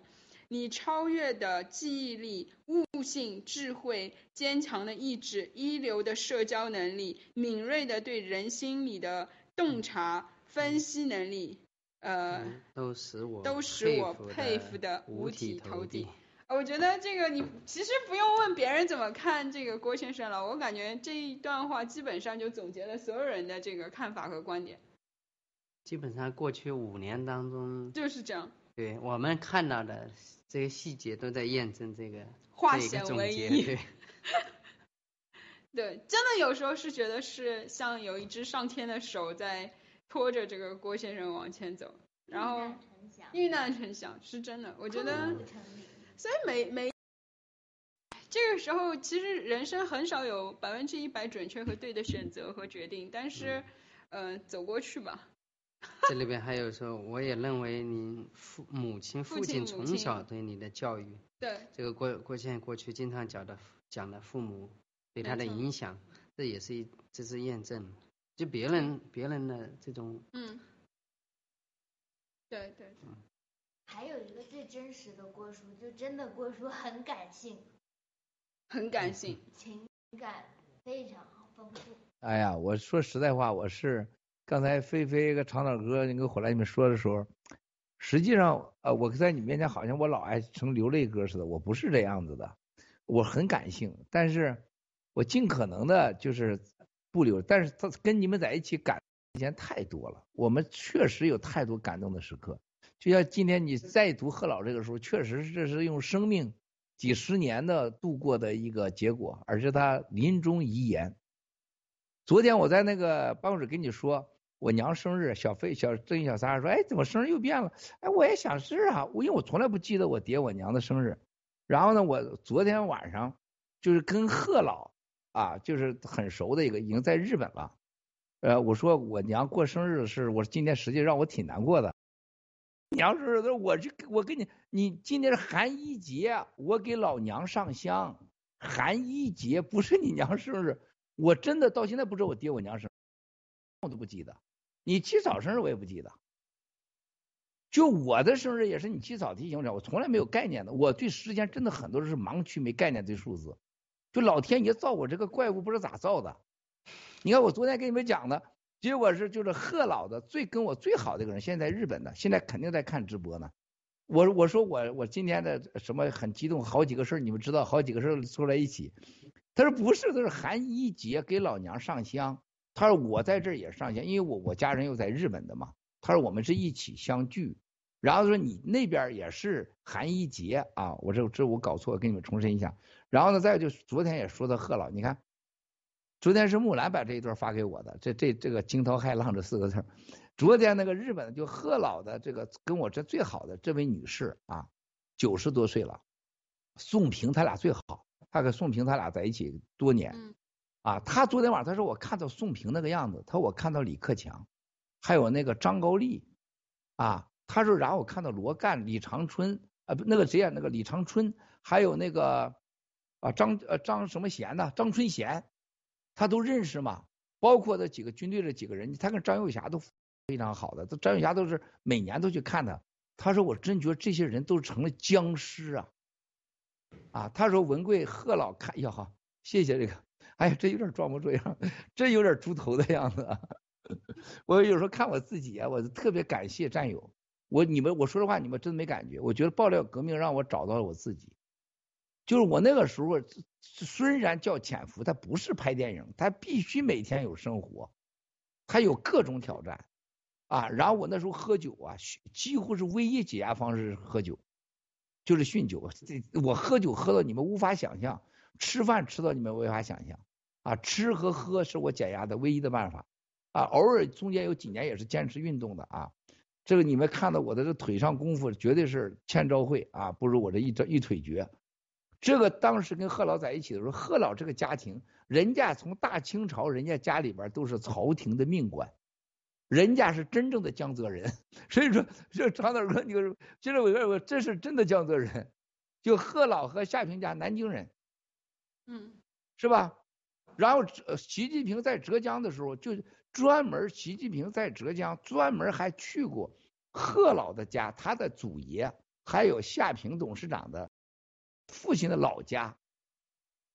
你超越的记忆力、悟性、智慧、坚强的意志、一流的社交能力、敏锐的对人心理的洞察、分析能力，呃，都使我都使我佩服的五体投地。我觉得这个你其实不用问别人怎么看这个郭先生了，我感觉这一段话基本上就总结了所有人的这个看法和观点，基本上过去五年当中，就是这样。对我们看到的这些细节都在验证这个 化这个险为总结夷对，对，真的有时候是觉得是像有一只上天的手在拖着这个郭先生往前走，然后遇难成祥是真的，我觉得，所以每每这个时候其实人生很少有百分之一百准确和对的选择和决定，但是，呃，走过去吧。这里边还有说，我也认为您父母亲、父父亲从小对你的教育，对，这个郭郭先生过去经常讲的讲的父母对他的影响，这也是一这是验证，就别人别人的这种嗯，对对。对，还有一个最真实的郭叔，就真的郭叔很感性，很感性，情感非常丰富。哎呀，我说实在话，我是刚才菲菲跟长岛哥那个火来你们说的时候，实际上呃，我在你面前好像我老爱成流泪歌似的，我不是这样子的，我很感性，但是我尽可能的就是不流，但是他跟你们在一起感时间太多了，我们确实有太多感动的时刻，就像今天你再读贺老这个时候，确实这是用生命几十年的度过的一个结果，而是他临终遗言。昨天我在那个办公室跟你说，我娘生日，小飞小郑小三说，哎，怎么生日又变了？哎，我也想是啊，我因为我从来不记得我爹我娘的生日。然后呢，我昨天晚上就是跟贺老啊，就是很熟的一个，已经在日本了。呃，我说我娘过生日的事，我今天实际让我挺难过的。娘生日，我这我跟你，你今天是寒衣节，我给老娘上香。寒衣节不是你娘生日，我真的到现在不知道我爹我娘生，我都不记得。你起早生日我也不记得。就我的生日也是你起早提醒我，我从来没有概念的。我对时间真的很多是盲区，没概念对数字。就老天爷造我这个怪物不知道咋造的。你看我昨天跟你们讲的，结果是就是贺老的最跟我最好的一个人，现在在日本的，现在肯定在看直播呢。我我说我我今天的什么很激动，好几个事儿你们知道，好几个事儿凑在一起。他说不是，他说韩一杰给老娘上香。他说我在这儿也上香，因为我我家人又在日本的嘛。他说我们是一起相聚。然后说你那边也是韩一杰啊，我这这我搞错，跟你们重申一下。然后呢，再就昨天也说到贺老，你看，昨天是木兰把这一段发给我的，这这这个惊涛骇浪这四个字。昨天那个日本就贺老的这个跟我这最好的这位女士啊，九十多岁了，宋平他俩最好，他跟宋平他俩在一起多年，啊，他昨天晚上他说我看到宋平那个样子，他说我看到李克强，还有那个张高丽，啊，他说然后我看到罗干、李长春啊不那个谁啊那个李长春，还有那个啊张呃张什么贤呢张春贤，他都认识嘛，包括那几个军队的几个人，他跟张幼霞都。非常好的，张永霞都是每年都去看他。他说：“我真觉得这些人都成了僵尸啊！”啊，他说文贵贺老看，呀哈，谢谢这个。哎呀，这有点装模作样，真有点猪头的样子。我有时候看我自己啊，我特别感谢战友。我你们我说实话，你们真没感觉。我觉得爆料革命让我找到了我自己。就是我那个时候虽然叫潜伏，他不是拍电影，他必须每天有生活，他有各种挑战。啊，然后我那时候喝酒啊，几乎是唯一解压方式喝酒，就是酗酒。这我喝酒喝到你们无法想象，吃饭吃到你们无法想象。啊，吃和喝是我减压的唯一的办法。啊，偶尔中间有几年也是坚持运动的啊。这个你们看到我的这腿上功夫绝对是千招会啊，不如我这一招一腿绝。这个当时跟贺老在一起的时候，贺老这个家庭，人家从大清朝，人家家里边都是朝廷的命官。人家是真正的江泽人，所以说这长岛哥，你说，其实我我这是真的江泽人，就贺老和夏平家南京人，嗯，是吧？然后习近平在浙江的时候，就专门习近平在浙江专门还去过贺老的家，他的祖爷还有夏平董事长的父亲的老家。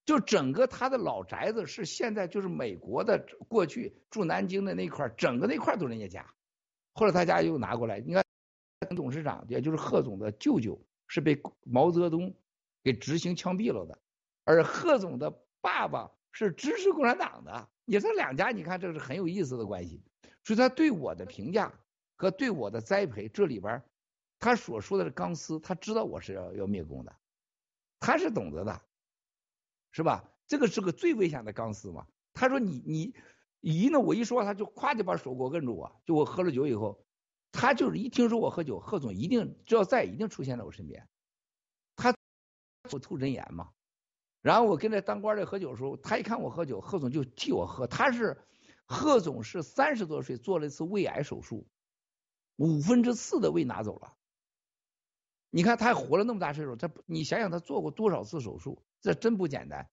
就整个他的老宅子是现在就是美国的过去住南京的那块整个那块都是人家家，后来他家又拿过来。你看，董事长也就是贺总的舅舅是被毛泽东给执行枪毙了的，而贺总的爸爸是支持共产党的。你这两家，你看这是很有意思的关系。所以他对我的评价和对我的栽培，这里边他所说的是钢丝，他知道我是要要灭共的，他是懂得的。是吧？这个是个最危险的钢丝嘛。他说你你一呢，我一说他就咵就把手给我摁住我。就我喝了酒以后，他就是一听说我喝酒，贺总一定只要在，一定出现在我身边。他我吐真言嘛。然后我跟着当官的喝酒的时候，他一看我喝酒，贺总就替我喝。他是贺总是三十多岁做了一次胃癌手术，五分之四的胃拿走了。你看他还活了那么大岁数，他你想想他做过多少次手术？这真不简单，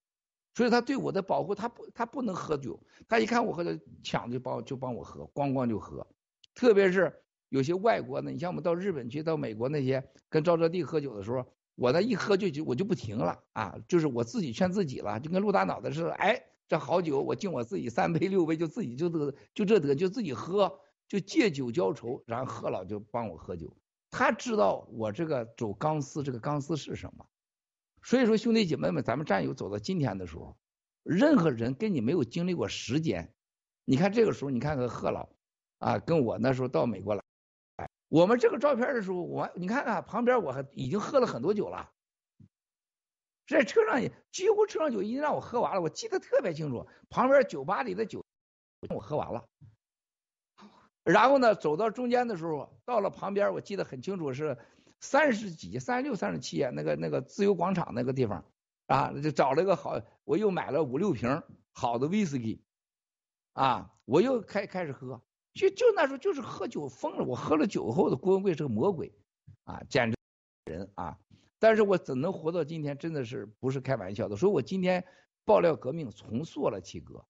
所以他对我的保护，他不他不能喝酒，他一看我喝酒，抢就帮就帮我喝，咣咣就喝。特别是有些外国的，你像我们到日本去，到美国那些跟赵泽地喝酒的时候，我呢一喝就就我就不停了啊，就是我自己劝自己了，就跟陆大脑袋似的，哎，这好酒我敬我自己三杯六杯就自己就得就这得就自己喝，就借酒浇愁，然后贺老就帮我喝酒，他知道我这个走钢丝，这个钢丝是什么。所以说，兄弟姐妹们，咱们战友走到今天的时候，任何人跟你没有经历过时间，你看这个时候，你看看贺老啊，跟我那时候到美国来，我们这个照片的时候，我你看看旁边，我还已经喝了很多酒了，在车上几乎车上酒已经让我喝完了，我记得特别清楚，旁边酒吧里的酒我喝完了，然后呢，走到中间的时候，到了旁边，我记得很清楚是三十几、三十六、三十七那个那个自由广场那个地方啊，就找了一个好，我又买了五六瓶好的威士忌啊，我又开开始喝，就就那时候就是喝酒疯了，我喝了酒后的郭文贵是个魔鬼啊，简直人啊！但是我怎能活到今天，真的是不是开玩笑的。所以我今天爆料革命重塑了七哥。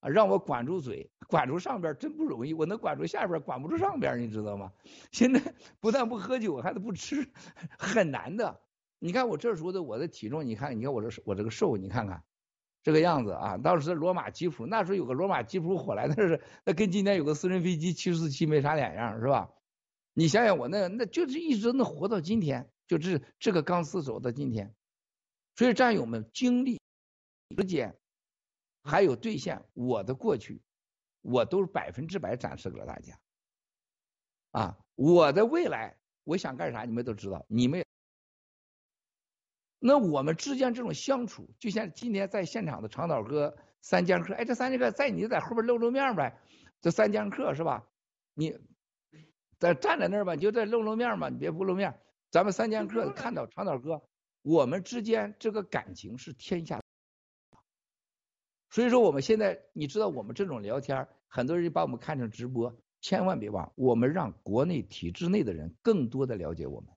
啊，让我管住嘴，管住上边真不容易。我能管住下边，管不住上边，你知道吗？现在不但不喝酒，还得不吃，很难的。你看我这时候的我的体重，你看，你看我这我这个瘦，你看看这个样子啊。当时罗马吉普那时候有个罗马吉普火来，那是那跟今天有个私人飞机七四七没啥两样，是吧？你想想我那那就是一直能活到今天，就这这个钢丝走到今天。所以战友们，经历、时间。还有兑现我的过去，我都是百分之百展示给了大家。啊，我的未来，我想干啥，你们都知道。你们，那我们之间这种相处，就像今天在现场的长岛哥、三剑客，哎，这三剑客在你在后边露露面呗。这三剑客是吧？你在站在那儿吧，你就在露露面嘛，你别不露面。咱们三剑客看到长岛哥，我们之间这个感情是天下。所以说我们现在，你知道我们这种聊天，很多人把我们看成直播，千万别忘，我们让国内体制内的人更多的了解我们。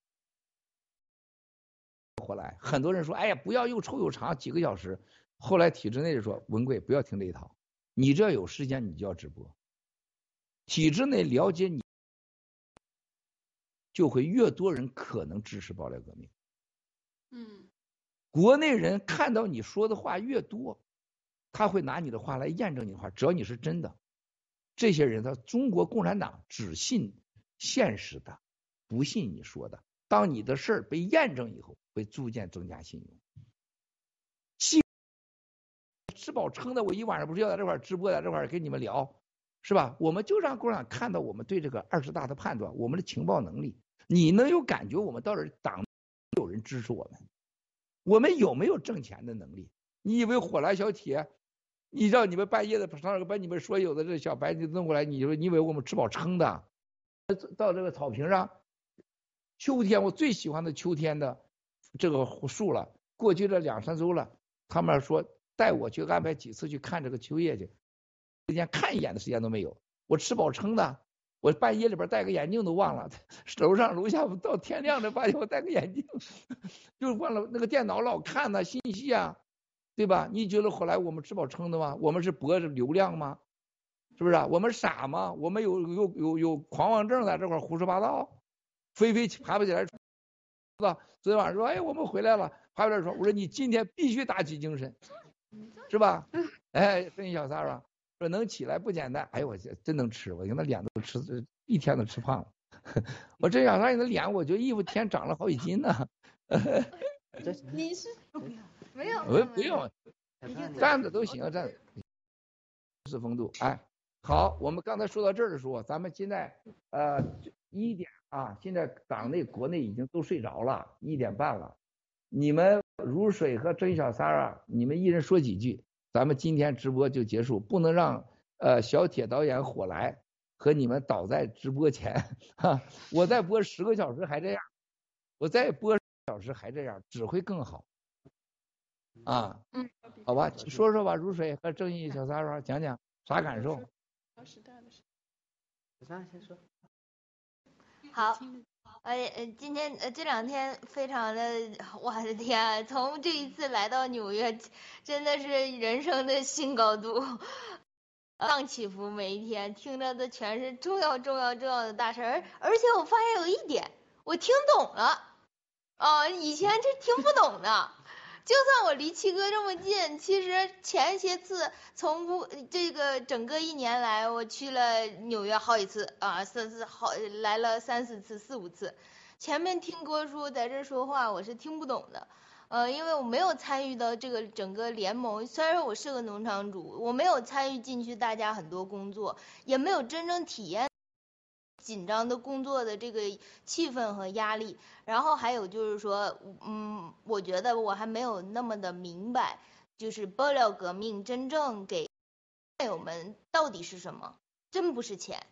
后来很多人说，哎呀，不要又臭又长，几个小时。后来体制内的说，文贵不要听这一套，你只要有时间，你就要直播。体制内了解你，就会越多人可能支持爆料革命。嗯，国内人看到你说的话越多。他会拿你的话来验证你的话，只要你是真的。这些人，他中国共产党只信现实的，不信你说的。当你的事儿被验证以后，会逐渐增加信用。信吃饱撑的，我一晚上不是要在这块直播，在这块跟你们聊，是吧？我们就让共产党看到我们对这个二十大的判断，我们的情报能力。你能有感觉，我们到底党有人支持我们？我们有没有挣钱的能力？你以为火来小铁？你知道你们半夜的上把你们所有的这小白你弄过来，你说你以为我们吃饱撑的？到这个草坪上，秋天我最喜欢的秋天的这个树了。过去这两三周了，他们说带我去安排几次去看这个秋叶去，连看一眼的时间都没有。我吃饱撑的，我半夜里边戴个眼镜都忘了，楼上楼下到天亮才发现我戴个眼镜，就忘了那个电脑老看呐信息啊。对吧？你觉得后来我们吃饱撑的吗？我们是博着流量吗？是不是啊？我们傻吗？我们有有有有狂妄症在这块胡说八道？飞飞爬不起来，是吧？昨天晚上说，哎，我们回来了，爬不起来说，我说你今天必须打起精神，是吧？哎，跟小三儿说能起来不简单，哎呦我真能吃，我看他脸都吃，一天都吃胖了。我这小三你的脸，我觉得衣服天长了好几斤呢。你是？没有，我不用，站着都行，站着。是风度，哎，好，我们刚才说到这儿的时候，咱们现在呃一点啊，现在党内国内已经都睡着了，一点半了。你们如水和甄小三啊，你们一人说几句，咱们今天直播就结束，不能让呃小铁导演火来和你们倒在直播前。哈，我再播十个小时还这样，我再播小时还这样，只会更好。啊，嗯，好吧，说说吧，如水和正义小三儿讲讲啥感受？小三先说。好，呃呃，今天呃这两天非常的，我的天，从这一次来到纽约，真的是人生的新高度，浪起伏，每一天听着的全是重要重要重要的大事儿，而且我发现有一点，我听懂了，啊，以前是听不懂的。就算我离七哥这么近，其实前些次从不这个整个一年来，我去了纽约好几次啊，三四好来了三四次四五次。前面听郭叔在这说话，我是听不懂的，呃，因为我没有参与到这个整个联盟。虽然说我是个农场主，我没有参与进去，大家很多工作也没有真正体验。紧张的工作的这个气氛和压力，然后还有就是说，嗯，我觉得我还没有那么的明白，就是爆料革命真正给战友们到底是什么？真不是钱，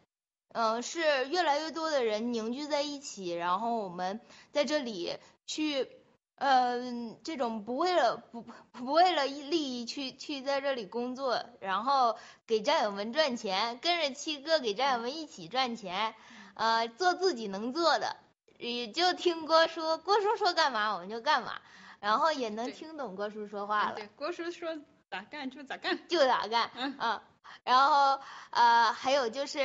嗯，是越来越多的人凝聚在一起，然后我们在这里去，呃，这种不为了不不为了利益去去在这里工作，然后给战友们赚钱，跟着七哥给战友们一起赚钱，呃，做自己能做的，也就听郭叔，郭叔说干嘛我们就干嘛，然后也能听懂郭叔说话了。对，郭叔说咋干就咋干，就咋干，嗯啊。然后呃，还有就是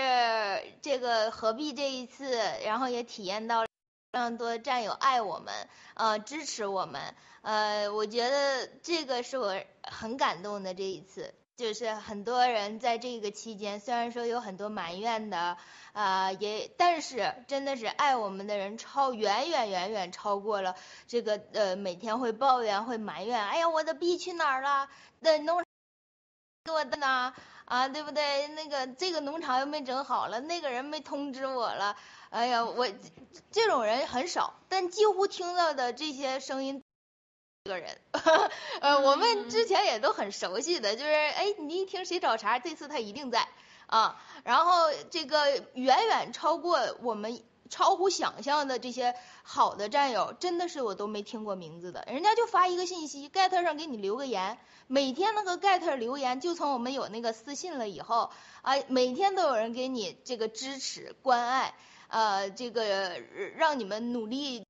这个何必这一次，然后也体验到非常多战友爱我们，呃，支持我们，呃，我觉得这个是我很感动的这一次，就是很多人在这个期间，虽然说有很多埋怨的，啊，也但是真的是爱我们的人超远远远远超过了这个呃每天会抱怨会埋怨，哎呀我的币去哪儿了？那农给我的呢？啊，对不对？那个这个农场又没整好了，那个人没通知我了。哎呀，我这种人很少，但几乎听到的这些声音，这个人，呃，我们之前也都很熟悉的，就是哎，你一听谁找茬，这次他一定在啊。然后这个远远超过我们。超乎想象的这些好的战友，真的是我都没听过名字的，人家就发一个信息，get 上给你留个言，每天那个 get 留言，就从我们有那个私信了以后，啊，每天都有人给你这个支持关爱，呃，这个让你们努力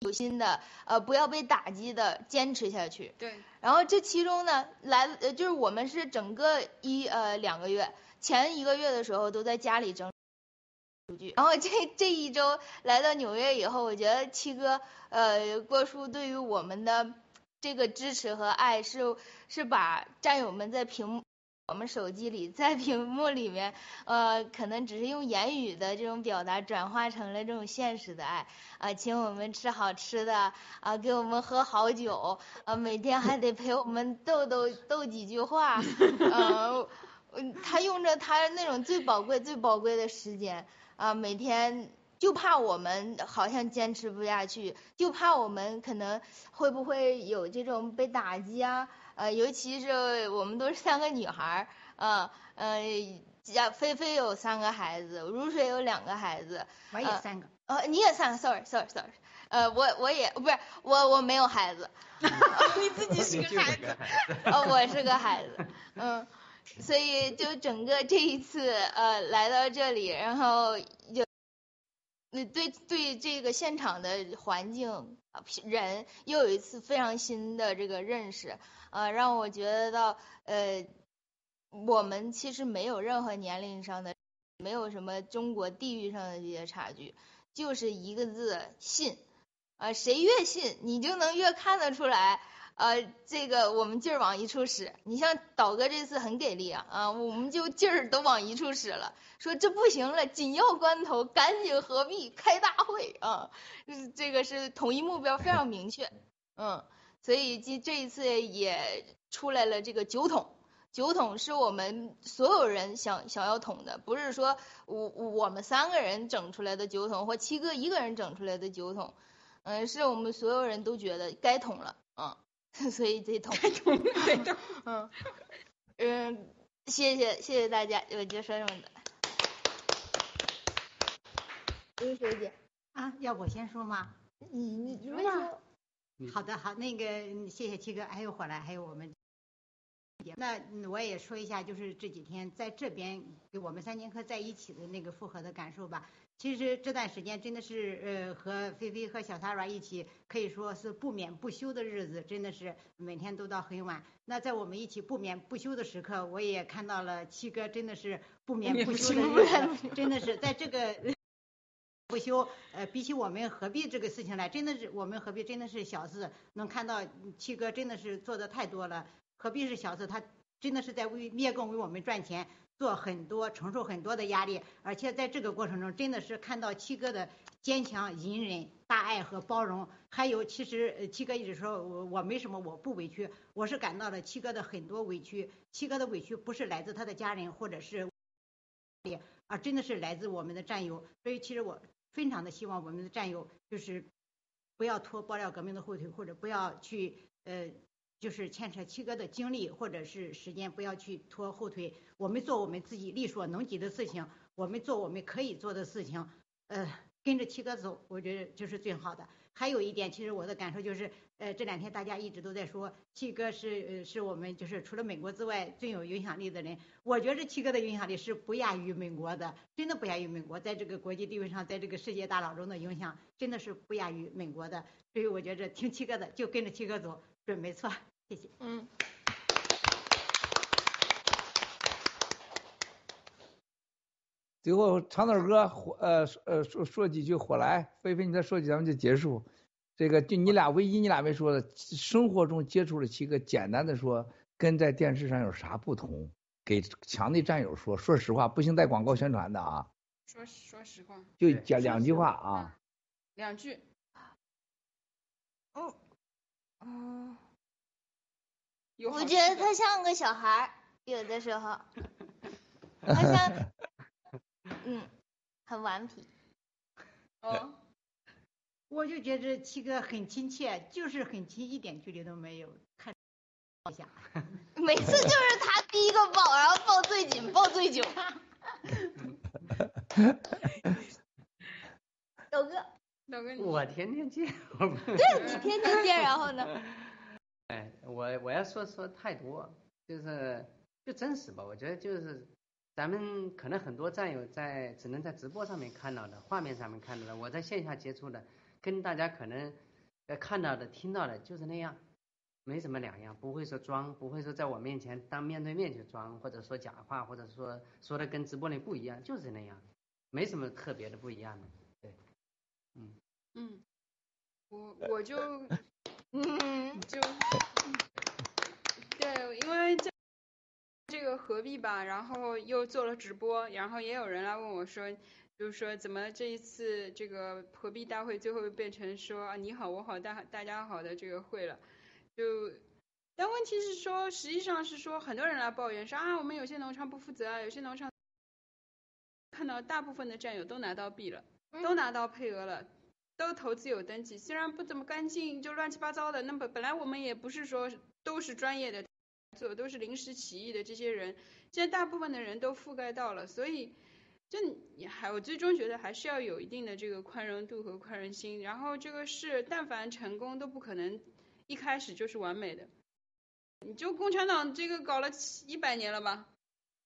有心的，呃，不要被打击的坚持下去。对。然后这其中呢，来呃，就是我们是整个一呃两个月，前一个月的时候都在家里整。然后这这一周来到纽约以后，我觉得七哥呃郭叔对于我们的这个支持和爱是是把战友们在屏幕我们手机里在屏幕里面呃可能只是用言语的这种表达转化成了这种现实的爱啊，请我们吃好吃的啊，给我们喝好酒啊，每天还得陪我们逗逗逗几句话，嗯，他用着他那种最宝贵最宝贵的时间。啊，每天就怕我们好像坚持不下去，就怕我们可能会不会有这种被打击啊？呃，尤其是我们都是三个女孩儿，呃呃，家菲菲有三个孩子，如水有两个孩子，我也三个，呃，你也三个，sorry sorry sorry，呃，我我也不是我我没有孩子，你自己是个孩子，哦，我是个孩子，嗯。所以就整个这一次呃来到这里，然后就那对对这个现场的环境人又有一次非常新的这个认识啊，让我觉得到呃我们其实没有任何年龄上的，没有什么中国地域上的这些差距，就是一个字信啊，谁越信你就能越看得出来。呃，这个我们劲儿往一处使，你像导哥这次很给力啊，啊，我们就劲儿都往一处使了，说这不行了，紧要关头赶紧合璧开大会啊，这个是统一目标非常明确，嗯，所以这这一次也出来了这个酒桶，酒桶是我们所有人想想要捅的，不是说我我们三个人整出来的酒桶或七哥一个人整出来的酒桶，嗯，是我们所有人都觉得该捅了，所以这桶，这桶，嗯，嗯，谢谢谢谢大家，我就说这么多。刘学姐，啊，要我先说吗？你你你说。好的好，那个谢谢七哥，还有火来，还有我们。那我也说一下，就是这几天在这边给我们三剑客在一起的那个复合的感受吧。其实这段时间真的是，呃，和菲菲和小 Sara 一起，可以说是不眠不休的日子，真的是每天都到很晚。那在我们一起不眠不休的时刻，我也看到了七哥真的是不眠不休的日子，真的是在这个不休。呃，比起我们何必这个事情来，真的是我们何必真的是小事，能看到七哥真的是做的太多了。何必是小事，他真的是在为灭共为我们赚钱。做很多，承受很多的压力，而且在这个过程中，真的是看到七哥的坚强、隐忍、大爱和包容。还有，其实七哥一直说我我没什么，我不委屈。我是感到了七哥的很多委屈，七哥的委屈不是来自他的家人或者是，而真的是来自我们的战友。所以，其实我非常的希望我们的战友就是不要拖爆料革命的后腿，或者不要去呃就是牵扯七哥的精力或者是时间，不要去拖后腿。我们做我们自己力所能及的事情，我们做我们可以做的事情，呃，跟着七哥走，我觉得就是最好的。还有一点，其实我的感受就是，呃，这两天大家一直都在说七哥是呃是我们就是除了美国之外最有影响力的人。我觉得七哥的影响力是不亚于美国的，真的不亚于美国，在这个国际地位上，在这个世界大佬中的影响真的是不亚于美国的。所以我觉着听七哥的就跟着七哥走，准没错。谢谢。嗯。最后唱点歌，火呃呃说说几句火来，菲菲你再说几句，咱们就结束。这个就你俩唯一你俩没说的，生活中接触了七个，简单的说，跟在电视上有啥不同？给强的战友说，说实话，不行带广告宣传的啊。说说实话。就讲两句话啊。两句。嗯嗯。我觉得他像个小孩儿，有的时候，他像，嗯，很顽皮。哦，我就觉得七哥很亲切，就是很亲，一点距离都没有，看一下。每次就是他第一个抱，然后抱最紧，抱最久。豆哥，我天天见。对，你天天见，然后呢？哎，我我要说说太多，就是就真实吧。我觉得就是咱们可能很多战友在只能在直播上面看到的，画面上面看到的，我在线下接触的，跟大家可能呃看到的、听到的就是那样，没什么两样，不会说装，不会说在我面前当面对面去装，或者说假话，或者说说的跟直播里不一样，就是那样，没什么特别的不一样的。对，嗯嗯，我 我就。嗯，就对，因为这这个何必吧，然后又做了直播，然后也有人来问我说，就是说怎么这一次这个何必大会最后变成说啊你好我好大大家好的这个会了，就但问题是说，实际上是说很多人来抱怨说啊我们有些农场不负责啊，有些农场看到大部分的战友都拿到币了，都拿到配额了。都投资有登记，虽然不怎么干净，就乱七八糟的。那么本来我们也不是说都是专业的，做都是临时起意的这些人，现在大部分的人都覆盖到了，所以就你还我最终觉得还是要有一定的这个宽容度和宽容心。然后这个事但凡成功都不可能一开始就是完美的。你就共产党这个搞了七一百年了吧？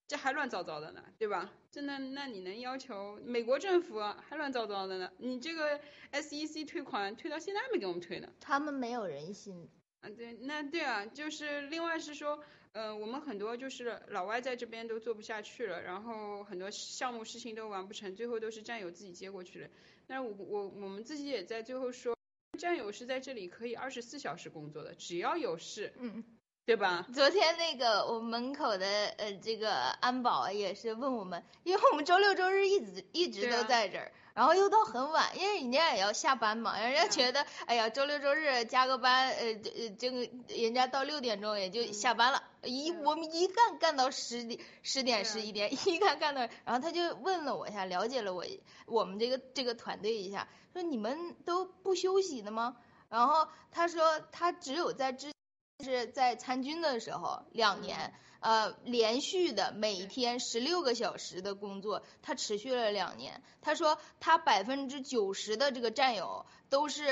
这还乱糟糟的呢，对吧？这那那你能要求美国政府还乱糟糟的呢？你这个 SEC 退款退到现在还没给我们退呢。他们没有人心。啊，对，那对啊，就是另外是说，呃，我们很多就是老外在这边都做不下去了，然后很多项目事情都完不成，最后都是战友自己接过去了。那我我我们自己也在最后说，战友是在这里可以二十四小时工作的，只要有事。嗯。对吧？昨天那个我们门口的呃这个安保也是问我们，因为我们周六周日一直一直都在这儿，然后又到很晚，因为人家也要下班嘛，人家觉得哎呀周六周日加个班，呃呃这个人家到六点钟也就下班了，一我们一干干到十点十点十一点，一干干到，然后他就问了我一下，了解了我我们这个这个团队一下，说你们都不休息的吗？然后他说他只有在之。是在参军的时候，两年，呃，连续的每天十六个小时的工作，他持续了两年。他说他百分之九十的这个战友都是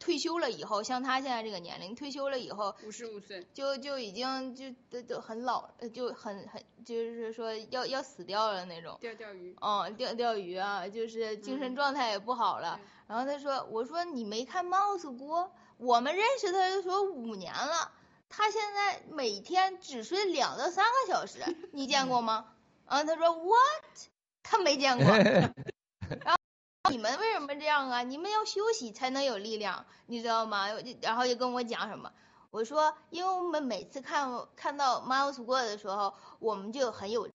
退休了以后，像他现在这个年龄，退休了以后，五十五岁，就就已经就都都很老，就很很就是说要要死掉了那种。钓钓鱼。嗯，钓钓鱼啊，就是精神状态也不好了。然后他说，我说你没看 Mouse 锅？我们认识他的时候五年了，他现在每天只睡两到三个小时，你见过吗？啊，他说 What？他没见过。然后你们为什么这样啊？你们要休息才能有力量，你知道吗？然后就跟我讲什么，我说因为我们每次看看到 Miles 过的时候，我们就很有，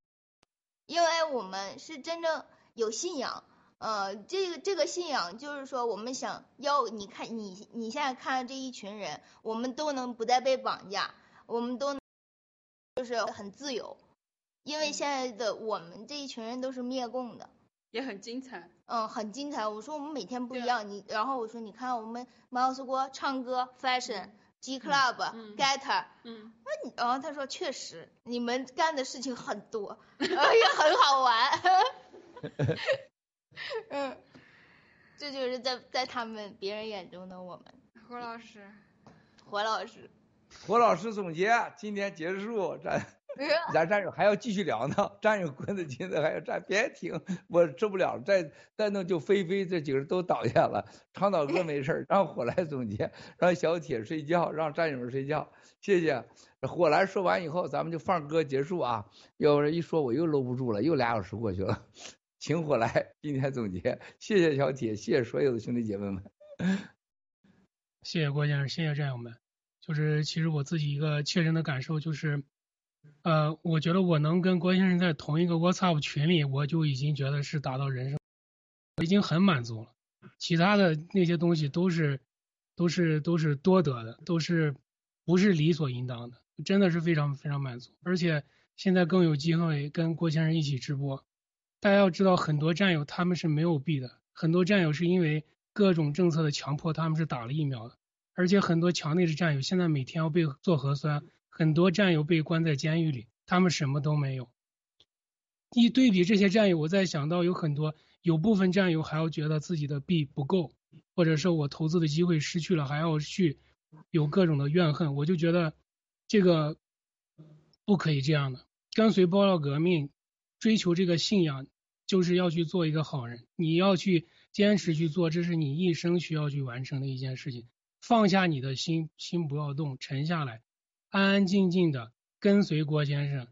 因为我们是真正有信仰。呃，这个这个信仰就是说，我们想要你看你你现在看这一群人，我们都能不再被绑架，我们都就是很自由，因为现在的我们这一群人都是灭共的，也很精彩，嗯，很精彩。我说我们每天不一样，你然后我说你看我们毛老师锅唱歌，fashion G Club、嗯 Getter，嗯，那你，然后他说确实你们干的事情很多，呃也很好玩，嗯，这就是在在他们别人眼中的我们。胡老师，胡老师，胡老师总结，今天结束，咱 咱战友还要继续聊呢，战友棍子金子还要战，别停，我受不了了，再再弄就菲菲这几个人都倒下了，长岛哥没事儿让火来总结，让小铁睡觉，让战友们睡觉，谢谢。火来说完以后，咱们就放歌结束啊，要不然一说我又搂不住了，又俩小时过去了，请火来今天总结，谢谢小铁，谢谢所有的兄弟姐妹们。谢谢郭先生，谢谢战友们。就是其实我自己一个切身的感受就是，呃，我觉得我能跟郭先生在同一个 WhatsApp 群里，我就已经觉得是达到人生，我已经很满足了。其他的那些东西都是都是都是多得的，都是不是理所应当的，真的是非常非常满足。而且现在更有机会跟郭先生一起直播。大家要知道，很多战友他们是没有币的，很多战友是因为各种政策的强迫，他们是打了疫苗的。而且很多墙内的战友现在每天要被做核酸，很多战友被关在监狱里，他们什么都没有。一对比这些战友，我在想到有很多，有部分战友还要觉得自己的币不够，或者是我投资的机会失去了，还要去有各种的怨恨。我就觉得这个不可以这样的。跟随爆料革命，追求这个信仰，就是要去做一个好人。你要去坚持去做，这是你一生需要去完成的一件事情。放下你的心，心不要动，沉下来，安安静静的跟随郭先生。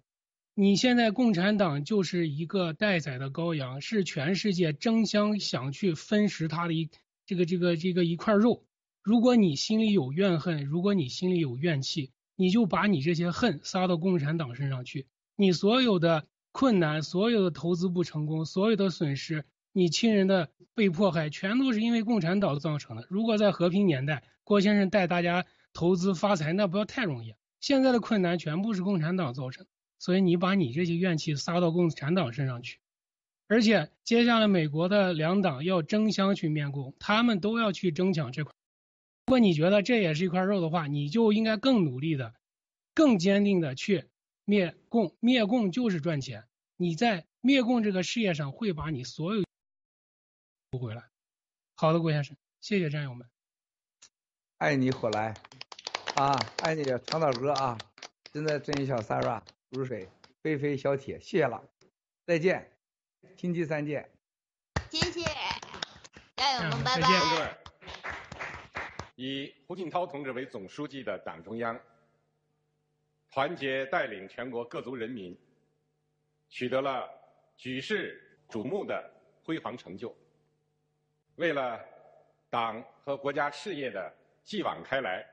你现在共产党就是一个待宰的羔羊，是全世界争相想去分食他的一这个这个这个一块肉。如果你心里有怨恨，如果你心里有怨气，你就把你这些恨撒到共产党身上去。你所有的困难，所有的投资不成功，所有的损失，你亲人的被迫害，全都是因为共产党造成的。如果在和平年代，郭先生带大家投资发财，那不要太容易。现在的困难全部是共产党造成，所以你把你这些怨气撒到共产党身上去。而且接下来美国的两党要争相去灭共，他们都要去争抢这块。如果你觉得这也是一块肉的话，你就应该更努力的、更坚定的去灭共。灭共就是赚钱，你在灭共这个事业上会把你所有补回来。好的，郭先生，谢谢战友们。爱你火来，啊，爱你长岛哥啊，真的真小 Sarah 如水，飞飞小铁，谢谢了，再见，星期三见。谢谢，战友们，拜同志拜。们，以胡锦涛同志为总书记的党中央，团结带领全国各族人民，取得了举世瞩目的辉煌成就。为了党和国家事业的继往开来，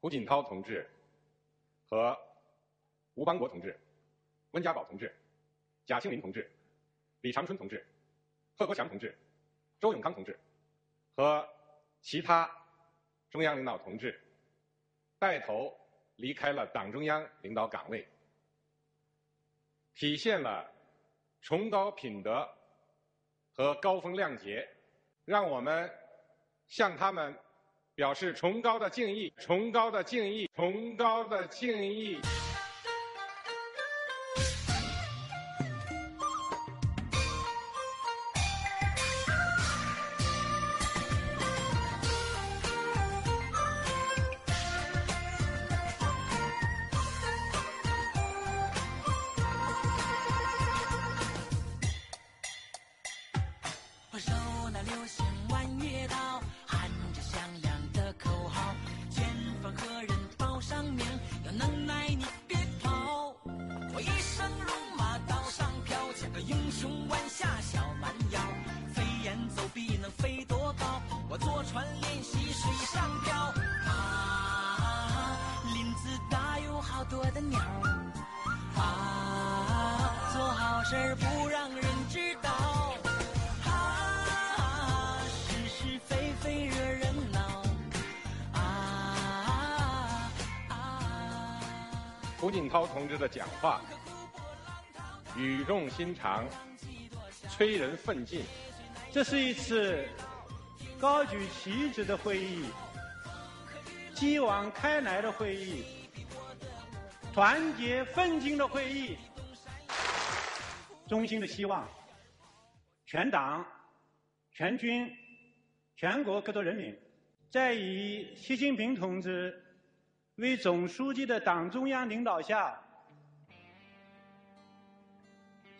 胡锦涛同志和吴邦国同志、温家宝同志、贾庆林同志、李长春同志、贺国强同志、周永康同志和其他中央领导同志带头离开了党中央领导岗位，体现了崇高品德和高风亮节，让我们向他们表示崇高的敬意，崇高的敬意，崇高的敬意。心长，催人奋进。这是一次高举旗帜的会议，继往开来的会议，团结奋进的会议。衷心的希望，全党、全军、全国各族人民，在以习近平同志为总书记的党中央领导下，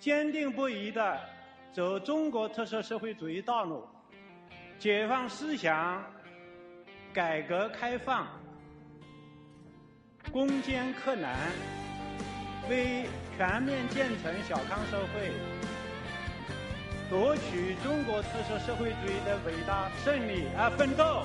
坚定不移地走中国特色社会主义道路，解放思想，改革开放，攻坚克难，为全面建成小康社会，夺取中国特色社会主义的伟大胜利而奋斗。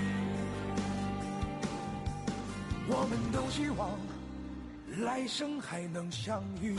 我们都希望来生还能相遇。